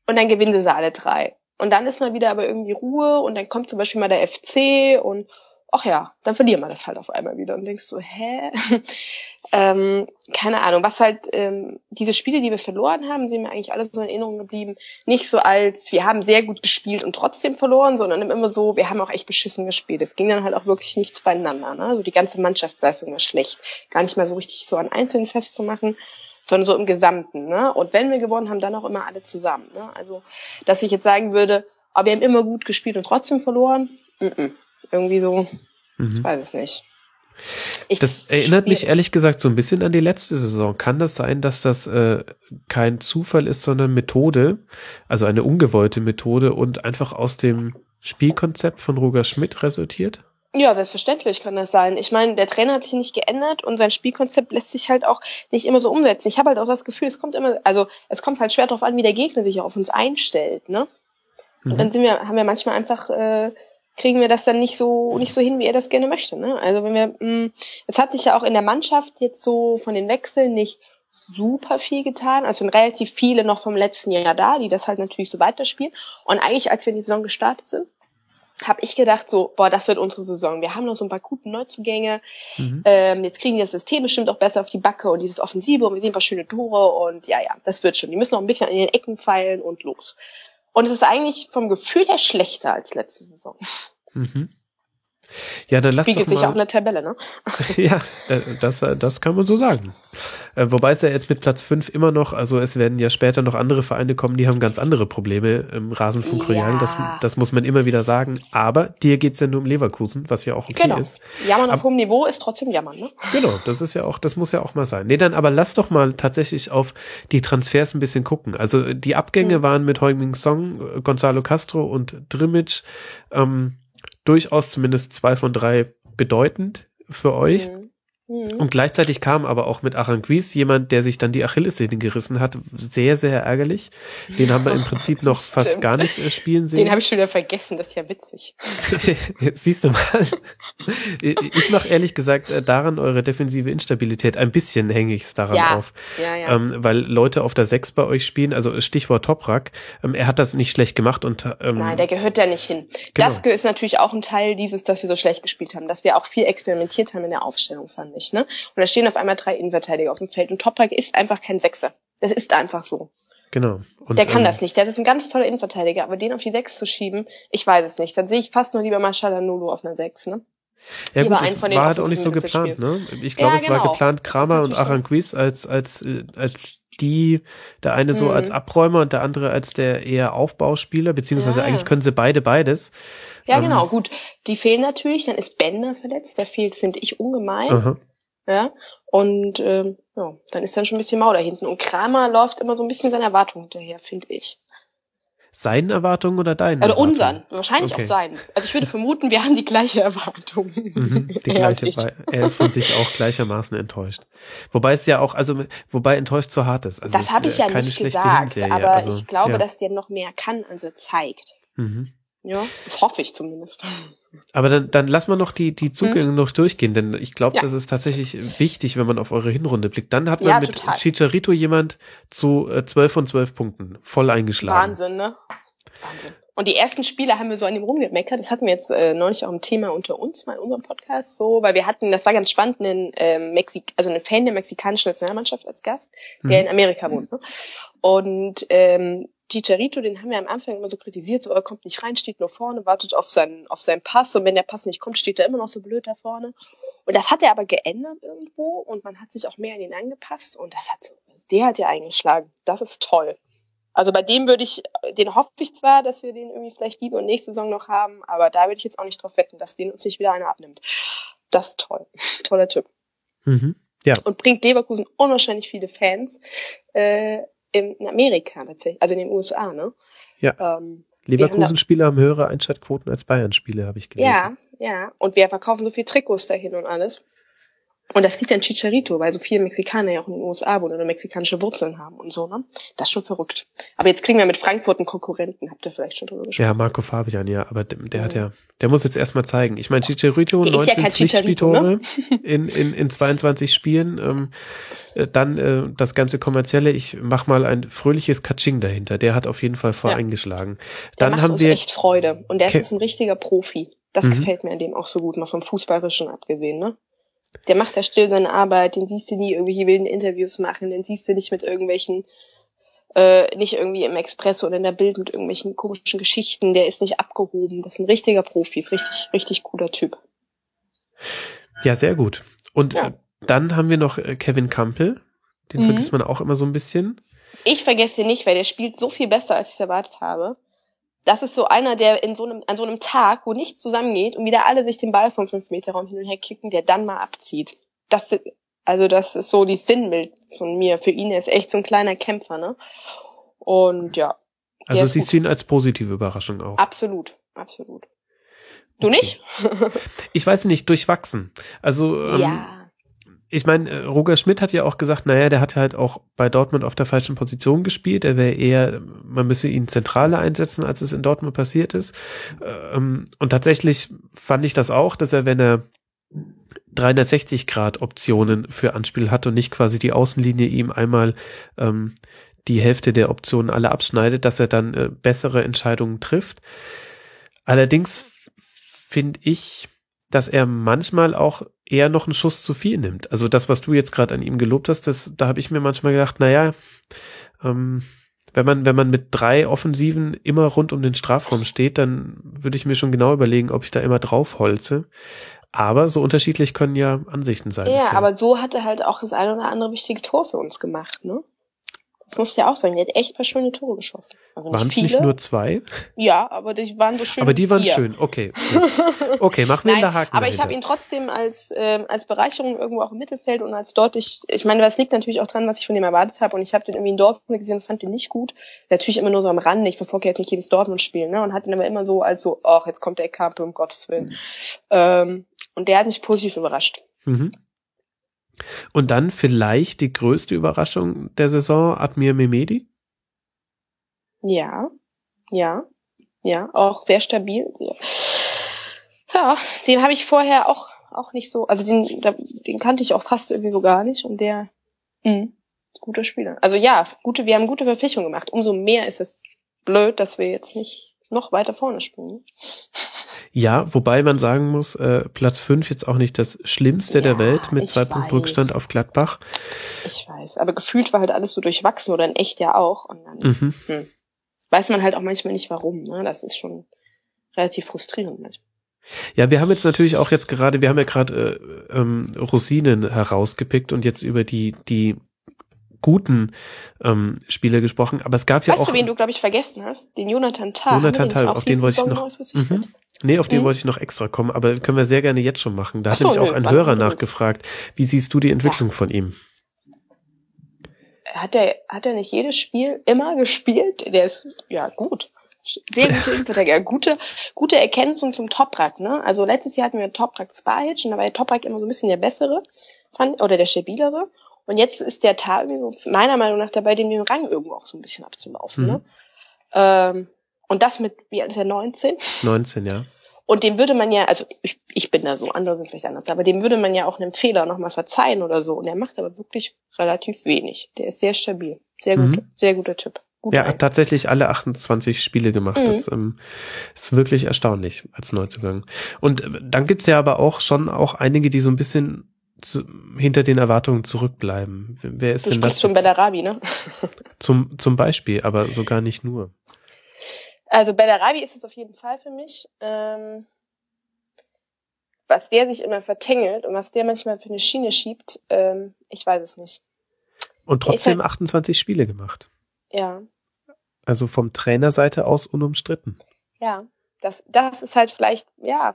und dann gewinnen sie alle drei. Und dann ist mal wieder aber irgendwie Ruhe und dann kommt zum Beispiel mal der FC und ach ja, dann verlieren wir das halt auf einmal wieder und denkst so, hä? ähm, keine Ahnung, was halt, ähm, diese Spiele, die wir verloren haben, sind mir eigentlich alle so in Erinnerung geblieben. Nicht so als, wir haben sehr gut gespielt und trotzdem verloren, sondern immer so, wir haben auch echt beschissen gespielt. Es ging dann halt auch wirklich nichts beieinander. Ne? Also die ganze Mannschaftsleistung war schlecht. Gar nicht mal so richtig so an Einzelnen festzumachen sondern so im Gesamten. Ne? Und wenn wir gewonnen haben, dann auch immer alle zusammen. Ne? Also, dass ich jetzt sagen würde, aber wir haben immer gut gespielt und trotzdem verloren, mm -mm. irgendwie so, Mhm. ich weiß es nicht. Ich, Das erinnert mich ehrlich gesagt so ein bisschen an die letzte Saison. Kann das sein, dass das äh, kein Zufall ist, sondern Methode, also eine ungewollte Methode und einfach aus dem Spielkonzept von Roger Schmidt resultiert? Ja, selbstverständlich kann das sein. Ich meine, der Trainer hat sich nicht geändert und sein Spielkonzept lässt sich halt auch nicht immer so umsetzen. Ich habe halt auch das Gefühl, es kommt immer, also es kommt halt schwer darauf an, wie der Gegner sich auf uns einstellt, ne? Und Mhm. dann sind wir, haben wir manchmal einfach, äh, kriegen wir das dann nicht so, nicht so hin, wie er das gerne möchte, ne? Also wenn wir, mh, es hat sich ja auch in der Mannschaft jetzt so von den Wechseln nicht super viel getan. Also sind relativ viele noch vom letzten Jahr da, die das halt natürlich so weiterspielen. Und eigentlich, als wir in die Saison gestartet sind, habe ich gedacht so, boah, das wird unsere Saison. Wir haben noch so ein paar gute Neuzugänge. Mhm. Ähm, jetzt kriegen die das System bestimmt auch besser auf die Backe und dieses Offensive und wir sehen ein paar schöne Tore und ja, ja, das wird schon. Die müssen noch ein bisschen an den Ecken feilen und los. Und es ist eigentlich vom Gefühl her schlechter als letzte Saison. Mhm. Ja, dann lass doch Spiegelt sich auch der Tabelle, ne? ja, äh, das, äh, das kann man so sagen. Äh, Wobei es ja jetzt mit Platz 5 immer noch, also es werden ja später noch andere Vereine kommen, die haben ganz andere Probleme im Rasenfunk Royal. Ja. Das, das muss man immer wieder sagen. Aber dir geht's ja nur um Leverkusen, was ja auch okay Genau. ist. Jammern auf hohem Niveau ist trotzdem Jammern, ne? Genau, das ist ja auch, das muss ja auch mal sein. Nee, dann aber lass doch mal tatsächlich auf die Transfers ein bisschen gucken. Also die Abgänge Mhm. waren mit Heung-Min Song, äh, Gonzalo Castro und Drimmitsch ähm, durchaus zumindest zwei von drei bedeutend für euch. Mhm. Mhm. Und gleichzeitig kam aber auch mit Aranguiz jemand, der sich dann die Achillessehne gerissen hat. Sehr, sehr ärgerlich. Den haben wir im Prinzip noch fast Stimmt. gar nicht äh, spielen sehen. Den habe ich schon wieder vergessen, das ist ja witzig. Siehst du mal. Ich mache ehrlich gesagt äh, daran eure defensive Instabilität. Ein bisschen hänge ich es daran Ja, auf. ja, ja. Ähm, weil Leute auf der 6 bei euch spielen, also Stichwort Toprak, ähm, er hat das nicht schlecht gemacht und ähm, Nein, der gehört da nicht hin. Genau. Das ist natürlich auch ein Teil dieses, dass wir so schlecht gespielt haben, dass wir auch viel experimentiert haben in der Aufstellung, fand ich. Ne? Und da stehen auf einmal drei Innenverteidiger auf dem Feld und Toprak ist einfach kein Sechser. Das ist einfach so. genau. Und, der kann ähm, das nicht. Der ist ein ganz toller Innenverteidiger, aber den auf die Sechs zu schieben, ich weiß es nicht. Dann sehe ich fast nur lieber mal Shalanulu auf einer Sechs, ne? Ja lieber gut, das war halt auch nicht so geplant, ne? Ich glaube, Ja, es war genau. geplant, Das ist Kramer und. Aranguiz als, als, äh, als die, der eine so Mhm. als Abräumer und der andere als der eher Aufbauspieler, beziehungsweise Ja. eigentlich können sie beide beides. Ja, Ähm, genau. Gut, die fehlen natürlich. Dann ist Bender verletzt. Der fehlt, finde ich, ungemein. Aha. Ja. Und ähm, ja, dann ist dann schon ein bisschen mau da hinten. Und Kramer läuft immer so ein bisschen seiner Erwartung hinterher, finde ich. Seinen Erwartungen oder deinen? Oder Erwartungen? unseren. Wahrscheinlich Okay. auch seinen. Also ich würde vermuten, wir haben die gleiche Erwartung. Mhm, die Er gleiche, er ist von sich auch gleichermaßen enttäuscht. Wobei es ja auch, also wobei enttäuscht zu hart ist. Also das habe ich ja nicht gesagt, Hinserie, aber also, ich glaube, ja. dass der noch mehr kann, als er zeigt. Mhm. Ja, das hoffe ich zumindest. Aber dann, dann lass mal noch die, die Zugänge noch durchgehen, denn ich glaube, Hm? Ja. das ist tatsächlich wichtig, wenn man auf eure Hinrunde blickt. Dann hat man Ja, mit total. Chicharito jemand zu äh, 12 von 12 Punkten voll eingeschlagen. Wahnsinn, ne? Wahnsinn. Und die ersten Spiele haben wir so an ihm rumgemeckert. Das hatten wir jetzt äh, neulich auch ein Thema unter uns, mal in unserem Podcast, so, weil wir hatten, das war ganz spannend, einen, ähm, Mexik also einen Fan der mexikanischen Nationalmannschaft als Gast, der Mhm. in Amerika wohnt. Ne? Und ähm, Chicharito, den haben wir am Anfang immer so kritisiert, so er kommt nicht rein, steht nur vorne, wartet auf seinen, auf seinen Pass und wenn der Pass nicht kommt, steht er immer noch so blöd da vorne. Und das hat er aber geändert irgendwo und man hat sich auch mehr an ihn angepasst und das hat so, der hat ja eingeschlagen. Das ist toll. Also bei dem würde ich, den hoffe ich zwar, dass wir den irgendwie vielleicht die und nächste Saison noch haben, aber da würde ich jetzt auch nicht drauf wetten, dass den uns nicht wieder einer abnimmt. Das ist toll. Toller Typ. Mhm. Ja, Und bringt Leverkusen unwahrscheinlich viele Fans äh, in Amerika tatsächlich, also in den USA, ne? Ja. Ähm, Leverkusen-Spieler haben höhere Einschaltquoten als Bayern-Spieler, habe ich gelesen. ja, ja. Und wir verkaufen so viel Trikots dahin und alles. Und das liegt an Chicharito, weil so viele Mexikaner ja auch in den USA wohnen oder mexikanische Wurzeln haben und so, ne? Das ist schon verrückt. Aber jetzt kriegen wir mit Frankfurt einen Konkurrenten, habt ihr vielleicht schon drüber gesprochen. Ja, Marco Fabian, ja, aber der, der hat ja, der muss jetzt erstmal zeigen. Ich meine, Chicharito, Der ist ja 19 kein Chicharito, Pflichtspieltore ne? in, in, in 22 Spielen. Ähm, äh, dann äh, das ganze kommerzielle, ich mach mal ein fröhliches Katsching dahinter. Der hat auf jeden Fall voll Ja. Der Dann macht haben uns wir echt Freude. Und der ist Ke- jetzt ein richtiger Profi. Das Mhm. gefällt mir an dem auch so gut, mal vom Fußballerischen abgesehen, ne? Der macht da still seine Arbeit, den siehst du nie irgendwelche wilden Interviews machen, den siehst du nicht mit irgendwelchen, äh, nicht irgendwie im Express oder in der Bild mit irgendwelchen komischen Geschichten, der ist nicht abgehoben. Das ist ein richtiger Profi, ist richtig, richtig cooler Typ. Ja, sehr gut. Und Ja. äh, dann haben wir noch äh, Kevin Campbell. Den Mhm. vergisst man auch immer so ein bisschen. Ich vergesse ihn nicht, weil der spielt so viel besser, als ich es erwartet habe. Das ist so einer, der in so einem, an so einem Tag, wo nichts zusammengeht und wieder alle sich den Ball vom 5-Meter-Raum hin und her kicken, der dann mal abzieht. Das, also das ist so die Sinnbild von mir. Für ihn er ist echt so ein kleiner Kämpfer, ne? Und ja. Also siehst du ihn als positive Überraschung auch. Absolut, absolut. Du Okay. nicht? Ich weiß nicht, durchwachsen. Also ähm, ja. Ich meine, äh, Roger Schmidt hat ja auch gesagt, naja, der hat halt auch bei Dortmund auf der falschen Position gespielt. Er wäre eher, man müsse ihn zentraler einsetzen, als es in Dortmund passiert ist. Ähm, Und tatsächlich fand ich das auch, dass er, wenn er 360 Grad Optionen für Anspiel hat und nicht quasi die Außenlinie ihm einmal ähm, die Hälfte der Optionen alle abschneidet, dass er dann äh, bessere Entscheidungen trifft. Allerdings finde ich, dass er manchmal auch eher noch einen Schuss zu viel nimmt. Also das, was du jetzt gerade an ihm gelobt hast, das, da habe ich mir manchmal gedacht, naja, ähm, wenn man, wenn man mit drei Offensiven immer rund um den Strafraum steht, dann würde ich mir schon genau überlegen, ob ich da immer drauf holze. Aber so unterschiedlich können ja Ansichten sein. Ja, aber so hat er halt auch das eine oder andere wichtige Tor für uns gemacht, ne? Das musst du ja auch sagen. Der hat echt paar schöne Tore geschossen. Also waren es nicht nur zwei? ja, aber die waren so schön. aber die waren vier. schön. Okay. gut. Okay, machen wir Nein, da Haken. aber ich habe ihn trotzdem als ähm, als Bereicherung irgendwo auch im Mittelfeld und als deutlich, ich meine, das liegt natürlich auch dran, was ich von dem erwartet habe und ich habe den irgendwie in Dortmund gesehen und fand den nicht gut. Natürlich immer nur so am Rande, ich verfolge jetzt nicht jedes Dortmund-Spiel, ne, und hat ihn aber immer so als so, ach, jetzt kommt der Kampe, um Gottes Willen. Ähm, und der hat mich positiv überrascht. Mhm. Und dann vielleicht die größte Überraschung der Saison, Admir Mehmedi. Ja, ja, ja, auch sehr stabil. Ja, den habe ich vorher auch auch nicht so, also den den kannte ich auch fast irgendwie so gar nicht und der mh, guter Spieler. Also ja, gute, wir haben gute Verpflichtungen gemacht. Umso mehr ist es blöd, dass wir jetzt nicht noch weiter vorne spielen. Ja, wobei man sagen muss, äh, Platz 5 jetzt auch nicht das Schlimmste der Ja, Welt mit zwei Punkten. Rückstand auf Gladbach. Ich weiß, aber gefühlt war halt alles so durchwachsen oder in echt ja auch und dann Mhm. hm, weiß man halt auch manchmal nicht warum. Ne? Das ist schon relativ frustrierend manchmal. Ja, wir haben jetzt natürlich auch jetzt gerade, wir haben ja gerade äh, ähm, Rosinen herausgepickt und jetzt über die die guten ähm, Spieler gesprochen, aber es gab ja weißt auch du, wen du, glaube ich, vergessen hast? Den Jonathan. Jonathan den Tah, nicht auch auf den wollte ich noch- verpflichtet? Nee, auf den Mhm. wollte ich noch extra kommen, aber können wir sehr gerne jetzt schon machen. Da Ach hat so, nämlich auch ein Hörer nachgefragt. Wie siehst du die Entwicklung von ihm? Hat er hat er nicht jedes Spiel immer gespielt? Der ist ja gut. Sehr gute Innenverteidiger. Gute, gute Ergänzung zum Toprak, ne? Also letztes Jahr hatten wir Toprak Spahic und da war der Toprak immer so ein bisschen der bessere, fand, oder der stabilere. Und jetzt ist der irgendwie so meiner Meinung nach dabei, dem den Rang irgendwo auch so ein bisschen abzulaufen, Mhm. ne? Ähm, und das mit, wie alt ist er, 19? 19, ja. Und dem würde man ja, also ich, ich bin da so, andere sind vielleicht anders, aber dem würde man ja auch einen Fehler nochmal verzeihen oder so. Und er macht aber wirklich relativ wenig. Der ist sehr stabil. Sehr Mhm. gut, sehr guter Typ. Guter Ja, hat tatsächlich alle 28 Spiele gemacht. Mhm. Das ähm, ist wirklich erstaunlich als Neuzugang. Und äh, dann gibt's ja aber auch schon auch einige, die so ein bisschen zu, hinter den Erwartungen zurückbleiben. Wer ist Du denn das? sprichst von Bellarabi, ne? Zum, zum Beispiel, aber sogar nicht nur. Also Bellarabi ist es auf jeden Fall für mich. Ähm, was der sich immer vertängelt und was der manchmal für eine Schiene schiebt, ähm, ich weiß es nicht. Und trotzdem halt- 28 Spiele gemacht. Ja, Also vom Trainerseite aus unumstritten. ja. Das, das ist halt vielleicht, ja,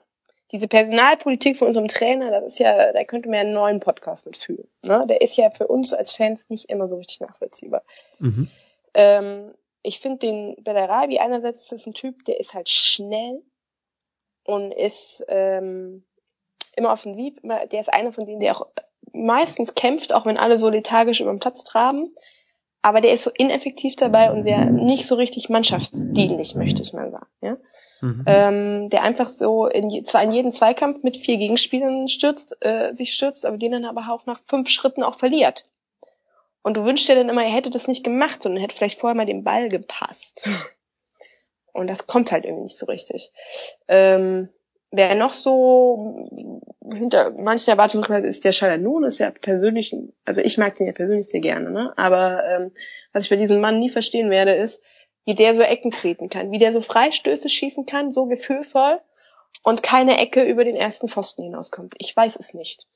diese Personalpolitik von unserem Trainer, das ist ja, da könnte man ja einen neuen Podcast mitfühlen. Ne? Der ist ja für uns als Fans nicht immer so richtig nachvollziehbar. Mhm. Ähm, ich finde den Bellarabi einerseits ist ein Typ, der ist halt schnell und ist ähm, immer offensiv. Der ist einer von denen, der auch meistens kämpft, auch wenn alle so lethargisch über den Platz traben. Aber der ist so ineffektiv dabei und sehr nicht so richtig mannschaftsdienlich, möchte ich mal sagen. Ja? Mhm. Ähm, der einfach so in, zwar in jeden Zweikampf mit vier Gegenspielern stürzt, äh, sich stürzt, aber den dann aber auch nach fünf Schritten auch verliert. Und du wünschst dir dann immer, er hätte das nicht gemacht, sondern hätte vielleicht vorher mal den Ball gepasst. Und das kommt halt irgendwie nicht so richtig. Ähm, wer noch so hinter manchen Erwartungen ist der Shalanun, ist ja persönlich, also ich mag den ja persönlich sehr gerne, ne? Aber ähm, was ich bei diesem Mann nie verstehen werde, ist, wie der so Ecken treten kann, wie der so Freistöße schießen kann, so gefühlvoll und keine Ecke über den ersten Pfosten hinauskommt. Ich weiß es nicht.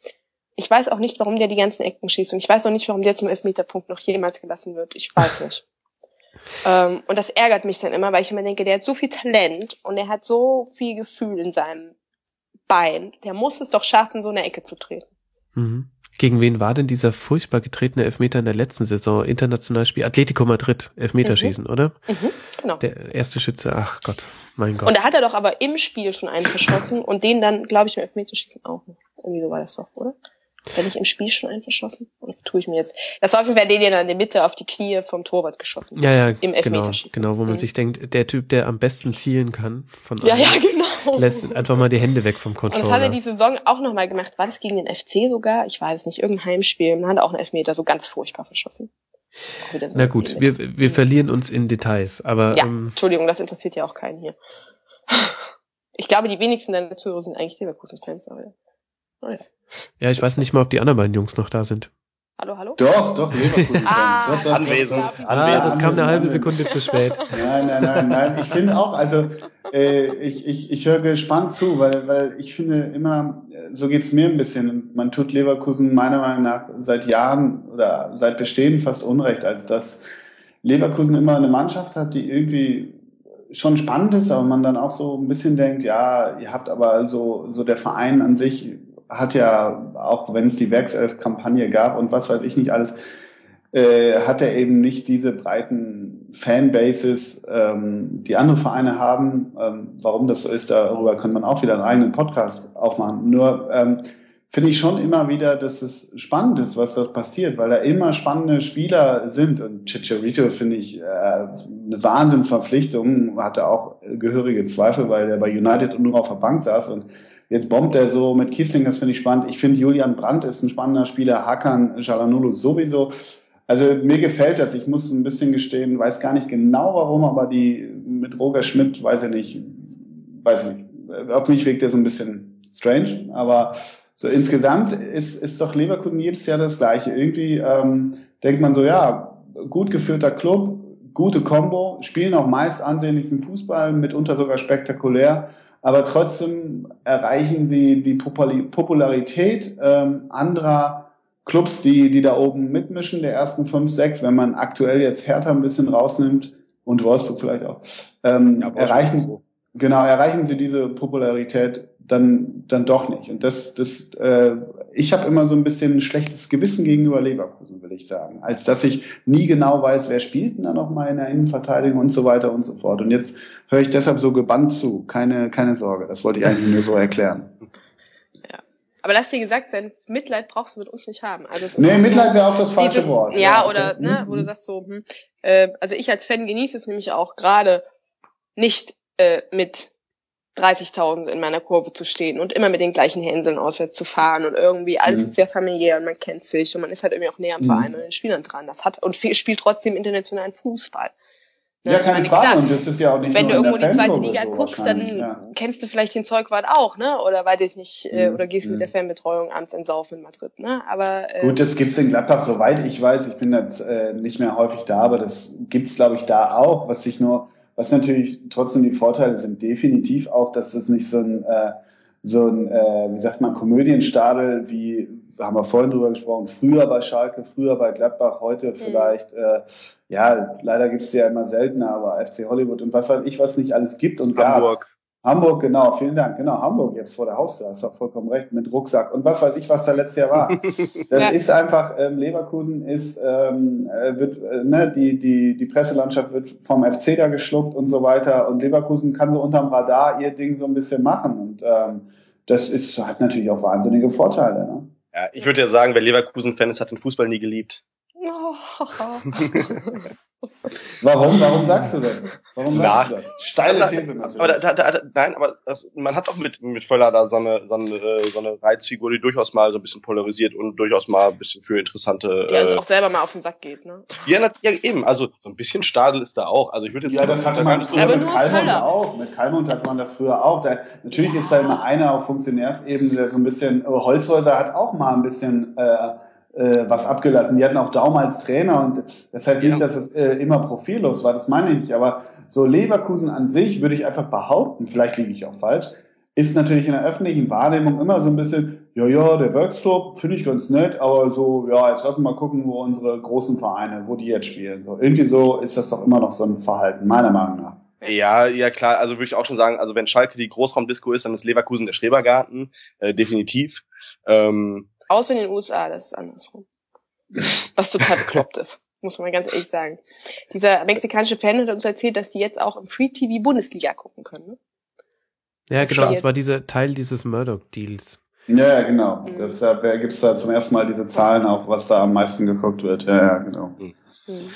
Ich weiß auch nicht, warum der die ganzen Ecken schießt und ich weiß auch nicht, warum der zum Elfmeterpunkt noch jemals gelassen wird. Ich weiß nicht. ähm, und das ärgert mich dann immer, weil ich immer denke, der hat so viel Talent und er hat so viel Gefühl in seinem Bein. Der muss es doch schaffen, so eine Ecke zu treten. Mhm. Gegen wen war denn dieser furchtbar getretene Elfmeter in der letzten Saison? International Spiel Atletico Madrid, Elfmeterschießen, Mhm. oder? Mhm, genau. Der erste Schütze, ach Gott, mein Gott. Und da hat er doch aber im Spiel schon einen verschossen und den dann, glaube ich, im Elfmeterschießen auch noch. Irgendwie so war das doch, oder? Wenn ich im Spiel schon einen verschossen? Oder tue ich mir jetzt? Das war auf jeden Fall den, den er in der Mitte auf die Knie vom Torwart geschossen hat. ja, ja, Im genau, Elfmeterschießen. genau, wo man Mhm. sich denkt, der Typ, der am besten zielen kann, von Ja, allen, ja, genau. lässt einfach mal die Hände weg vom Und das hat er Controller. die Saison auch nochmal gemacht. War das gegen den FC sogar? Ich weiß es nicht. Irgendein Heimspiel. Und dann hat er auch einen Elfmeter so ganz furchtbar verschossen. So Na gut, wir, wir verlieren uns in Details, aber Ja, ähm, Entschuldigung, das interessiert ja auch keinen hier. Ich glaube, die wenigsten deiner Zuhörer sind eigentlich Leverkusen-Fans. Aber oh ja. ich weiß nicht mal, ob die anderen beiden Jungs noch da sind. Hallo, hallo? Doch, doch, Leverkusen. Ah, doch, doch, Anwesend. Doch, doch. Ah, das kam eine halbe. Sekunde zu spät. Nein, nein, nein, nein. Ich finde auch, also äh, ich, ich, ich höre gespannt zu, weil, weil ich finde immer, äh, so geht's mir ein bisschen. Man tut Leverkusen meiner Meinung nach seit Jahren oder seit Bestehen fast Unrecht, als dass Leverkusen immer eine Mannschaft hat, die irgendwie schon spannend ist, aber man dann auch so ein bisschen denkt, ja, ihr habt aber so, so der Verein an sich hat ja, auch wenn es die Werkself-Kampagne gab und was weiß ich nicht alles, äh, hat er eben nicht diese breiten Fanbases, ähm, die andere Vereine haben. Ähm, warum das so ist, darüber könnte man auch wieder einen eigenen Podcast aufmachen. Nur ähm, finde ich schon immer wieder, dass es spannend ist, was das passiert, weil da immer spannende Spieler sind. Und Chicharito finde ich äh, eine Wahnsinnsverpflichtung, hatte auch gehörige Zweifel, weil er bei United nur auf der Bank saß und Jetzt bombt er so mit Kiesling, das finde ich spannend. Ich finde, Julian Brandt ist ein spannender Spieler, Hakan Jalanulu sowieso. Also mir gefällt das. Ich muss ein bisschen gestehen, weiß gar nicht genau warum, aber die mit Roger Schmidt, weiß ich nicht, weiß ich nicht. Auf mich wirkt der so ein bisschen strange, aber so insgesamt ist, ist doch Leverkusen jedes Jahr das Gleiche. Irgendwie ähm, denkt man so, ja, gut geführter Club, gute Combo, spielen auch meist ansehnlichen Fußball, mitunter sogar spektakulär aber trotzdem erreichen sie die Popularität ähm, anderer Clubs, die, die da oben mitmischen, der ersten fünf, sechs, wenn man aktuell jetzt Hertha ein bisschen rausnimmt und Wolfsburg vielleicht auch, ähm, Ja, erreichen, so. genau, erreichen sie diese Popularität dann, dann doch nicht. Und das, das, äh, ich habe immer so ein bisschen ein schlechtes Gewissen gegenüber Leverkusen, will ich sagen. Als dass ich nie genau weiß, wer spielt denn da noch mal in der Innenverteidigung und so weiter und so fort. Und jetzt höre ich deshalb so gebannt zu. Keine, keine Sorge. Das wollte ich eigentlich nur so erklären. Aber lass dir gesagt sein, Mitleid brauchst du mit uns nicht haben. Also es ist Nee, so Mitleid wäre auch das falsche dieses, Wort. Ja, Ja, oder ne, Mhm. wo du sagst so, hm, äh, also ich als Fan genieße es nämlich auch gerade nicht äh, mit 30.000 in meiner Kurve zu stehen und immer mit den gleichen Hänseln auswärts zu fahren und irgendwie alles Mhm. ist sehr familiär und man kennt sich und man ist halt irgendwie auch näher am Mhm. Verein und den Spielern dran. Das hat und spielt trotzdem internationalen Fußball. Ne, Ja, ich keine meine, Frage. klar, Und das ist ja auch nicht wenn du irgendwo die zweite Liga so guckst, dann ja. kennst du vielleicht den Zeugwart auch, ne? Oder weiß ich nicht, äh, Mhm. oder gehst mit Mhm. der Fanbetreuung abends ins Saufen in Madrid, ne? Aber äh, Gut, das gibt's in Gladbach, soweit ich weiß. Ich bin jetzt äh, nicht mehr häufig da, aber das gibt's, glaube ich, da auch. Was ich nur, was natürlich trotzdem die Vorteile sind, definitiv auch, dass das nicht so ein, äh, so ein, äh, wie sagt man, Komödienstadel wie haben wir vorhin drüber gesprochen, früher bei Schalke, früher bei Gladbach, heute vielleicht, äh, ja, leider gibt's die ja immer seltener, aber FC Hollywood und was weiß ich, was nicht alles gibt und gab. Hamburg. Hamburg, genau, vielen Dank. Genau, Hamburg jetzt vor der Haustür, hast du vollkommen recht, mit Rucksack und was weiß ich, was da letztes Jahr war. Das Ja. ist einfach, ähm, Leverkusen ist, ähm, äh, wird, äh, ne, die, die, die Presselandschaft wird vom FC da geschluckt und so weiter und Leverkusen kann so unterm Radar ihr Ding so ein bisschen machen und ähm, das ist, hat natürlich auch wahnsinnige Vorteile. Ne? Ja, ich würde ja sagen, wer Leverkusen-Fan ist, hat den Fußball nie geliebt. Oh. Warum? Warum sagst du das? Warum sagst du das? Steile These natürlich. Aber da, da, da, nein, aber das, man hat doch mit, mit Völler da so eine, so, eine, äh, so eine Reizfigur, die durchaus mal so ein bisschen polarisiert und durchaus mal ein bisschen für interessante. Der uns Äh, auch selber mal auf den Sack geht, ne? ja, na, ja, eben. Also so ein bisschen Stadel ist da auch. Also ich würde jetzt Ja, das hatte man früher Aber mit nur Kalmund Völler. auch. Mit Kalmund hat man das früher auch. Da, natürlich ist da immer einer auf Funktionärsebene, der so ein bisschen, äh, Holzhäuser hat auch mal ein bisschen äh, äh, was abgelassen. Die hatten auch Daum als Trainer und das heißt Ja. nicht, dass es äh, immer profillos war, das meine ich nicht. Aber so Leverkusen an sich würde ich einfach behaupten, vielleicht liege ich auch falsch, ist natürlich in der öffentlichen Wahrnehmung immer so ein bisschen, ja, ja, der Workstop finde ich ganz nett, aber so, ja, jetzt lassen wir mal gucken, wo unsere großen Vereine, wo die jetzt spielen. So, irgendwie so ist das doch immer noch so ein Verhalten, meiner Meinung nach. Ja, ja klar, also würde ich auch schon sagen, also wenn Schalke die Großraumdisco ist, dann ist Leverkusen der Schrebergarten, äh, definitiv. Ähm, Außer in den USA, das ist andersrum. Was total bekloppt ist, muss man ganz ehrlich sagen. Dieser mexikanische Fan hat uns erzählt, dass die jetzt auch im Free TV Bundesliga gucken können. Ne? Ja, genau, das war dieser Teil dieses Murdoch-Deals. Ja, ja, genau. Mhm. Deshalb äh, gibt's da zum ersten Mal diese Zahlen auch, was da am meisten geguckt wird. Ja, ja, genau. Hm.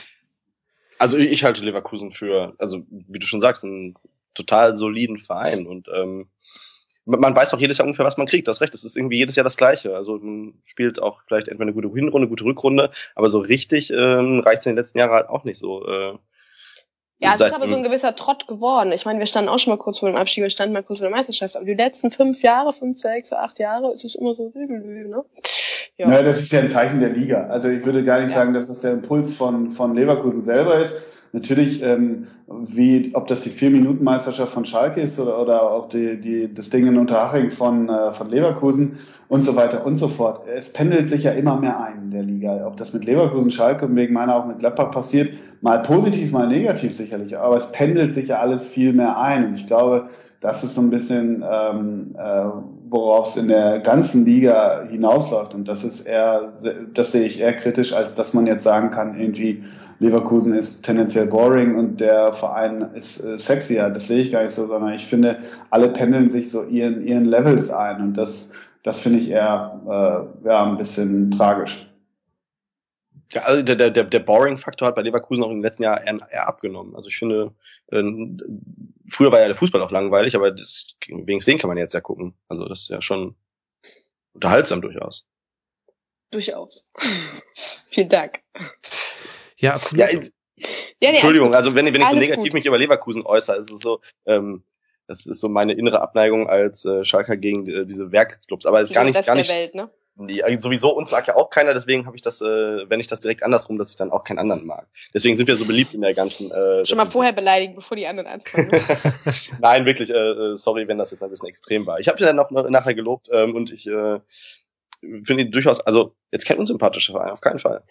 also ich halte Leverkusen für, also wie du schon sagst, einen total soliden Verein und ähm, man weiß auch jedes Jahr ungefähr, was man kriegt. Du hast recht, es ist irgendwie jedes Jahr das Gleiche. Also man spielt auch vielleicht entweder eine gute Hinrunde, eine gute Rückrunde, aber so richtig ähm, reicht es in den letzten Jahren halt auch nicht so. Äh, Ja, es ist aber so ein gewisser Trott geworden. Ich meine, wir standen auch schon mal kurz vor dem Abstieg, wir standen mal kurz vor der Meisterschaft, aber die letzten fünf Jahre, fünf, sechs, acht Jahre, ist es immer so, ne? Ja. Ja. das ist ja ein Zeichen der Liga. Also ich würde gar nicht Ja. sagen, dass das der Impuls von, von Leverkusen selber ist. Natürlich, ähm, wie, ob das die Vier-Minuten-Meisterschaft von Schalke ist oder, oder auch die, die, das Ding in Unterhaching von, äh, von Leverkusen und so weiter und so fort. Es pendelt sich ja immer mehr ein in der Liga. Ob das mit Leverkusen, Schalke und wegen meiner auch mit Gladbach passiert, mal positiv, mal negativ sicherlich. Aber es pendelt sich ja alles viel mehr ein. Und ich glaube, das ist so ein bisschen, ähm, äh, worauf es in der ganzen Liga hinausläuft. Und das ist eher, das sehe ich eher kritisch, als dass man jetzt sagen kann, irgendwie Leverkusen ist tendenziell boring und der Verein ist äh, sexier. Das sehe ich gar nicht so, sondern ich finde, alle pendeln sich so ihren, ihren Levels ein. Und das, das finde ich eher äh, ja, ein bisschen tragisch. Ja, also der, der, der, der Boring-Faktor hat bei Leverkusen auch im letzten Jahr eher, eher abgenommen. Also ich finde, äh, früher war ja der Fußball auch langweilig, aber das, wenigstens den kann man jetzt ja gucken. Also das ist ja schon unterhaltsam durchaus. Durchaus. Vielen Dank. Ja, absolut. Ja, Ja, nee, Entschuldigung, also wenn, wenn ich so negativ gut. mich über Leverkusen äußere, ist es so, ähm, das ist so meine innere Abneigung als äh, Schalker gegen äh, diese Werkclubs. Aber es ist gar nicht, Rest gar der nicht. Welt, ne? Die, also sowieso uns mag ja auch keiner, deswegen habe ich das, äh, wenn ich das direkt andersrum, dass ich dann auch keinen anderen mag. Deswegen sind wir so beliebt in der ganzen. Äh, Schon mal vorher beleidigen, bevor die anderen anfangen. Ne? Nein, wirklich, äh, äh, sorry, wenn das jetzt ein bisschen extrem war. Ich habe ihn dann noch noch nachher gelobt ähm, und ich äh, finde ihn durchaus, also jetzt kein unsympathischer Verein, auf keinen Fall.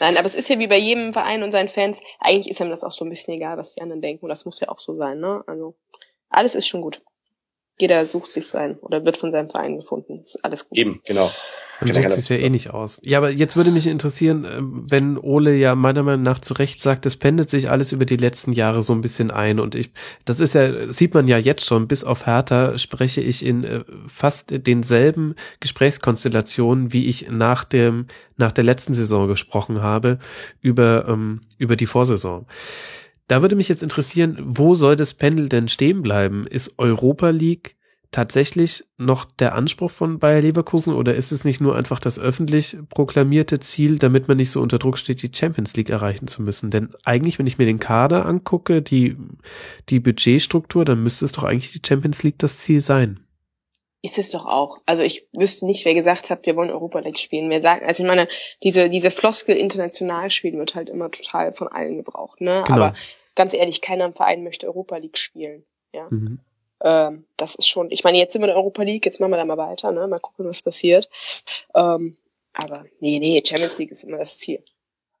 Nein, aber es ist ja wie bei jedem Verein und seinen Fans, eigentlich ist einem das auch so ein bisschen egal, was die anderen denken. Und das muss ja auch so sein, ne? Also, alles ist schon gut. Jeder sucht sich sein oder wird von seinem Verein gefunden. Ist alles gut. Eben, genau. Ja sucht keiner sich ja eh nicht aus. Ja, aber jetzt würde mich interessieren, ähm, wenn Ole ja meiner Meinung nach zu Recht sagt, es pendelt sich alles über die letzten Jahre so ein bisschen ein und ich, das ist ja, sieht man ja jetzt schon, bis auf Hertha spreche ich in äh, fast denselben Gesprächskonstellationen, wie ich nach dem, nach der letzten Saison gesprochen habe, über, ähm, über die Vorsaison. Da würde mich jetzt interessieren, wo soll das Pendel denn stehen bleiben? Ist Europa League tatsächlich noch der Anspruch von Bayer Leverkusen oder ist es nicht nur einfach das öffentlich proklamierte Ziel, damit man nicht so unter Druck steht, die Champions League erreichen zu müssen? Denn eigentlich, wenn ich mir den Kader angucke, die, die Budgetstruktur, dann müsste es doch eigentlich die Champions League das Ziel sein. Ist es doch auch. Also ich wüsste nicht, wer gesagt hat, wir wollen Europa League spielen. Wer sagt, also ich meine, diese, diese Floskel international spielen wird halt immer total von allen gebraucht, ne? Genau. Aber ganz ehrlich, keiner im Verein möchte Europa League spielen. Ja. Mhm. Ähm, das ist schon, ich meine, jetzt sind wir in der Europa League, jetzt machen wir da mal weiter, ne? Mal gucken, was passiert. Ähm, aber nee, nee, Champions League ist immer das Ziel.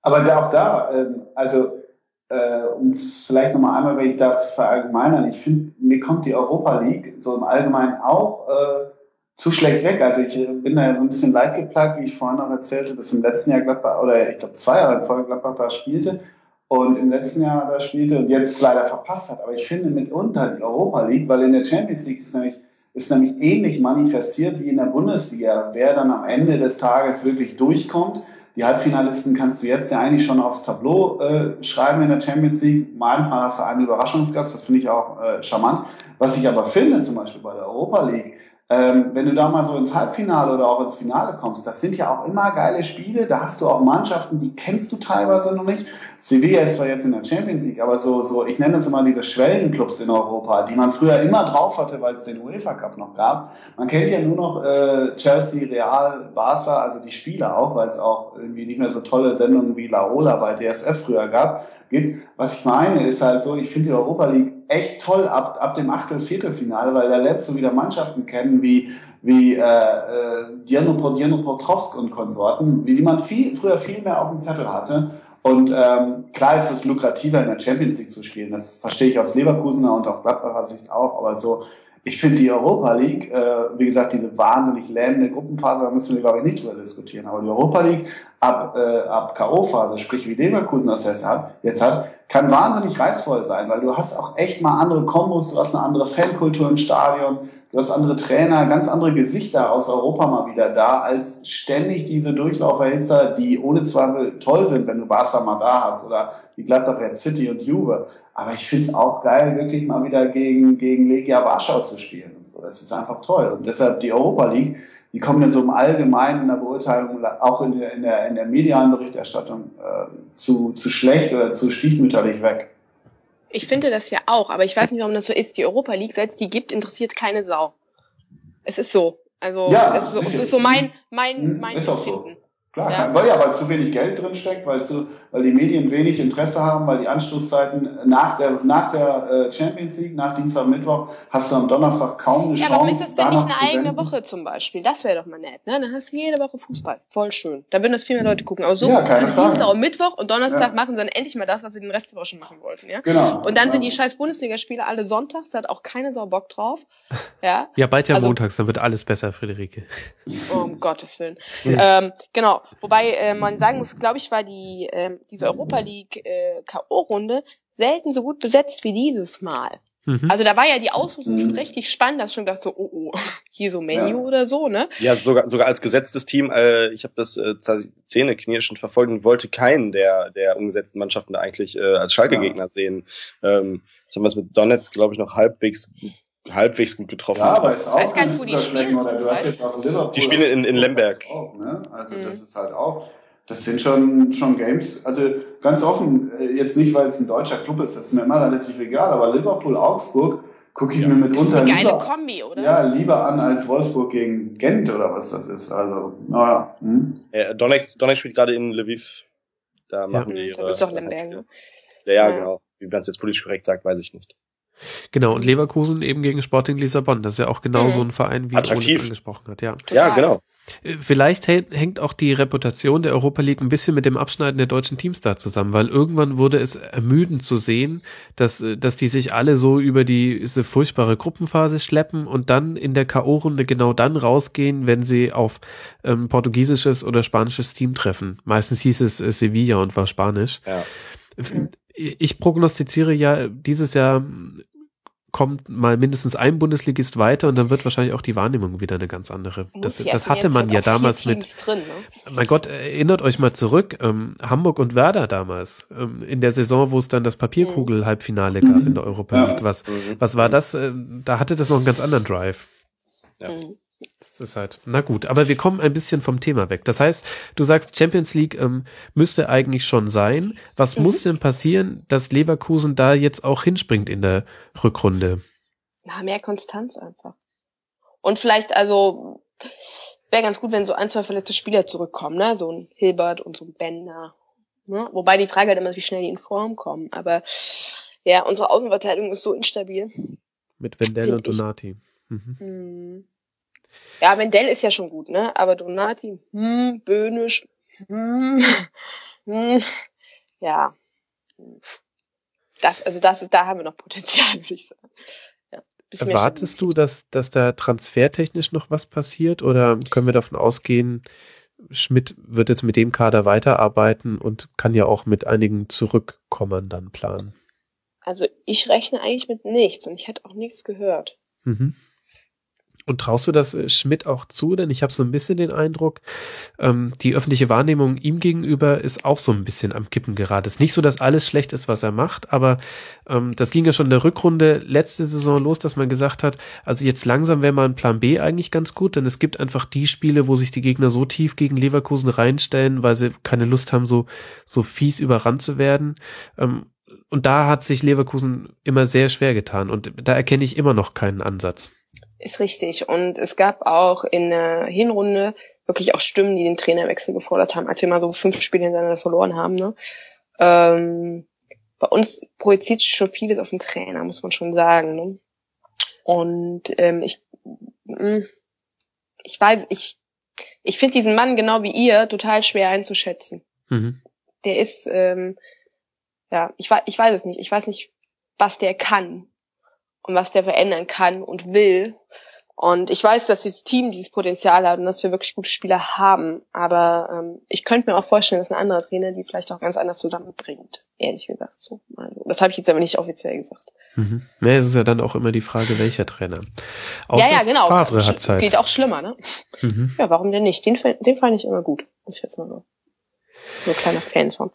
Aber da, auch da, ähm, also äh, um vielleicht nochmal einmal, wenn ich darf, zu verallgemeinern, ich finde, mir kommt die Europa League so im Allgemeinen auch äh, zu schlecht weg. Also ich äh, bin da ja so ein bisschen leidgeplagt, wie ich vorhin noch erzählte, dass im letzten Jahr Gladbach, oder ich glaube zwei Jahre in Gladbach da spielte und im letzten Jahr da spielte und jetzt leider verpasst hat. Aber ich finde mitunter die Europa League, weil in der Champions League ist nämlich ist nämlich ähnlich manifestiert wie in der Bundesliga. Wer dann am Ende des Tages wirklich durchkommt, die Halbfinalisten kannst du jetzt ja eigentlich schon aufs Tableau äh, schreiben in der Champions League. Manchmal hast du einen Überraschungsgast, das finde ich auch äh, charmant. Was ich aber finde, zum Beispiel bei der Europa League, ähm, wenn du da mal so ins Halbfinale oder auch ins Finale kommst, das sind ja auch immer geile Spiele. Da hast du auch Mannschaften, die kennst du teilweise noch nicht. Sevilla ist zwar jetzt in der Champions League, aber so, so, ich nenne es immer diese Schwellenclubs in Europa, die man früher immer drauf hatte, weil es den UEFA Cup noch gab. Man kennt ja nur noch äh, Chelsea, Real, Barca, also die Spieler auch, weil es auch irgendwie nicht mehr so tolle Sendungen wie La Ola bei DSF früher gab gibt. Was ich meine, ist halt so, ich finde die Europa League echt toll ab, ab dem Achtel-, Viertelfinale, weil da lernst du wieder Mannschaften kennen wie, wie äh, äh, Dierno, Dierno und Konsorten, wie die man viel, früher viel mehr auf dem Zettel hatte. Und ähm, klar ist es lukrativer, in der Champions League zu spielen. Das verstehe ich aus Leverkusener und auch Gladbacher Sicht auch. Aber so, ich finde die Europa League, äh, wie gesagt, diese wahnsinnig lähmende Gruppenphase, da müssen wir, glaube ich, nicht drüber diskutieren. Aber die Europa League ab, äh, ab K.O.-Phase, sprich wie Leverkusen das jetzt hat, jetzt hat, kann wahnsinnig reizvoll sein, weil du hast auch echt mal andere Kombos, du hast eine andere Fankultur im Stadion, du hast andere Trainer, ganz andere Gesichter aus Europa mal wieder da, als ständig diese Durchlauferhitzer, die ohne Zweifel toll sind, wenn du Barca mal da hast oder wie Gladbach jetzt City und Juve. Aber ich finde es auch geil, wirklich mal wieder gegen, gegen Legia Warschau zu spielen. Und so. Das ist einfach toll. Und deshalb die Europa League, die kommen ja so im Allgemeinen in der Beurteilung, auch in der, in der, in der medialen Berichterstattung, äh, zu, zu schlecht oder zu stiefmütterlich weg. Ich finde das ja auch, aber ich weiß nicht, warum das so ist. Die Europa League, seit es die gibt, interessiert keine Sau. Es ist so. Also, Ja, es, ist so, es ist so mein, mein, Hm, mein ist auch so. Empfinden. Klar, Ja. weil ja, weil zu wenig Geld drin steckt, weil zu, weil die Medien wenig Interesse haben, weil die Anstoßzeiten nach der nach der äh, Champions League, nach Dienstag, Mittwoch, hast du am Donnerstag kaum eine Ja, Chance. warum ist das denn nicht eine eigene senden. Woche zum Beispiel? Das wäre doch mal nett, ne? Dann hast du jede Woche Fußball. Voll schön. Da würden das viel mehr Leute gucken. Aber so Ja, keine am Frage. Dienstag und Mittwoch und Donnerstag Ja. machen sie dann endlich mal das, was sie den Rest der Woche schon machen wollten, ja? Genau. Und dann sind die Ja. scheiß Bundesligaspiele alle sonntags, da hat auch keine Sau Bock drauf. Ja. Ja, bald ja Also- montags, dann wird alles besser, Friederike. Um Gottes Willen. Ähm, genau. Wobei äh, man sagen muss, glaube ich, war die ähm, diese Europa League äh, K.O.-Runde selten so gut besetzt wie dieses Mal. Mhm. Also da war ja die Auslosung schon Mhm. richtig spannend, dass ich schon gedacht so, oh, oh, hier so Menu Ja. oder so, ne? Ja, sogar, sogar als gesetztes Team, äh, ich habe das äh, zähneknirschend verfolgt und wollte keinen der, der umgesetzten Mannschaften da eigentlich äh, als Schalke-Gegner sehen. Ähm, jetzt haben wir es mit Donetsk, glaube ich, noch halbwegs, halbwegs gut getroffen. Ja, aber ist auch weiß gar nicht, wo die spielen oder du zurzeit. hast jetzt auch Liverpool. Die spielen in- in Lemberg. Auch, ne? Also Mhm. das ist halt auch, das sind schon, schon Games, also ganz offen, äh, jetzt nicht, weil es ein deutscher Club ist, das ist mir immer relativ egal, aber Liverpool, Augsburg gucke ich mir Das ist mitunter eine geile lieber, Kombi, oder? ja, lieber an als Wolfsburg gegen Gent oder was das ist. Also, naja. Hm. Äh, Donetsk, Donetsk spielt gerade in Lviv. Da machen die Mhm, ihre. das ist doch Lemberg, ne? Ja, ja, Ja. genau. Wie man es jetzt politisch korrekt sagt, weiß ich nicht. Genau, und Leverkusen eben gegen Sporting Lissabon. Das ist ja auch genau Mhm. so ein Verein, wie Attraktiv. Angesprochen hat, ja. Ja, genau. Äh, Vielleicht hä- hängt auch die Reputation der Europa League ein bisschen mit dem Abschneiden der deutschen Teams da zusammen, weil irgendwann wurde es ermüdend zu sehen, dass, äh, dass die sich alle so über die, diese furchtbare Gruppenphase schleppen und dann in der K.O.-Runde genau dann rausgehen, wenn sie auf ähm, portugiesisches oder spanisches Team treffen. Meistens hieß es äh, Sevilla und war Spanisch. Ja. Ich prognostiziere ja, dieses Jahr kommt mal mindestens ein Bundesligist weiter und dann wird wahrscheinlich auch die Wahrnehmung wieder eine ganz andere. Das, das hatte man ja damals mit, drin, ne? mein Gott, erinnert euch mal zurück, ähm, Hamburg und Werder damals, ähm, in der Saison, wo es dann das Papierkugel-Halbfinale gab Mhm. in der Europa. League. Was, Mhm. was war das? Äh, da hatte das noch einen ganz anderen Drive. Ja. Mhm. Das ist halt, na gut, aber wir kommen ein bisschen vom Thema weg. Das heißt, du sagst, Champions League ähm, müsste eigentlich schon sein. Was Mhm. muss denn passieren, dass Leverkusen da jetzt auch hinspringt in der Rückrunde? Na, mehr Konstanz einfach. Und vielleicht, also, wäre ganz gut, wenn so ein, zwei verletzte Spieler zurückkommen, ne? So ein Hilbert und so ein Bender. Ne? Wobei die Frage halt immer ist, wie schnell die in Form kommen. Aber ja, unsere Außenverteidigung ist so instabil. Mit Wendell und. Donati. Mhm. Hm. Ja, Wendell ist ja schon gut, ne? Aber Donati, hm, Böhnisch, hm, hm, ja. Das, also das da haben wir noch Potenzial, würde ich sagen. Ja, Erwartest du, dass, dass da transfertechnisch noch was passiert oder können wir davon ausgehen, Schmidt wird jetzt mit dem Kader weiterarbeiten und kann ja auch mit einigen Zurückkommern dann planen? Also ich rechne eigentlich mit nichts und ich hätte auch nichts gehört. Mhm. Und traust du das äh, Schmidt auch zu? Denn ich habe so ein bisschen den Eindruck, ähm, die öffentliche Wahrnehmung ihm gegenüber ist auch so ein bisschen am Kippen gerade. Es ist nicht so, dass alles schlecht ist, was er macht, aber ähm, das ging ja schon in der Rückrunde letzte Saison los, dass man gesagt hat, also jetzt langsam wäre mal ein Plan B eigentlich ganz gut, denn es gibt einfach die Spiele, wo sich die Gegner so tief gegen Leverkusen reinstellen, weil sie keine Lust haben, so, so fies überrannt zu werden. Ähm, und da hat sich Leverkusen immer sehr schwer getan und da erkenne ich immer noch keinen Ansatz. Ist richtig. Und es gab auch in der Hinrunde wirklich auch Stimmen, die den Trainerwechsel gefordert haben, als wir mal so fünf Spiele hintereinander verloren haben. Ne? Ähm, bei uns projiziert schon vieles auf den Trainer, muss man schon sagen. Ne? Und ähm, ich, mh, mm, ich weiß, ich, ich finde diesen Mann genau wie ihr total schwer einzuschätzen. Mhm. Der ist, ähm, ja, ich, ich weiß es nicht. Ich weiß nicht, was der kann und was der verändern kann und will. Und ich weiß, dass dieses Team dieses Potenzial hat und dass wir wirklich gute Spieler haben. Aber ähm, ich könnte mir auch vorstellen, dass ein anderer Trainer die vielleicht auch ganz anders zusammenbringt. Ehrlich gesagt. So. Also, das habe ich jetzt aber nicht offiziell gesagt. Mhm. Nee, es ist ja dann auch immer die Frage, welcher Trainer. Außer ja, ja, genau. Favre hat Zeit. Geht auch schlimmer, ne? Mhm. Ja, warum denn nicht? Den, den fand ich immer gut. Muss ich jetzt mal so. So ein kleiner Fan von.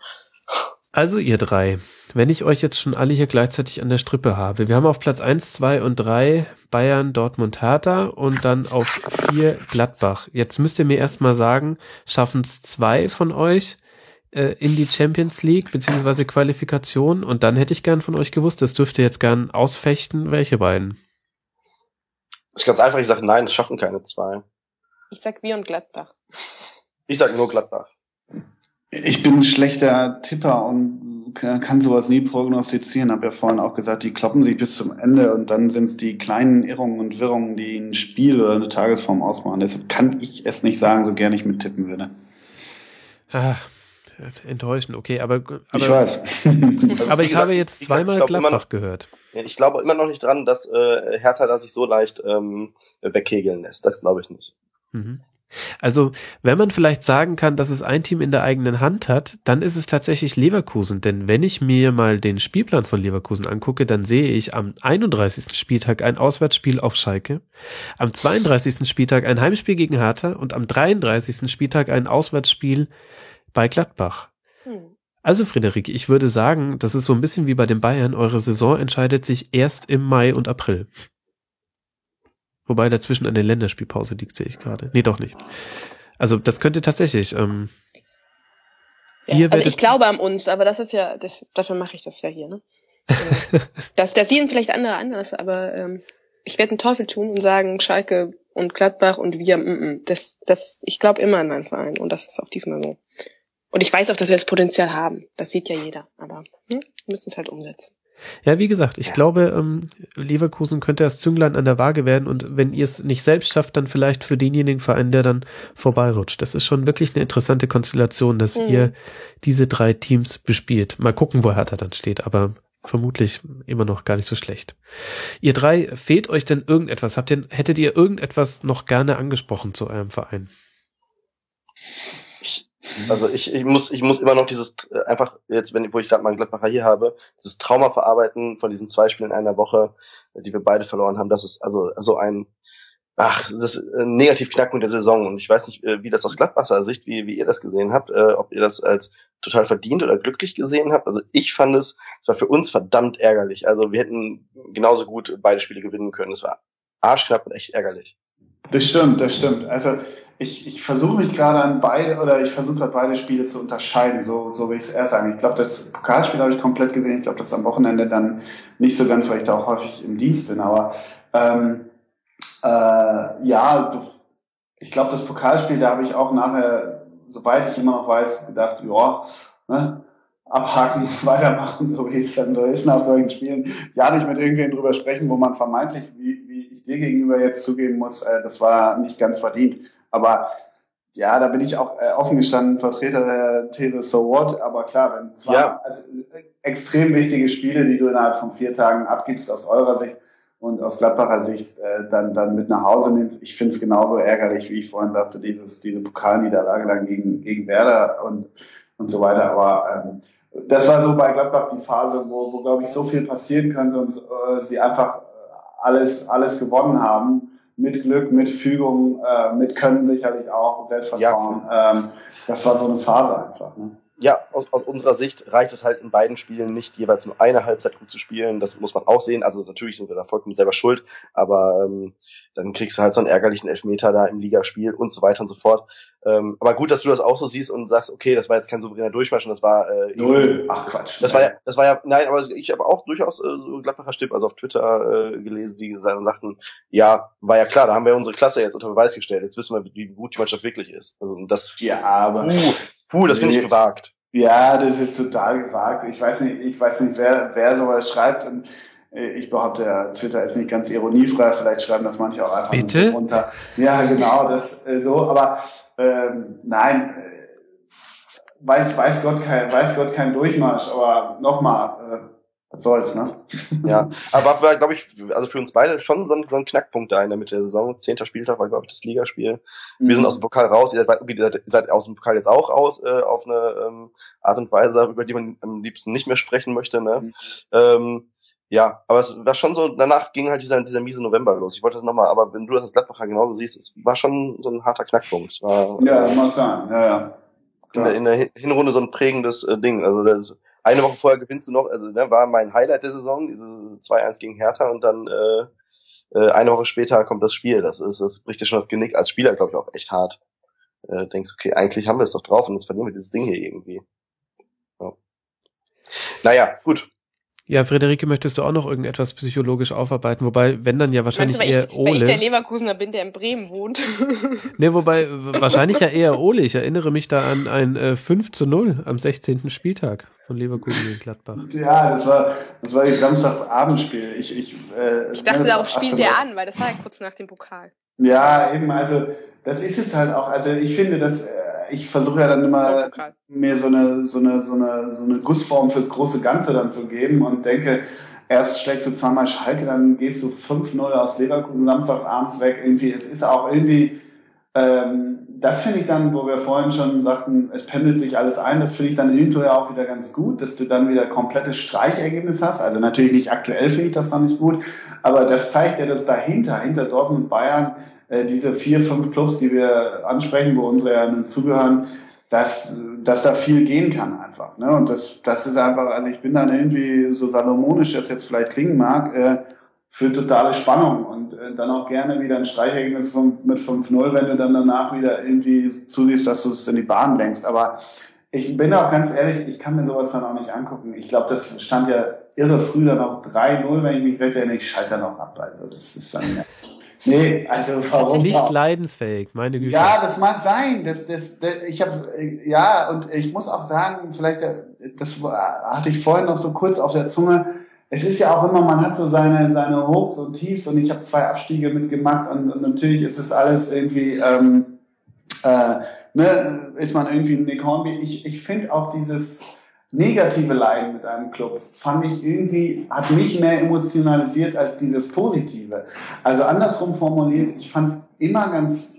Also ihr drei, wenn ich euch jetzt schon alle hier gleichzeitig an der Strippe habe. Wir haben auf Platz eins, zwei und drei Bayern, Dortmund, Hertha und dann auf vier Gladbach. Jetzt müsst ihr mir erstmal sagen, schaffen es zwei von euch äh, in die Champions League beziehungsweise Qualifikation und dann hätte ich gern von euch gewusst, das dürft ihr jetzt gern ausfechten, welche beiden? Das ist ganz einfach, ich sage nein, es schaffen keine zwei. Ich sag wir und Gladbach. Ich sag nur Gladbach. Ich bin ein schlechter Tipper und kann sowas nie prognostizieren. Hab ja vorhin auch gesagt, die kloppen sich bis zum Ende und dann sind es die kleinen Irrungen und Wirrungen, die ein Spiel oder eine Tagesform ausmachen. Deshalb kann ich es nicht sagen, so gerne ich mit tippen würde. Ah, enttäuschend, okay, aber, aber ich weiß. aber ich gesagt, habe jetzt zweimal gesagt, Gladbach noch, gehört. Ich glaube immer noch nicht dran, dass äh, Hertha da sich so leicht ähm, wegkegeln lässt. Das glaube ich nicht. Mhm. Also, wenn man vielleicht sagen kann, dass es ein Team in der eigenen Hand hat, dann ist es tatsächlich Leverkusen. Denn wenn ich mir mal den Spielplan von Leverkusen angucke, dann sehe ich am 31. Spieltag ein Auswärtsspiel auf Schalke, am 32. Spieltag ein Heimspiel gegen Hertha und am 33. Spieltag ein Auswärtsspiel bei Gladbach. Hm. Also Frederik, ich würde sagen, das ist so ein bisschen wie bei den Bayern, eure Saison entscheidet sich erst im Mai und April. Wobei dazwischen eine Länderspielpause liegt, sehe ich gerade. Nee, doch nicht. Also das könnte tatsächlich. Ähm, ja, also ich glaube an uns, aber das ist ja, das, dafür mache ich das ja hier. Ne? das, das sehen vielleicht andere anders, aber ähm, ich werde einen Teufel tun und sagen, Schalke und Gladbach und wir, mm, mm, das, das, ich glaube immer an meinen Verein und das ist auch diesmal so. Und ich weiß auch, dass wir das Potenzial haben. Das sieht ja jeder, aber hm, wir müssen es halt umsetzen. Ja, wie gesagt, ich ja. glaube, ähm, Leverkusen könnte das Zünglein an der Waage werden und wenn ihr es nicht selbst schafft, dann vielleicht für denjenigen Verein, der dann vorbeirutscht. Das ist schon wirklich eine interessante Konstellation, dass mhm. ihr diese drei Teams bespielt. Mal gucken, wo Hertha dann steht, aber vermutlich immer noch gar nicht so schlecht. Ihr drei, fehlt euch denn irgendetwas? Habt ihr, hättet ihr irgendetwas noch gerne angesprochen zu eurem Verein? Also ich, ich muss ich muss immer noch dieses äh, einfach jetzt wenn wo ich gerade mal einen Gladbacher hier habe dieses Trauma verarbeiten von diesen zwei Spielen in einer Woche, die wir beide verloren haben. Das ist also so ein ach das ist ein negativ Knackpunkt der Saison und ich weiß nicht äh, wie das aus Gladbacher Sicht wie wie ihr das gesehen habt, äh, ob ihr das als total verdient oder glücklich gesehen habt. Also ich fand es es war für uns verdammt ärgerlich. Also wir hätten genauso gut beide Spiele gewinnen können. Es war arschknapp und echt ärgerlich. Das stimmt, das stimmt. Also ich, ich versuche mich gerade an beide oder ich versuche gerade beide Spiele zu unterscheiden, so, so will ich es eher sagen. Ich glaube, das Pokalspiel habe ich komplett gesehen. Ich glaube, das am Wochenende dann nicht so ganz, weil ich da auch häufig im Dienst bin. Aber ähm, äh, ja, ich glaube, das Pokalspiel, da habe ich auch nachher, sobald ich immer noch weiß, gedacht, ja, ne, abhaken, weitermachen, so wie es dann so ist nach solchen Spielen. Ja, nicht mit irgendwem drüber sprechen, wo man vermeintlich, wie, wie ich dir gegenüber jetzt zugeben muss, äh, das war nicht ganz verdient. Aber ja, da bin ich auch äh, offen gestanden, Vertreter der These So What. Aber klar, wenn zwei ja. also, äh, extrem wichtige Spiele, die du innerhalb von vier Tagen abgibst aus eurer Sicht und aus Gladbacher Sicht äh, dann, dann mit nach Hause nimmst, ich finde es genauso ärgerlich, wie ich vorhin sagte, dieses, diese Pokalniederlage dann gegen, gegen Werder und, und so weiter. Aber ähm, das war so bei Gladbach die Phase, wo, wo glaube ich, so viel passieren könnte und äh, sie einfach alles, alles gewonnen haben mit Glück, mit Fügung, äh, mit Können sicherlich auch, Selbstvertrauen. Ja. Ähm, das war so eine Phase einfach. Ne? Ja, aus, aus unserer Sicht reicht es halt in beiden Spielen nicht jeweils nur eine Halbzeit gut zu spielen. Das muss man auch sehen. Also natürlich sind wir da vollkommen selber schuld, aber ähm, dann kriegst du halt so einen ärgerlichen Elfmeter da im Ligaspiel und so weiter und so fort. Ähm, aber gut, dass du das auch so siehst und sagst, okay, das war jetzt kein souveräner Durchmarsch und das war äh, null. Ach Quatsch. Das war ja, das war ja, nein, aber ich habe auch durchaus äh, so Gladbacher Stimmen, also auf Twitter äh, gelesen, die sagten, ja, war ja klar, da haben wir unsere Klasse jetzt unter Beweis gestellt. Jetzt wissen wir, wie gut die Mannschaft wirklich ist. Also das. Ja, aber. Uh, Puh, das finde ich gewagt. Ja, das ist total gewagt. Ich weiß nicht, ich weiß nicht, wer, wer sowas schreibt. Und äh, ich behaupte, ja, Twitter ist nicht ganz ironiefrei. Vielleicht schreiben das manche auch einfach Bitte? runter. Ja, genau, das äh, so. Aber ähm, nein, äh, weiß, weiß Gott kein, weiß Gott kein Durchmarsch. Aber nochmal, was soll's, ne? Ja, aber war, glaube ich, also für uns beide schon so ein, so ein Knackpunkt da in der Mitte der Saison. Zehnter Spieltag war, glaube ich, das Ligaspiel. Mhm. Wir sind aus dem Pokal raus. Ihr seid, ihr seid, aus dem Pokal jetzt auch raus, äh, auf eine ähm, Art und Weise, über die man am liebsten nicht mehr sprechen möchte, ne? Mhm. Ähm, ja, aber es war schon so, danach ging halt dieser, dieser miese November los. Ich wollte das nochmal, aber wenn du das als Gladbacher genauso siehst, es war schon so ein harter Knackpunkt. War, ja, mag sein, ja, ja. In der, in der Hinrunde so ein prägendes äh, Ding. Also das, eine Woche vorher gewinnst du noch, also ne, war mein Highlight der Saison, diese 2-1 gegen Hertha und dann äh, äh, eine Woche später kommt das Spiel. Das ist, das bricht dir schon das Genick als Spieler, glaube ich, auch echt hart. Äh, denkst, okay, eigentlich haben wir es doch drauf und jetzt verlieren wir dieses Ding hier irgendwie. Ja. Naja, gut. Ja, Friederike, möchtest du auch noch irgendetwas psychologisch aufarbeiten? Wobei, wenn dann ja wahrscheinlich du, weil eher ich, Ole. Weil ich der Leverkusener bin, der in Bremen wohnt. nee, wobei, wahrscheinlich ja eher Ole. Ich erinnere mich da an ein äh, 5 zu 0 am 16. Spieltag von Leverkusen gegen Gladbach. Ja, das war, das war das Samstagabendspiel. Ich, ich, äh, ich dachte, darauf spielt der an, weil das war ja kurz nach dem Pokal. Ja, eben, also, das ist es halt auch. Also, ich finde, dass, äh, ich versuche ja dann immer mir so eine, so eine, so eine, so eine Gussform fürs große Ganze dann zu geben und denke, erst schlägst du zweimal Schalke, dann gehst du 5-0 aus Leverkusen samstags abends weg. Irgendwie, es ist auch irgendwie, ähm, das finde ich dann, wo wir vorhin schon sagten, es pendelt sich alles ein, das finde ich dann hinterher auch wieder ganz gut, dass du dann wieder komplettes Streichergebnis hast. Also natürlich nicht aktuell finde ich das dann nicht gut, aber das zeigt ja, dass dahinter, hinter Dortmund und Bayern, äh, diese vier, fünf Clubs, die wir ansprechen, wo unsere nun zugehören, dass, dass da viel gehen kann einfach. Ne? Und das, das ist einfach, also ich bin dann irgendwie, so salomonisch das jetzt vielleicht klingen mag, äh, für totale Spannung und äh, dann auch gerne wieder ein Streichergebnis mit 5-0, wenn du dann danach wieder irgendwie zusiehst, dass du es in die Bahn lenkst. Aber ich bin auch ganz ehrlich, ich kann mir sowas dann auch nicht angucken. Ich glaube, das stand ja irre früh dann auch 3-0, wenn ich mich recht erinnere. Ich schalte dann auch ab. Also das ist dann. Nee, also warum Nicht auch? leidensfähig, meine Güte. Ja, das mag sein. Das, das, das ich habe ja und ich muss auch sagen, vielleicht das hatte ich vorhin noch so kurz auf der Zunge. Es ist ja auch immer, man hat so seine seine Hochs und Tiefs und ich habe zwei Abstiege mitgemacht und, und natürlich ist es alles irgendwie ähm, äh, ne, ist man irgendwie ein Nick Hornby. Ich ich finde auch dieses negative Leiden mit einem Club fand ich irgendwie, hat mich mehr emotionalisiert als dieses Positive. Also andersrum formuliert, ich fand es immer ganz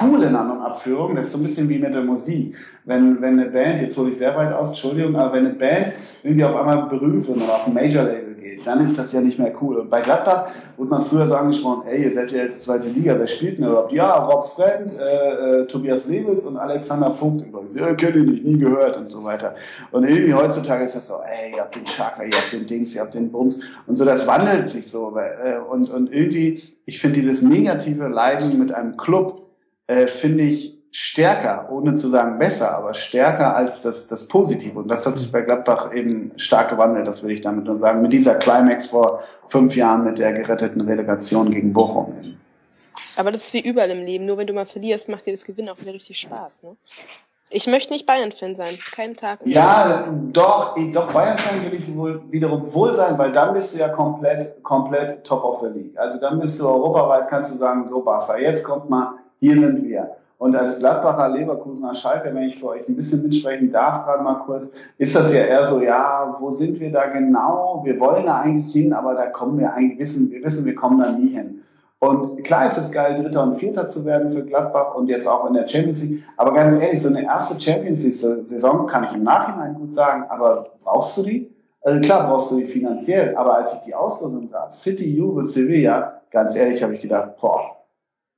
cool in An- und Abführung. Das ist so ein bisschen wie mit der Musik. Wenn, wenn eine Band, jetzt hole ich sehr weit aus, Entschuldigung, aber wenn eine Band irgendwie auf einmal berühmt wird oder auf ein Major-Label dann ist das ja nicht mehr cool. Und bei Gladbach wurde man früher so angesprochen, ey, ihr seid ja jetzt zweite Liga, wer spielt denn überhaupt? Ja, Rob Friend, äh, äh, Tobias Lebels und Alexander Vogt übrigens. Ja, kenne ich nicht, nie gehört und so weiter. Und irgendwie heutzutage ist das so, ey, ihr habt den Chaka, ihr habt den Dings, ihr habt den Bums und so, das wandelt sich so. Äh, und, und irgendwie, ich finde dieses negative Leiden mit einem Club, äh, finde ich stärker, ohne zu sagen besser, aber stärker als das, das Positive. Und das hat sich bei Gladbach eben stark gewandelt, das will ich damit nur sagen. Mit dieser Climax vor fünf Jahren mit der geretteten Relegation gegen Bochum. Aber das ist wie überall im Leben. Nur wenn du mal verlierst, macht dir das Gewinnen auch wieder richtig Spaß. Ne? Ich möchte nicht Bayern-Fan sein. Keinen Tag. Ja, doch, doch Bayern-Fan will ich wohl wiederum wohl sein, weil dann bist du ja komplett, komplett top of the league. Also dann bist du europaweit, kannst du sagen, so Barca, jetzt kommt mal, hier sind wir. Und als Gladbacher, Leverkusener, Schalke, wenn ich für euch ein bisschen mitsprechen darf, gerade mal kurz, ist das ja eher so, ja, wo sind wir da genau? Wir wollen da eigentlich hin, aber da kommen wir eigentlich, wissen, wir wissen, wir kommen da nie hin. Und klar ist es geil, Dritter und Vierter zu werden für Gladbach und jetzt auch in der Champions League. Aber ganz ehrlich, so eine erste Champions League-Saison kann ich im Nachhinein gut sagen, aber brauchst du die? Also klar brauchst du die finanziell, aber als ich die Auslosung sah, City, Juve, Sevilla, ganz ehrlich habe ich gedacht, boah,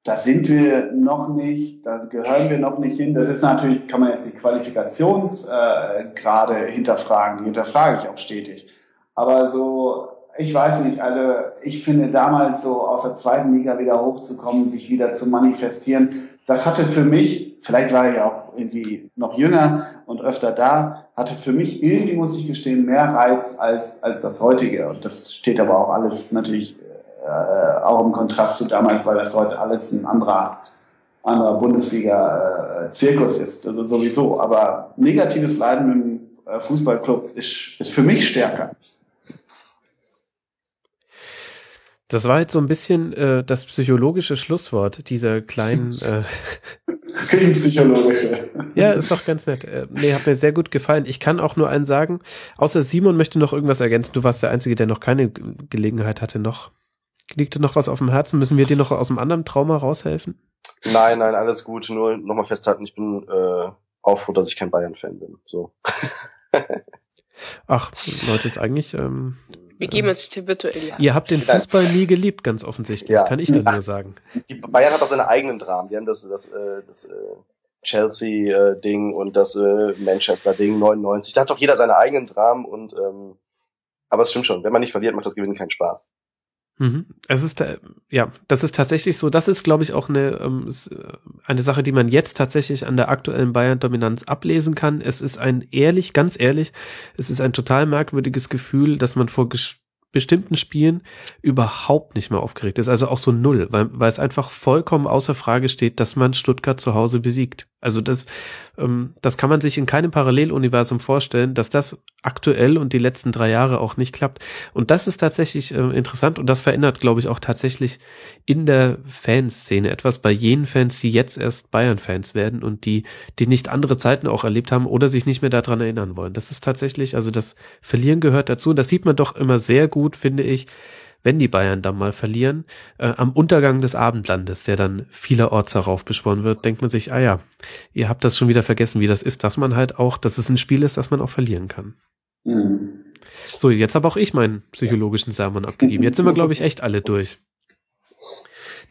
da sind wir noch nicht, da gehören wir noch nicht hin. Das ist natürlich, kann man jetzt die Qualifikationsgrade äh, hinterfragen, die hinterfrage ich auch stetig. Aber so, ich weiß nicht, also ich finde damals so aus der zweiten Liga wieder hochzukommen, sich wieder zu manifestieren, das hatte für mich, vielleicht war ich auch irgendwie noch jünger und öfter da, hatte für mich irgendwie, muss ich gestehen, mehr Reiz als, als das heutige. Und das steht aber auch alles natürlich äh, auch im Kontrast zu damals, weil das heute alles ein anderer, anderer Bundesliga-Zirkus ist, also sowieso. Aber negatives Leiden im äh, Fußballclub ist, ist für mich stärker. Das war jetzt so ein bisschen äh, das psychologische Schlusswort dieser kleinen. Äh, psychologische. ja, ist doch ganz nett. Äh, nee, hat mir sehr gut gefallen. Ich kann auch nur einen sagen, außer Simon möchte noch irgendwas ergänzen. Du warst der Einzige, der noch keine Gelegenheit hatte, noch Liegt dir noch was auf dem Herzen? Müssen wir dir noch aus einem anderen Trauma raushelfen? Nein, nein, alles gut. Nur nochmal festhalten, ich bin äh, auch froh, dass ich kein Bayern-Fan bin. So. Ach, Leute, ist eigentlich. Ähm, wir geben uns virtuell ja. Ihr habt den Fußball nie geliebt, ganz offensichtlich. Ja. Kann ich dann nur sagen. Die Bayern hat auch seine eigenen Dramen. Die haben das, das, äh, das äh, Chelsea-Ding und das äh, Manchester-Ding 99. Da hat doch jeder seine eigenen Dramen und ähm, aber es stimmt schon, wenn man nicht verliert, macht das Gewinnen keinen Spaß. Mhm. Es ist, ja, das ist tatsächlich so. Das ist, glaube ich, auch eine, ähm, äh, eine Sache, die man jetzt tatsächlich an der aktuellen Bayern-Dominanz ablesen kann. Es ist ein ehrlich, ganz ehrlich, es ist ein total merkwürdiges Gefühl, dass man vor bestimmten Spielen überhaupt nicht mehr aufgeregt ist. Also auch so null, weil, weil es einfach vollkommen außer Frage steht, dass man Stuttgart zu Hause besiegt. Also das, ähm, das kann man sich in keinem Paralleluniversum vorstellen, dass das aktuell und die letzten drei Jahre auch nicht klappt. Und das ist tatsächlich äh, interessant und das verändert, glaube ich, auch tatsächlich in der Fanszene etwas bei jenen Fans, die jetzt erst Bayern-Fans werden und die, die nicht andere Zeiten auch erlebt haben oder sich nicht mehr daran erinnern wollen. Das ist tatsächlich, also das Verlieren gehört dazu und das sieht man doch immer sehr gut, finde ich, wenn die Bayern dann mal verlieren, äh, am Untergang des Abendlandes, der dann vielerorts heraufbeschworen wird, denkt man sich, ah ja, ihr habt das schon wieder vergessen, wie das ist, dass man halt auch, dass es ein Spiel ist, das man auch verlieren kann. Mhm. So, jetzt habe auch ich meinen psychologischen Sermon abgegeben. Jetzt sind wir, glaube ich, echt alle durch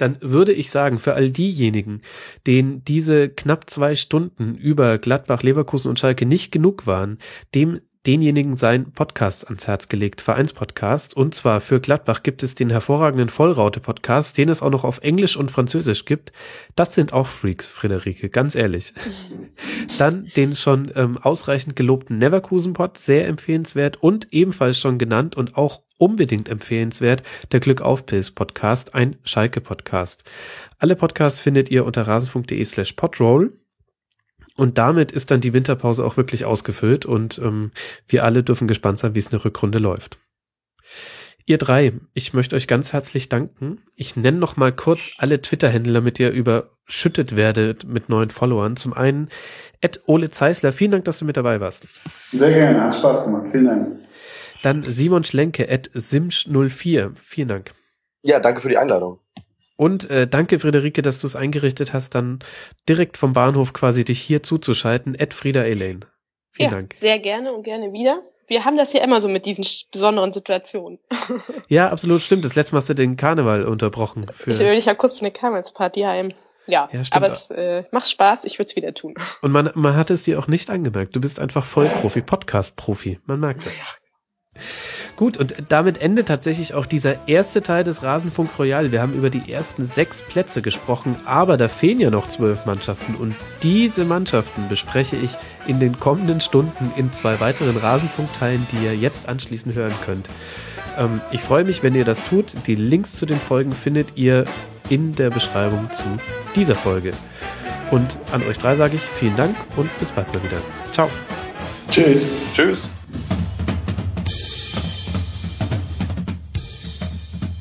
dann würde ich sagen, für all diejenigen, denen diese knapp zwei Stunden über Gladbach, Leverkusen und Schalke nicht genug waren, dem denjenigen sein Podcast ans Herz gelegt, Vereinspodcast. Und zwar für Gladbach gibt es den hervorragenden Vollraute-Podcast, den es auch noch auf Englisch und Französisch gibt. Das sind auch Freaks, Friederike, ganz ehrlich. Dann den schon ähm, ausreichend gelobten Neverkusen-Pod, sehr empfehlenswert und ebenfalls schon genannt und auch unbedingt empfehlenswert, der Glück auf Pilz Podcast, ein Schalke Podcast. Alle Podcasts findet ihr unter rasenfunk.de slash podroll. Und damit ist dann die Winterpause auch wirklich ausgefüllt und ähm, wir alle dürfen gespannt sein, wie es eine Rückrunde läuft. Ihr drei, ich möchte euch ganz herzlich danken. Ich nenne noch mal kurz alle Twitter-Händler, damit ihr überschüttet werdet mit neuen Followern. Zum einen Ed Ole Zeisler, vielen Dank, dass du mit dabei warst. Sehr gerne, hat Spaß gemacht, vielen Dank. Dann Simon Schlenke, Ed Simsch04, vielen Dank. Ja, danke für die Einladung. Und äh, danke, Friederike, dass du es eingerichtet hast, dann direkt vom Bahnhof quasi dich hier zuzuschalten. Ed Frieda Elaine. Vielen ja, Dank. Sehr gerne und gerne wieder. Wir haben das ja immer so mit diesen besonderen Situationen. ja, absolut stimmt. Das letzte Mal hast du den Karneval unterbrochen. Für ich will dich ja kurz für eine Karnevalsparty heim. Ja, ja aber es äh, macht Spaß, ich würde es wieder tun. Und man, man hat es dir auch nicht angemerkt. Du bist einfach Vollprofi, Podcast-Profi. Man merkt das. Gut, und damit endet tatsächlich auch dieser erste Teil des Rasenfunk Royal. Wir haben über die ersten sechs Plätze gesprochen, aber da fehlen ja noch zwölf Mannschaften und diese Mannschaften bespreche ich in den kommenden Stunden in zwei weiteren Rasenfunkteilen, die ihr jetzt anschließend hören könnt. Ähm, ich freue mich, wenn ihr das tut. Die Links zu den Folgen findet ihr in der Beschreibung zu dieser Folge. Und an euch drei sage ich vielen Dank und bis bald mal wieder. Ciao. Tschüss. Tschüss.